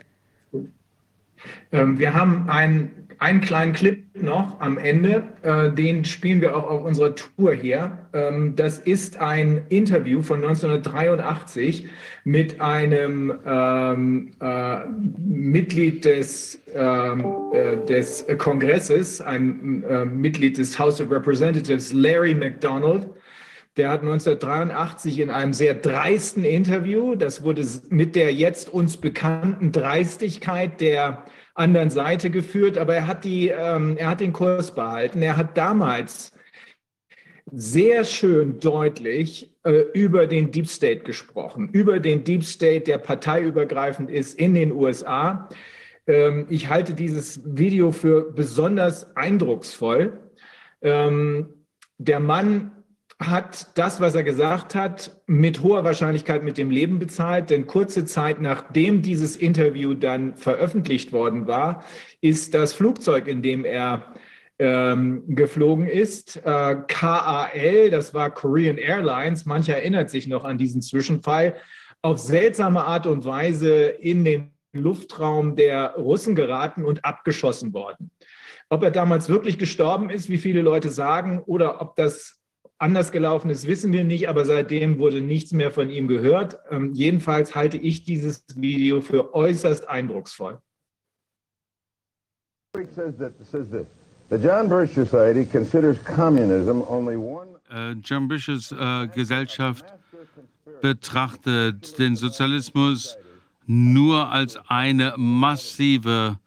Ähm, wir haben einen, einen kleinen Clip noch am Ende, äh, den spielen wir auch auf unserer Tour hier. Ähm, das ist ein Interview von 1983 mit einem ähm, äh, Mitglied des, ähm, äh, des Kongresses, einem äh, Mitglied des House of Representatives, Larry McDonald. Der hat 1983 in einem sehr dreisten Interview, das wurde mit der jetzt uns bekannten Dreistigkeit der anderen Seite geführt, aber er hat, die, ähm, er hat den Kurs behalten. Er hat damals sehr schön deutlich äh, über den Deep State gesprochen, über den Deep State, der parteiübergreifend ist in den USA. Ähm, ich halte dieses Video für besonders eindrucksvoll. Ähm, der Mann hat das, was er gesagt hat, mit hoher Wahrscheinlichkeit mit dem Leben bezahlt. Denn kurze Zeit nachdem dieses Interview dann veröffentlicht worden war, ist das Flugzeug, in dem er ähm, geflogen ist. Äh, KAL, das war Korean Airlines, mancher erinnert sich noch an diesen Zwischenfall, auf seltsame Art und Weise in den Luftraum der Russen geraten und abgeschossen worden. Ob er damals wirklich gestorben ist, wie viele Leute sagen, oder ob das anders gelaufen ist, wissen wir nicht, aber seitdem wurde nichts mehr von ihm gehört. Ähm, jedenfalls halte ich dieses Video für äußerst eindrucksvoll. John Birch Society considers communism only one. Äh, John äh, Gesellschaft betrachtet den Sozialismus nur als eine massive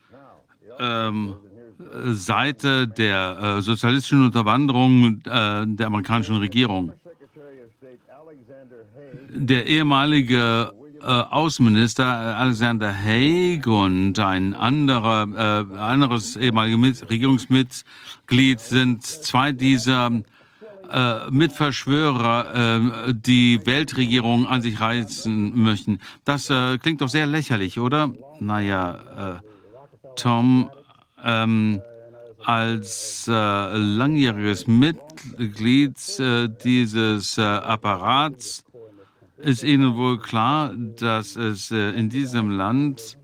ähm, Seite der äh, sozialistischen Unterwanderung äh, der amerikanischen Regierung. Der ehemalige äh, Außenminister Alexander Haig und ein anderer, äh, anderes ehemaliges Regierungsmitglied sind zwei dieser äh, Mitverschwörer, äh, die Weltregierung an sich reißen möchten. Das klingt doch sehr lächerlich, oder? Naja, Tom, ähm, als äh, langjähriges Mitglied äh, dieses äh, Apparats ist Ihnen wohl klar, dass es äh, in diesem Land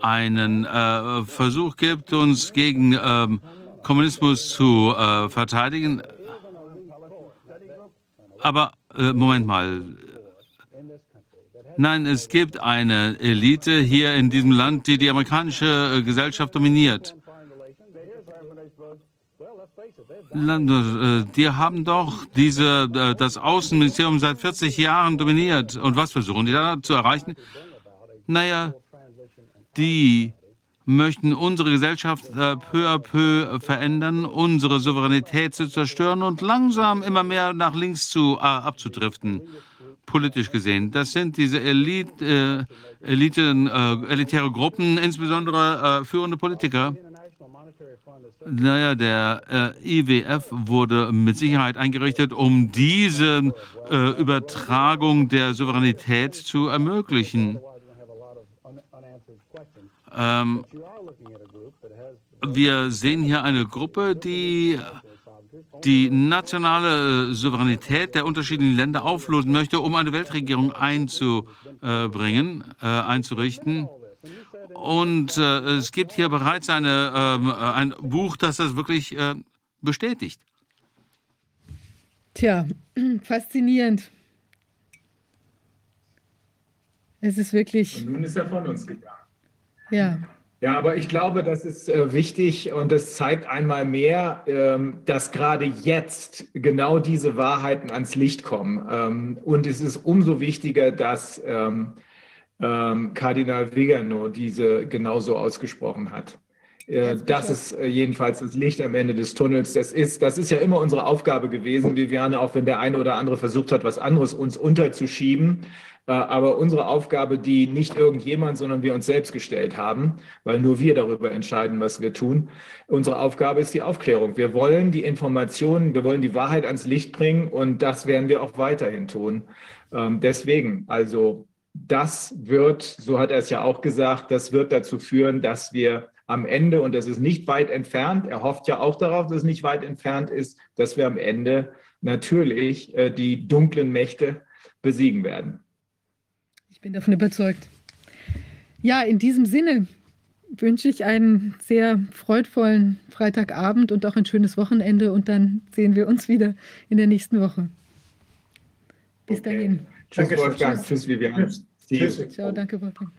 einen äh, Versuch gibt, uns gegen ähm, Kommunismus zu äh, verteidigen. Aber Moment mal, Nein, es gibt eine Elite hier in diesem Land, die die amerikanische äh, Gesellschaft dominiert. Äh, die haben doch diese, äh, das Außenministerium seit 40 Jahren dominiert. Und was versuchen die da zu erreichen? Naja, die möchten unsere Gesellschaft peu à peu verändern, unsere Souveränität zu zerstören und langsam immer mehr nach links zu, äh, abzudriften politisch gesehen. Das sind diese Elite, äh, Eliten, äh, elitäre Gruppen, insbesondere äh, führende Politiker. Naja, der äh, IWF wurde mit Sicherheit eingerichtet, um diese äh, Übertragung der Souveränität zu ermöglichen. Ähm, wir sehen hier eine Gruppe, die die nationale Souveränität der unterschiedlichen Länder auflösen möchte, um eine Weltregierung einzubringen, äh, einzurichten. Und äh, es gibt hier bereits eine, äh, ein Buch, das das wirklich äh, bestätigt. Tja, faszinierend. Es ist wirklich. Und nun ist er von uns gegangen. Ja. Ja, aber ich glaube, das ist äh, wichtig und das zeigt einmal mehr, ähm, dass gerade jetzt genau diese Wahrheiten ans Licht kommen. Ähm, und es ist umso wichtiger, dass ähm Kardinal Vigano diese genauso ausgesprochen hat. Äh, das ist äh, jedenfalls das Licht am Ende des Tunnels. Das ist, das ist ja immer unsere Aufgabe gewesen, Viviane, auch wenn der eine oder andere versucht hat, was anderes uns unterzuschieben. Äh, aber unsere Aufgabe, die nicht irgendjemand, sondern wir uns selbst gestellt haben, weil nur wir darüber entscheiden, was wir tun. Unsere Aufgabe ist die Aufklärung. Wir wollen die Informationen, wir wollen die Wahrheit ans Licht bringen und das werden wir auch weiterhin tun. Ähm, deswegen, also das wird, so hat er es ja auch gesagt, das wird dazu führen, dass wir am Ende, und das ist nicht weit entfernt, er hofft ja auch darauf, dass es nicht weit entfernt ist, dass wir am Ende natürlich äh, die dunklen Mächte besiegen werden. Ich bin davon überzeugt. Ja, in diesem Sinne wünsche ich einen sehr freudvollen Freitagabend und auch ein schönes Wochenende und dann sehen wir uns wieder in der nächsten Woche. Bis okay. dahin. Tschüss, Wolfgang. Tschüss, Vivian. Tschüss. Ciao, danke, Wolfgang.